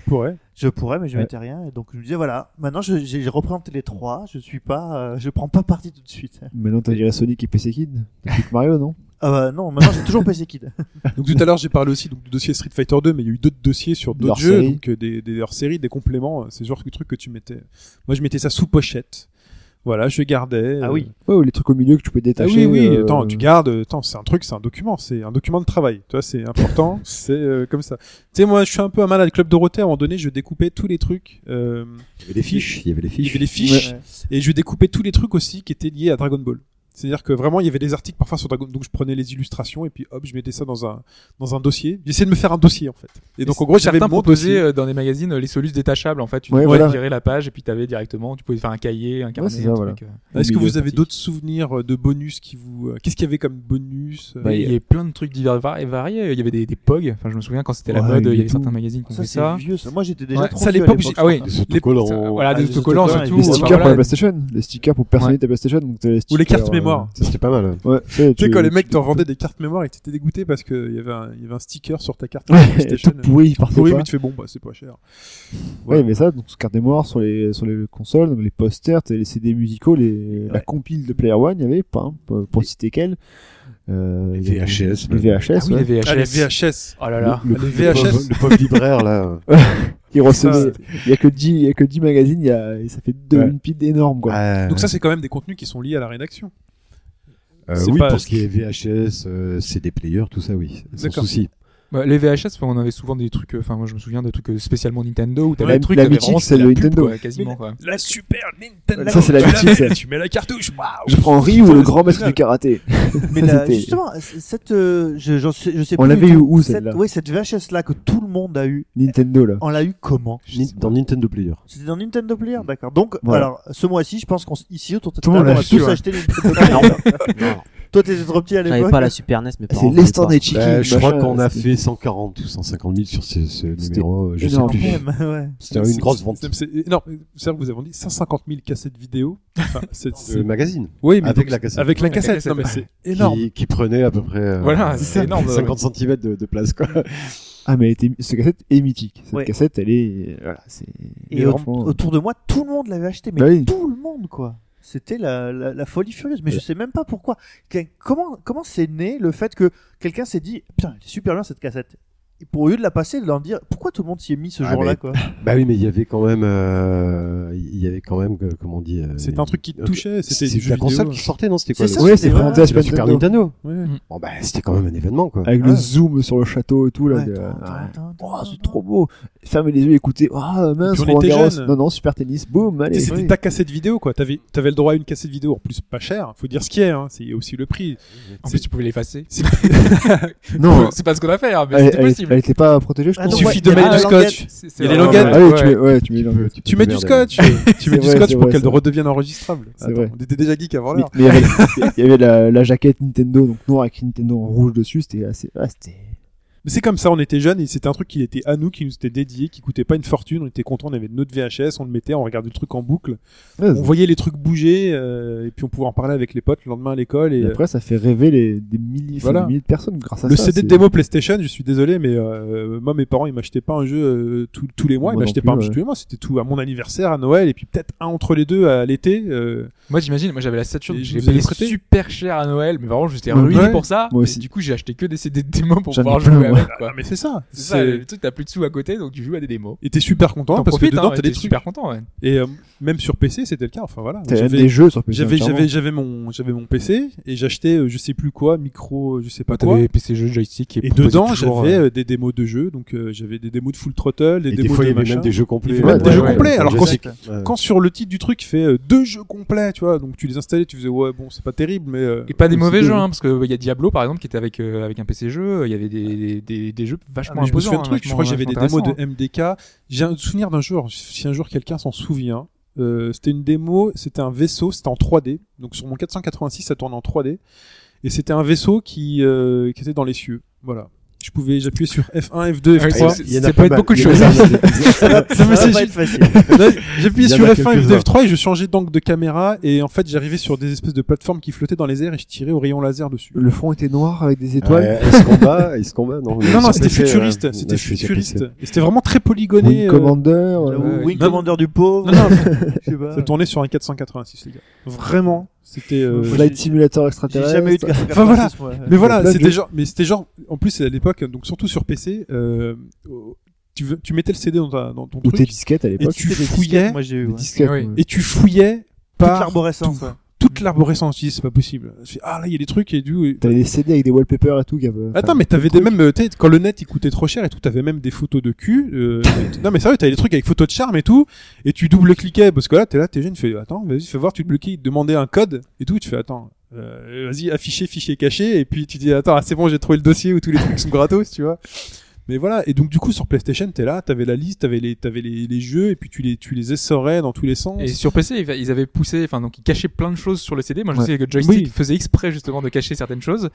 Tu pourrais. Je pourrais, mais je Ouais. mettais rien. Et donc je me disais voilà, maintenant je- j'ai représenté les trois. Je suis pas, euh, je prends pas parti tout de suite. Maintenant, t'as viré Sonic et PC Kid. T'as plus que Mario, non? Ah bah non, maintenant j'ai toujours PC Kid. [laughs] Donc tout à l'heure j'ai parlé aussi donc, du dossier Street Fighter 2, mais il y a eu d'autres dossiers sur d'autres jeux, donc euh, des, séries, des compléments, c'est ce genre de trucs que tu mettais. Moi je mettais ça sous pochette. Voilà, je gardais. Ah euh, oui. Ouais, ou les trucs au milieu que tu peux Ah détacher. oui, oui, euh, attends, tu gardes, attends, c'est un truc, c'est un document, c'est un document de travail. Tu vois, c'est important, [laughs] c'est euh, comme ça. Tu sais, moi, je suis un peu un malade. Club Dorothée, à un moment donné, je découpais tous les trucs, euh, Il y avait les fiches. Il y avait les il y fiches. avait les fiches, et je découpais tous les trucs aussi qui étaient liés à Dragon Ball. C'est-à-dire que vraiment, il y avait des articles parfois sur Dragon donc je prenais les illustrations et puis hop, je mettais ça dans un dans un dossier. J'essayais de me faire un dossier en fait. Et donc en gros, j'avais certains mon proposaient dossier. euh, dans des magazines euh, les solus détachables en fait. Tu Ouais, pouvais voilà. virer la page et puis t'avais directement, tu pouvais faire un cahier, un carnet, voilà. euh. Est-ce que vous avez d'autres souvenirs euh, de bonus qui vous Qu'est-ce qu'il y avait comme bonus euh, Bah, il y avait plein de trucs divers et vari- variés. Il y avait des, des POG. Enfin, je me souviens quand c'était la Ouais, mode, il y il y a avait tout. certains magazines qui ont Ça fait c'est ça. vieux. Ça. Moi j'étais déjà Ouais, trop ça, à vieux à l'époque, ah oui. Des autocollants. Voilà, Ah, des autocollants autocollants, surtout. les stickers pour la PlayStation. Les stickers pour personnaliser ta PlayStation. Ou les cartes euh, mémoire. Ça, c'était pas mal. Ouais, tu sais, Tu sais, quand les mecs t'en vendaient des cartes mémoire et que t'étais dégoûté parce qu'il y avait un, il y avait un sticker sur ta carte Ouais, PlayStation. tout pourri, il pourri, mais tu fais bon, bah c'est pas cher. Ouais, mais ça, donc, carte mémoire sur les, sur les consoles, donc les posters, les CD musicaux, les, la compile de Player One, il y avait, pas, hein, pour, citer quel. Euh, Les il VHS, Les VHS, Ah oui, ouais. les VHS. Ah, les VHS. Oh là là. Le- les Le VHS. pauvre- Le pauvre libraire, là. [laughs] Il recevait, il y a que 10, il y a que 10 magazines, il y a, et ça fait deux, Ouais. une pile énorme, quoi. Euh, Donc ça, c'est quand même des contenus qui sont liés à la rédaction. Euh, oui, pas- pour ce qui est VHS, euh, CD player, tout ça, oui. Sans souci. Bah, les VHS, enfin, on avait souvent des trucs. euh, Enfin, moi, je me souviens de trucs euh, spécialement Nintendo où t'avais La- des trucs la mythique, c'est le pub, Nintendo. quoi, quasiment quoi. La Super Nintendo. Ça, c'est la Tu mythique. Tu mets la cartouche. Waouh. Je prends Ryu ou le grand maître du karaté. [laughs] Mais [laughs] Ça, justement, cette, euh, je, j'en sais, je sais On l'avait eu où, celle-là Oui, cette VHS là que tout le monde a eu. Nintendo, là. On l'a eu comment Ni- Dans Nintendo Player. C'était dans Nintendo Player, d'accord. Donc, Voilà. alors, ce mois-ci, je pense qu'on ici autour de Tout le monde table, on l'a a tous ouais. acheté Nintendo Player. [laughs] Toi, t'étais trop petit à J'avais l'époque. pas la Super NES, mais C'est des Chiki. Bah, je crois qu'on a fait 140 ou 150 000 sur ce, ce numéro. Je sais énorme. plus. Même, ouais. C'était une grosse vente. C'est c'est énorme. Que vous avez vendu 150 000 cassettes vidéo. Enfin, [laughs] c'est, c'est- Le magazine. Oui, mais avec donc, la cassette. Avec la cassette. Non, mais c'est énorme. Qui, qui prenait à peu près euh, Voilà, c'est énorme. 50 cm de, de place, quoi. [laughs] Ah, mais elle était, cette cassette est mythique. Cette Ouais. cassette, elle est, voilà, c'est, Et autour de moi, tout le monde l'avait acheté, mais Bah oui. tout le monde, quoi. C'était la, la, la folie furieuse, mais je sais même pas pourquoi. Comment comment c'est né le fait que quelqu'un s'est dit putain, elle est super bien cette cassette? Pour au lieu de la passer, de leur dire pourquoi tout le monde s'y est mis ce Ah, jour-là, mais- quoi? Bah oui, mais il y avait quand même, euh, il y avait quand même, euh, comment on dit. euh, C'était un truc qui te touchait. C'était la console vidéo. qui sortait, non? C'était quoi C'est c'était c'est présenté à la Super Super Nintendo. Nintendo. Ouais. Bon, bah, c'était quand même un événement, quoi. Avec Ouais. le zoom sur le château et tout, là. Oh, c'est trop beau. Fermez les yeux, écoutez. Oh, mince, on était jeunes. Non, non, super tennis. Boum, allez. c'était oui. ta cassette vidéo, quoi. T'avais, t'avais le droit à une cassette vidéo, en plus pas cher. Faut dire ce qu'il y a, hein. C'est aussi le prix. En C'est- plus, tu pouvais l'effacer. [laughs] Non, c'est pas ce qu'on a fait, mais c'était possible. Elle était pas protégée, je Ah pense. Il suffit de mettre du scotch. Il y a les languettes. ouais. Ah oui, Ouais. tu mets, ouais, tu mets le- Tu mets du scotch. [laughs] Tu mets du vrai, scotch pour qu'elle redevienne enregistrable. C'est vrai. On était déjà geek avant l'heure. mais il y avait, il y avait la, la jaquette Nintendo, donc noir avec Nintendo en rouge dessus, c'était assez, ah, c'était, Mais c'est comme ça, on était jeunes et c'était un truc qui était à nous, qui nous était dédié, qui coûtait pas une fortune. On était content, on avait notre VHS, on le mettait, on regardait le truc en boucle. Ouais, On voyait les trucs bouger euh, et puis on pouvait en parler avec les potes le lendemain à l'école. Et Et après, ça fait rêver les, des milliers, enfin, Voilà. des milliers de personnes grâce à le ça. CD de démo PlayStation, je suis désolé, mais euh, moi mes parents ils m'achetaient pas un jeu euh, tous- tous les mois, ils m'achetaient plus, pas un jeu tous les mois, c'était tout à mon anniversaire, à Noël et puis peut-être un entre les deux à l'été. euh, Moi, j'imagine, moi j'avais la Saturn, avais payé super cher à Noël, mais vraiment j'étais Ouais. ruiné Ouais. pour ça. Moi Et du coup, j'ai acheté que des CD de démos pour pouvoir jouer Quoi. Ah, mais c'est ça. C'est ça, le truc, t'as plus de sous à côté, donc tu joues à des démos. Et t'es super content T'en parce profites, que dedans hein, t'as t'es des trucs. super content, ouais. Et euh, même sur PC c'était le cas. Enfin voilà. J'avais- des jeux sur PC. J'avais j'avais j'avais mon j'avais mon PC et j'achetais euh, je sais plus quoi micro je sais pas quoi T'avais PC jeux joystick et, dedans j'avais euh, euh, des démos de jeux donc euh, j'avais des démos de Full Throttle des Et des démos fois, il de machin même des jeux complets. Il des jeux complets alors quand, sur le titre du truc il fait euh, deux jeux complets tu vois donc tu les installais tu faisais ouais bon c'est pas terrible mais euh, Et pas des mauvais jeux, hein, parce qu'il y a Diablo par exemple qui était avec, euh, avec un PC jeu, il y avait des, des, des, des jeux Ah, vachement mais je me souviens de hein, trucs, je crois que j'avais des démos de intéressants. MDK. J'ai un souvenir d'un jour, si un jour quelqu'un s'en souvient, euh, c'était une démo, c'était un vaisseau, c'était en 3D. Donc sur mon 486, ça tourne en 3D. Et c'était un vaisseau qui, euh, qui était dans les cieux. Voilà. Je pouvais, j'appuyais sur F1, F2, Ah oui, F3. c'est- Il y en a ça pas peut être beaucoup de choses. J'appuyais sur a F1, quelques-uns. F2, F3 et je changeais d'angle de caméra et en fait j'arrivais sur des espèces de plateformes qui flottaient dans les airs et je tirais au rayon laser dessus. Le fond était noir avec des étoiles. Ace Combat, Ace Combat, non. Non, c'était PC, futuriste, c'était futuriste. C'était vraiment très polygoné. Wing euh, Commander. Euh, Wing. Commander du pauvre. Non, non, [laughs] Je sais pas. ça tournait sur un 486, les gars. Vraiment, c'était. euh, Flight Simulator J'ai extraterrestre. jamais eu de Enfin, voilà. moi. Mais voilà, c'était genre, mais c'était genre, en plus c'est à l'époque, donc surtout sur PC, euh, tu, tu mettais le CD dans, ta- dans ton Ou tes truc disquettes à et l'époque. tu C'était des fouillais disquettes, Moi j'ai eu. Ouais. disquettes. Oui. et tu fouillais Toute par l'arborescence. Toute l'arborescence. Tu dis c'est pas possible. Je fais, ah là il y a des trucs et du. T'avais des CD avec des wallpapers et tout. avaient- Attends, mais t'avais des trucs. même, euh, tu quand le net il coûtait trop cher et tout, t'avais même des photos de cul. euh, [laughs] non mais sérieux, t'avais des trucs avec photos de charme et tout, et tu double-cliquais parce que là t'es là, t'es jeune, tu fais attends, vas-y, fais voir, tu double-cliques, demander un code et tout, tu fais attends, euh, vas-y afficher fichier caché et puis tu dis attends, ah, c'est bon, j'ai trouvé le dossier où tous les trucs sont gratos, tu vois. Mais voilà, et donc du coup sur PlayStation, t'es là, t'avais la liste, t'avais les, t'avais les, les jeux et puis tu les, tu les essorais dans tous les sens. Et sur PC, ils- avaient poussé, enfin donc ils cachaient plein de choses sur le CD. Moi, je Ouais. sais que Joystick Oui. faisait exprès justement de cacher certaines choses.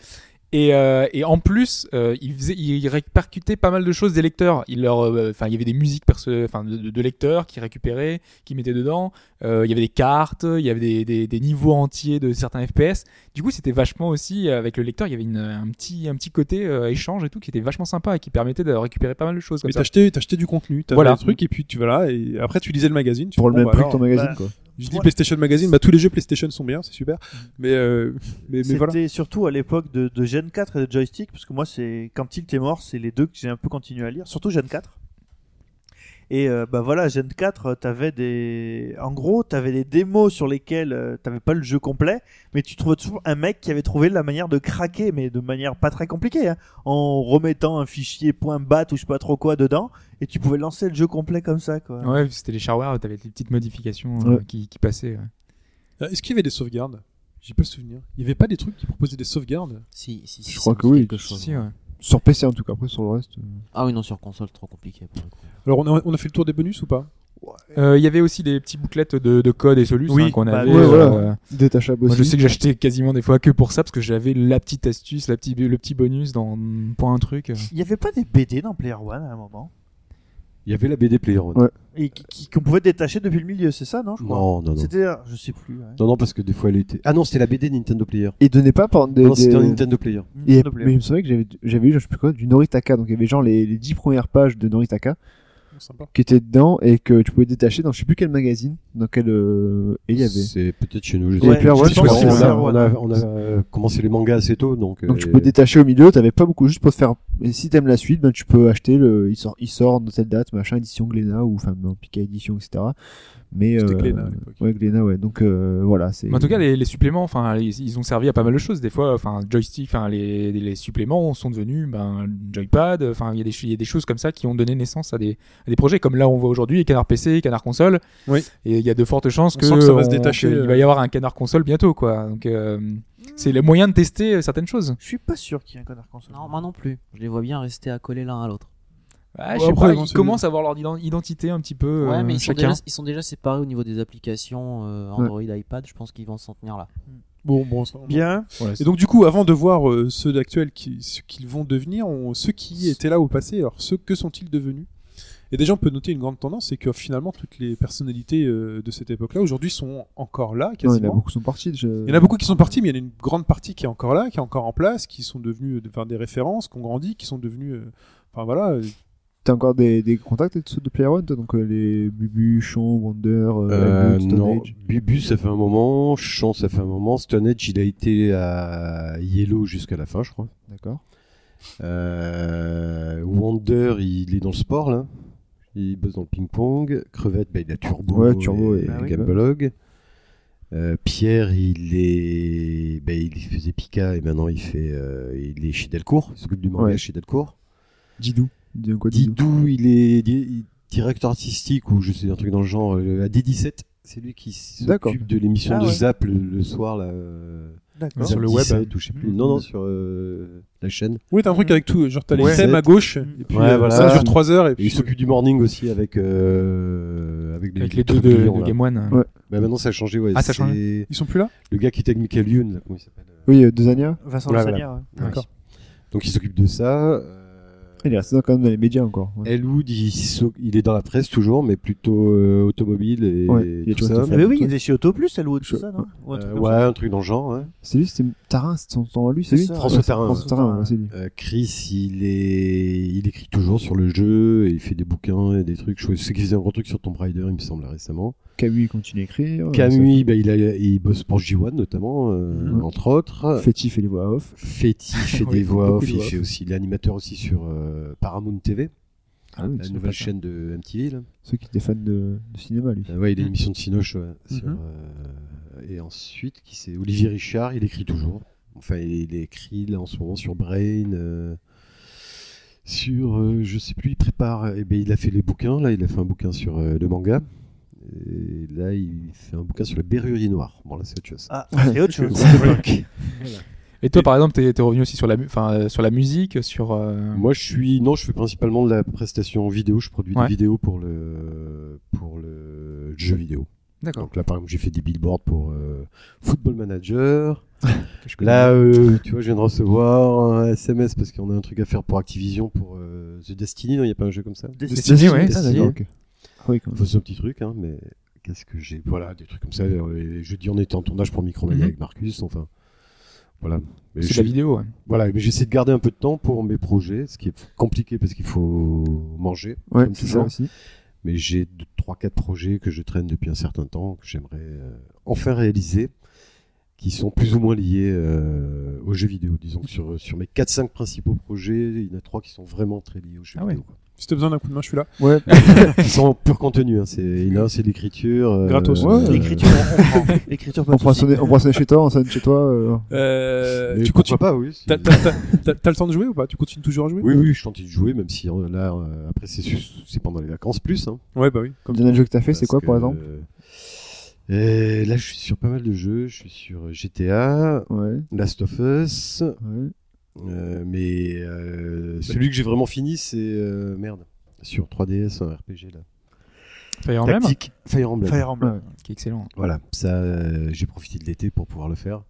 Et, euh, et en plus, euh, ils, faisaient, ils répercutaient pas mal de choses des lecteurs. Il leur, euh, enfin, il y avait des musiques perso- enfin, de, de- de lecteurs qui récupéraient, qui mettaient dedans. Euh, il y avait des cartes, il y avait des, des, des niveaux entiers de certains FPS. Du coup, c'était vachement aussi avec le lecteur, il y avait une, un petit, un petit côté euh, échange et tout qui était vachement sympa et qui permettait de récupérer pas mal de choses comme Mais t'achetais, t'achetais du contenu, t'avais Voilà. des trucs et puis tu vas là et après tu lisais le magazine. Tu Pour fais, le bon, même bah, prix que ton magazine, bah, quoi. Je dis. PlayStation Magazine, bah tous les jeux PlayStation sont bien, c'est super. Mais euh, mais, mais C'était voilà. surtout à l'époque de, de Gen 4 et de Joystick, parce que moi, c'est quand Tilt est mort, c'est les deux que j'ai un peu continué à lire, surtout Gen 4. Et euh, bah voilà, Gen 4, euh, t'avais des, en gros, t'avais des démos sur lesquelles euh, t'avais pas le jeu complet, mais tu trouvais toujours un mec qui avait trouvé la manière de craquer, mais de manière pas très compliquée, hein, en remettant un fichier .bat ou je sais pas trop quoi dedans, et tu pouvais lancer le jeu complet comme ça, quoi. Ouais, c'était les shareware, t'avais des petites modifications euh, Ouais. qui, qui passaient. ouais. Est-ce qu'il y avait des sauvegardes? J'ai pas le souvenir. Il y avait pas des trucs qui proposaient des sauvegardes? Si, si, si, Je crois que oui. quelque chose. Si, ouais. Sur PC en tout cas. Après sur le reste. euh, Ah oui, non, sur console, trop compliqué pour le coup. Alors on a, on a fait le tour des bonus ou pas Euh, Il y avait aussi des petits bouclettes de, de code et solus Oui, hein, qu'on bah avait. ouais, voilà. euh, Détachable moi, aussi. je sais que j'achetais quasiment des fois que pour ça parce que j'avais la petite astuce, la petite, le petit bonus dans, pour un truc. Il y avait pas des BD dans Player One à un moment? Il y avait la BD Player One. Ouais. et qu'on pouvait détacher depuis le milieu, c'est ça, non je crois? Non, non, non. C'était, euh, je sais plus. ouais. Non, non, parce que des fois elle était. Ah non, c'était la BD Nintendo Player. Il donnait pas par des. Non, c'était des- un Nintendo Player. Et, Nintendo Player. mais je me souviens que j'avais, j'avais eu, je sais plus quoi, du Noritaka. Donc il y avait genre les, les 10 premières pages de Noritaka Sympa. qui étaient dedans et que tu pouvais détacher dans je sais plus quel magazine, dans quel, euh, et il y avait. C'est peut-être chez nous. Je Ouais, sais Player. One, Je pense qu'on que a- on a, on a euh, commencé les mangas assez tôt, donc. Donc tu euh, peux détacher au milieu, t'avais pas beaucoup juste pour te faire. Et si t'aimes la suite, ben tu peux acheter le. Il sort, il sort de telle date, machin, édition Glénat ou enfin Pika édition, etc. Mais C'était euh, Glénat à l'époque. Ouais, Glénat, ouais. Donc euh, voilà, c'est. Mais en tout cas, les, les suppléments, enfin, ils, ils ont servi à pas mal de choses. Des fois, enfin, joystick, enfin, les, les suppléments sont devenus, ben, joypad. Enfin, il y a des, il y a des choses comme ça qui ont donné naissance à des, à des projets. Comme là, on voit aujourd'hui, Canard PC, Canard console. Oui. Et il y a de fortes chances On que, ça va se détacher, euh. va y avoir un Canard console bientôt, quoi. Donc, euh, c'est le moyen de tester euh, certaines choses. Je suis pas sûr qu'il y ait un connard console. Non, moi non plus. Je les vois bien rester accolés l'un à l'autre. Ah, je sais pas, ils commencent à avoir leur ident- identité un petit peu. Ouais, euh, mais ils sont, chacun. déjà, ils sont déjà séparés au niveau des applications euh, Android, iPad. Je pense qu'ils vont s'en tenir là. Bon, bon, ça, on- Bien. Voilà, Et donc du coup, avant de voir euh, ceux d'actuels qui, ce qu'ils vont devenir, on- ceux qui étaient là au passé, alors ceux que sont-ils devenus? Et déjà, on peut noter une grande tendance, c'est que finalement toutes les personnalités euh, de cette époque-là aujourd'hui sont encore là, Non, il y en a quasiment. beaucoup qui sont partis. je- Il y en a beaucoup qui sont partis, mais il y en a une grande partie qui est encore là, qui est encore en place, qui sont devenus euh, enfin, des références, qui ont grandi, qui sont devenus, euh, enfin voilà, euh, T'as encore des, des contacts avec ceux de Player One, toi Donc euh, les Bubu, Chon, Wonder, euh, Euh, Stone non, Age? Bubu ça fait un moment, Chant ça fait un moment, Stone Age il a été à Yellow jusqu'à la fin je crois. D'accord. Euh, Wonder il est dans le sport là, il bosse dans le ping-pong, Crevette bah, il a Turbo, Ouais, Turbo et, et- Ah oui. Euh, Pierre il est, bah, il faisait Pika et maintenant il fait, euh, il est chez Delcourt, il s'occupe du manga Ouais. chez Delcourt. Didou. Quoi, Didou il est di- directeur artistique ou je sais un truc dans le genre euh, à D17. C'est lui qui s'occupe de l'émission Ah de ouais. Zap le, le soir là. euh, D'accord. Sur le web. 17 ou je sais plus. Mhm. Non non sur euh, la chaîne. oui, t'as un truc avec tout, genre t'as les Ouais. thèmes à gauche, et puis Ouais, euh, voilà. ça dure 3 heures, et Et puis il s'occupe du morning aussi avec euh, avec, Avec les deux trucs de, clients, de. Game One. Ouais. Bah, maintenant ça a changé ouais. Ah, ça a c'est changé. ils sont plus là? Le gars qui était avec Michael Youn, comment il s'appelle Oui, Dezania. Vincent. Ouais. D'accord. Donc il s'occupe de ça. euh, Il est resté dans- quand même dans les médias encore. ouais. Elwood, il, il est dans la presse toujours, mais plutôt euh, automobile et, Ouais, est tout ça. auto- Ah, mais oui, il était chez Autoplus, Elwood, Je- c'est ça, non? Ou un truc Euh, ouais, ça. un truc dans le genre. Ouais. C'est lui, c'était Tarin, c'est son son à lui, c'est lui François Tarin, François. Tarin, ouais, c'est lui. Euh, Chris, il est, il écrit toujours sur le jeu et il fait des bouquins et des trucs. Je sais qu'il faisait un gros truc sur Tomb Raider, il me semble récemment. Camus, il continue à écrire. Camus, bah, il, a, il bosse pour J1 notamment, euh, entre autres. Féti fait les voix off. Féti [laughs] fait des voix off, il fait aussi, il est animateur aussi sur euh, Paramount TV, Ah oui, la nouvelle chaîne de MTV. Là. Ceux qui étaient fans de, de cinéma, lui. Euh, ouais, il a une émission de Cinoche. ouais, sur, Mhm. euh, et ensuite, qui c'est Olivier Richard, il écrit toujours. Enfin, il, écrit là en ce moment sur Brain. euh, sur, euh, je sais plus, il prépare. Et ben, il a fait les bouquins. Là, il a fait un bouquin sur euh, le manga. Et là, il fait un bouquin sur le berrurier noir. Bon, là, c'est autre chose. Ah, c'est autre [laughs] chose. Et toi, par exemple, t'es t'es revenu aussi sur la, enfin, euh, sur la musique, sur. euh, Moi, je suis non, je fais principalement de la prestation vidéo. Je produis Ouais. des vidéos pour le pour le jeu vidéo. D'accord. Donc là, par exemple, j'ai fait des billboards pour euh, Football Manager. connais. Là, euh, tu vois, je viens de recevoir un SMS parce qu'on a un truc à faire pour Activision pour euh, The Destiny. Non, il n'y a pas un jeu comme ça? Destiny, ouais. Ah, Destiny. Ah oui, quand même. Faut c'est un petit truc, hein, mais qu'est-ce que j'ai Voilà, des trucs comme ça. Jeudi, on était en tournage pour Micromania Mhm. avec Marcus. Enfin, voilà. Mais C'est la vidéo, ouais. Voilà, mais j'essaie de garder un peu de temps pour mes projets, ce qui est compliqué parce qu'il faut manger. Ouais, comme c'est ça aussi. Mais j'ai 3-4 projets que je traîne depuis un certain temps, que j'aimerais euh, enfin réaliser, qui sont plus ou moins liés euh, aux jeux vidéo. Disons que sur, sur mes 4-5 principaux projets, il y en a 3 qui sont vraiment très liés aux jeux Ah ouais. vidéo. quoi. Si t'as besoin d'un coup de main, je suis là. Ouais, [laughs] Ils sont en pur contenu, hein. c'est, il y en a un, c'est l'écriture. euh, Gratos. Ouais. L'écriture, on prend. [laughs] L'écriture, on prend sonner, on prend sonner chez toi, on sonne chez toi. euh, Euh, tu continues. pas, oui. T'as t'as- t'as- t'as- t'as le temps de jouer ou pas? Tu continues toujours à jouer? Oui, oui, je tente de jouer, même si là, euh, après, c'est, c'est pendant les vacances plus. Hein. Ouais, bah oui. Comme le dernier jeu que t'as fait, c'est quoi, par exemple? euh, et Là, je suis sur pas mal de jeux. Je suis sur GTA, Ouais, Last of Us, ouais. euh, mais euh, celui que j'ai vraiment fini, c'est euh, merde sur 3DS, un RPG là. Fire Emblem, Tactique, Fire Emblem. Fire Emblem. qui est excellent. Voilà, ça, euh, j'ai profité de l'été pour pouvoir le faire.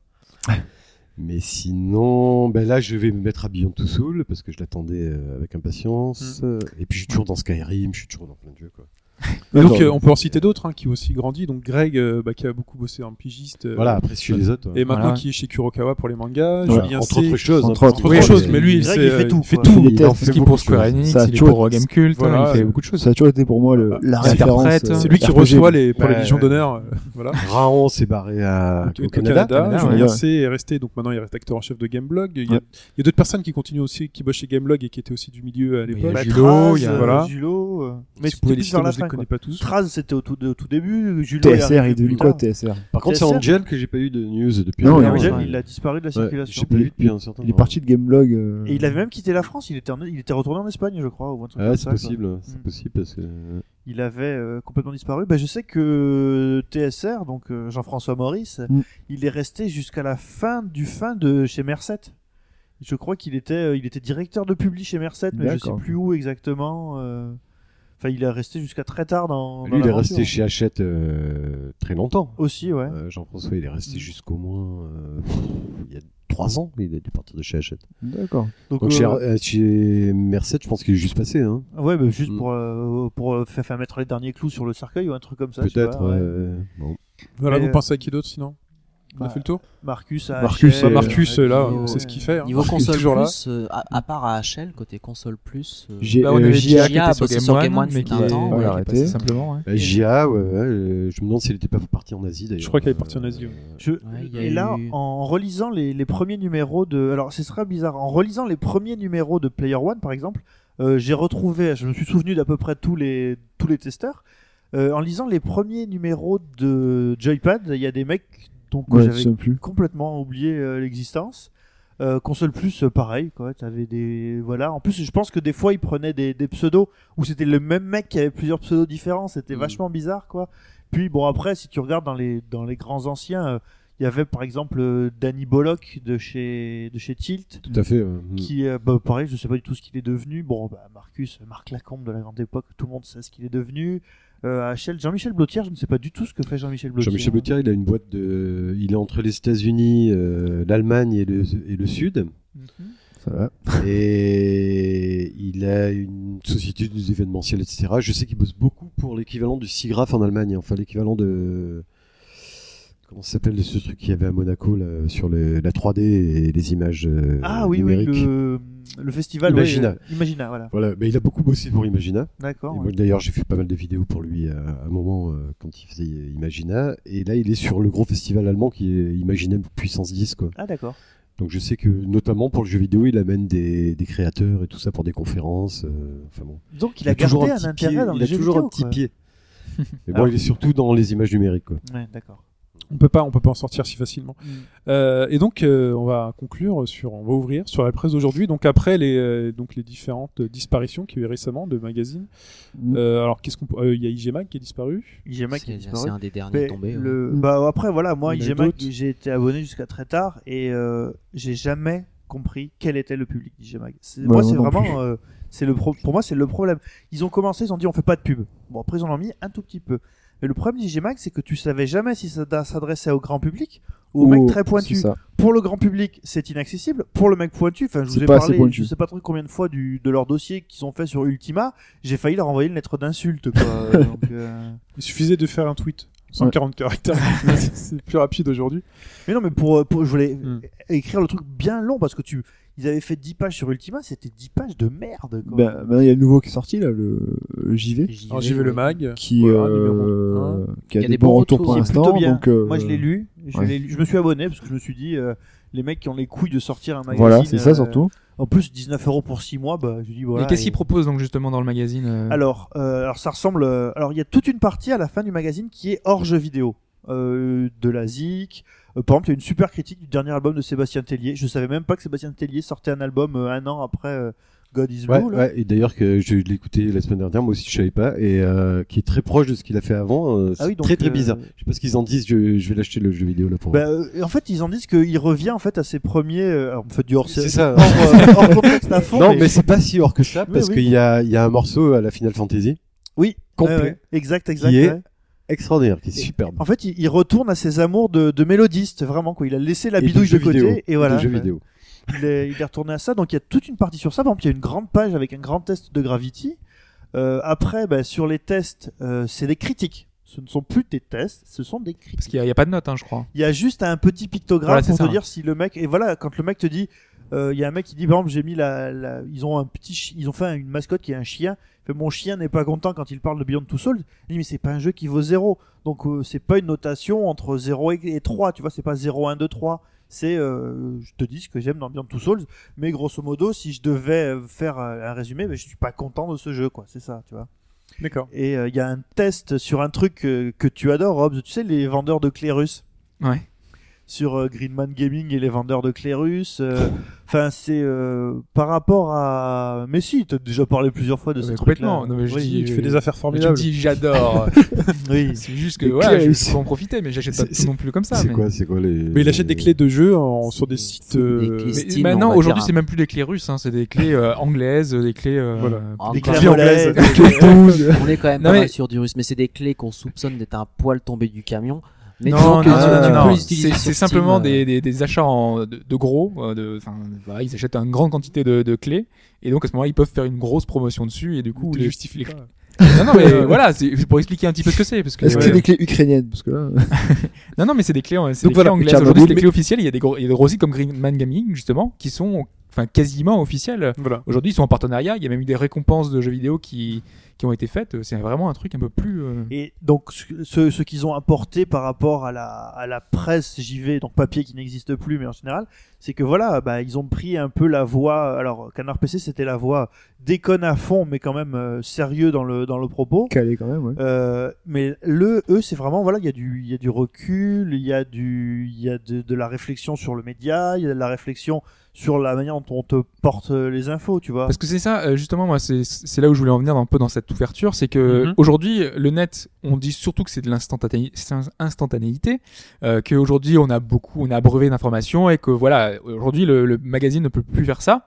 Mais sinon, ben là, je vais me mettre à Beyond Two Soul parce que je l'attendais euh, avec impatience. Mm. Euh, Et puis, je suis toujours dans Skyrim, je suis toujours dans plein de jeux. Quoi. Et donc, euh, on peut en citer d'autres hein, qui ont aussi grandi. Donc, Greg, euh, bah, qui a beaucoup bossé en pigiste. euh, Voilà, après, chez les autres. Et maintenant, Voilà. qui est chez Kurokawa pour les mangas. Voilà, Julien entre C, autres choses. entre hein, autres. Oui, choses, mais lui, Greg, c'est, il fait euh, tout, Il fait tout. Il Il fait beaucoup pour Square. Enix, Ça a il est toujours pour Game Cult, Voilà, il fait beaucoup de choses. Ça a toujours été pour moi le, la Il référence. interprète, euh, C'est lui qui reçoit les, pour les. Légions d'honneur. euh, [laughs] voilà. Raon s'est barré à, Canada. Julien. C est resté, donc maintenant il reste acteur en chef de Gameblog. Il y a, il d'autres personnes qui continuent aussi, qui bossent chez Gameblog et qui étaient aussi du milieu à Il y a l'époque. Julo, il y a- euh, voilà. Julo, euh, mais pouvez c'était les citer, je fin. connais pas tous. Traz, c'était au tout, au tout début. TSR, il est arrivé devenu quoi. TSR Par contre, c'est. Angel que j'ai pas eu de news depuis Non, un il. Angel, ouais. il a disparu de la Ouais, circulation. j'ai pas vu depuis un certain Il est parti de Gameblog. euh, Et il avait même quitté la France, il était, en- il était retourné en Espagne, je crois. Ou un truc Ah, c'est possible, c'est Mm. possible parce que. Il avait euh, complètement disparu. Bah, je sais que TSR, donc euh, Jean-François Maurice, Mm. il est resté jusqu'à la fin du fin de chez Merced. Je crois qu'il était, euh, il était directeur de publi chez Merced, mais je sais plus où exactement. Enfin, il est resté jusqu'à très tard dans. dans Lui, il est resté chez Hachette euh, très longtemps. Aussi, ouais. Euh, Jean-François, il est resté Mm. jusqu'au moins. euh, il y a trois ans, il a dû partir de chez Hachette. D'accord. Donc, Donc euh, chez, euh, chez Merced, je pense qu'il est juste passé. Hein. ouais, bah, juste Mm. pour, euh, pour faire, faire mettre les derniers clous sur le cercueil ou un truc comme ça. Peut-être. ouais. ouais. Bon. Voilà, Mais, vous pensez à qui d'autre sinon? On a bah, fait le tour Marcus, à Marcus, HL, Bah, euh, Marcus, euh, là, Guillaume, c'est ce qu'il fait. hein. Niveau Il est console toujours là. plus, euh, à, à part à HL, côté console plus. euh, J'ai Bah, on euh, avait JA Gia qui était sur Game sur One, Game One mais qui un est temps, ouais, ouais, qui est arrêté. passé simplement. ouais. Euh, JA, ouais, ouais, euh, je me demande s'il n'était pas parti en Asie d'ailleurs. Je crois qu'il est parti en Asie. Je- et là, eu- en relisant les, les premiers numéros de, alors ce serait bizarre, en relisant les premiers numéros de Player One par exemple, euh, j'ai retrouvé, je me suis souvenu d'à peu près tous les tous les testeurs. Euh, en lisant les premiers numéros de Joypad, il y a des mecs dont Ouais, je j'avais complètement oublié euh, l'existence. Euh, console plus, euh, pareil, quoi. T'avais des, voilà. En plus, je pense que des fois, ils prenaient des, des pseudos où c'était le même mec qui avait plusieurs pseudos différents. C'était Mm. vachement bizarre, quoi. Puis bon, après, si tu regardes dans les dans les grands anciens, euh, il y avait par exemple euh, Danny Bollock de chez de chez Tilt. Tout à fait. ouais. Mm. Qui, bah, pareil, je sais pas du tout ce qu'il est devenu. Bon, bah, Marcus, Marc Lacombe de la grande époque, tout le monde sait ce qu'il est devenu. Euh, HL, Jean-Michel Blotière, je ne sais pas du tout ce que fait Jean-Michel Blotière. Jean-Michel Blotier, il a une boîte de. Il est entre les États-Unis, euh, l'Allemagne et le, et le Sud. Mhm. Ça va. Et il a une société des événementiels, etc. Je sais qu'il bosse beaucoup pour l'équivalent du SIGGRAPH en Allemagne, enfin l'équivalent de comment s'appelle ce truc qu'il y avait à Monaco là, sur le- la 3D et les images euh, Ah oui, oui, le, le festival. Imagina. ouais, euh, Imagina, voilà. Voilà, mais il a beaucoup bossé pour Imagina. D'accord. Ouais. d'ailleurs j'ai fait pas mal de vidéos pour lui à, à un moment euh, quand il faisait Imagina. Et là il est sur le gros festival allemand qui est Imagina Puissance 10 quoi. Ah d'accord. Donc je sais que notamment pour le jeu vidéo il amène des, des créateurs et tout ça pour des conférences. euh, enfin bon. Donc il a, gardé toujours un, petit intérêt pied, dans il les a jeux toujours vidéo, un petit quoi. pied. [laughs] Mais bon Alors- il est surtout dans les images numériques quoi. Ouais, d'accord. On peut pas, on peut pas en sortir si facilement. Mm. Euh, et donc, euh, on va conclure sur, on va ouvrir sur la presse d'aujourd'hui. Donc après les, euh, donc les différentes disparitions qu'il y a eu récemment de magazines. Mm. Euh, alors qu'est-ce qu'on, peut- euh, il y a IGMag qui est disparu. IGMAC qui C'est a disparu. c'est un des derniers Mais tombés. le- ouais. bah, après, voilà, moi, d'autres. j'ai été abonné jusqu'à très tard et euh, j'ai jamais compris quel était le public d'IGMAG. C'est- Ouais, moi, c'est vraiment. euh, c'est le pro- pour moi, c'est le problème. Ils ont commencé, ils ont dit on fait pas de pub. Bon, après, ils en ont mis un tout petit peu. Mais le problème d'IGMAG, c'est que tu savais jamais si ça s'adressait au grand public ou au mec très pointu. Pour le grand public, c'est inaccessible. Pour le mec pointu, enfin, je vous C'est ai parlé, je sais pas trop combien de fois du, de leur dossier qu'ils ont fait sur Ultima, j'ai failli leur envoyer une lettre d'insulte, [laughs] euh, Il suffisait de faire un tweet. 140 caractères. [laughs] c'est plus rapide aujourd'hui. Mais non, mais pour, pour je voulais Hmm. écrire le truc bien long parce que tu, ils avaient fait 10 pages sur Ultima, c'était 10 pages de merde. Quoi. Ben, ben, il y a le nouveau qui est sorti là, le, le JV, Alors vu le mag. qui, Voilà, euh, numéro qui a des, des bons retours pour l'instant. plutôt bien. Donc, euh, Moi, je l'ai lu. Je, ouais. lu. je me suis abonné parce que je me suis dit, euh, les mecs qui ont les couilles de sortir un magazine. Voilà, c'est ça euh, surtout. En plus, 19 euros pour 6 mois, bah, je dis voilà. Et qu'est-ce et- qu'ils proposent donc justement dans le magazine euh, Alors, euh, alors ça ressemble. euh, alors, il y a toute une partie à la fin du magazine qui est hors jeu vidéo, euh, de la zik. Euh, par exemple, il y a une super critique du dernier album de Sébastien Tellier. Je savais même pas que Sébastien Tellier sortait un album euh, un an après euh, God Is Ouais, Blue. là. ouais, et d'ailleurs que je l'ai écouté la semaine dernière, moi aussi je savais pas, et euh, qui est très proche de ce qu'il a fait avant. euh, Ah oui, donc, très très euh, bizarre. Je sais pas ce qu'ils en disent. Je, je vais l'acheter le jeu vidéo là pour. Bah, euh, en fait, ils en disent qu'il revient en fait à ses premiers. Euh, alors, on fait du hors C'est ça. hors, [laughs] hors contexte à fond. non, mais- mais, c'est pas si hors que ça, parce oui. qu'il y a, il y a un morceau à la Final Fantasy oui, complet, ouais, ouais. exact, exact. qui est ouais. Extraordinaire, qui est superbe. En fait, il, il retourne à ses amours de, de mélodiste, vraiment quoi. Il a laissé la Et bidouille de, côté vidéo, et voilà. de jeux ouais. vidéo. il, est, il est retourné à ça. Donc il y a toute une partie sur ça. Par exemple, il y a une grande page avec un grand test de Gravity. Euh, après, bah, sur les tests, euh, c'est des critiques. Ce ne sont plus des tests, ce sont des Parce critiques. qu'il n'y a, il y a pas de note, hein, je crois. Il y a juste un petit pictogramme Voilà, pour te dire si le mec et voilà quand le mec te dit euh, il y a un mec qui dit par exemple j'ai mis la, la- ils ont un petit chi- ils ont fait une mascotte qui est un chien mon chien n'est pas content quand il parle de Beyond Two Souls. Il dit mais c'est pas un jeu qui vaut 0 donc euh, c'est pas une notation entre 0 et, et 3 tu vois c'est pas 0 1 2 3 c'est euh, je te dis ce que j'aime dans Beyond Two Souls. Mais grosso modo si je devais euh, faire euh, un résumé ben, je suis pas content de ce jeu quoi. C'est ça tu vois. D'accord. et euh, il y a un test sur un truc que tu adores Robs tu sais les vendeurs de clés russes Ouais. Sur euh, Greenman Gaming et les vendeurs de clés russes. euh, Enfin, c'est euh, par rapport à. Mais si, t'as déjà parlé plusieurs fois de Mais ce complètement. truc-là. Non, mais je Oui, dis- Tu fais des affaires Mais tu me formidables. dis j'adore. [laughs] oui. c'est juste que clés, je peux en profiter, mais j'achète pas non plus comme ça. C'est mais... quoi, c'est quoi les. Mais il achète des clés de jeux en- sur des sites. Maintenant, va aujourd'hui, c'est même plus des clés russes, hein, c'est des clés euh, anglaises, des clés. Voilà. Des clés Clés anglaises. [laughs] On est quand même pas mal sur du russe, mais c'est des clés qu'on soupçonne d'être un poil tombé du camion. Mais non, non, non, non, les C'est simplement euh, des, des, des achats en, de, de gros. euh, De, ils achètent une grande quantité de, de clés et donc à ce moment-là, ils peuvent faire une grosse promotion dessus et du coup, les- justifies les- pas. Non, non, mais [laughs] voilà, c'est pour expliquer un petit peu ce que c'est, parce que Est-ce que ouais. c'est des clés ukrainiennes? Parce que là, [laughs] non, non, mais c'est des clés, c'est Donc des voilà, clés anglaises. Tchernobyl, Aujourd'hui, c'est des mais- clés officielles. Il y a des gros, il y a des gros sites comme Greenman Gaming justement qui sont, enfin, quasiment officiels. Voilà. Aujourd'hui, ils sont en partenariat. Il y a même eu des récompenses de jeux vidéo qui qui ont été faites. C'est vraiment un truc un peu plus. euh, Et donc, ce, qu'ils ont apporté par rapport à la, à la presse JV, donc papier qui n'existe plus, mais en général, c'est que voilà, bah, ils ont pris un peu la voix. Alors, Canard PC, c'était la voix déconne à fond, mais quand même euh, sérieux dans le, dans le propos. calé quand même, ouais. Euh, mais le eux c'est vraiment voilà il y a du il y a du recul il y a du il y a de, de la réflexion sur le média il y a de la réflexion sur la manière dont on te porte euh, les infos tu vois Parce que c'est ça, euh, justement, moi, c'est là où je voulais en venir un peu dans cette ouverture, c'est que Mhm. aujourd'hui, le net, on dit surtout que c'est de l'instantané- c'est un- instantanéité, euh, qu'aujourd'hui on a beaucoup, on a abreuvé d'informations et que voilà, aujourd'hui le, le magazine ne peut plus faire ça.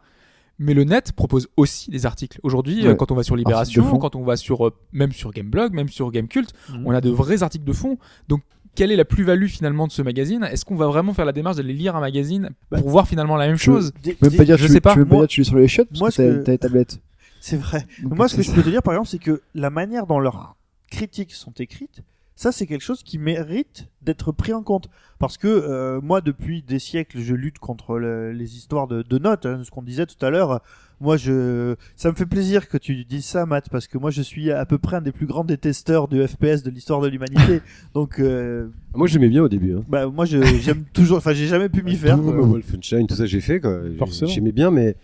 Mais le net propose aussi des articles. Aujourd'hui, Ouais. euh, quand on va sur Libération, quand on va sur euh, même sur Gameblog, même sur Gamecult, Mhm. on a de vrais articles de fond. Donc quelle est la plus-value finalement de ce magazine? Est-ce qu'on va vraiment faire la démarche d'aller lire un magazine Bah, pour voir finalement la même chose? peux pas dire je tu, sais pas. tu veux pas dire tu es sur les chiottes parce moi, que t'as que- les tablettes. C'est vrai. Donc, Moi, ce que je peux te dire, par exemple, c'est que la manière dont leurs critiques sont écrites, ça, c'est quelque chose qui mérite d'être pris en compte. Parce que euh, moi, depuis des siècles, je lutte contre le- les histoires de, de notes, hein, ce qu'on disait tout à l'heure. Moi, je, ça me fait plaisir que tu dises ça, Matt, parce que moi, je suis à peu près un des plus grands détesteurs du FPS de l'histoire de l'humanité. [laughs] Donc, euh, Moi, j'aimais bien au début. Hein. bah, moi, je- j'aime toujours. Enfin, j'ai jamais pu m'y faire. Doom, quoi. Wolfenstein, tout ça, j'ai fait. J'aimais bien, mais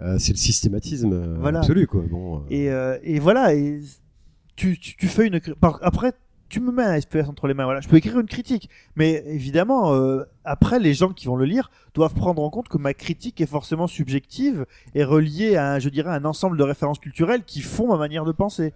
euh, c'est le systématisme euh, Voilà. absolu. Quoi. Bon, euh, Et, euh, et voilà, et tu, tu, tu fais une. Après, tu me mets un FPS entre les mains. Voilà, je peux écrire une critique, mais évidemment, euh, après, les gens qui vont le lire doivent prendre en compte que ma critique est forcément subjective et reliée à, un, je dirais, un ensemble de références culturelles qui font ma manière de penser.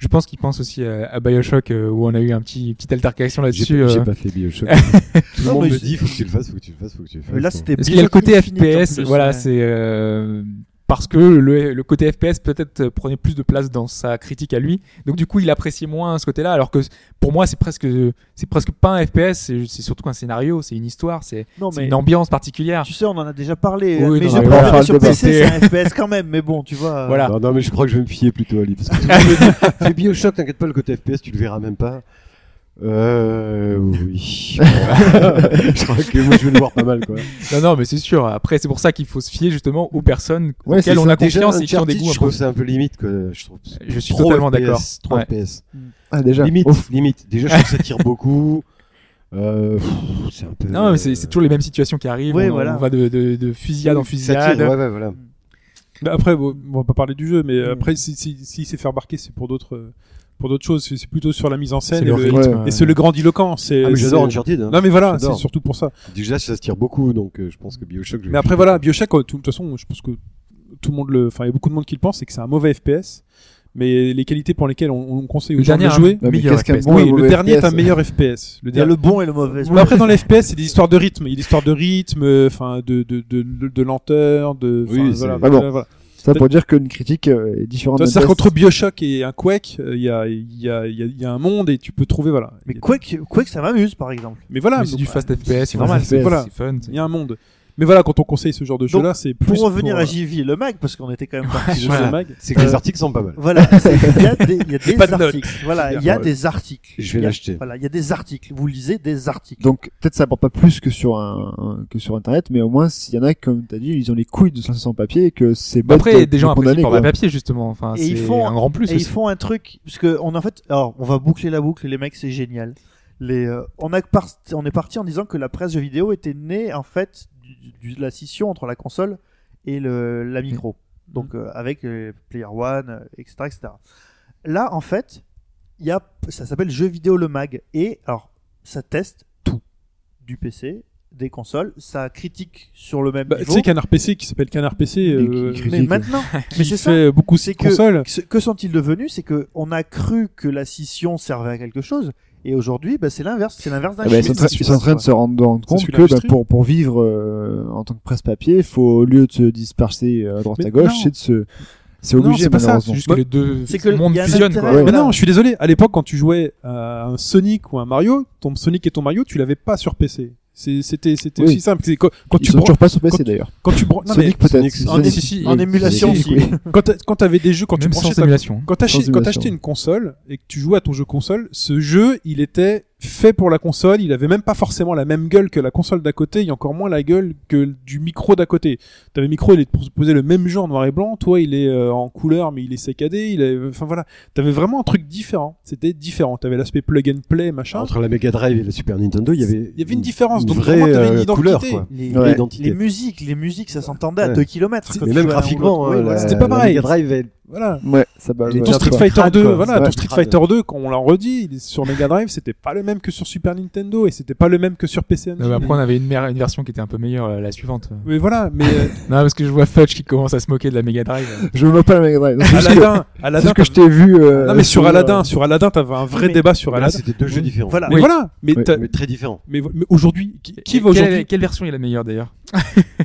Je pense qu'il pense aussi à, à Bioshock euh, où on a eu un petit petite altercation là-dessus. j'ai euh. pas fait Bioshock. [laughs] Tout le monde me dit faut que tu le fasses, faut que tu le fasses, faut que tu le fasses. Mais là, c'était Parce qu'il y a le côté FPS, voilà, c'est euh, parce que le, le côté FPS peut-être euh, prenait plus de place dans sa critique à lui. Donc du coup, il appréciait moins ce côté-là, alors que pour moi, c'est presque c'est presque pas un FPS, c'est surtout un scénario, c'est une histoire, c'est Non, une ambiance particulière. tu sais, on en a déjà parlé. Oui, mais non, je mais préfère voilà. sur PC, c'est un FPS quand même. Mais bon, tu vois. Voilà. Non, non, mais je crois que je vais me fier plutôt à lui. Parce que tout le monde me dit, fais Bioshock, t'inquiète pas, le côté FPS, tu le verras même pas. Euh, oui. [laughs] je crois que moi, je vais le voir pas mal, quoi. Non, non, mais c'est sûr. Après, c'est pour ça qu'il faut se fier justement aux personnes Ouais, auxquelles on ça. a Déjà, confiance et qui ont des goûts un je trouve peu. que c'est un peu limite, quoi. Je, trouve Je suis trop totalement FPS, d'accord. Trop Ouais. FPS. Ah déjà. Limite, Ouf. limite. Déjà, je trouve que ça tire [laughs] beaucoup. Euh, pff, c'est un peu. Non, mais c'est c'est toujours les mêmes situations qui arrivent. Ouais, on, voilà. on va de, de, de fusillade en Ça tire, fusillade. ouais, ouais, voilà. Mais après, bon, on va pas parler du jeu, mais Mm. après, si, si, si c'est fait remarquer, c'est pour d'autres, euh, pour d'autres choses. C'est plutôt sur la mise en scène et, le le- rythme. ouais. et c'est le grandiloquent. C'est, Ah, mais j'adore Uncharted. Hein. Non, mais voilà, c'est surtout pour ça. Déjà, ça se tire beaucoup, donc euh, je pense que Bioshock. je vais Mais après, voilà, Bioshock, euh, de toute façon, je pense que tout le monde le, enfin, il y a beaucoup de monde qui le pense, c'est que c'est un mauvais FPS. Mais les qualités pour lesquelles on, on conseille aux Le gens de jouer, meilleur FPS. bon oui, le dernier est un meilleur FPS. Le Il y a dernier. le bon et le mauvais. Mais après, dans les FPS, c'est des histoires de rythme. Il y a des histoires de rythme, euh, enfin, de, de, de, de, de lenteur, de, Oui, voilà. Ça pour dire qu'une critique euh, est différente. C'est-à-dire qu'entre Bioshock et un Quake, euh, il y, a, il y, a, il y, a, il y a un monde et tu peux trouver, voilà. Mais Quake, Quake, ça m'amuse, par exemple. Mais voilà, Mais c'est du fast FPS, c'est normal. c'est- voilà. fun. il y a un monde. Mais voilà, quand on conseille ce genre de jeu-là, c'est plus Pour revenir à euh, JV, le mag, parce qu'on était quand même [laughs] parti Voilà. ça. mag. C'est que les Euh, articles sont pas mal. Voilà, il y a des, y a [laughs] des Pas de notes. articles. Voilà, [laughs] il y a Ouais. des articles. Je vais l'acheter. Voilà, il y a des articles. Vous lisez des articles. Donc peut-être ça apporte pas plus que sur un, un- que sur internet, mais au moins s'il y en a comme t'as dit, ils ont les couilles de se lancer en papier et que c'est bête Après, de- des de gens apprécient le quoi. papier justement. Enfin, Et ils c'est font- un grand plus Et ils font un truc, parce que on en fait, alors on va boucler la boucle, les mecs, c'est génial. Les, euh, on a par- on est parti en disant que la presse jeux vidéo était née en fait du- de la scission entre la console et le, la micro. Donc euh, avec euh, Player One, euh, etc., etc. Là, en fait, y a, ça s'appelle jeux vidéo le mag et alors ça teste tout, du PC, des consoles, ça critique sur le même Bah, tu niveau. sais, Canard PC qui s'appelle Canard PC, qui euh, mais maintenant, [laughs] mais qui c'est ça. fait beaucoup C'est de que- consoles. Que sont-ils devenus? C'est que on a cru que la scission servait à quelque chose, et aujourd'hui, bah, c'est l'inverse. C'est l'inverse d'un Ah bah, ils, sont en train- ils sont en train de se rendre compte que bah, pour, pour vivre euh, en tant que presse papier, il faut au lieu de se disperser à droite Mais à gauche, non. c'est de se c'est Non, obligé c'est pas ça. C'est juste que les deux C'est que mondes fusionnent. intérêt, quoi. Ouais. Mais voilà. non, je suis désolé. À l'époque, quand tu jouais à un Sonic ou un Mario, ton Sonic et ton Mario, tu l'avais pas sur PC. C'est- C'était c'était Oui. aussi simple. C'est quand, quand Ils tu sont toujours pas sur PC quand- d'ailleurs. quand tu [laughs] non, Sonic mais peut-être. En, si, émulation Si, aussi. oui. quand quand t'avais des jeux, quand tu branchais ta- quand t'achetais une console et que tu jouais à ton jeu console, ce jeu, il était fait pour la console. Il avait même pas forcément la même gueule que la console d'à côté, et encore moins la gueule que du micro d'à côté. T'avais le micro, il est proposé le même genre noir et blanc. Toi, il est euh, en couleur, mais il est saccadé. Il est, enfin voilà. T'avais vraiment un truc différent. C'était différent. T'avais l'aspect plug and play, machin. Entre la Mega Drive et la Super Nintendo, il y avait. Il y avait une différence. Une Donc vraie vraiment, t'avais une euh, identité. couleur, quoi. Les, Ouais. les- Identité. les musiques, les musiques, ça s'entendait à Ouais. 2 km. Mais même graphiquement, hein, la- C'était pas la pareil. Mega Drive, elle- Voilà. Ouais, ça ouais, Ton Street. Fighter crade, 2, quoi. voilà, ton Street. Fighter 2, quand on l'a redit, il est sur Mega Drive, c'était pas le même que sur Super Nintendo et c'était pas le même que sur PC. Non, mais après, on avait une, mer- une version qui était un peu meilleure, euh, la suivante. Mais voilà, mais euh, [laughs] Non, parce que je vois Fudge qui commence à se moquer de la Mega Drive. [laughs] Je me moque pas la Mega Drive. Aladdin, c'est Aladdin, que je t'ai vu. euh, non mais sur Aladdin, sur Aladdin, t'avais un vrai mais- débat sur Aladdin. c'était deux jeux différents. Voilà. Mais voilà, mais, Oui. t'as- Mais très différents. mais, mais aujourd'hui, qui, va quelle, aujourd'hui quelle version est la meilleure d'ailleurs?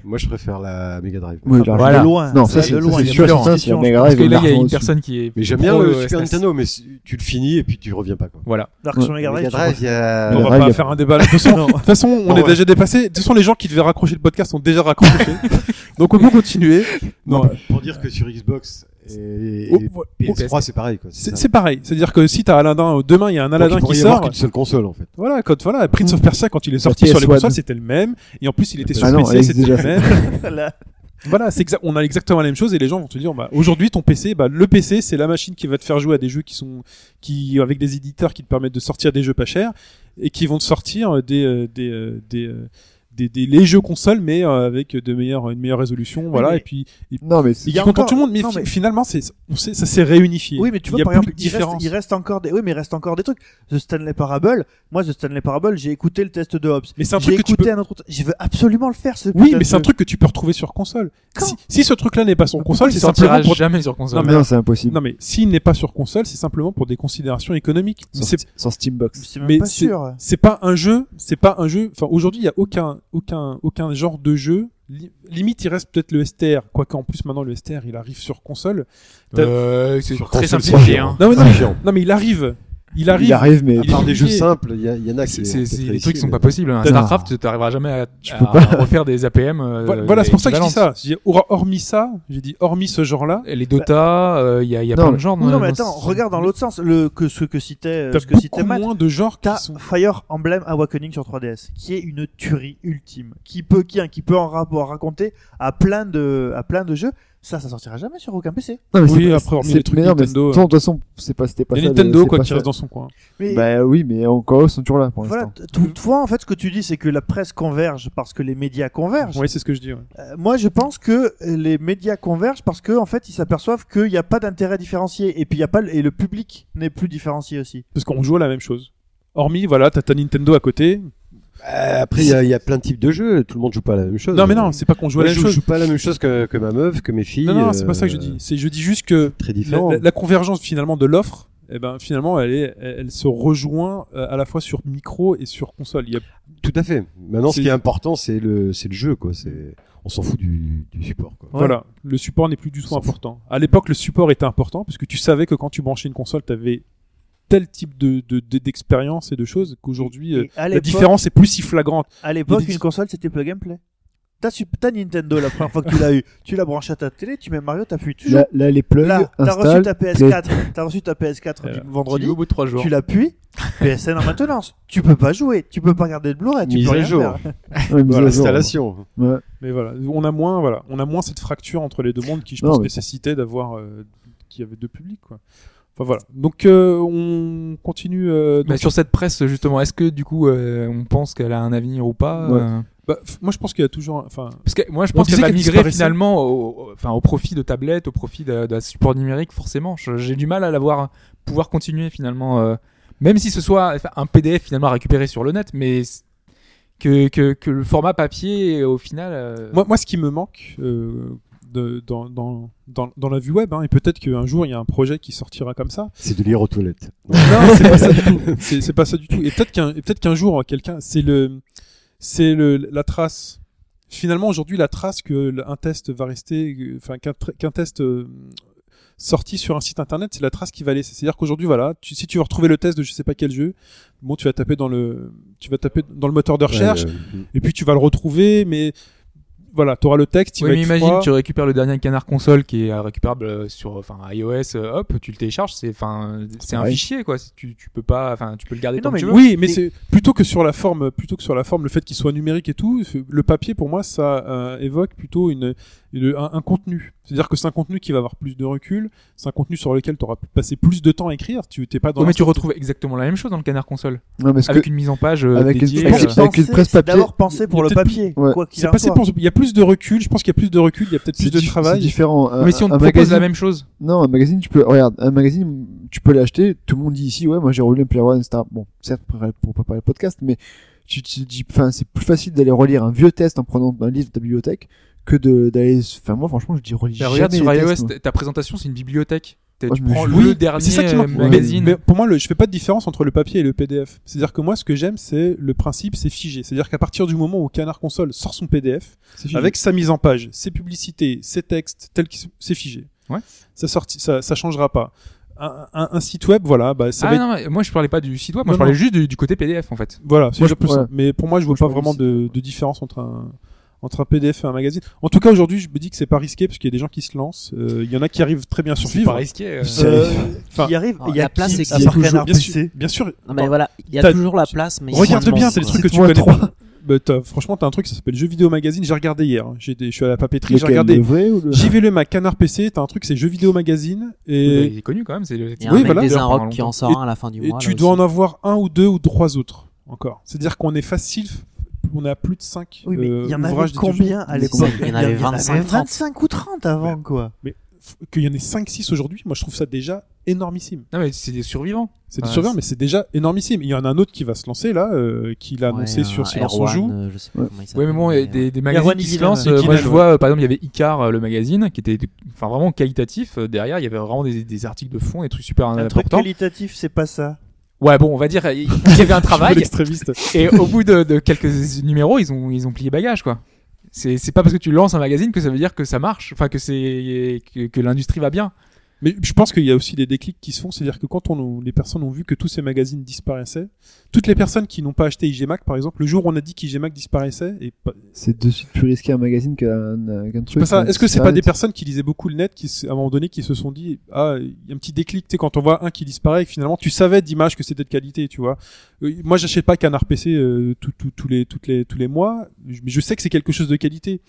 Moi, je préfère la Mega Drive. Oui. De loin. Non, ça, c'est de loin. c'est sûr, c'est de Mega Drive. Il y a une personne qui est. Mais j'aime bien le euh, Super SNES. Nintendo, mais tu le finis et puis tu reviens pas, quoi. Voilà. Que sur Mega Drive, il y a. on va pas faire un débat. [laughs] De toute façon, on Non, est ouais. déjà dépassé. De toute façon, les gens qui devaient raccrocher le podcast ont déjà raccroché. [laughs] Donc on peut continuer. Non, Non, pour dire que sur Xbox et, Oh, et oh, PS3, c'est pareil, quoi. c'est pareil. C'est-à-dire que si t'as Aladdin, demain il y a un Aladdin qui y avoir sort. qu'une seule console, en fait. Voilà, quand voilà, Prince of Persia quand il est sorti sur les PS1. consoles, c'était le même. Et en plus, il était sur Ah non, PC, elle c'était le déjà, même. [laughs] Là, Voilà, c'est on a exactement la même chose et les gens vont te dire bah aujourd'hui ton PC bah le PC c'est la machine qui va te faire jouer à des jeux qui sont qui avec des éditeurs qui te permettent de sortir des jeux pas chers et qui vont te sortir des euh, des euh, des, euh, des, des- les jeux consoles mais euh, avec de meilleures une meilleure résolution voilà mais- et puis et, Non, mais c'est- y a qui content encore- tout le monde mais, non, mais- finalement c'est on sait ça s'est réunifié Oui, mais tu il vois, y a par plus exemple, de il reste, différence il reste encore des, oui, mais il reste encore des trucs. The Stanley Parable, moi, The Stanley Parable, j'ai écouté le test de Hobbs. mais c'est un truc que tu écouté peux un autre, je veux absolument le faire, ce oui mais de c'est un truc que tu peux retrouver sur console Quand si, si ce truc là n'est pas sur console il c'est simplement pour jamais sur console Non, mais- non, c'est impossible. non mais s'il n'est pas sur console c'est simplement pour des considérations économiques Sti- sur Steambox. Mais pas c'est- sûr. c'est pas un jeu, c'est pas un jeu. Enfin, aujourd'hui, il y a aucun, aucun, aucun genre de jeu. Li- limite, il reste peut-être le STR. Quoique, en plus, maintenant, le STR, il arrive sur console. Euh, c'est très simplifié. Hein. Non, mais non, non, mais il arrive. Il arrive. Il arrive, mais À Il est part des jeux simples, il y, en a qui. C'est- ont c'est- peut-être c'est- les trucs sont pas possibles. hein. Starcraft, t'arriveras jamais à, à peux pas. refaire des APM. euh, Voilà, voilà, c'est pour ça que je dis ça. Je dis, hor- hormis ça, j'ai dit hormis ce genre-là. Et Les Dota, euh, il y a, il y a Non, plein de genres. Non, dans- mais attends, regarde dans l'autre sens, le, que ce que citait, euh, T'as ce que citait Matt. moins de genres qui T'as sont. Fire Emblem Awakening sur 3DS, qui est une tuerie ultime, qui peut, qui, hein, qui peut en rapport raconter à plein de, à plein de jeux. Ça, ça sortira jamais sur aucun PC. Non, mais Oui, après, hormis c'est- les trucs mais non, mais Nintendo, De toute façon, c'est pas, c'était pas Il y a ça. Nintendo, quoi, qui reste dans son coin. Mais Bah oui, mais encore eux sont toujours là pour voilà, l'instant. toutefois, en fait, ce que tu dis, c'est que la presse converge parce que les médias convergent. Oui, c'est ce que je dis. ouais. Euh, moi, je pense que les médias convergent parce que, en fait, ils s'aperçoivent qu'il n'y a pas d'intérêt différencié et puis il y a pas et le public n'est plus différencié aussi. Parce qu'on joue à la même chose. Hormis, voilà, t'as ta Nintendo à côté. Euh, Après, il y, a- il y a plein de types de jeux. Tout le monde joue pas à la même chose. Non, mais non, c'est pas qu'on joue à la même chose. je joue pas à la même chose que, que ma meuf, que mes filles. Non, non, c'est pas ça que je euh, dis. C'est, je dis juste que Très la, différent. la- la convergence finalement de l'offre, eh ben finalement elle est, elle, elle se rejoint euh, à la fois sur micro et sur console. Il y a, Tout à fait. Maintenant, ce qui est important, c'est le, c'est le jeu, quoi. C'est, on s'en fout du, du support, quoi. Voilà, le support n'est plus du tout fout. important. À l'époque, le support était important parce que tu savais que quand tu branchais une console, t'avais tel type de, de, de- d'expérience et de choses qu'aujourd'hui euh, la différence est plus si flagrante. À l'époque, une console, c'était plug and play. T'as, Nintendo la première fois que tu l'as eu. Tu l'as branché à ta télé, tu mets Mario, t'appuies. Tu joues. Là, là, les plugs, Là, t'as reçu ta play. PS4. T'as reçu ta PS4 Voilà. du Tu vendredi. au bout de trois jours. Tu l'appuies. PSN en maintenance. Tu peux pas jouer. Tu peux pas regarder de Blu-ray. Tu Mise peux rien jour. faire. Ouais, [laughs] Voilà. Installation. Ouais. Mais voilà, on a moins, voilà, on a moins cette fracture entre les deux mondes qui, je Non, pense, mais- nécessitait d'avoir, euh, qu'il y avait deux publics, quoi. Enfin voilà. Donc euh, on continue. euh, Bah, sur cette presse, justement, est-ce que du coup, euh, on pense qu'elle a un avenir ou pas Ouais. euh, bah, moi je pense qu'il y a toujours, enfin, Parce que moi, je pense qu'elle va qu'elle migrer finalement au, au- enfin, au profit de tablettes, au profit de, de support numérique, forcément. J'ai du mal à la voir pouvoir continuer finalement, euh, même si ce soit un PDF finalement à récupérer sur le net, mais que, que, que le format papier, au final. euh, Moi, moi, ce qui me manque euh, de, dans, dans, dans, dans la vue web, hein, et peut-être qu'un jour il y a un projet qui sortira comme ça. C'est de lire aux toilettes. [laughs] Non, c'est pas ça du tout. C'est c'est pas ça du tout. Et peut-être qu'un peut-être qu'un jour quelqu'un, c'est le, c'est le la trace. Finalement, aujourd'hui, la trace que l- un test va rester, enfin qu'un qu'un test euh, sorti sur un site internet, c'est la trace qui va laisser. C'est-à-dire qu'aujourd'hui, voilà, tu, si tu veux retrouver le test de je sais pas quel jeu, bon, tu vas taper dans le, tu vas taper dans le moteur de recherche, Ouais, euh, et puis tu vas le retrouver, mais voilà, tu auras le texte, il Oui, va mais être imagine, froid. tu récupères le dernier canard console qui est récupérable euh, sur enfin iOS, euh, hop, tu le télécharges, c'est enfin c'est un fichier quoi. Tu, tu peux pas, enfin tu peux le garder Mais tant non, que tu mais veux. Oui, mais c'est plutôt que sur la forme, plutôt que sur la forme, le fait qu'il soit numérique et tout, le papier pour moi ça euh, évoque plutôt une, une- un, un contenu. C'est-à-dire que c'est un contenu qui va avoir plus de recul, c'est un contenu sur lequel tu auras passé plus de temps à écrire. Tu t'es pas dans Ouais, mais tu retrouves exactement la même chose dans le canard console, Non, mais avec que- une mise en page euh, avec une- dédiée. pense euh, avec une presse papier, D'abord penser pour il y a le papier. Ouais. Quoi en passé pour, il y a plus de recul. Je pense qu'il y a plus de recul. Il y a peut-être plus de dif- C'est travail. différent. Un- mais si on te propose magazine- la même chose, Non, un magazine, tu peux, regarde, un magazine, tu peux l'acheter, tout le monde dit ici, ouais, moi j'ai relu un Player One, etc. Bon, certes, pour, pour préparer le podcast, mais tu te dis, enfin, c'est plus facile d'aller relire un vieux test en prenant un livre de ta bibliothèque que de, d'aller, enfin, moi, franchement, je dis relis Bah, regarde sur les iOS, ta- ta présentation c'est une bibliothèque. Moi, tu prends le dernier c'est ça qui euh, magazine. Mais, mais pour moi, le, je fais pas de différence entre le papier et le PDF. C'est-à-dire que moi, ce que j'aime, c'est le principe, c'est figé. C'est-à-dire qu'à partir du moment où Canard Console sort son PDF, avec sa mise en page, ses publicités, ses textes, tels qu'ils sont- c'est figé. Ouais. Ça sorti, ça, ça changera pas. un, un- un site web, voilà, bah, ça Ah va non, moi je parlais pas du site web, moi Non, je parlais non. juste du, du côté PDF en fait. Voilà, c'est Moi, je- plus ouais. Mais pour moi, je vois pas vraiment de, de différence entre un, entre un PDF et un magazine. En tout cas, aujourd'hui, je me dis que c'est pas risqué parce qu'il y a des gens qui se lancent. Euh, Il y en a qui arrivent très bien à C'est survivre. pas risqué. euh. C'est- Euh, Enfin, qui arrive, alors, il y a la place qui, à part toujours, Canard bien sûr, PC bien sûr. Non mais voilà, il y a toujours la place, mais Regarde bien, c'est le quoi. truc que tu connais trois. pas. Bah, t'as- franchement, t'as un truc, ça s'appelle Jeux vidéo magazine. J'ai regardé hier. hein. J'ai des- je suis à la papeterie, j'ai regardé. le vrai ou le... Mac, Canard PC, t'as un truc, c'est Jeux vidéo magazine. Bah, Et, il est connu quand même. C'est le. Il y a Oui, un mec voilà. des Inrocks qui en sort un à la fin du et mois. tu là dois aussi. en avoir un ou deux ou trois autres encore. C'est-à-dire qu'on est facile, on est à plus de 5 Oui, mais il y en avait ouvrages de combien à l'époque Il y en avait 25, 30. 25 ou 30 avant, quoi. Qu'il y en ait 5-6 aujourd'hui, moi je trouve ça déjà énormissime. Non mais c'est des survivants. C'est des Ouais, survivants, mais c'est déjà énormissime. Il y en a un autre qui va se lancer là, euh, qui l'a Ouais, annoncé un sur Silence on joue. euh, je sais pas Ouais. comment il Ouais, mais bon, il y a s'appelle, des, des Erwan magazines qui se lancent. Euh, moi, je vois, euh, par exemple, il y avait Icar, euh, le magazine, qui était enfin vraiment qualitatif. Euh, Derrière, il y avait vraiment des, des articles de fond, des trucs super Un truc importants. qualitatif, c'est pas ça. Ouais, bon, on va dire, il y avait un [laughs] travail. Et au bout de, de quelques numéros, ils ont, ils ont plié bagage, quoi. C'est, c'est pas parce que tu lances un magazine que ça veut dire que ça marche, enfin que c'est que, que l'industrie va bien. Mais je pense qu'il y a aussi des déclics qui se font, c'est-à-dire que quand on, les personnes ont vu que tous ces magazines disparaissaient, toutes les personnes qui n'ont pas acheté IGMac, par exemple, le jour où on a dit qu'IGMac disparaissait, et pas- C'est de suite plus risqué un magazine qu'un qu'un je truc. hein, est-ce que c'est pas des personnes qui lisaient beaucoup le net, qui, à un moment donné, qui se sont dit, ah, il y a un petit déclic, tu sais, quand on voit un qui disparaît, et finalement, tu savais d'image que c'était de qualité, tu vois. Euh, moi, j'achète pas Canard PC euh, tout- tout- tous les, toutes les, tous les mois, mais je sais que c'est quelque chose de qualité.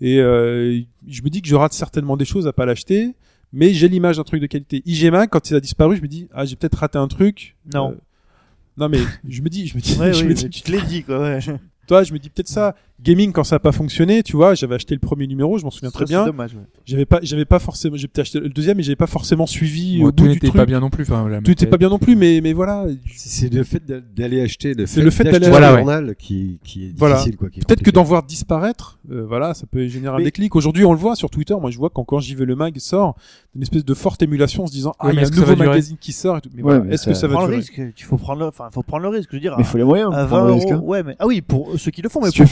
Et euh, je me dis que je rate certainement des choses à pas l'acheter, mais j'ai l'image d'un truc de qualité. IGMac, quand il a disparu, je me dis, ah, j'ai peut-être raté un truc. Non. Euh, non, mais je me dis, je me dis, Ouais, [laughs] je oui, me mais dis, tu te l'as dit, quoi. Ouais. toi, je me dis peut-être ça. Gaming, quand ça a pas fonctionné, tu vois, j'avais acheté le premier numéro, je m'en souviens très Ça, bien. dommage, ouais. J'avais pas, j'avais pas forcément, j'ai peut-être acheté le deuxième, mais j'avais pas forcément suivi Bon, au tout n'était pas bien non plus. Enfin, la Tout était pas bien non plus, mais, mais voilà. C'est le fait d'a- d'aller acheter, le C'est fait le fait d'aller- un Voilà, ouais. journal qui, qui est Voilà. difficile. quoi, qui est Peut-être que d'en voir disparaître, euh, voilà, ça peut générer un déclic. Aujourd'hui, on le voit sur Twitter. Moi, je vois quand, quand j'y vais le mag sort, une espèce de forte émulation en se disant, ah, il y mais a un nouveau magazine qui sort. et tout. Mais voilà, est-ce que ça- va durer risque, il faut prendre le, enfin, faut prendre le risque. Je veux dire, Mais il faut les moyens à pour 20 prendre le risque. euros. hein. Ouais, mais, ah oui, pour ceux qui le font, mais pour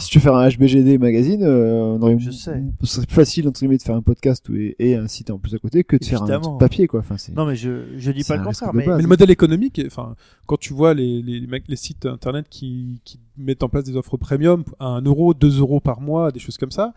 si tu veux faire un HBGD magazine, euh, on aurait, Je sais. ce serait plus facile entre guillemets de faire un podcast et, et un site en plus à côté que de faire un papier quoi. Enfin, Non, mais je, je dis pas le contraire, mais le modèle économique, enfin, quand tu vois les, les, mecs- les sites internet qui, qui mettent en place des offres premium à 1 euro, 2 euros par mois, des choses comme ça,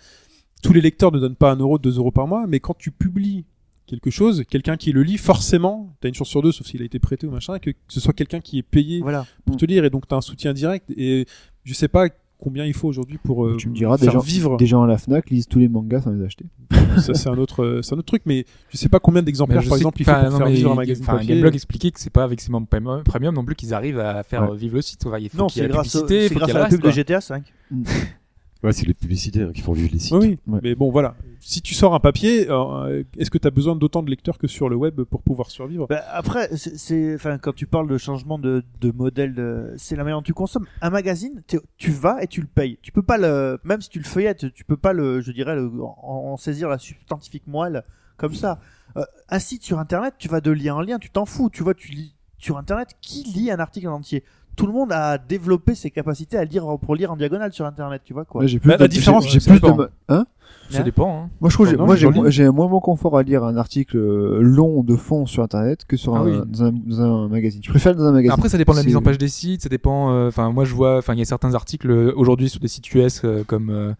tous les lecteurs ne donnent pas 1 euro, 2 euros par mois, mais quand tu publies quelque chose, quelqu'un qui le lit, forcément, t'as une chance sur deux, sauf s'il a été prêté ou machin, que ce soit quelqu'un qui est payé voilà. pour te lire, et donc t'as un soutien direct, et je sais pas combien il faut aujourd'hui pour euh, tu me diras, des faire gens, vivre. des gens à la Fnac lisent tous les mangas sans les acheter. [laughs] ça c'est un autre, euh, c'est un autre truc, mais je sais pas combien d'exemplaires, par exemple, il faut pour non, faire mais vivre un magazine papier. Gameblog expliquait que c'est pas avec ses membres premium non plus qu'ils arrivent à faire Ouais. vivre le site. Il faut Non, c'est grâce, au- publicité, c'est faut grâce qu'il y à la pub de. GTA 5. [laughs] Ouais, c'est les publicités hein, qui font vivre les sites. Oui. Ouais. Mais bon, voilà. Si tu sors un papier, euh, est-ce que tu as besoin d'autant de lecteurs que sur le web pour pouvoir survivre? Bah, après, c'est- c'est, enfin, quand tu parles de changement de, de modèle, de, c'est la manière dont tu consommes. Un magazine, tu vas et tu le payes. Tu peux pas le, même si tu le feuillettes, tu peux pas le, je dirais, le, en, en saisir la substantifique moelle comme ça. Euh, un site sur Internet, tu vas de lien en lien, tu t'en fous. Tu vois, tu lis sur Internet, qui lit un article en entier? Tout le monde a développé ses capacités à lire pour lire en diagonale sur Internet, tu vois quoi. Ouais, j'ai plus Bah, de, la différence, j'ai- plus dépend. hein Ça dépend. hein. Moi, je trouve, que j'ai- Non, moi, j'ai, moi, moins mon confort à lire un article euh, long de fond sur Internet que sur Ah un, oui. dans, un, dans un magazine. Je préfère dans un magazine. Après, ça dépend de la mise en page des sites, ça dépend. euh, Enfin, moi, je vois. Enfin, il y a certains articles euh, aujourd'hui sur des sites US euh, comme euh,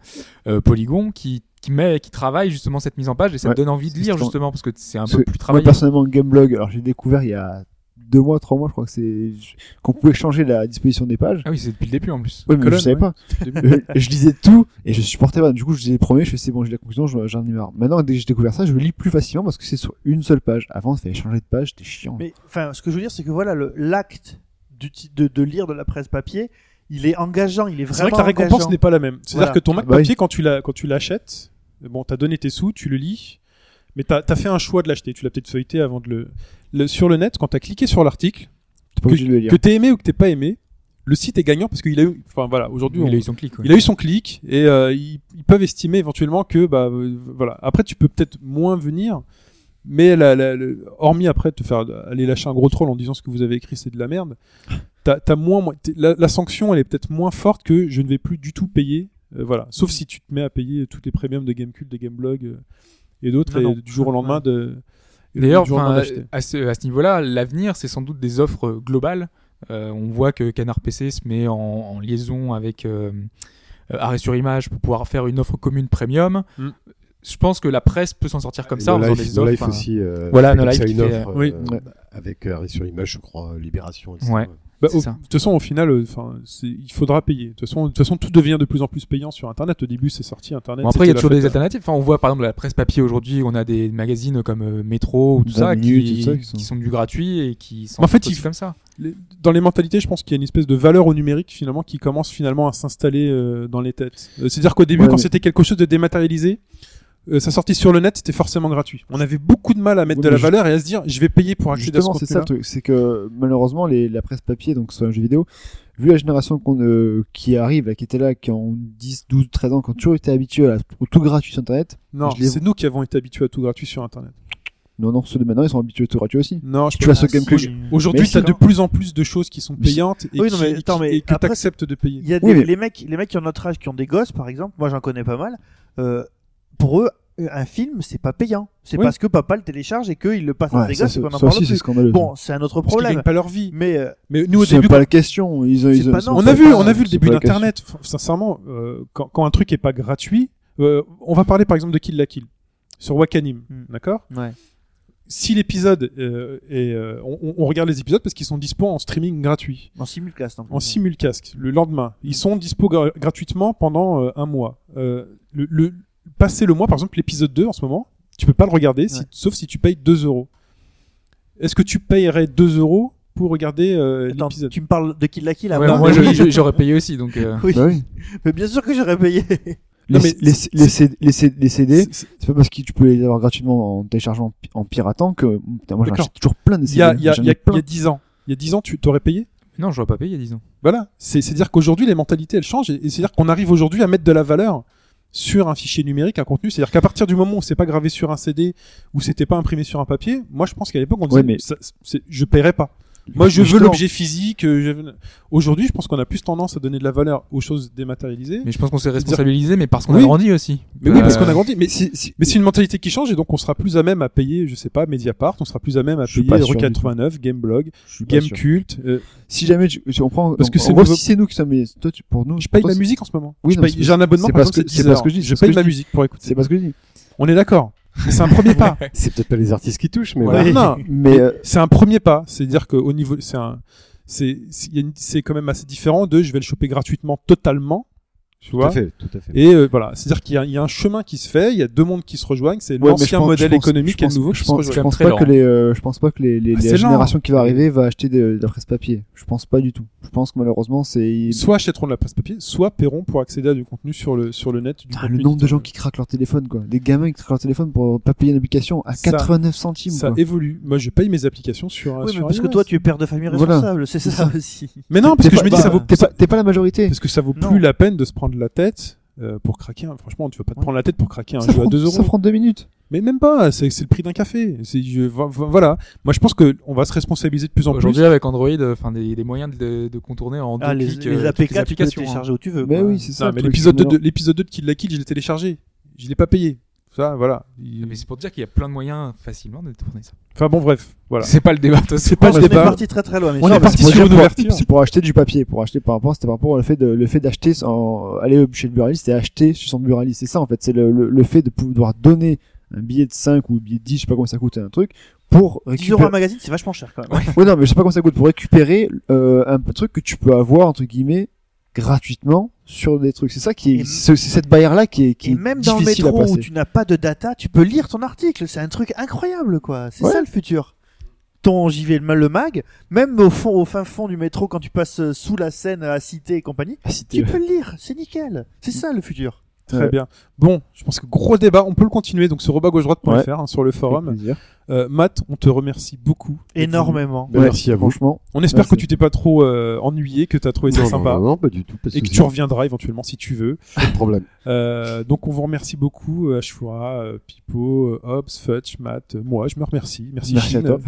euh, Polygon qui qui met, qui travaille justement cette mise en page et ça Ouais, te donne envie de lire justement parce que c'est un peu plus moi, travaillé. personnellement, Gameblog, alors j'ai découvert il y a deux mois, trois mois, je crois que c'est qu'on pouvait changer la disposition des pages. Ah oui, c'est depuis le début en plus. Oui, mais Colonne, je savais ouais. pas. Euh, je lisais tout et je supportais pas. Du coup, je lisais les premiers, je fais c'est bon, j'ai la conclusion, je- j'en ai marre. Maintenant, dès que j'ai découvert ça, je lis plus facilement parce que c'est sur une seule page. Avant, il fallait changer de page, c'était chiant. Mais enfin, ce que je veux dire, c'est que voilà, le- l'acte de, de lire de la presse papier, il est engageant, il est C'est vraiment vrai que la récompense n'est pas la même. C'est-à-dire Voilà. que ton Mac Bah oui. papier, quand tu l'as, quand tu l'achètes, bon, t'as donné tes sous, tu le lis, mais t'as as fait un choix de l'acheter. Tu l'as peut-être feuilleté avant de le, le- sur le net. Quand t'as cliqué sur l'article, T'es que, t'aies aimé ou que t'aies pas aimé, le site est gagnant parce qu'il a eu, enfin voilà, aujourd'hui, Il on- a eu son clic. ouais. il a eu son clic et euh, ils, ils peuvent estimer éventuellement que bah euh, voilà. Après, tu peux peut-être moins venir, mais la, la- le- hormis après te faire aller lâcher un gros troll en disant ce que vous avez écrit c'est de la merde, t'as as moins moins- t'es- la, la sanction elle est peut-être moins forte que je ne vais plus du tout payer. euh, voilà, sauf si tu te mets à payer toutes les premiums de Gamecult, de Gameblog euh, et d'autres Non, et non. du jour au lendemain de D'ailleurs, à ce, à ce niveau-là, l'avenir, c'est sans doute des offres euh, globales. Euh, on voit que Canard PC se met en, en liaison avec euh, Arrêt sur Image pour pouvoir faire une offre commune premium. Mm. Je pense que la presse peut s'en sortir comme ça en No Life, des No offres. Life enfin, aussi. euh, Voilà, No Life une fait, offre Oui. euh, avec Arrêt sur Image, je crois, Libération, etc. Ouais. Bah, c'est au- ça. de toute façon, au final, euh, enfin, c'est- il faudra payer. De toute façon, de toute façon, tout devient de plus en plus payant sur Internet. Au début, c'est sorti Internet. Bon, après, il y a toujours des fête. alternatives. Enfin, on voit par exemple la presse papier aujourd'hui, on a des magazines comme euh, Métro ou tout 20 ça, minutes, qui, tout ça, qui qui sont- du gratuit et qui sont En fait, il- comme ça. Les- Dans les mentalités, je pense qu'il y a une espèce de valeur au numérique finalement qui commence finalement à s'installer euh, dans les têtes. Euh, C'est-à-dire qu'au début, Ouais, quand mais- c'était quelque chose de dématérialisé, euh, sa sortie sur le net, c'était forcément gratuit. On avait beaucoup de mal à mettre Oui, de la valeur et à se dire, je vais payer pour accéder à ce Justement, c'est ça le truc. C'est que malheureusement, les, la presse papier, donc sur un jeu vidéo, vu la génération qu'on, euh, qui arrive, là, qui était là, qui ont 10, 12, 13 ans, qui ont toujours été habitués à, au tout gratuit sur Internet. Non, c'est nous qui avons été habitués à tout gratuit sur Internet. Non, non, ceux de maintenant, ils sont habitués au tout gratuit aussi. Non, je Tu sur Ah, Gamecube. si. Aujourd'hui, Mais tu as si, de non. plus en plus de choses qui sont payantes et, Oui, non, mais attends, mais et que tu après, acceptes de payer. Il y a des, Oui, mais- les mecs, les mecs qui ont notre âge, qui ont des gosses, par exemple. Moi, j'en connais pas mal. Euh, pour eux, un film, c'est pas payant. C'est Oui. parce que papa le télécharge et qu'il le passe à Ouais, des ça, gosses c'est- en ça parle aussi, c'est scandaleux. Bon, c'est un autre Parce qu'ils problème. gagnent pas leur vie. Mais euh, Mais nous, au c'est début, pas la question. Ils C'est ils pas- ils non, ont on pas a vu, pas- on a vu le début pas la question. d'Internet. Sincèrement, euh, quand, quand un truc est pas gratuit, euh, on va parler par exemple de Kill la Kill sur Wakanim, Hmm. d'accord? Ouais. Si l'épisode euh, est, euh, on, on regarde les épisodes parce qu'ils sont dispo en streaming gratuit, en simulcast. En, en simulcast, le lendemain. Ils sont dispo gra- gratuitement pendant euh, un mois. Euh, le, le passer le mois, par exemple, l'épisode 2 en ce moment, tu peux pas le regarder, si- Ouais. sauf si tu payes 2 euros. Est-ce que tu payerais 2 euros pour regarder euh, l'épisode? tu me parles de Kill la Kill Ouais, avant moi, [laughs] j'aurais payé aussi, donc. euh, Oui. Bah oui. Mais bien sûr que j'aurais payé. Les, Non, mais les, c'est- les, CD, les, C- les CD, C'est- pas parce que tu peux les avoir gratuitement en téléchargeant en piratant que putain, moi j'en D'accord. achète toujours plein de Il CD. y a, il y a, y a- y a 10 ans. Il y a 10 ans, tu t'aurais payé? Non, j'aurais pas payé il y a 10 ans. Voilà, c'est c'est dire qu'aujourd'hui les mentalités elles changent et, et c'est dire qu'on arrive aujourd'hui à mettre de la valeur sur un fichier numérique, un contenu. C'est-à-dire qu'à partir du moment où c'est pas gravé sur un CD ou c'était pas imprimé sur un papier, moi je pense qu'à l'époque on disait Ouais, mais- ça- je paierais pas. Moi je veux l'objet physique. euh, je veux- Aujourd'hui je pense qu'on a plus tendance à donner de la valeur aux choses dématérialisées. Mais je pense qu'on s'est responsabilisé, mais parce qu'on Oui. a grandi aussi. Mais oui, parce Euh, qu'on a grandi. Mais c'est une mentalité qui change et donc on sera plus à même à payer, je sais pas, Mediapart, on sera plus à même à Je payer du 89, Gameblog. Gamecult. euh, Si jamais tu, si on prend, Parce que c'est nouveau- si c'est nous qui sommes, mais toi, tu, pour nous, je paye ma musique en ce moment. Oui, J'ai un abonnement c'est par pas ce exemple, que- c'est c'est pas 10 ce que je dis, Je paye ma musique pour écouter. c'est pas ce que je dis. On est d'accord. C'est un premier pas. [laughs] C'est peut-être pas les artistes qui touchent, mais Voilà. voilà. Non, Mais euh, c'est un premier pas. C'est-à-dire qu'au niveau, c'est un, c'est, c'est quand même assez différent de je vais le choper gratuitement totalement. Tu Tout vois. à fait, tout à fait. Et euh, voilà, c'est-à-dire qu'il y a, il y a un chemin qui se fait, il y a deux mondes qui se rejoignent, c'est ouais, l'ancien pense- modèle pense- économique je et pense- le nouveau je qui se pense, je pense pas que les, euh, je pense pas que les, les, Ah, les c'est lent. générations qui vont arriver va acheter de, de la presse papier. Je pense pas du tout. Je pense que malheureusement c'est Soit achèteront de la presse papier, soit paieront pour accéder à du contenu sur le, sur le net. Du Ah, le nombre de gens qui craquent leur téléphone quoi. Des gamins qui craquent leur téléphone pour pas payer une application à Ça- 89 centimes Ça quoi. évolue. Moi, je paye mes applications sur. Oui, sur mais parce que toi, tu es père de famille responsable, c'est ça aussi. Mais non, parce que je me dis bah, ça vaut. T'es pas, t'es pas la majorité. Parce que ça vaut plus la peine de se prendre la tête euh, pour craquer. un- Franchement, tu vas pas te prendre la tête pour craquer un Ça jeu à prend, 2 euros. ça prend deux minutes. Mais même pas, c'est c'est le prix d'un café. C'est voilà. Moi, je pense que on va se responsabiliser de plus en plus. Aujourd'hui, avec Android, euh, enfin des, des moyens de, de contourner en deux Ah, les, clics les euh, toutes APK, tu peux les applications. hein. télécharger où tu veux. Mais quoi. oui, c'est ça. L'épisode c'est 2 de l'épisode 2 de Kill la Kill, je l'ai téléchargé. Je l'ai pas payé. Ça, voilà. Il- Mais c'est pour dire qu'il y a plein de moyens facilement de tourner ça. Enfin bon, bref, voilà. C'est pas le débat. C'est pas On le est débat. parti très très loin. mais On est parti sur une. C'est pour acheter du papier, pour acheter par rapport, c'était par rapport au fait de, le fait d'acheter sans aller chez le buraliste et acheter chez son buraliste. C'est ça, en fait. C'est le, le, le fait de pouvoir donner un billet de 5 ou un billet de 10, je sais pas combien ça coûte un truc, pour 10 euros récupérer. un magazine, c'est vachement cher quand même. Ouais, non, mais je sais pas combien ça coûte pour récupérer, euh, un truc que tu peux avoir, entre guillemets, gratuitement sur des trucs. C'est ça qui est, c'est c'est cette barrière-là qui est, qui Et est même dans le métro où tu n'as pas de data, tu peux lire ton article. C'est un truc incroyable, quoi. C'est Ouais. ça le futur. Ton JV le le mag, même au fond, au fin fond du métro, quand tu passes euh, sous la Seine à Cité et compagnie, Ah, si tu peux le lire. C'est nickel. C'est ça le futur. Très Ouais. bien. Bon, je pense que gros débat, on peut le continuer donc sur rebasgauche-droite.fr Ouais. hein, sur le Avec forum. Euh, Matt, on te remercie beaucoup. Énormément. Ben, Ouais, merci à vous. Franchement. On espère Merci. que tu t'es pas trop euh, ennuyé, que tu as trouvé ça Non, sympa non, non, pas du tout. Pas et que tu reviendras éventuellement si tu veux. Pas de problème. [laughs] Euh, donc on vous remercie beaucoup, euh, Ashura, euh, Pipo, Hobbs, Futch, Matt, moi, je me remercie. Merci, Merci à toi.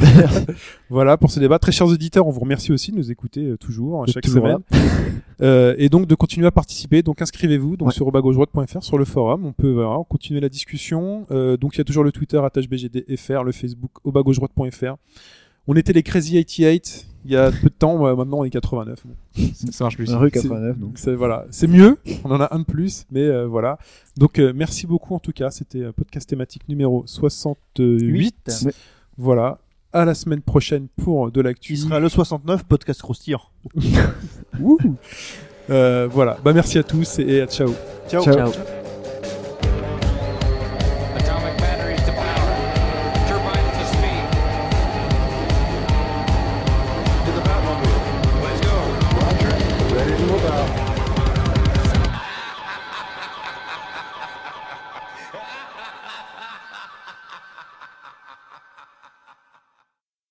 [laughs] voilà pour ce débat. Très chers auditeurs, on vous remercie aussi de nous écouter euh, toujours, D'être chaque toujours semaine. [laughs] Euh, et donc de continuer à participer. Donc inscrivez-vous donc Ouais. sur rebagauche-droite.fr sur le forum. On peut voilà, continuer la discussion. Euh, donc il y a toujours le Twitter @bgdfr, le Facebook Facebook au bas gauche droite.fr. On était les Crazy 88 il y a peu de temps, euh, maintenant on est 89. Bon. Ça marche plus. Rue C'est- 89, donc. C'est voilà, c'est mieux. On en a un de plus, mais euh, voilà. Donc euh, merci beaucoup en tout cas. C'était un podcast thématique numéro 68. Huit. Voilà. À la semaine prochaine pour de l'actu. Qui sera le 69 podcast croustillant. [laughs] Euh, voilà. Bah merci à tous et à ciao. Ciao. Ciao. Ciao.